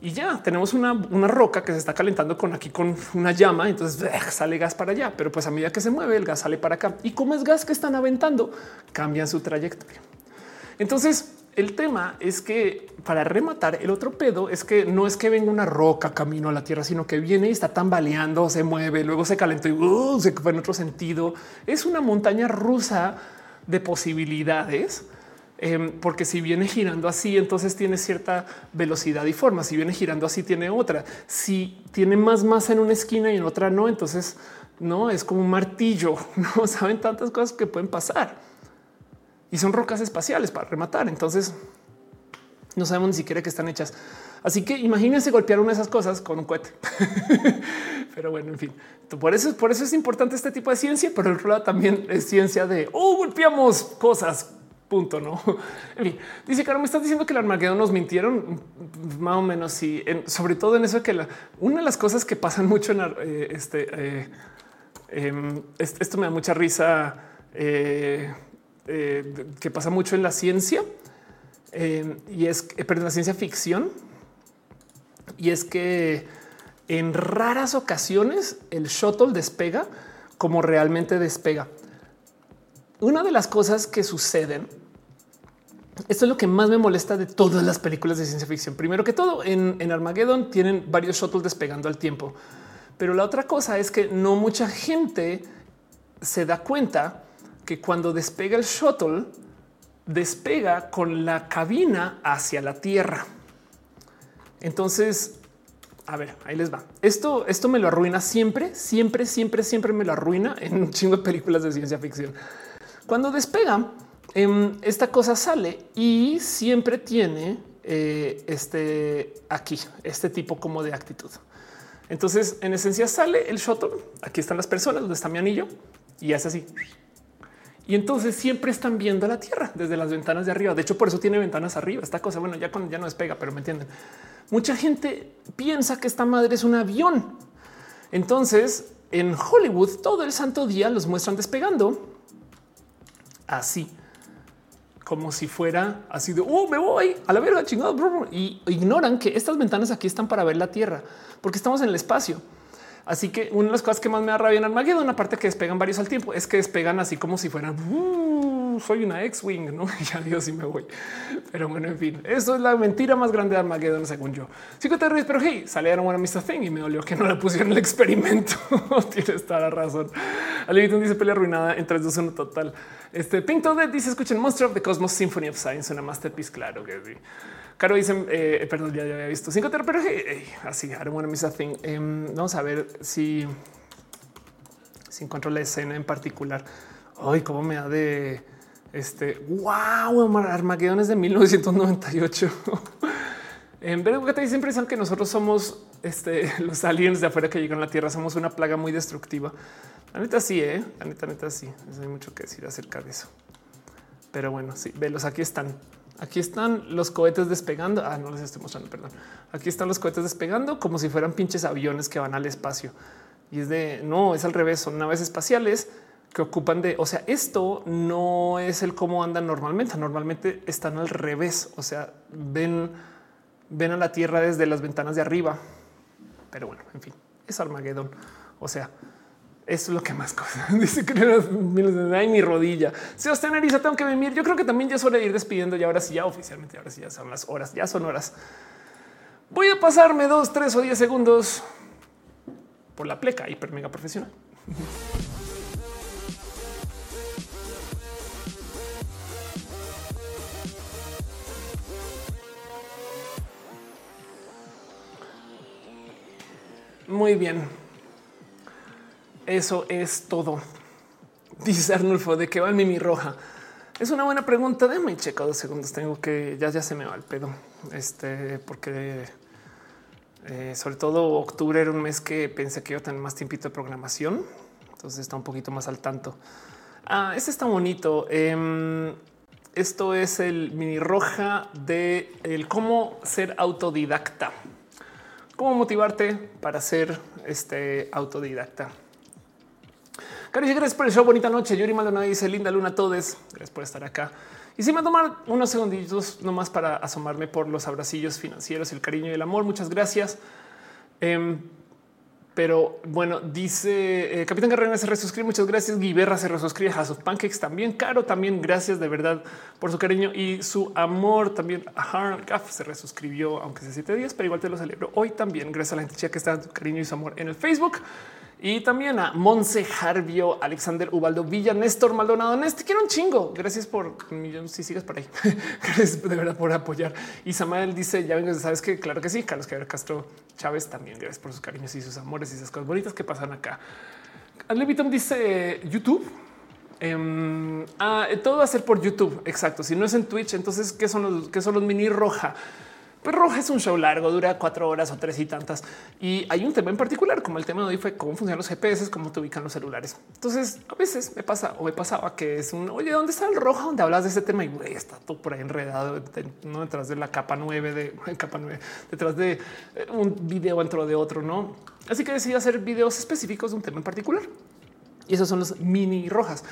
y ya tenemos una, roca que se está calentando con aquí con una llama. Entonces sale gas para allá, pero pues a medida que se mueve, el gas sale para acá. Y como es gas que están aventando, cambian su trayectoria. Entonces, el tema es que para rematar el otro pedo es que no es que venga una roca camino a la tierra, sino que viene y está tambaleando, se mueve, luego se calentó y uh, se fue en otro sentido. Es una montaña rusa de posibilidades. Em, porque si viene girando así, entonces tiene cierta velocidad y forma. Si viene girando así, tiene otra. Si tiene más masa en una esquina y en otra no, entonces no es como un martillo. No saben tantas cosas que pueden pasar y son rocas espaciales para rematar. Entonces no sabemos ni siquiera que están hechas. Así que imagínense golpear una de esas cosas con un cohete. pero bueno, en fin, por eso, por eso es importante este tipo de ciencia, pero el otro lado también es ciencia de oh, golpeamos cosas. Punto, no. En fin, dice Caro, me estás diciendo que el Armagedón nos mintieron más o menos. Sí, sobre todo en eso que la, una de las cosas que pasan mucho en eh, este, eh, em, esto me da mucha risa. Eh, que pasa mucho en la ciencia y es, eh, perdón, la ciencia ficción. Y es que en raras ocasiones el shuttle despega como realmente despega. Una de las cosas que suceden, esto es lo que más me molesta de todas las películas de ciencia ficción. Primero que todo, en, en Armageddon tienen varios shuttles despegando al tiempo. Pero la otra cosa es que no mucha gente se da cuenta que cuando despega el shuttle, despega con la cabina hacia la Tierra. Entonces, a ver, ahí les va. Esto, esto me lo arruina siempre, siempre, siempre, siempre me lo arruina en un chingo de películas de ciencia ficción. Cuando despega, em, esta cosa sale y siempre tiene eh, este aquí, este tipo como de actitud. Entonces, en esencia sale el shuttle. Aquí están las personas donde está mi anillo y hace así y entonces siempre están viendo la Tierra desde las ventanas de arriba. De hecho, por eso tiene ventanas arriba. Esta cosa, bueno, ya cuando ya no despega, pero me entienden. Mucha gente piensa que esta madre es un avión. Entonces, en Hollywood todo el santo día los muestran despegando así, como si fuera así de oh, me voy a la verga chingado y ignoran que estas ventanas aquí están para ver la Tierra porque estamos en el espacio. Así que una de las cosas que más me da rabia en Armageddon, aparte que despegan varios al tiempo, es que despegan así como si fueran uh, soy una X-Wing, no? ya Dios y me voy. Pero bueno, en fin, eso es la mentira más grande de Armageddon, según yo. Sí que te ríes, pero hey, salieron una Mr. Thing y me dolió que no la pusieron el experimento. Tienes toda la razón. Alivitón dice pelea arruinada en 3, 2, 1 total. Este Pinto de dice escuchen Monster of the Cosmos Symphony of Science, una masterpiece. Claro que sí. Caro dice, eh, perdón, ya, había visto cinco, pero así, I don't want to miss a thing. Em, vamos a ver si, si encuentro la escena en particular. Ay, cómo me da de este. Wow, Armageddon es de 1998. en vez de te dice impresión que nosotros somos este, los aliens de afuera que llegan a la Tierra somos una plaga muy destructiva. La neta sí, ¿eh? la neta, neta sí. No hay mucho que decir acerca de eso. Pero bueno, sí, velos, aquí están. Aquí están los cohetes despegando. Ah, no les estoy mostrando, perdón. Aquí están los cohetes despegando como si fueran pinches aviones que van al espacio. Y es de, no, es al revés, son naves espaciales que ocupan de, o sea, esto no es el cómo andan normalmente. Normalmente están al revés, o sea, ven, ven a la Tierra desde las ventanas de arriba. Pero bueno, en fin, es Armagedón. O sea, eso es lo que más cosas dice que hay mi rodilla. Si os teneriza, tengo que venir. Yo creo que también ya es hora de ir despidiendo y ahora sí, ya oficialmente, ahora sí ya son las horas, ya son horas. Voy a pasarme dos, tres o diez segundos por la pleca hiper mega profesional. Muy bien. Eso es todo. Dice Arnulfo de que va el Mimi Roja. Es una buena pregunta. Déjame checar dos segundos. Tengo que ya, ya se me va el pedo. Este, porque eh, sobre todo octubre era un mes que pensé que iba a tener más tiempito de programación. Entonces está un poquito más al tanto. Ah, este está bonito. Em, esto es el mini roja de el cómo ser autodidacta cómo motivarte para ser este autodidacta. Gracias por el show. Bonita noche. Yuri Maldonado dice linda luna a todos. Gracias por estar acá. Y si me tomar unos segunditos nomás para asomarme por los abracillos financieros, el cariño y el amor. Muchas gracias. Em, pero bueno, dice eh, Capitán Carrera se resuscribe. Muchas gracias. Guiberra se resuscribe. House of Pancakes también. Caro también. Gracias de verdad por su cariño y su amor. También Harm Gaff se resuscribió, aunque sea siete días, pero igual te lo celebro hoy también. Gracias a la gente chica que está su cariño y su amor en el Facebook. Y también a Monse Jarvio, Alexander Ubaldo Villa, Néstor Maldonado. Néstor, quiero un chingo. Gracias por si sigues por ahí. Gracias de verdad por apoyar. Y Samuel dice: Ya vengo, sabes que claro que sí. Carlos Javier Castro Chávez también. Gracias por sus cariños y sus amores y esas cosas bonitas que pasan acá. Leviton dice YouTube. Em, ah, todo va a ser por YouTube. Exacto. Si no es en Twitch, entonces qué son qué son los mini roja? Roja es un show largo, dura cuatro horas o tres y tantas. Y hay un tema en particular, como el tema de hoy fue cómo funcionan los GPS, cómo te ubican los celulares. Entonces, a veces me pasa o me pasaba que es un oye, ¿dónde está el rojo? Donde hablas de ese tema y está todo por ahí enredado no detrás de la capa 9 de capa 9, detrás de eh, un video dentro de otro. No, así que decidí hacer videos específicos de un tema en particular. Y esos son los mini rojas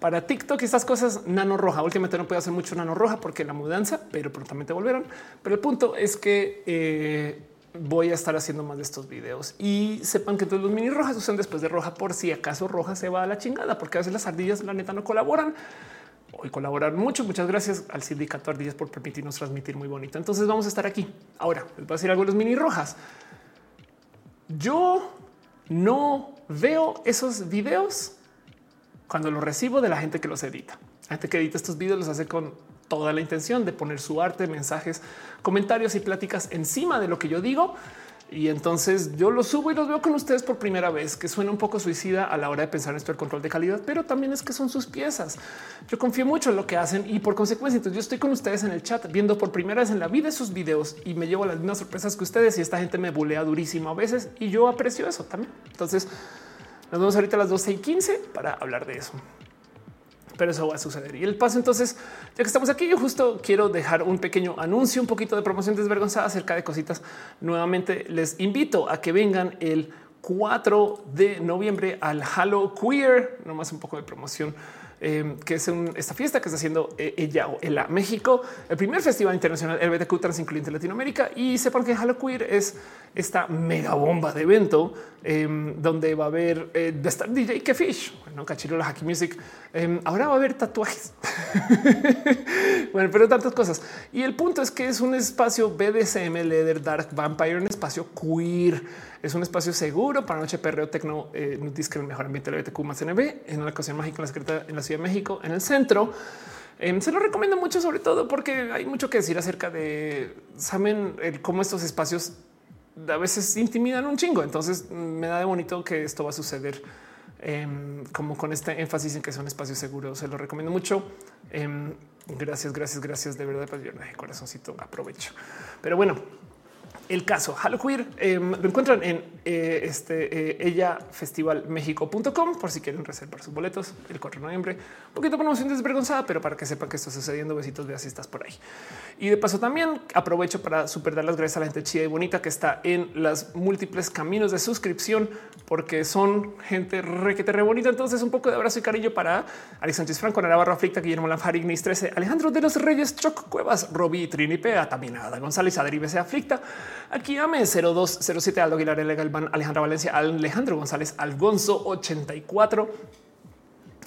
para TikTok y estas cosas nano roja. Últimamente no puedo hacer mucho nano roja porque la mudanza, pero prontamente volverán. Pero el punto es que eh, voy a estar haciendo más de estos videos y sepan que todos los mini rojas usan después de roja por si acaso roja se va a la chingada, porque a veces las ardillas la neta no colaboran. Hoy colaborar mucho. Muchas gracias al sindicato Ardillas por permitirnos transmitir muy bonito. Entonces vamos a estar aquí. Ahora les voy a decir algo de los mini rojas. Yo no veo esos videos cuando lo recibo de la gente que los edita. La gente que edita estos videos los hace con toda la intención de poner su arte, mensajes, comentarios y pláticas encima de lo que yo digo. Y entonces yo los subo y los veo con ustedes por primera vez, que suena un poco suicida a la hora de pensar en esto del control de calidad, pero también es que son sus piezas. Yo confío mucho en lo que hacen y por consecuencia, entonces yo estoy con ustedes en el chat viendo por primera vez en la vida sus videos y me llevo las mismas sorpresas que ustedes y esta gente me bulea durísimo a veces y yo aprecio eso también. Entonces, nos vemos ahorita a las 12 y 15 para hablar de eso. Pero eso va a suceder. Y el paso entonces, ya que estamos aquí, yo justo quiero dejar un pequeño anuncio, un poquito de promoción desvergonzada acerca de cositas. Nuevamente les invito a que vengan el 4 de noviembre al Halo Queer, nomás un poco de promoción Em, que es esta fiesta que está haciendo eh, ella o ella México, el primer festival internacional LGBTQ trans incluyente Latinoamérica. Y sepan que Halloween es esta mega bomba de evento em, donde va a haber eh, estar DJ Kefish, bueno, la Hacky Music. Em, ahora va a haber tatuajes. bueno, pero tantas cosas. Y el punto es que es un espacio BDSM, Leather Dark Vampire, un espacio queer es un espacio seguro para noche perreo tecno, eh, el mejor ambiente LGBTQ más NB en una ocasión mágica en la secreta en la Ciudad de México, en el centro. Em, se lo recomiendo mucho, sobre todo porque hay mucho que decir acerca de saben cómo estos espacios a veces intimidan un chingo. Entonces me da de bonito que esto va a suceder em, como con este énfasis en que son espacios seguros. Se lo recomiendo mucho. Em, gracias, gracias, gracias de verdad. Pues yo, corazoncito, aprovecho. Pero bueno, el caso Halloween em, lo encuentran en eh, este eh, por si quieren reservar sus boletos el 4 de noviembre. Un poquito promoción desvergonzada, pero para que sepan que está sucediendo, besitos de así estás por ahí. Y de paso también aprovecho para super dar las gracias a la gente chida y bonita que está en las múltiples caminos de suscripción, porque son gente requete re bonita. Entonces un poco de abrazo y cariño para Alex Sánchez Franco, Navarro Aflicta, Guillermo Lanfar, Ignis 13, Alejandro de los Reyes, Choc Cuevas, Roby, Trinipea, también Ada González, Adri se Aflicta, Aquí Ame 0207 Aldo Aguilar, Galván, Alejandra Valencia, Alejandro González, Algonzo 84.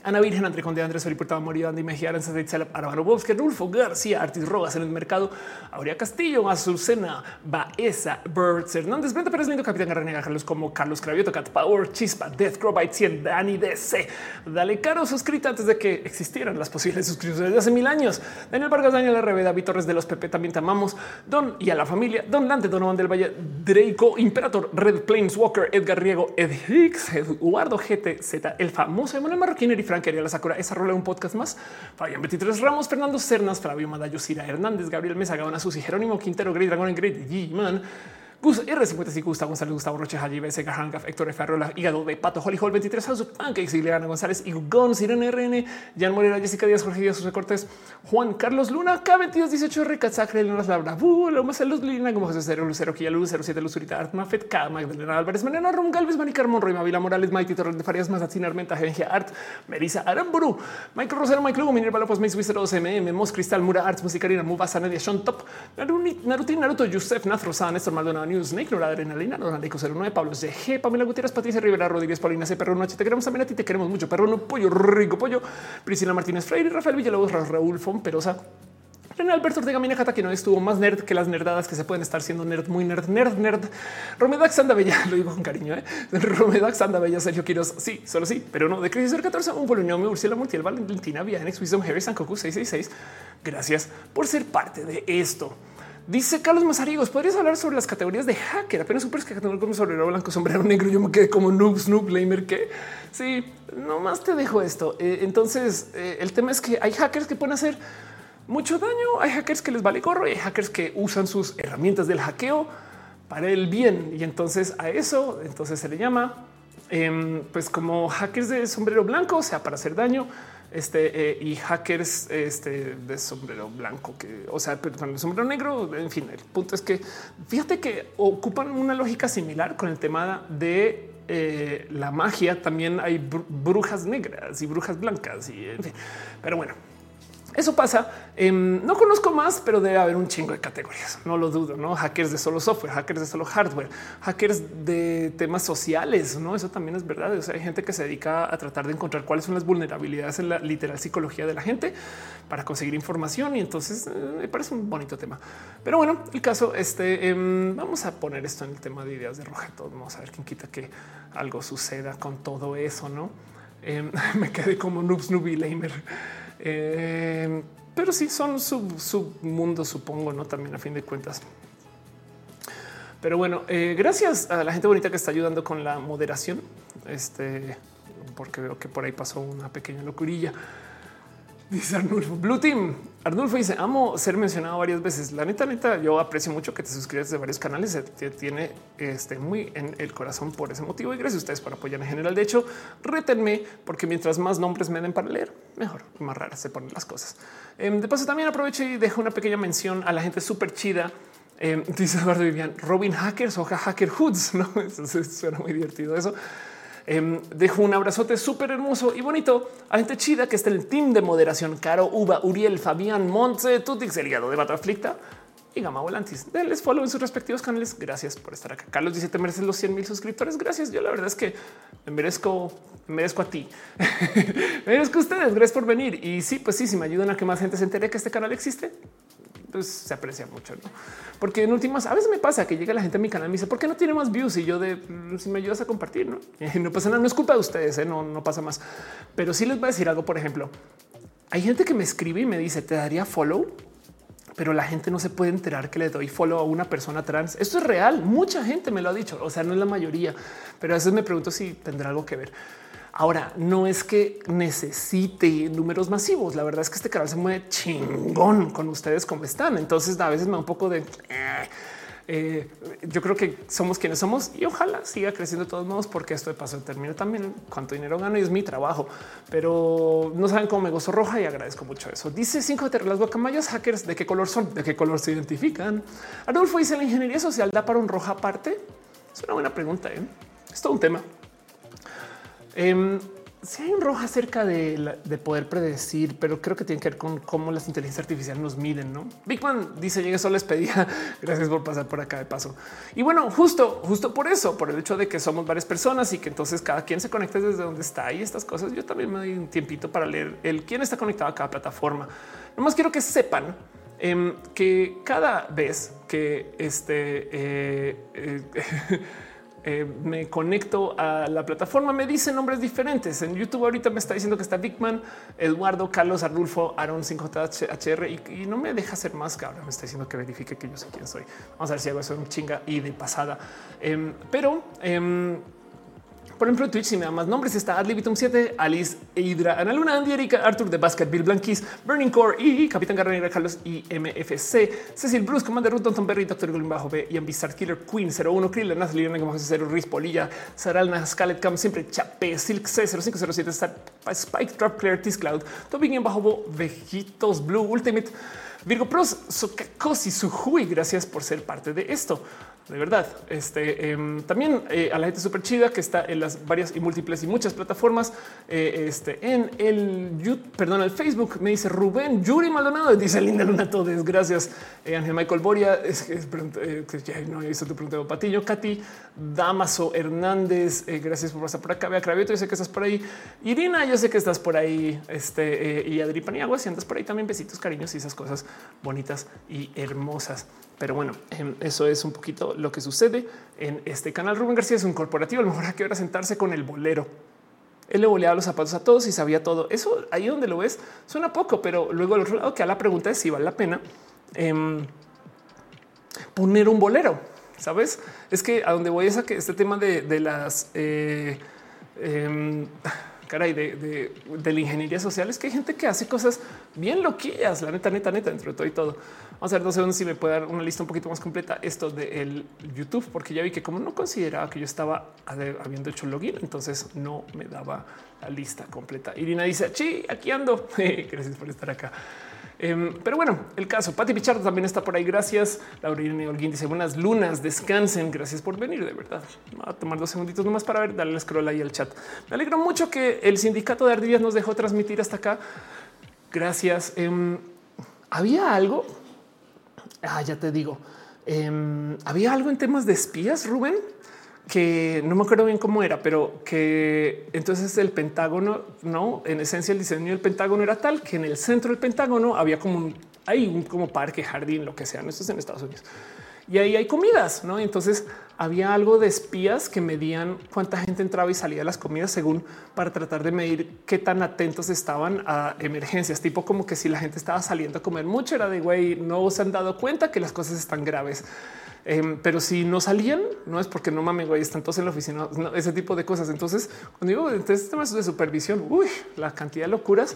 Ana Virgen, André Conde, Andrés Felipe Portaba Morio, Andy Mejía, Aranza de Arvaro Bobsky, Rulfo García, Artis Rojas en el mercado, Aurea Castillo, Azucena, Baeza, Birds, Hernández, Brenda Pérez Lindo, Capitán Garranega, Carlos como Carlos Cravioto, Cat Power, Chispa, Death Crowbite 100, Dani DC, Dale Caro, suscrita antes de que existieran las posibles suscripciones desde hace mil años. Daniel Vargas, Daniel R. David Torres de los PP, también te amamos. Don y a la familia, Don Lante, Donovan del Valle, Draco, Imperator, Red Plains Walker, Edgar Riego, Ed Hicks, Eduardo GTZ, el famoso Emanuel Marroquín, y Frank quería la Sakura, esa rola un podcast más. Fabián 23 Ramos, Fernando Cernas, Flavio Madayo, Cira Hernández, Gabriel Mesa, Gabana Susi, Jerónimo Quintero, Grey Dragon, Great G-Man, Gus R55, Gustavo González, Gustavo Roche, Haji, BC, Hangaf, Héctor F. Arrola, Hígado de Pato, Holly Hall 23, House of Pancakes, Ileana González, Gon, Sirene RN, Jan Morera, Jessica Díaz, Jorge Díaz, José Cortés, Juan Carlos Luna, K22, 18, Ricazacre, Leonas Labra, Loma Luz Lina, como José Cero, Lucero, Kia Luz, 07, Luzurita, Art Mafet, K, Magdalena Álvarez, Mariana Rum, Galvez, Mani Carmon, Roy, Mavila Morales, Maiti Torres de Farias, Mazatzin, Armenta, Gengia Art, Merisa, Aramburu, Michael Rosero, Mike Lugo, Minerva López, Mace Wizard, MM, Mos Cristal, Mura Arts, Musicarina, Mubasa, Nadia, Sean Top, Narutin, Naruto, Yusef, Nathro, Néstor Maldonado, News, Snake, Nora, Arena, Lina, Donaldico 09, Pablo CG, Pamela Gutiérrez, Patricia Rivera, Rodríguez, Paulina C. Perro Noche. Te queremos también a ti, te queremos mucho. Perro Pollo, Rico Pollo, Priscila Martínez Freire, Rafael Villalobos, Raúl Perosa. René Alberto Ortega Minajata, que no estuvo más nerd que las nerdadas que se pueden estar siendo nerd, muy nerd, nerd, nerd. Romedax anda bella, lo digo con cariño. ¿eh? Romedax anda bella, Sergio Quiroz. Sí, solo sí, pero no. De Crisis 14, un polinomio, Ursula Montiel, Valentina, Vianex, Wisdom, Harry, Sankoku 666. Gracias por ser parte de esto. Dice Carlos Mazarigos, ¿podrías hablar sobre las categorías de hacker? Apenas super que como sombrero blanco, sombrero negro. Yo me quedé como noob, snoop, lamer, que sí, nomás te dejo esto. Eh, entonces, eh, el tema es que hay hackers que pueden hacer mucho daño. Hay hackers que les vale gorro y hay hackers que usan sus herramientas del hackeo para el bien. Y entonces a eso, entonces se le llama em, pues como hackers de sombrero blanco, o sea, para hacer daño este eh, y hackers este, de sombrero blanco, que o sea, perdón, el sombrero negro. En fin, el punto es que fíjate que ocupan una lógica similar con el tema de eh, la magia. También hay brujas negras y brujas blancas y en fin, pero bueno, eso pasa. Em, no conozco más, pero debe haber un chingo de categorías. No lo dudo. No hackers de solo software, hackers de solo hardware, hackers de temas sociales. No, eso también es verdad. O sea, hay gente que se dedica a tratar de encontrar cuáles son las vulnerabilidades en la literal psicología de la gente para conseguir información. Y entonces eh, me parece un bonito tema. Pero bueno, el caso este em, vamos a poner esto en el tema de ideas de roja. Vamos a ver quién quita que algo suceda con todo eso. No em, me quedé como noob, Snoopy Lamer. Eh, pero sí son su, mundo, supongo, no también a fin de cuentas. Pero bueno, eh, gracias a la gente bonita que está ayudando con la moderación. Este, porque veo que por ahí pasó una pequeña locurilla. Dice Arnulfo. Blue Team. Arnulfo dice: Amo ser mencionado varias veces. La neta, neta, yo aprecio mucho que te suscribas de varios canales. Se tiene este, muy en el corazón por ese motivo. Y gracias a ustedes por apoyar en general. De hecho, rétenme porque mientras más nombres me den para leer, mejor más raras se ponen las cosas. Em, de paso, también aprovecho y dejo una pequeña mención a la gente súper chida. Em, dice Eduardo Vivian, Robin Hackers o Hacker Hoods. No, eso suena muy divertido. Eso Em, dejo un abrazote súper hermoso y bonito a gente chida que está en el team de moderación. Caro, Uva, Uriel, Fabián, Montse, Tutix, el de Bata Aflicta y Gama Volantis. Denles follow en sus respectivos canales. Gracias por estar acá. Carlos dice: Te mereces los 100 mil suscriptores. Gracias. Yo la verdad es que me merezco, me merezco a ti. me merezco a ustedes. Gracias por venir. Y sí, pues sí, si me ayudan a que más gente se entere que este canal existe, pues se aprecia mucho, ¿no? Porque en últimas, a veces me pasa que llega la gente a mi canal y me dice, ¿por qué no tiene más views? Y yo de, mm, si me ayudas a compartir, ¿no? no pasa nada, no es culpa de ustedes, ¿eh? no, no pasa más. Pero sí les voy a decir algo, por ejemplo, hay gente que me escribe y me dice, ¿te daría follow? Pero la gente no se puede enterar que le doy follow a una persona trans. Esto es real. Mucha gente me lo ha dicho. O sea, no es la mayoría, pero a veces me pregunto si tendrá algo que ver. Ahora, no es que necesite números masivos. La verdad es que este canal se mueve chingón con ustedes como están. Entonces a veces me da un poco de... Eh, Eh, yo creo que somos quienes somos y ojalá siga creciendo de todos modos, porque esto de paso termina también cuánto dinero gano y es mi trabajo, pero no saben cómo me gozo roja y agradezco mucho eso. Dice cinco de las guacamayas hackers de qué color son, de qué color se identifican. Adolfo dice la ingeniería social da para un roja aparte. Es una buena pregunta. ¿eh? Es todo un tema. Em, si hay un rojo acerca de, poder predecir, pero creo que tiene que ver con cómo las inteligencias artificiales nos miden. No Big Man dice: Llegué solo les pedía gracias por pasar por acá de paso. Y bueno, justo, justo por eso, por el hecho de que somos varias personas y que entonces cada quien se conecte desde donde está y estas cosas. Yo también me doy un tiempito para leer el quién está conectado a cada plataforma. Nomás quiero que sepan em, que cada vez que este eh, eh, Eh, me conecto a la plataforma, me dicen nombres diferentes. En YouTube ahorita me está diciendo que está Bigman, Eduardo, Carlos, Arnulfo, Aaron 5HR y, no me deja hacer más que ahora me está diciendo que verifique que yo sé quién soy. Vamos a ver si hago eso en chinga y de pasada. Em, pero em, por ejemplo, en Twitch, si me da más nombres, está Adlibitum 7, Alice, Hydra, Ana Luna, Andy, Erika, Arthur de Basket, Bill Blanquis, Burning Core y Capitán Garra Carlos y MFC, Cecil Bruce, Commander Ruth, Don Berry, Doctor Golden Bajo B y Ambistar Killer Queen 01, Krill, Naz, Liliana, como Cero, Riz, Polilla, Saralna, Scarlet Cam, siempre Chape, Silk C 0507, Spike, Drop, Clear, Tis Cloud, Toby Bajo Bo, Vejitos Blue, Ultimate, Virgo Pros, Sokakos y Suhui, gracias por ser parte de esto de verdad. Este em, también eh, a la gente súper chida que está en las varias y múltiples y muchas plataformas. Eh, este en el YouTube, perdón, el Facebook me dice Rubén Yuri Maldonado, dice Linda Luna Todes. Gracias, eh, Ángel Michael Boria. Es que no hizo tu pregunta, Patiño, Katy Damaso Hernández. gracias por pasar por acá. Vea Cravioto, yo sé que estás por ahí. Irina, yo sé que estás por ahí. Este y Adri Paniagua, si andas por ahí también, besitos, cariños y esas cosas bonitas y hermosas. Pero bueno, em, eso es un poquito lo que sucede en este canal. Rubén García es un corporativo, a lo mejor hay que ahora sentarse con el bolero. Él le boleaba los zapatos a todos y sabía todo. Eso ahí donde lo ves suena poco, pero luego al otro lado que a la pregunta es si vale la pena em, poner un bolero. Sabes? Es que a donde voy es a que este tema de, las eh, em, caray, de, de, la ingeniería social es que hay gente que hace cosas bien loquillas, la neta, neta, neta, dentro de todo y todo. Vamos a ver dos segundos si me puede dar una lista un poquito más completa esto del YouTube, porque ya vi que como no consideraba que yo estaba habiendo hecho login, entonces no me daba la lista completa. Irina dice, sí, aquí ando. Gracias por estar acá. Em, pero bueno, el caso. Pati Pichardo también está por ahí. Gracias. Laurina Holguín dice buenas lunas, descansen. Gracias por venir. De verdad, Voy a tomar dos segunditos nomás para ver, darle el scroll ahí al chat. Me alegro mucho que el sindicato de ardillas nos dejó transmitir hasta acá. Gracias. Em, había algo. Ah, ya te digo. Em, había algo en temas de espías, Rubén que no me acuerdo bien cómo era, pero que entonces el Pentágono, no, en esencia el diseño del Pentágono era tal que en el centro del Pentágono había como un, hay un como parque, jardín, lo que sea. Esto es en Estados Unidos y ahí hay comidas, no? entonces había algo de espías que medían cuánta gente entraba y salía de las comidas según para tratar de medir qué tan atentos estaban a emergencias, tipo como que si la gente estaba saliendo a comer mucho era de güey, no se han dado cuenta que las cosas están graves. Em, pero si no salían, no es porque no mames, güey, están todos en la oficina, ese tipo de cosas. Entonces, cuando digo entonces temas de supervisión, uy, la cantidad de locuras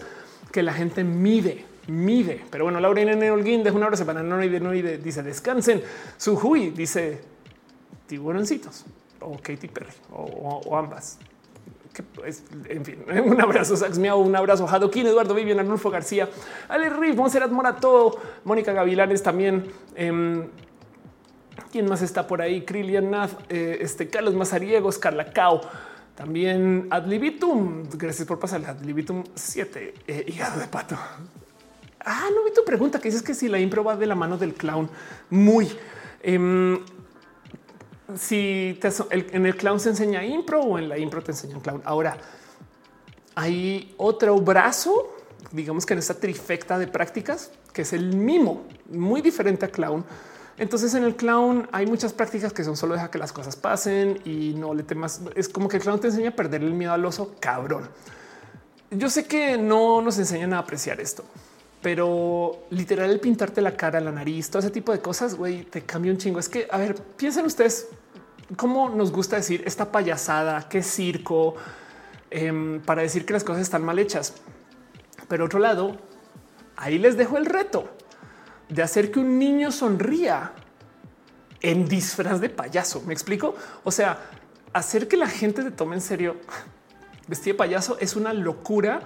que la gente mide, mide. Pero bueno, Laura N. Holguín deja una hora semana, no de no dice descansen. Su dice tiburoncitos o Katy Perry o, ambas. en fin, un abrazo, Sax Miau, un abrazo, Jadoquín, Eduardo Vivian, Arnulfo García, Ale Riff, Monserrat Morato, Mónica Gavilanes también. Em, ¿Quién más está por ahí? Krilian Nath, eh, este Carlos Mazariegos, Carla Cao, también Adlibitum. Gracias por pasar. Adlibitum 7, eh, hígado de pato. Ah, no vi tu pregunta que dices que si la impro va de la mano del clown, muy. Em, si en el clown se enseña impro o en la impro te enseñan clown. Ahora hay otro brazo, digamos que en esta trifecta de prácticas, que es el mimo, muy diferente a clown entonces en el clown hay muchas prácticas que son solo deja que las cosas pasen y no le temas. Es como que el clown te enseña a perder el miedo al oso cabrón. Yo sé que no nos enseñan a apreciar esto, pero literal el pintarte la cara, la nariz, todo ese tipo de cosas, güey, te cambia un chingo. Es que, a ver, piensen ustedes cómo nos gusta decir esta payasada, qué circo, em, para decir que las cosas están mal hechas. Pero otro lado, ahí les dejo el reto de hacer que un niño sonría en disfraz de payaso. Me explico. O sea, hacer que la gente te tome en serio vestido de payaso es una locura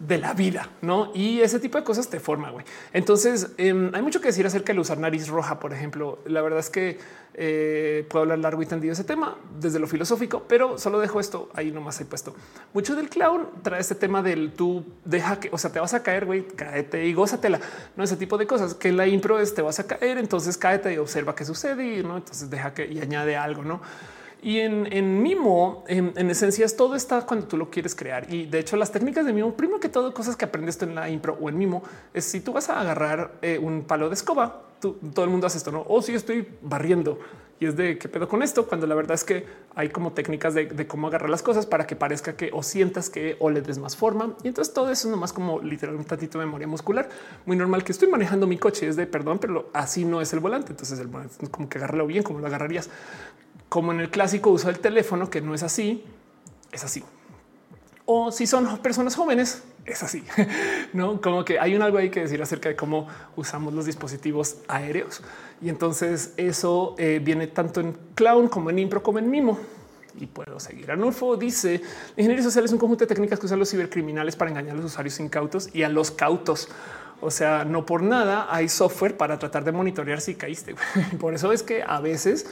de la vida, ¿no? Y ese tipo de cosas te forma, güey. Entonces, em, hay mucho que decir acerca de usar nariz roja, por ejemplo. La verdad es que eh, puedo hablar largo y tendido ese tema desde lo filosófico, pero solo dejo esto ahí nomás he puesto. Mucho del clown trae este tema del tú deja que, o sea, te vas a caer, güey, cáete y gózatela, no ese tipo de cosas que la impro es te vas a caer, entonces cáete y observa qué sucede y no, entonces deja que y añade algo, no? Y en, mimo, en, esencia, es todo está cuando tú lo quieres crear. Y de hecho, las técnicas de mimo, primero que todo, cosas que aprendes en la impro o en mimo, es si tú vas a agarrar eh, un palo de escoba, todo el mundo hace esto, no? O si estoy barriendo y es de qué pedo con esto, cuando la verdad es que hay como técnicas de, cómo agarrar las cosas para que parezca que o sientas que o le des más forma. Y entonces todo eso es nomás como literalmente un tantito de memoria muscular. Muy normal que estoy manejando mi coche, es de perdón, pero así no es el volante. Entonces el volante es como que agarrarlo bien, como lo agarrarías como en el clásico uso del teléfono, que no es así, es así. O si son personas jóvenes, es así. No como que hay un algo ahí que decir acerca de cómo usamos los dispositivos aéreos. Y entonces eso eh, viene tanto en clown como en impro como en mimo. Y puedo seguir. Anulfo dice: ingeniería social es un conjunto de técnicas que usan los cibercriminales para engañar a los usuarios incautos y a los cautos. O sea, no por nada hay software para tratar de monitorear si caíste. Por eso es que a veces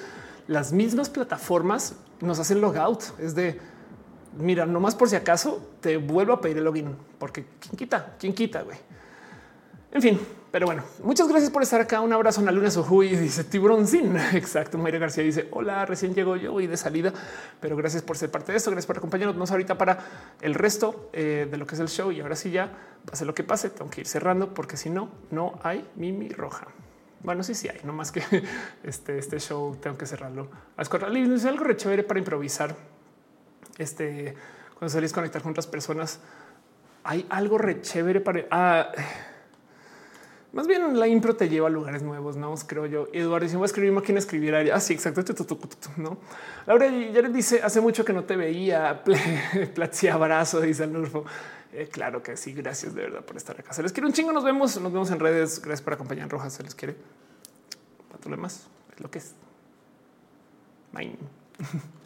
las mismas plataformas nos hacen logout. Es de mira, nomás por si acaso te vuelvo a pedir el login, porque quién quita, quién quita, güey. En fin, pero bueno, muchas gracias por estar acá. Un abrazo a la luna y dice tiburón sin exacto. Mayra García dice hola, recién llegó yo y de salida, pero gracias por ser parte de esto. Gracias por acompañarnos ahorita para el resto eh, de lo que es el show. Y ahora sí, ya pase lo que pase, tengo que ir cerrando porque si no, no hay Mimi Roja. Bueno, sí, sí hay, no más que este, este show tengo que cerrarlo. Es algo re chévere para improvisar. Este, cuando salís a conectar con otras personas, hay algo re chévere para. Ah, más bien la impro te lleva a lugares nuevos, no creo yo. Eduardo dice: Voy a escribir máquina escribiera. Ah, sí, exacto. No, Laura ya le dice: Hace mucho que no te veía. Platzia abrazo, dice el. Eh, claro que sí. Gracias de verdad por estar acá. Se les quiere un chingo. Nos vemos. Nos vemos en redes. Gracias por acompañar. Rojas se les quiere. Para todo lo demás es lo que es. Bye.